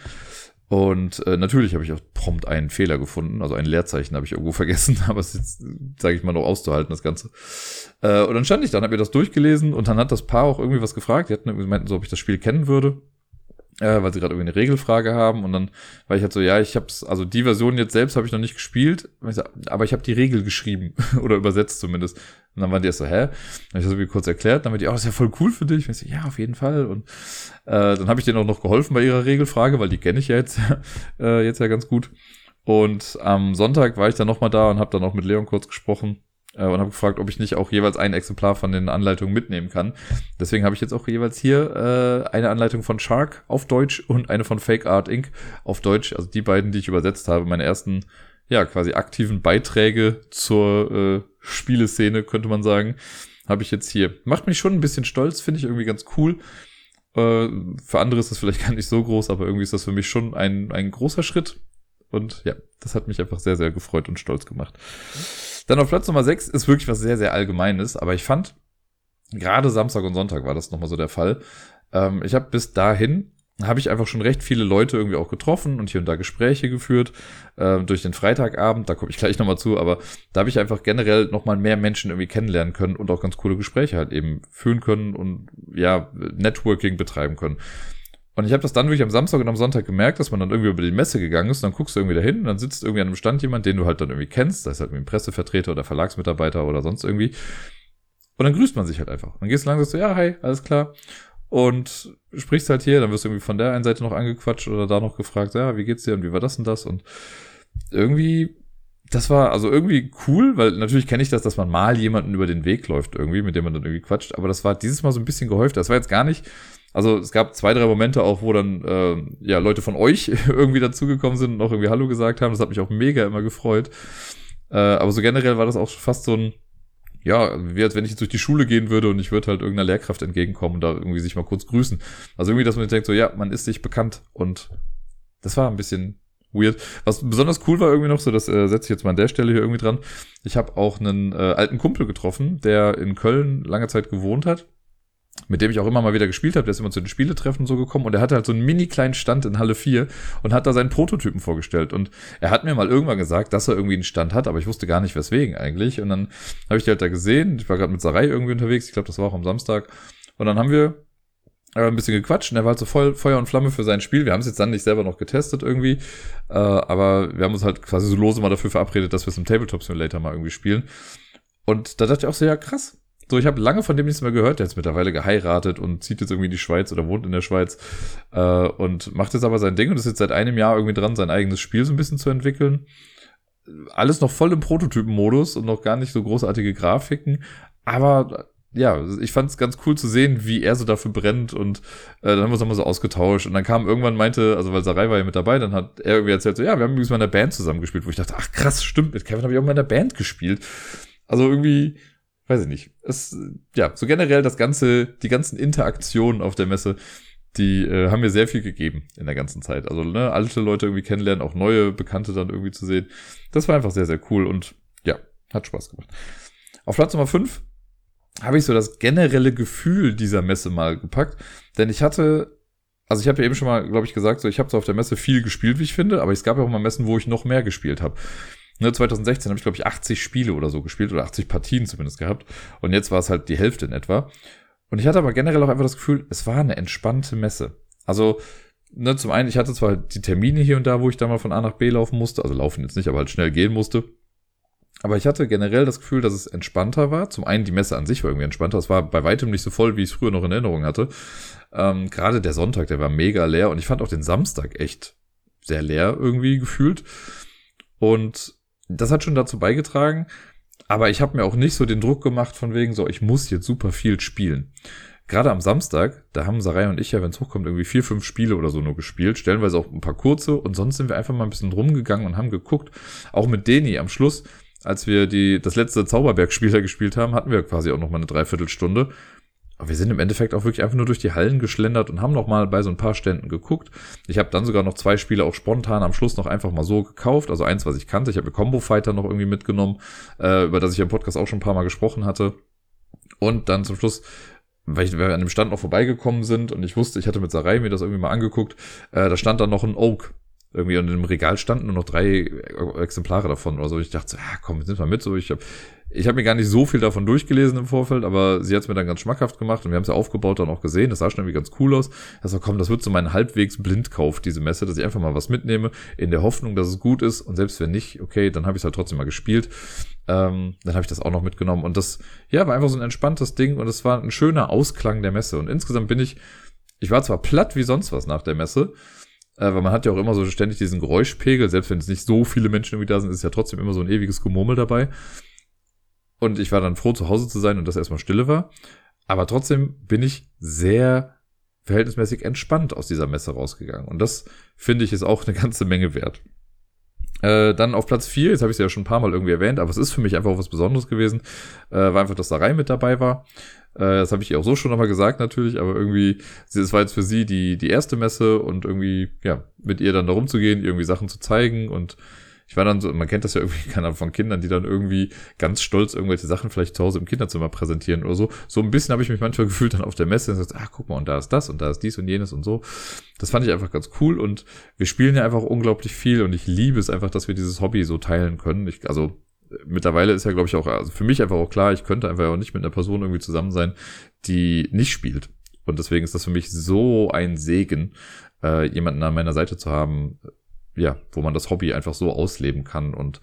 Speaker 1: Und äh, natürlich habe ich auch prompt einen Fehler gefunden, also ein Leerzeichen habe ich irgendwo vergessen, aber es ist jetzt, sage ich mal, noch auszuhalten, das Ganze. Äh, und dann stand ich dann, habe mir das durchgelesen und dann hat das Paar auch irgendwie was gefragt. Die hatten irgendwie meinten so, ob ich das Spiel kennen würde äh, weil sie gerade irgendwie eine Regelfrage haben und dann war ich halt so, ja, ich hab's, also die Version jetzt selbst habe ich noch nicht gespielt, aber ich habe die Regel geschrieben oder übersetzt zumindest. Und dann waren die erst so, hä? Dann habe ich das irgendwie kurz erklärt, dann waren die, oh, das ist ja voll cool für dich. Und ich so, ja, auf jeden Fall. Und äh, dann habe ich denen auch noch geholfen bei ihrer Regelfrage, weil die kenne ich ja jetzt, äh, jetzt ja ganz gut. Und am Sonntag war ich dann nochmal da und habe dann auch mit Leon kurz gesprochen äh, und habe gefragt, ob ich nicht auch jeweils ein Exemplar von den Anleitungen mitnehmen kann. Deswegen habe ich jetzt auch jeweils hier äh, eine Anleitung von Shark auf Deutsch und eine von Fake Art Inc. auf Deutsch. Also die beiden, die ich übersetzt habe, meine ersten, ja, quasi aktiven Beiträge zur äh, Spieleszene, könnte man sagen, habe ich jetzt hier. Macht mich schon ein bisschen stolz, finde ich irgendwie ganz cool. Äh, für andere ist das vielleicht gar nicht so groß, aber irgendwie ist das für mich schon ein, ein großer Schritt. Und ja, das hat mich einfach sehr, sehr gefreut und stolz gemacht. Dann auf Platz Nummer 6 ist wirklich was sehr, sehr Allgemeines, aber ich fand, gerade Samstag und Sonntag war das nochmal so der Fall. Ähm, ich habe bis dahin, habe ich einfach schon recht viele Leute irgendwie auch getroffen und hier und da Gespräche geführt äh, durch den Freitagabend, da komme ich gleich nochmal zu, aber da habe ich einfach generell nochmal mehr Menschen irgendwie kennenlernen können und auch ganz coole Gespräche halt eben führen können und ja, Networking betreiben können. Und ich habe das dann wirklich am Samstag und am Sonntag gemerkt, dass man dann irgendwie über die Messe gegangen ist und dann guckst du irgendwie dahin und dann sitzt irgendwie an einem Stand jemand, den du halt dann irgendwie kennst, da ist halt irgendwie ein Pressevertreter oder Verlagsmitarbeiter oder sonst irgendwie. Und dann grüßt man sich halt einfach. Dann gehst du langsam so, ja, hi, alles klar. Und sprichst halt hier, dann wirst du irgendwie von der einen Seite noch angequatscht oder da noch gefragt, ja, wie geht's dir und wie war das und das? Und irgendwie, das war also irgendwie cool, weil natürlich kenne ich das, dass man mal jemanden über den Weg läuft irgendwie, mit dem man dann irgendwie quatscht. Aber das war dieses Mal so ein bisschen gehäuft. Das war jetzt gar nicht also es gab zwei, drei Momente auch, wo dann äh, ja Leute von euch irgendwie dazugekommen sind und auch irgendwie Hallo gesagt haben. Das hat mich auch mega immer gefreut. Äh, aber so generell war das auch fast so ein, ja, wie als wenn ich jetzt durch die Schule gehen würde und ich würde halt irgendeiner Lehrkraft entgegenkommen und da irgendwie sich mal kurz grüßen. Also irgendwie, dass man denkt, so ja, man ist sich bekannt und das war ein bisschen weird. Was besonders cool war irgendwie noch, so das äh, setze ich jetzt mal an der Stelle hier irgendwie dran. Ich habe auch einen äh, alten Kumpel getroffen, der in Köln lange Zeit gewohnt hat mit dem ich auch immer mal wieder gespielt habe, der ist immer zu den Spieletreffen so gekommen und er hatte halt so einen mini kleinen Stand in Halle 4 und hat da seinen Prototypen vorgestellt und er hat mir mal irgendwann gesagt, dass er irgendwie einen Stand hat, aber ich wusste gar nicht weswegen eigentlich und dann habe ich die halt da gesehen, ich war gerade mit Sarai irgendwie unterwegs, ich glaube, das war auch am Samstag und dann haben wir äh, ein bisschen gequatscht und er war halt so voll Feuer und Flamme für sein Spiel. Wir haben es jetzt dann nicht selber noch getestet irgendwie, äh, aber wir haben uns halt quasi so lose mal dafür verabredet, dass wir es im Tabletop Simulator mal irgendwie spielen und da dachte ich auch so, ja krass, So, ich habe lange von dem nichts mehr gehört. Der ist mittlerweile geheiratet und zieht jetzt irgendwie in die Schweiz oder wohnt in der Schweiz äh, und macht jetzt aber sein Ding und ist jetzt seit einem Jahr irgendwie dran, sein eigenes Spiel so ein bisschen zu entwickeln. Alles noch voll im Prototypen-Modus und noch gar nicht so großartige Grafiken. Aber ja, ich fand es ganz cool zu sehen, wie er so dafür brennt und äh, dann haben wir uns nochmal so ausgetauscht und dann kam irgendwann meinte, also weil Sarai war ja mit dabei, dann hat er irgendwie erzählt, so ja, wir haben übrigens mal in der Band zusammengespielt, wo ich dachte, ach krass, stimmt, mit Kevin habe ich auch mal in der Band gespielt. Also irgendwie, weiß ich nicht. Es, ja, so generell das ganze, die ganzen Interaktionen auf der Messe, die äh, haben mir sehr viel gegeben in der ganzen Zeit. Also ne, alte Leute irgendwie kennenlernen, auch neue Bekannte dann irgendwie zu sehen. Das war einfach sehr, sehr cool und ja, hat Spaß gemacht. Auf Platz Nummer 5 habe ich so das generelle Gefühl dieser Messe mal gepackt. Denn ich hatte, also ich habe ja eben schon mal, glaube ich, gesagt, so ich habe so auf der Messe viel gespielt, wie ich finde, aber es gab ja auch mal Messen, wo ich noch mehr gespielt habe. Ne, 2016 habe ich, glaube ich, 80 Spiele oder so gespielt oder 80 Partien zumindest gehabt. Und jetzt war es halt die Hälfte in etwa. Und ich hatte aber generell auch einfach das Gefühl, es war eine entspannte Messe. Also, ne, zum einen, ich hatte zwar die Termine hier und da, wo ich da mal von A nach B laufen musste, also laufen jetzt nicht, aber halt schnell gehen musste. Aber ich hatte generell das Gefühl, dass es entspannter war. Zum einen die Messe an sich war irgendwie entspannter. Es war bei weitem nicht so voll, wie ich es früher noch in Erinnerung hatte. Ähm, Gerade der Sonntag, der war mega leer und ich fand auch den Samstag echt sehr leer irgendwie gefühlt. Und das hat schon dazu beigetragen. Aber ich habe mir auch nicht so den Druck gemacht von wegen so, ich muss jetzt super viel spielen. Gerade am Samstag, da haben Sarai und ich ja, wenn es hochkommt, irgendwie vier, fünf Spiele oder so nur gespielt. Stellenweise auch ein paar kurze. Und sonst sind wir einfach mal ein bisschen rumgegangen und haben geguckt. Auch mit Deni am Schluss als wir die, das letzte Zauberberg-Spieler gespielt haben, hatten wir quasi auch noch mal eine Dreiviertelstunde. Aber wir sind im Endeffekt auch wirklich einfach nur durch die Hallen geschlendert und haben noch mal bei so ein paar Ständen geguckt. Ich habe dann sogar noch zwei Spiele auch spontan am Schluss noch einfach mal so gekauft. Also eins, was ich kannte. Ich habe mir Combo Fighter noch irgendwie mitgenommen, äh, über das ich im Podcast auch schon ein paar Mal gesprochen hatte. Und dann zum Schluss weil wir an dem Stand noch vorbeigekommen sind und ich wusste, ich hatte mit Sarai mir das irgendwie mal angeguckt, äh, da stand dann noch ein Oak irgendwie und im Regal standen nur noch drei Exemplare davon oder so. Ich dachte so, ja, komm, nimm mal mit. So, ich habe ich hab mir gar nicht so viel davon durchgelesen im Vorfeld, aber sie hat es mir dann ganz schmackhaft gemacht und wir haben es ja aufgebaut dann auch gesehen. Das sah schon irgendwie ganz cool aus. Also komm, das wird so mein halbwegs Blindkauf, diese Messe, dass ich einfach mal was mitnehme, in der Hoffnung, dass es gut ist. Und selbst wenn nicht, okay, dann habe ich es halt trotzdem mal gespielt. Ähm, dann habe ich das auch noch mitgenommen. Und das, ja, war einfach so ein entspanntes Ding und es war ein schöner Ausklang der Messe. Und insgesamt bin ich, ich war zwar platt wie sonst was nach der Messe, äh, weil man hat ja auch immer so ständig diesen Geräuschpegel, selbst wenn es nicht so viele Menschen irgendwie da sind, ist ja trotzdem immer so ein ewiges Gemurmel dabei. Und ich war dann froh, zu Hause zu sein und dass erstmal Stille war. Aber trotzdem bin ich sehr verhältnismäßig entspannt aus dieser Messe rausgegangen. Und das finde ich ist auch eine ganze Menge wert. Äh, dann auf Platz 4, jetzt habe ich es ja schon ein paar Mal irgendwie erwähnt, aber es ist für mich einfach auch was Besonderes gewesen, äh, war einfach, dass Sarai mit dabei war. Äh, das habe ich ihr auch so schon nochmal gesagt natürlich, aber irgendwie, es war jetzt für sie die, die erste Messe und irgendwie, ja, mit ihr dann da rumzugehen, irgendwie Sachen zu zeigen und ich war dann so, man kennt das ja irgendwie, keine Ahnung, von Kindern, die dann irgendwie ganz stolz irgendwelche Sachen vielleicht zu Hause im Kinderzimmer präsentieren oder so. So ein bisschen habe ich mich manchmal gefühlt dann auf der Messe und gesagt, ach, guck mal, und da ist das und da ist dies und jenes und so. Das fand ich einfach ganz cool und wir spielen ja einfach unglaublich viel und ich liebe es einfach, dass wir dieses Hobby so teilen können. Ich, also, mittlerweile ist ja, glaube ich, auch, also für mich einfach auch klar, ich könnte einfach auch nicht mit einer Person irgendwie zusammen sein, die nicht spielt. Und deswegen ist das für mich so ein Segen, äh, jemanden an meiner Seite zu haben, ja, wo man das Hobby einfach so ausleben kann und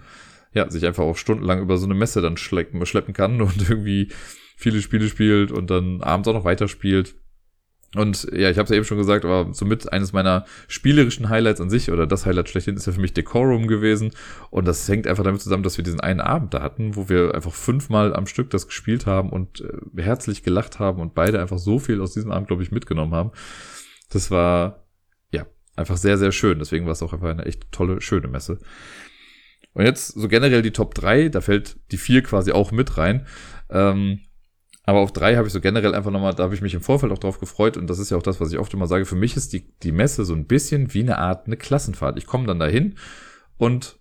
Speaker 1: ja, sich einfach auch stundenlang über so eine Messe dann schleppen, schleppen kann und irgendwie viele Spiele spielt und dann abends auch noch weiterspielt. Und ja, ich habe es ja eben schon gesagt, aber somit eines meiner spielerischen Highlights an sich oder das Highlight schlechthin ist ja für mich Decorum gewesen. Und das hängt einfach damit zusammen, dass wir diesen einen Abend da hatten, wo wir einfach fünfmal am Stück das gespielt haben und äh, herzlich gelacht haben und beide einfach so viel aus diesem Abend, glaube ich, mitgenommen haben. Das war einfach sehr, sehr schön. Deswegen war es auch einfach eine echt tolle, schöne Messe. Und jetzt so generell die Top 3, da fällt die 4 quasi auch mit rein. Ähm, aber auf 3 habe ich so generell einfach nochmal, da habe ich mich im Vorfeld auch drauf gefreut und das ist ja auch das, was ich oft immer sage. Für mich ist die, die Messe so ein bisschen wie eine Art, eine Klassenfahrt. Ich komme dann dahin und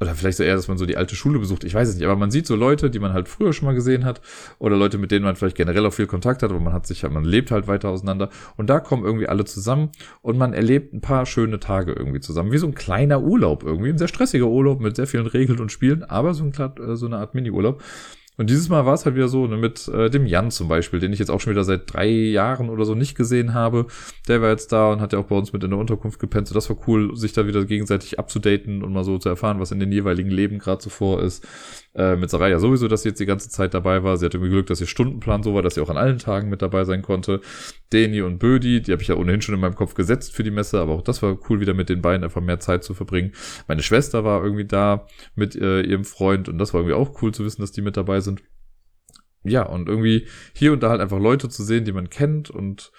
Speaker 1: oder vielleicht so eher, dass man so die alte Schule besucht, ich weiß es nicht, aber man sieht so Leute, die man halt früher schon mal gesehen hat. Oder Leute, mit denen man vielleicht generell auch viel Kontakt hat, aber man hat sich, man lebt halt weiter auseinander. Und da kommen irgendwie alle zusammen und man erlebt ein paar schöne Tage irgendwie zusammen, wie so ein kleiner Urlaub irgendwie, ein sehr stressiger Urlaub mit sehr vielen Regeln und Spielen, aber so, ein, äh, so eine Art Mini-Urlaub und dieses Mal war es halt wieder so, ne, mit äh, dem Jan zum Beispiel, den ich jetzt auch schon wieder seit drei Jahren oder so nicht gesehen habe. Der war jetzt da und hat ja auch bei uns mit in der Unterkunft gepennt. So, das war cool, sich da wieder gegenseitig abzudaten und mal so zu erfahren, was in den jeweiligen Leben gerade so ist. Äh, mit Saraya sowieso, dass sie jetzt die ganze Zeit dabei war. Sie hatte irgendwie Glück, dass ihr Stundenplan so war, dass sie auch an allen Tagen mit dabei sein konnte. Deni und Bödi, die habe ich ja ohnehin schon in meinem Kopf gesetzt für die Messe, aber auch das war cool, wieder mit den beiden einfach mehr Zeit zu verbringen. Meine Schwester war irgendwie da mit äh, ihrem Freund und das war irgendwie auch cool zu wissen, dass die mit dabei sind. Ja, und irgendwie hier und da halt einfach Leute zu sehen, die man kennt und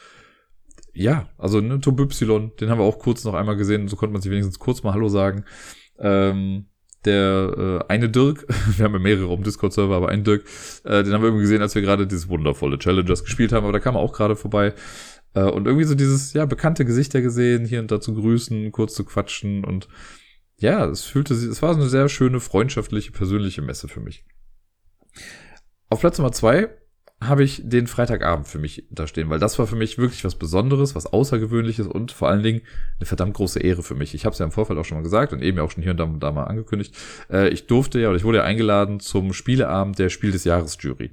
Speaker 1: ja, also ne, Tob Y, den haben wir auch kurz noch einmal gesehen, so konnte man sich wenigstens kurz mal Hallo sagen. Ähm, der äh, eine Dirk, wir haben ja mehrere um Discord-Server, aber ein Dirk, äh, den haben wir irgendwie gesehen, als wir gerade dieses wundervolle Challengers gespielt haben, aber da kam er auch gerade vorbei. Äh, und irgendwie so dieses, ja, bekannte Gesichter gesehen, hier und da zu grüßen, kurz zu quatschen und ja, es fühlte sich, es war so eine sehr schöne, freundschaftliche, persönliche Messe für mich. Auf Platz Nummer zwei habe ich den Freitagabend für mich da stehen, weil das war für mich wirklich was Besonderes, was Außergewöhnliches und vor allen Dingen eine verdammt große Ehre für mich. Ich habe es ja im Vorfeld auch schon mal gesagt und eben auch schon hier und da, da mal angekündigt. Äh, ich durfte ja oder ich wurde ja eingeladen zum Spieleabend der Spiel des Jahres Jury.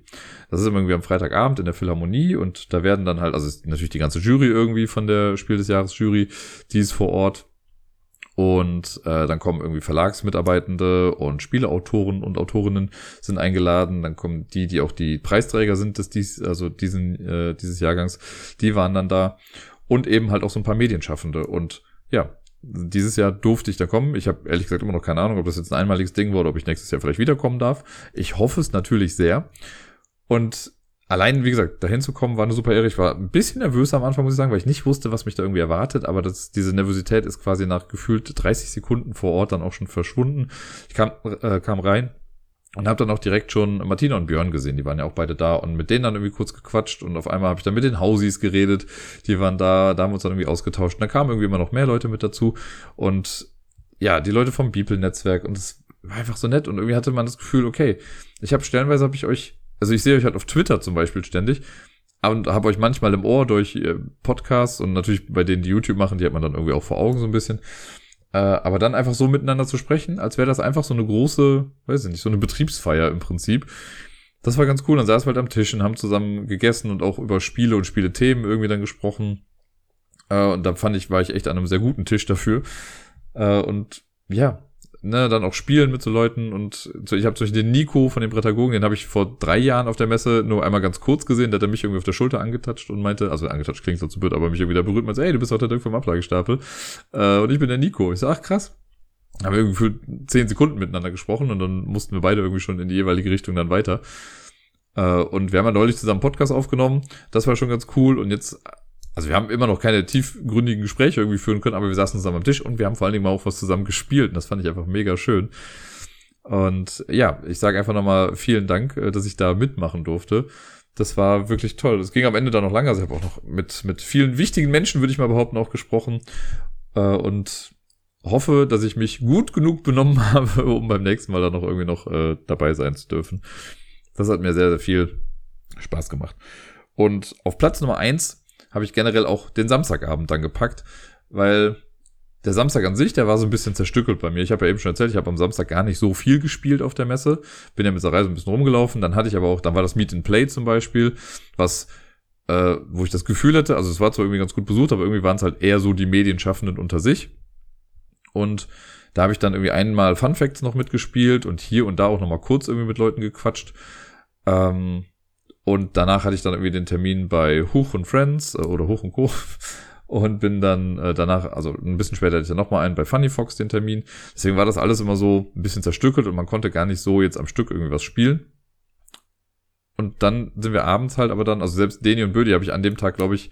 Speaker 1: Das ist immer irgendwie am Freitagabend in der Philharmonie und da werden dann halt, also natürlich die ganze Jury irgendwie von der Spiel des Jahres Jury, die ist vor Ort und äh, dann kommen irgendwie Verlagsmitarbeitende und Spieleautoren und Autorinnen sind eingeladen. Dann kommen die, die auch die Preisträger sind des dies, also diesen, äh, dieses Jahrgangs, die waren dann da. Und eben halt auch so ein paar Medienschaffende. Und ja, dieses Jahr durfte ich da kommen. Ich habe ehrlich gesagt immer noch keine Ahnung, ob das jetzt ein einmaliges Ding war oder ob ich nächstes Jahr vielleicht wiederkommen darf. Ich hoffe es natürlich sehr. Und allein, wie gesagt, dahin zu kommen, war eine super Ehre. Ich war ein bisschen nervös am Anfang, muss ich sagen, weil ich nicht wusste, was mich da irgendwie erwartet, aber das, diese Nervosität ist quasi nach gefühlt 30 Sekunden vor Ort dann auch schon verschwunden. Ich kam, äh, kam rein und habe dann auch direkt schon Martina und Björn gesehen, die waren ja auch beide da und mit denen dann irgendwie kurz gequatscht. Und auf einmal habe ich dann mit den Hausis geredet, die waren da, da haben wir uns dann irgendwie ausgetauscht. Und dann kamen irgendwie immer noch mehr Leute mit dazu. Und ja, die Leute vom Beeple-Netzwerk. Und es war einfach so nett. Und irgendwie hatte man das Gefühl, okay, ich habe stellenweise habe ich euch also ich sehe euch halt auf Twitter zum Beispiel ständig und habe euch manchmal im Ohr durch äh, Podcasts und natürlich bei denen, die YouTube machen, die hat man dann irgendwie auch vor Augen so ein bisschen. Äh, aber dann einfach so miteinander zu sprechen, als wäre das einfach so eine große, weiß ich nicht, so eine Betriebsfeier im Prinzip. Das war ganz cool. Dann saßen wir halt am Tisch und haben zusammen gegessen und auch über Spiele und Spielethemen irgendwie dann gesprochen. Äh, und da fand ich, war ich echt an einem sehr guten Tisch dafür. Und ja, ne, dann auch spielen mit so Leuten und ich habe zum Beispiel den Nico von den Prätagogen, den habe ich vor drei Jahren auf der Messe nur einmal ganz kurz gesehen, da hat er mich irgendwie auf der Schulter angetatscht und meinte, also angetatscht klingt so zu blöd, aber mich irgendwie da berührt und meinte, ey, du bist auch der Dirk vom Ablagestapel äh, und ich bin der Nico. Ich sag, ach krass. Haben wir irgendwie für zehn Sekunden miteinander gesprochen und dann mussten wir beide irgendwie schon in die jeweilige Richtung dann weiter. Äh, und wir haben ja neulich zusammen Podcast aufgenommen, das war schon ganz cool und jetzt also wir haben immer noch keine tiefgründigen Gespräche irgendwie führen können, aber wir saßen zusammen am Tisch und wir haben vor allen Dingen mal auch was zusammen gespielt und das fand ich einfach mega schön. Und ja, ich sage einfach nochmal vielen Dank, äh, dass ich da mitmachen durfte. Das war wirklich toll. Das ging am Ende dann noch lange. Also ich habe auch noch mit, mit vielen wichtigen Menschen, würde ich mal behaupten, auch gesprochen. Äh, und hoffe, dass ich mich gut genug benommen habe, um beim nächsten Mal dann noch irgendwie noch äh, dabei sein zu dürfen. Das hat mir sehr, sehr viel Spaß gemacht. Und auf Platz Nummer eins habe ich generell auch den Samstagabend dann gepackt, weil der Samstag an sich, der war so ein bisschen zerstückelt bei mir. Ich habe ja eben schon erzählt, ich habe am Samstag gar nicht so viel gespielt auf der Messe. Bin ja mit der Reise ein bisschen rumgelaufen. Dann hatte ich aber auch, dann war das Meet and Play zum Beispiel, was, äh, wo ich das Gefühl hatte, also es war zwar irgendwie ganz gut besucht, aber irgendwie waren es halt eher so die Medienschaffenden unter sich. Und da habe ich dann irgendwie einmal Fun Facts noch mitgespielt und hier und da auch nochmal kurz irgendwie mit Leuten gequatscht. Ähm, und danach hatte ich dann irgendwie den Termin bei Huch und Friends äh, oder Huch und Co. Und bin dann äh, danach, also ein bisschen später hatte ich dann nochmal einen bei Funny Fox den Termin. Deswegen war das alles immer so ein bisschen zerstückelt und man konnte gar nicht so jetzt am Stück irgendwie was spielen. Und dann sind wir abends halt aber dann, also selbst Deni und Bödi habe ich an dem Tag, glaube ich,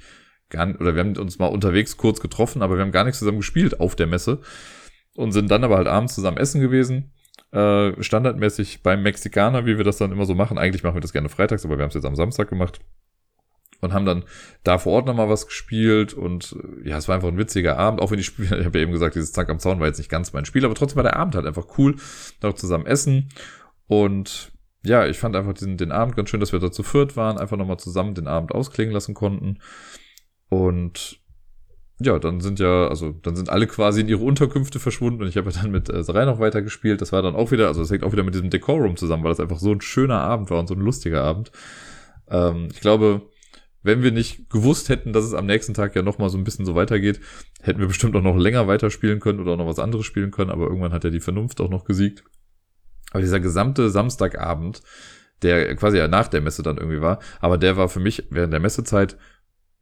Speaker 1: gar nicht, oder wir haben uns mal unterwegs kurz getroffen, aber wir haben gar nichts zusammen gespielt auf der Messe. Und sind dann aber halt abends zusammen essen gewesen äh, standardmäßig beim Mexikaner, wie wir das dann immer so machen. Eigentlich machen wir das gerne freitags, aber wir haben es jetzt am Samstag gemacht. Und haben dann da vor Ort nochmal was gespielt und äh, ja, es war einfach ein witziger Abend, auch wenn die Spiele, ich habe ja eben gesagt, dieses Zack am Zaun war jetzt nicht ganz mein Spiel, aber trotzdem war der Abend halt einfach cool, auch zusammen essen und ja, ich fand einfach den, den Abend ganz schön, dass wir da zu viert waren, einfach nochmal zusammen den Abend ausklingen lassen konnten und ja, dann sind ja, also dann sind alle quasi in ihre Unterkünfte verschwunden und ich habe ja dann mit äh, Sarai noch weiter gespielt. Das war dann auch wieder, also das hängt auch wieder mit diesem Decorum zusammen, weil das einfach so ein schöner Abend war und so ein lustiger Abend. Ähm, ich glaube, wenn wir nicht gewusst hätten, dass es am nächsten Tag ja nochmal so ein bisschen so weitergeht, hätten wir bestimmt auch noch länger weiterspielen können oder auch noch was anderes spielen können, aber irgendwann hat ja die Vernunft auch noch gesiegt. Aber dieser gesamte Samstagabend, der quasi ja nach der Messe dann irgendwie war, aber der war für mich während der Messezeit,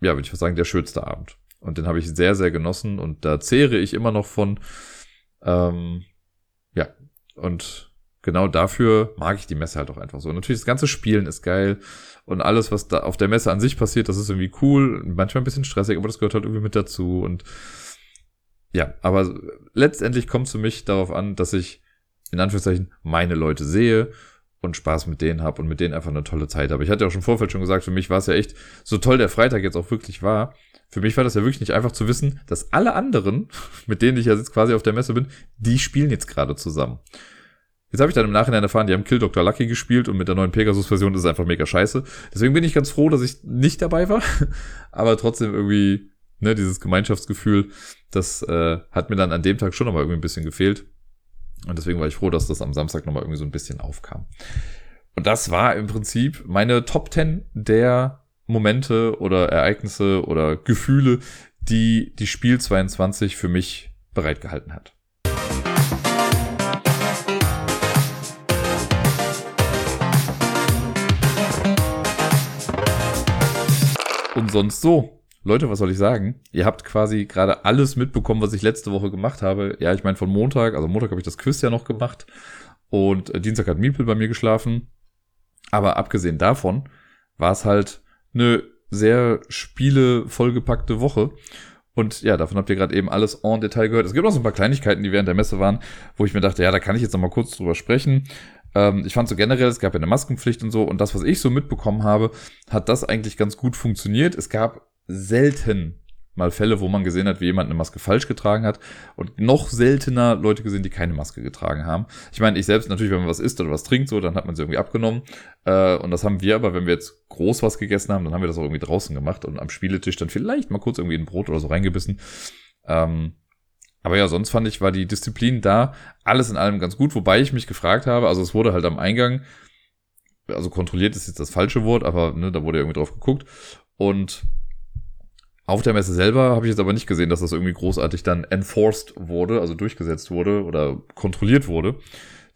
Speaker 1: ja, würde ich sagen, der schönste Abend. Und den habe ich sehr, sehr genossen und da zehre ich immer noch von. Ähm, ja, und genau dafür mag ich die Messe halt auch einfach so. natürlich das ganze Spielen ist geil und alles, was da auf der Messe an sich passiert, das ist irgendwie cool, manchmal ein bisschen stressig, aber das gehört halt irgendwie mit dazu und ja, aber letztendlich kommt es für mich darauf an, dass ich in Anführungszeichen meine Leute sehe und Spaß mit denen habe und mit denen einfach eine tolle Zeit habe. Ich hatte ja auch schon im Vorfeld schon gesagt, für mich war es ja echt, so toll der Freitag jetzt auch wirklich war, für mich war das ja wirklich nicht einfach zu wissen, dass alle anderen, mit denen ich ja jetzt quasi auf der Messe bin, die spielen jetzt gerade zusammen. Jetzt habe ich dann im Nachhinein erfahren, die haben Kill Dr. Lucky gespielt und mit der neuen Pegasus-Version ist es einfach mega scheiße. Deswegen bin ich ganz froh, dass ich nicht dabei war. Aber trotzdem irgendwie, ne, dieses Gemeinschaftsgefühl, das äh, hat mir dann an dem Tag schon nochmal irgendwie ein bisschen gefehlt. Und deswegen war ich froh, dass das am Samstag nochmal irgendwie so ein bisschen aufkam. Und das war im Prinzip meine Top 10 der Momente oder Ereignisse oder Gefühle, die die Spiel 22 für mich bereitgehalten hat. Und sonst so. Leute, was soll ich sagen? Ihr habt quasi gerade alles mitbekommen, was ich letzte Woche gemacht habe. Ja, ich meine von Montag, also Montag habe ich das Quiz ja noch gemacht und äh, Dienstag hat Miepel bei mir geschlafen. Aber abgesehen davon war es halt eine sehr spiele vollgepackte Woche. Und ja, davon habt ihr gerade eben alles en Detail gehört. Es gibt auch so ein paar Kleinigkeiten, die während der Messe waren, wo ich mir dachte, ja, da kann ich jetzt noch mal kurz drüber sprechen. Ähm, ich fand so generell, es gab ja eine Maskenpflicht und so. Und das, was ich so mitbekommen habe, hat das eigentlich ganz gut funktioniert. Es gab selten mal Fälle, wo man gesehen hat, wie jemand eine Maske falsch getragen hat und noch seltener Leute gesehen, die keine Maske getragen haben. Ich meine, ich selbst natürlich, wenn man was isst oder was trinkt, so, dann hat man sie irgendwie abgenommen. Äh, und das haben wir aber, wenn wir jetzt groß was gegessen haben, dann haben wir das auch irgendwie draußen gemacht und am Spieletisch dann vielleicht mal kurz irgendwie in ein Brot oder so reingebissen. Ähm, aber ja, sonst fand ich, war die Disziplin da alles in allem ganz gut, wobei ich mich gefragt habe, also es wurde halt am Eingang, also kontrolliert ist jetzt das falsche Wort, aber ne, da wurde irgendwie drauf geguckt und auf der Messe selber habe ich jetzt aber nicht gesehen, dass das irgendwie großartig dann enforced wurde, also durchgesetzt wurde oder kontrolliert wurde.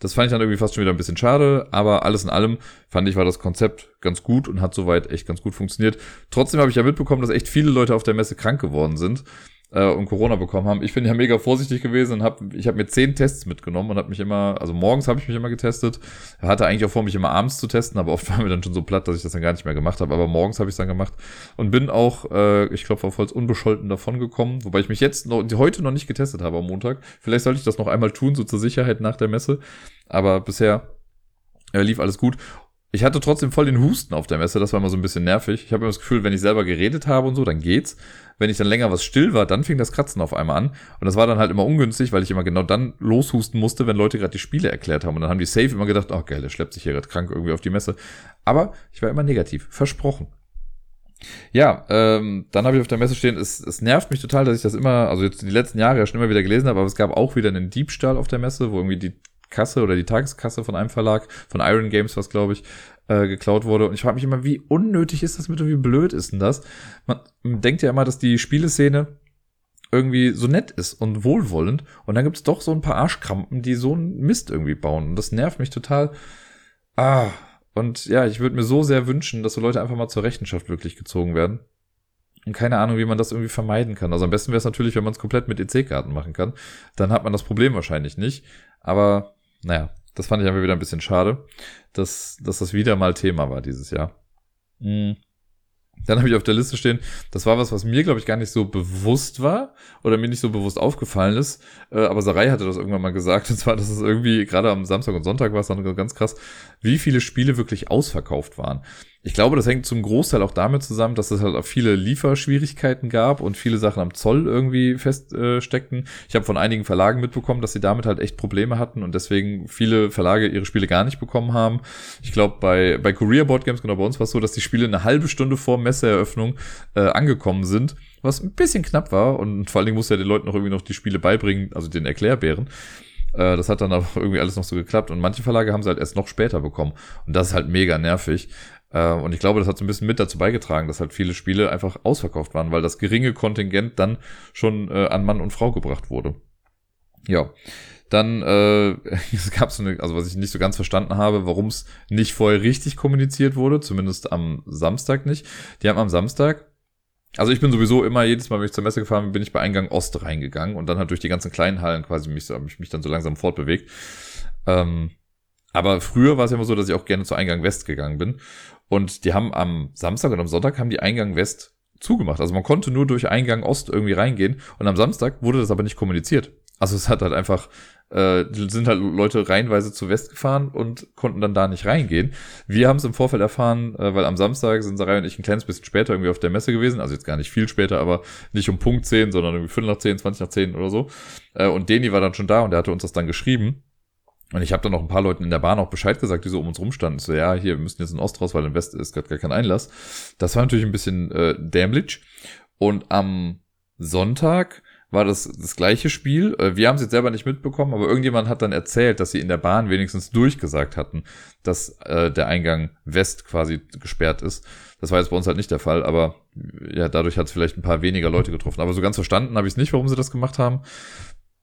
Speaker 1: Das fand ich dann irgendwie fast schon wieder ein bisschen schade, aber alles in allem fand ich, war das Konzept ganz gut und hat soweit echt ganz gut funktioniert. Trotzdem habe ich ja mitbekommen, dass echt viele Leute auf der Messe krank geworden sind äh, und Corona bekommen haben. Ich bin ja mega vorsichtig gewesen und habe, ich habe mir zehn Tests mitgenommen und habe mich immer, also morgens habe ich mich immer getestet. Hatte eigentlich auch vor, mich immer abends zu testen, aber oft war mir dann schon so platt, dass ich das dann gar nicht mehr gemacht habe. Aber morgens habe ich es dann gemacht und bin auch, äh, ich glaube, auf Holz unbescholten davon gekommen, wobei ich mich jetzt noch, heute noch nicht getestet habe am Montag. Vielleicht sollte ich das noch einmal tun, so zur Sicherheit nach der Messe. Aber bisher äh, lief alles gut. Ich hatte trotzdem voll den Husten auf der Messe, das war immer so ein bisschen nervig. Ich habe immer das Gefühl, wenn ich selber geredet habe und so, dann geht's. Wenn ich dann länger was still war, dann fing das Kratzen auf einmal an. Und das war dann halt immer ungünstig, weil ich immer genau dann loshusten musste, wenn Leute gerade die Spiele erklärt haben. Und dann haben die safe immer gedacht, oh geil, der schleppt sich hier gerade krank irgendwie auf die Messe. Aber ich war immer negativ, versprochen. Ja, ähm, dann habe ich auf der Messe stehen, es, es nervt mich total, dass ich das immer, also jetzt die letzten Jahre ja schon immer wieder gelesen habe, aber es gab auch wieder einen Diebstahl auf der Messe, wo irgendwie die Kasse oder die Tageskasse von einem Verlag, von Iron Games was glaube ich, äh, geklaut wurde. Und ich frage mich immer, wie unnötig ist das mit und wie blöd ist denn das? Man denkt ja immer, dass die Spieleszene irgendwie so nett ist und wohlwollend. Und dann gibt es doch so ein paar Arschkrampen, die so einen Mist irgendwie bauen. Und das nervt mich total. Ah. Und ja, ich würde mir so sehr wünschen, dass so Leute einfach mal zur Rechenschaft wirklich gezogen werden. Und keine Ahnung, wie man das irgendwie vermeiden kann. Also am besten wäre es natürlich, wenn man es komplett mit EC-Karten machen kann. Dann hat man das Problem wahrscheinlich nicht. Aber naja, das fand ich einfach wieder ein bisschen schade, dass, dass das wieder mal Thema war dieses Jahr. Mhm. Dann habe ich auf der Liste stehen, das war was, was mir, glaube ich, gar nicht so bewusst war oder mir nicht so bewusst aufgefallen ist. Äh, aber Sarai hatte das irgendwann mal gesagt. Und zwar, dass es irgendwie, gerade am Samstag und Sonntag war es dann ganz krass, wie viele Spiele wirklich ausverkauft waren. Ich glaube, das hängt zum Großteil auch damit zusammen, dass es halt auch viele Lieferschwierigkeiten gab und viele Sachen am Zoll irgendwie feststeckten. Ich habe von einigen Verlagen mitbekommen, dass sie damit halt echt Probleme hatten und deswegen viele Verlage ihre Spiele gar nicht bekommen haben. Ich glaube, bei, bei Korea Board Games, genau bei uns war es so, dass die Spiele eine halbe Stunde vor Messeeröffnung äh, angekommen sind, was ein bisschen knapp war und vor allen Dingen musste ja den Leuten noch irgendwie noch die Spiele beibringen, also den Erklärbären. Äh, das hat dann aber irgendwie alles noch so geklappt und manche Verlage haben sie halt erst noch später bekommen und das ist halt mega nervig. Äh, und ich glaube, das hat so ein bisschen mit dazu beigetragen, dass halt viele Spiele einfach ausverkauft waren, weil das geringe Kontingent dann schon äh, an Mann und Frau gebracht wurde. Ja. Dann äh, es gab so eine, also was ich nicht so ganz verstanden habe, warum es nicht vorher richtig kommuniziert wurde, zumindest am Samstag nicht. Die haben am Samstag also ich bin sowieso immer, jedes Mal, wenn ich zur Messe gefahren bin, bin ich bei Eingang Ost reingegangen und dann halt durch die ganzen kleinen Hallen quasi mich, mich, mich dann so langsam fortbewegt. Ähm, aber früher war es ja immer so, dass ich auch gerne zu Eingang West gegangen bin. Und die haben am Samstag und am Sonntag haben die Eingang West zugemacht. Also man konnte nur durch Eingang Ost irgendwie reingehen. Und am Samstag wurde das aber nicht kommuniziert. Also es hat halt einfach, äh, sind halt Leute reihenweise zu West gefahren und konnten dann da nicht reingehen. Wir haben es im Vorfeld erfahren, äh, weil am Samstag sind Sarai und ich ein kleines bisschen später irgendwie auf der Messe gewesen. Also jetzt gar nicht viel später, aber nicht um Punkt 10, sondern irgendwie 5 nach 10, 20 nach 10 oder so. Äh, und Deni war dann schon da und der hatte uns das dann geschrieben. Und ich habe dann noch ein paar Leuten in der Bahn auch Bescheid gesagt, die so um uns rumstanden. So, ja, hier, wir müssen jetzt in Ost raus, weil im West ist gerade gar kein Einlass. Das war natürlich ein bisschen äh, dämlich. Und am Sonntag war das das gleiche Spiel. Äh, wir haben es jetzt selber nicht mitbekommen, aber irgendjemand hat dann erzählt, dass sie in der Bahn wenigstens durchgesagt hatten, dass äh, der Eingang West quasi gesperrt ist. Das war jetzt bei uns halt nicht der Fall, aber ja, dadurch hat es vielleicht ein paar weniger Leute getroffen. Aber so ganz verstanden habe ich es nicht, warum sie das gemacht haben.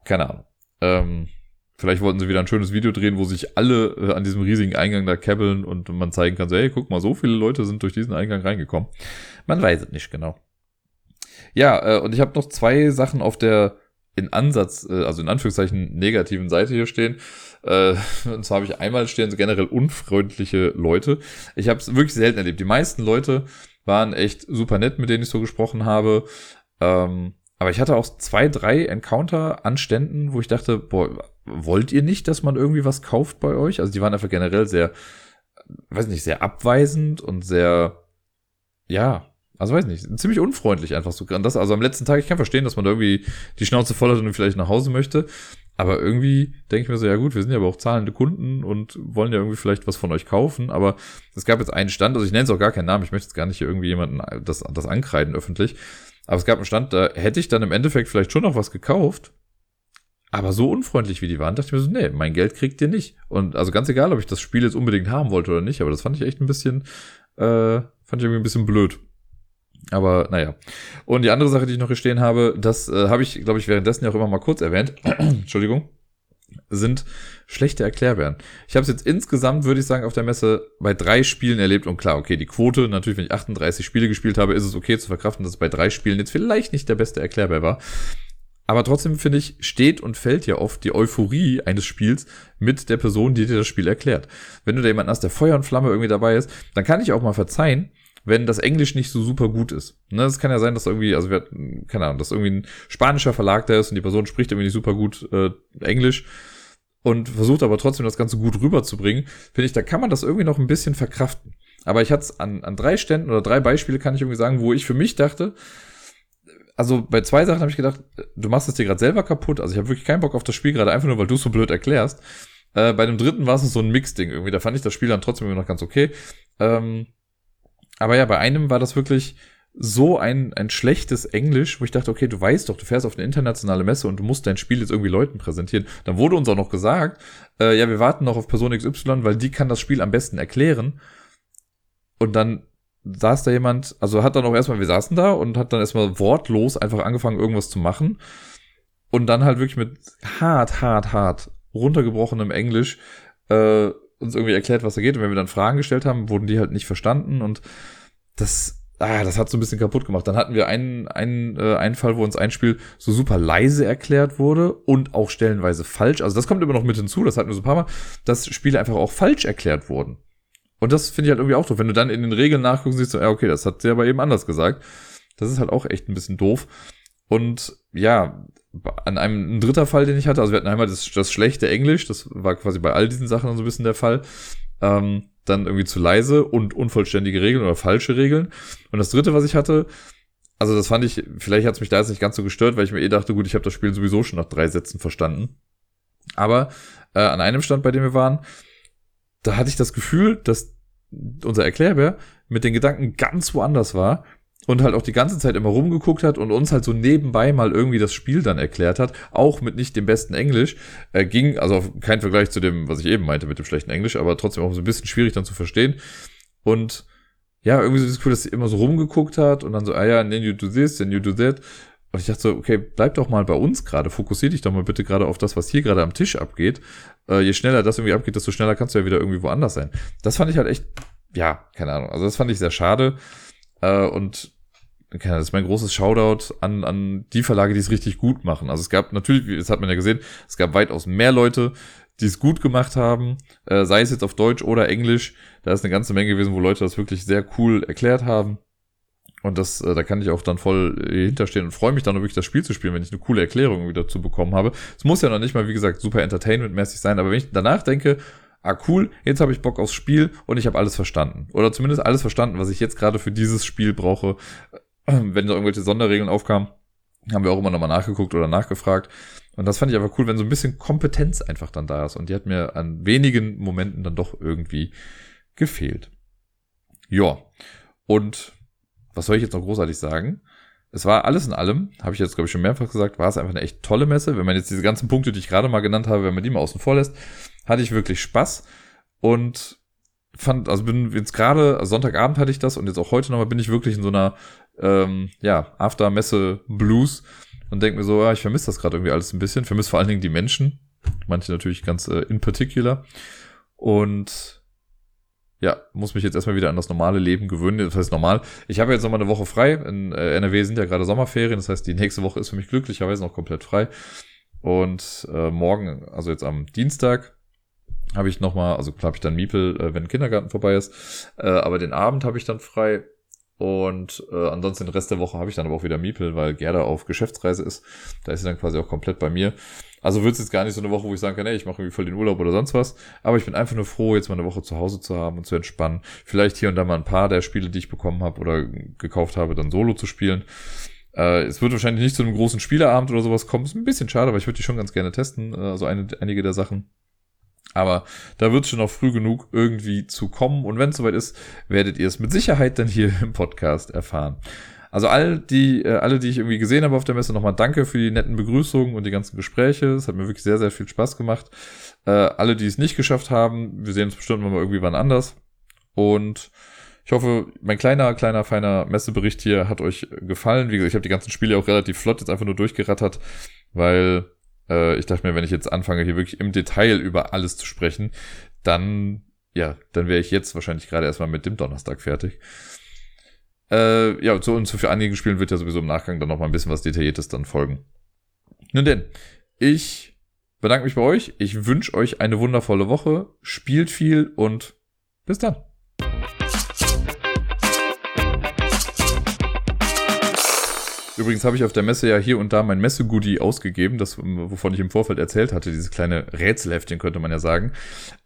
Speaker 1: Keine Ahnung. Ähm, Vielleicht wollten sie wieder ein schönes Video drehen, wo sich alle äh, an diesem riesigen Eingang da kebbeln und man zeigen kann, so, hey, guck mal, so viele Leute sind durch diesen Eingang reingekommen. Man weiß es nicht genau. Ja, äh, und ich habe noch zwei Sachen auf der in Ansatz, äh, also in Anführungszeichen negativen Seite hier stehen. Äh, und zwar habe ich einmal stehen so generell unfreundliche Leute. Ich habe es wirklich selten erlebt. Die meisten Leute waren echt super nett, mit denen ich so gesprochen habe. Ähm, aber ich hatte auch zwei, drei Encounter an Ständen, wo ich dachte, boah, wollt ihr nicht, dass man irgendwie was kauft bei euch? Also die waren einfach generell sehr, weiß nicht, sehr abweisend und sehr, ja, also weiß nicht, ziemlich unfreundlich einfach so. Das, also am letzten Tag, ich kann verstehen, dass man da irgendwie die Schnauze voll hat und vielleicht nach Hause möchte. Aber irgendwie denke ich mir so, ja gut, wir sind ja aber auch zahlende Kunden und wollen ja irgendwie vielleicht was von euch kaufen. Aber es gab jetzt einen Stand, also ich nenne es auch gar keinen Namen, ich möchte jetzt gar nicht hier irgendwie jemanden das, das ankreiden öffentlich. Aber es gab einen Stand, da hätte ich dann im Endeffekt vielleicht schon noch was gekauft. Aber so unfreundlich wie die waren, dachte ich mir so, nee, mein Geld kriegt ihr nicht. Und also ganz egal, ob ich das Spiel jetzt unbedingt haben wollte oder nicht, aber das fand ich echt ein bisschen, äh, fand ich irgendwie ein bisschen blöd. Aber naja. Und die andere Sache, die ich noch hier stehen habe, das äh, habe ich, glaube ich, währenddessen ja auch immer mal kurz erwähnt. Entschuldigung sind schlechte Erklärbären. Ich habe es jetzt insgesamt, würde ich sagen, auf der Messe bei drei Spielen erlebt. Und klar, okay, die Quote, natürlich, wenn ich 38 Spiele gespielt habe, ist es okay zu verkraften, dass es bei drei Spielen jetzt vielleicht nicht der beste Erklärbär war. Aber trotzdem finde ich, steht und fällt ja oft die Euphorie eines Spiels mit der Person, die dir das Spiel erklärt. Wenn du da jemanden hast, der Feuer und Flamme irgendwie dabei ist, dann kann ich auch mal verzeihen, wenn das Englisch nicht so super gut ist. Ne, es kann ja sein, dass irgendwie, also wir, keine Ahnung, dass irgendwie ein spanischer Verlag da ist und die Person spricht irgendwie nicht super gut äh, Englisch und versucht aber trotzdem das Ganze gut rüberzubringen, finde ich, da kann man das irgendwie noch ein bisschen verkraften. Aber ich hatte es an, an drei Ständen oder drei Beispiele, kann ich irgendwie sagen, wo ich für mich dachte, also bei zwei Sachen habe ich gedacht, du machst es dir gerade selber kaputt. Also ich habe wirklich keinen Bock auf das Spiel, gerade einfach nur, weil du es so blöd erklärst. Äh, bei dem dritten war es so ein Mix-Ding irgendwie. Da fand ich das Spiel dann trotzdem immer noch ganz okay. Ähm, aber ja, bei einem war das wirklich so ein, ein schlechtes Englisch, wo ich dachte, okay, du weißt doch, du fährst auf eine internationale Messe und du musst dein Spiel jetzt irgendwie Leuten präsentieren. Dann wurde uns auch noch gesagt, äh, ja, wir warten noch auf Person XY, weil die kann das Spiel am besten erklären. Und dann saß da jemand, also hat dann auch erstmal, wir saßen da und hat dann erstmal wortlos einfach angefangen, irgendwas zu machen. Und dann halt wirklich mit hart, hart, hart runtergebrochenem Englisch äh, uns irgendwie erklärt, was da geht. Und wenn wir dann Fragen gestellt haben, wurden die halt nicht verstanden. Und das ah, das hat so ein bisschen kaputt gemacht. Dann hatten wir einen, einen, äh, einen Fall, wo uns ein Spiel so super leise erklärt wurde und auch stellenweise falsch. Also das kommt immer noch mit hinzu, das hatten wir so ein paar Mal, dass Spiele einfach auch falsch erklärt wurden. Und das finde ich halt irgendwie auch doof. Wenn du dann in den Regeln nachguckst, siehst du, ja, okay, das hat sie aber eben anders gesagt. Das ist halt auch echt ein bisschen doof. Und ja, an einem ein dritter Fall, den ich hatte, also wir hatten einmal das, das schlechte Englisch, das war quasi bei all diesen Sachen so ein bisschen der Fall. Ähm, dann irgendwie zu leise und unvollständige Regeln oder falsche Regeln. Und das dritte, was ich hatte, also das fand ich, vielleicht hat es mich da jetzt nicht ganz so gestört, weil ich mir eh dachte, gut, ich habe das Spiel sowieso schon nach drei Sätzen verstanden. Aber äh, an einem Stand, bei dem wir waren, da hatte ich das Gefühl, dass unser Erklärbär mit den Gedanken ganz woanders war und halt auch die ganze Zeit immer rumgeguckt hat und uns halt so nebenbei mal irgendwie das Spiel dann erklärt hat, auch mit nicht dem besten Englisch, äh, ging, also kein Vergleich zu dem, was ich eben meinte mit dem schlechten Englisch, aber trotzdem auch so ein bisschen schwierig dann zu verstehen. Und ja, irgendwie so das Gefühl, dass sie immer so rumgeguckt hat und dann so, ah ja, then you do this, then you do that Und ich dachte so, okay, bleib doch mal bei uns gerade, fokussier dich doch mal bitte gerade auf das, was hier gerade am Tisch abgeht. Äh, je schneller das irgendwie abgeht, desto schneller kannst du ja wieder irgendwie woanders sein. Das fand ich halt echt, ja, keine Ahnung. Also das fand ich sehr schade. Äh, und keine Ahnung, das ist mein großes Shoutout an, an die Verlage, die es richtig gut machen. Also es gab natürlich, das hat man ja gesehen, es gab weitaus mehr Leute, die es gut gemacht haben, äh, sei es jetzt auf Deutsch oder Englisch. Da ist eine ganze Menge gewesen, wo Leute das wirklich sehr cool erklärt haben. Und das, äh, da kann ich auch dann voll äh, hinterstehen und freue mich dann wirklich das Spiel zu spielen, wenn ich eine coole Erklärung wieder zu bekommen habe. Es muss ja noch nicht mal, wie gesagt, super entertainmentmäßig sein, aber wenn ich danach denke, ah cool, jetzt habe ich Bock aufs Spiel und ich habe alles verstanden. Oder zumindest alles verstanden, was ich jetzt gerade für dieses Spiel brauche. Wenn da irgendwelche Sonderregeln aufkamen, haben wir auch immer nochmal nachgeguckt oder nachgefragt. Und das fand ich aber cool, wenn so ein bisschen Kompetenz einfach dann da ist. Und die hat mir an wenigen Momenten dann doch irgendwie gefehlt. Ja. Und was soll ich jetzt noch großartig sagen? Es war alles in allem, habe ich jetzt, glaube ich, schon mehrfach gesagt, war es einfach eine echt tolle Messe. Wenn man jetzt diese ganzen Punkte, die ich gerade mal genannt habe, wenn man die mal außen vor lässt, hatte ich wirklich Spaß und fand, also bin jetzt gerade, also Sonntagabend hatte ich das und jetzt auch heute nochmal bin ich wirklich in so einer, ähm, ja, After-Messe-Blues und denke mir so, ja, ich vermisse das gerade irgendwie alles ein bisschen, vermisse vor allen Dingen die Menschen, manche natürlich ganz äh, in particular und ja, muss mich jetzt erstmal wieder an das normale Leben gewöhnen. Das heißt normal. Ich habe jetzt nochmal eine Woche frei. In äh, NRW sind ja gerade Sommerferien. Das heißt, die nächste Woche ist für mich glücklicherweise noch komplett frei. Und äh, morgen, also jetzt am Dienstag, habe ich nochmal, also klar habe ich dann Miepel, äh, wenn Kindergarten vorbei ist. Äh, aber den Abend habe ich dann frei. Und äh, ansonsten den Rest der Woche habe ich dann aber auch wieder Miepel, weil Gerda auf Geschäftsreise ist. Da ist sie dann quasi auch komplett bei mir. Also wird es jetzt gar nicht so eine Woche, wo ich sagen kann, ey, ich mache irgendwie voll den Urlaub oder sonst was. Aber ich bin einfach nur froh, jetzt mal eine Woche zu Hause zu haben und zu entspannen. Vielleicht hier und da mal ein paar der Spiele, die ich bekommen habe oder gekauft habe, dann solo zu spielen. Äh, es wird wahrscheinlich nicht zu einem großen Spieleabend oder sowas kommen. Ist ein bisschen schade, aber ich würde die schon ganz gerne testen. Also eine, einige der Sachen. Aber da wird es schon noch früh genug irgendwie zu kommen. Und wenn es soweit ist, werdet ihr es mit Sicherheit dann hier im Podcast erfahren. Also all die, äh, alle, die ich irgendwie gesehen habe auf der Messe, nochmal danke für die netten Begrüßungen und die ganzen Gespräche. Es hat mir wirklich sehr, sehr viel Spaß gemacht. Äh, alle, die es nicht geschafft haben, wir sehen uns bestimmt mal irgendwie wann anders. Und ich hoffe, mein kleiner, kleiner, feiner Messebericht hier hat euch gefallen. Wie gesagt, ich habe die ganzen Spiele auch relativ flott jetzt einfach nur durchgerattert, weil äh, ich dachte mir, wenn ich jetzt anfange, hier wirklich im Detail über alles zu sprechen, dann, ja, dann wäre ich jetzt wahrscheinlich gerade erstmal mit dem Donnerstag fertig. Äh, ja, so und so für einige Spielen wird ja sowieso im Nachgang dann noch mal ein bisschen was Detailliertes dann folgen. Nun denn, ich bedanke mich bei euch. Ich wünsche euch eine wundervolle Woche. Spielt viel und bis dann. Übrigens habe ich auf der Messe ja hier und da mein Messegoodie ausgegeben, das, wovon ich im Vorfeld erzählt hatte, dieses kleine Rätselheftchen könnte man ja sagen.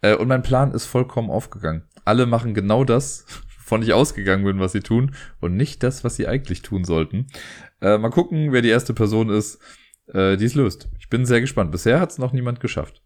Speaker 1: Äh, und mein Plan ist vollkommen aufgegangen. Alle machen genau das, von ich ausgegangen bin, was sie tun und nicht das, was sie eigentlich tun sollten. Äh, mal gucken, wer die erste Person ist, äh, die es löst. Ich bin sehr gespannt. Bisher hat es noch niemand geschafft.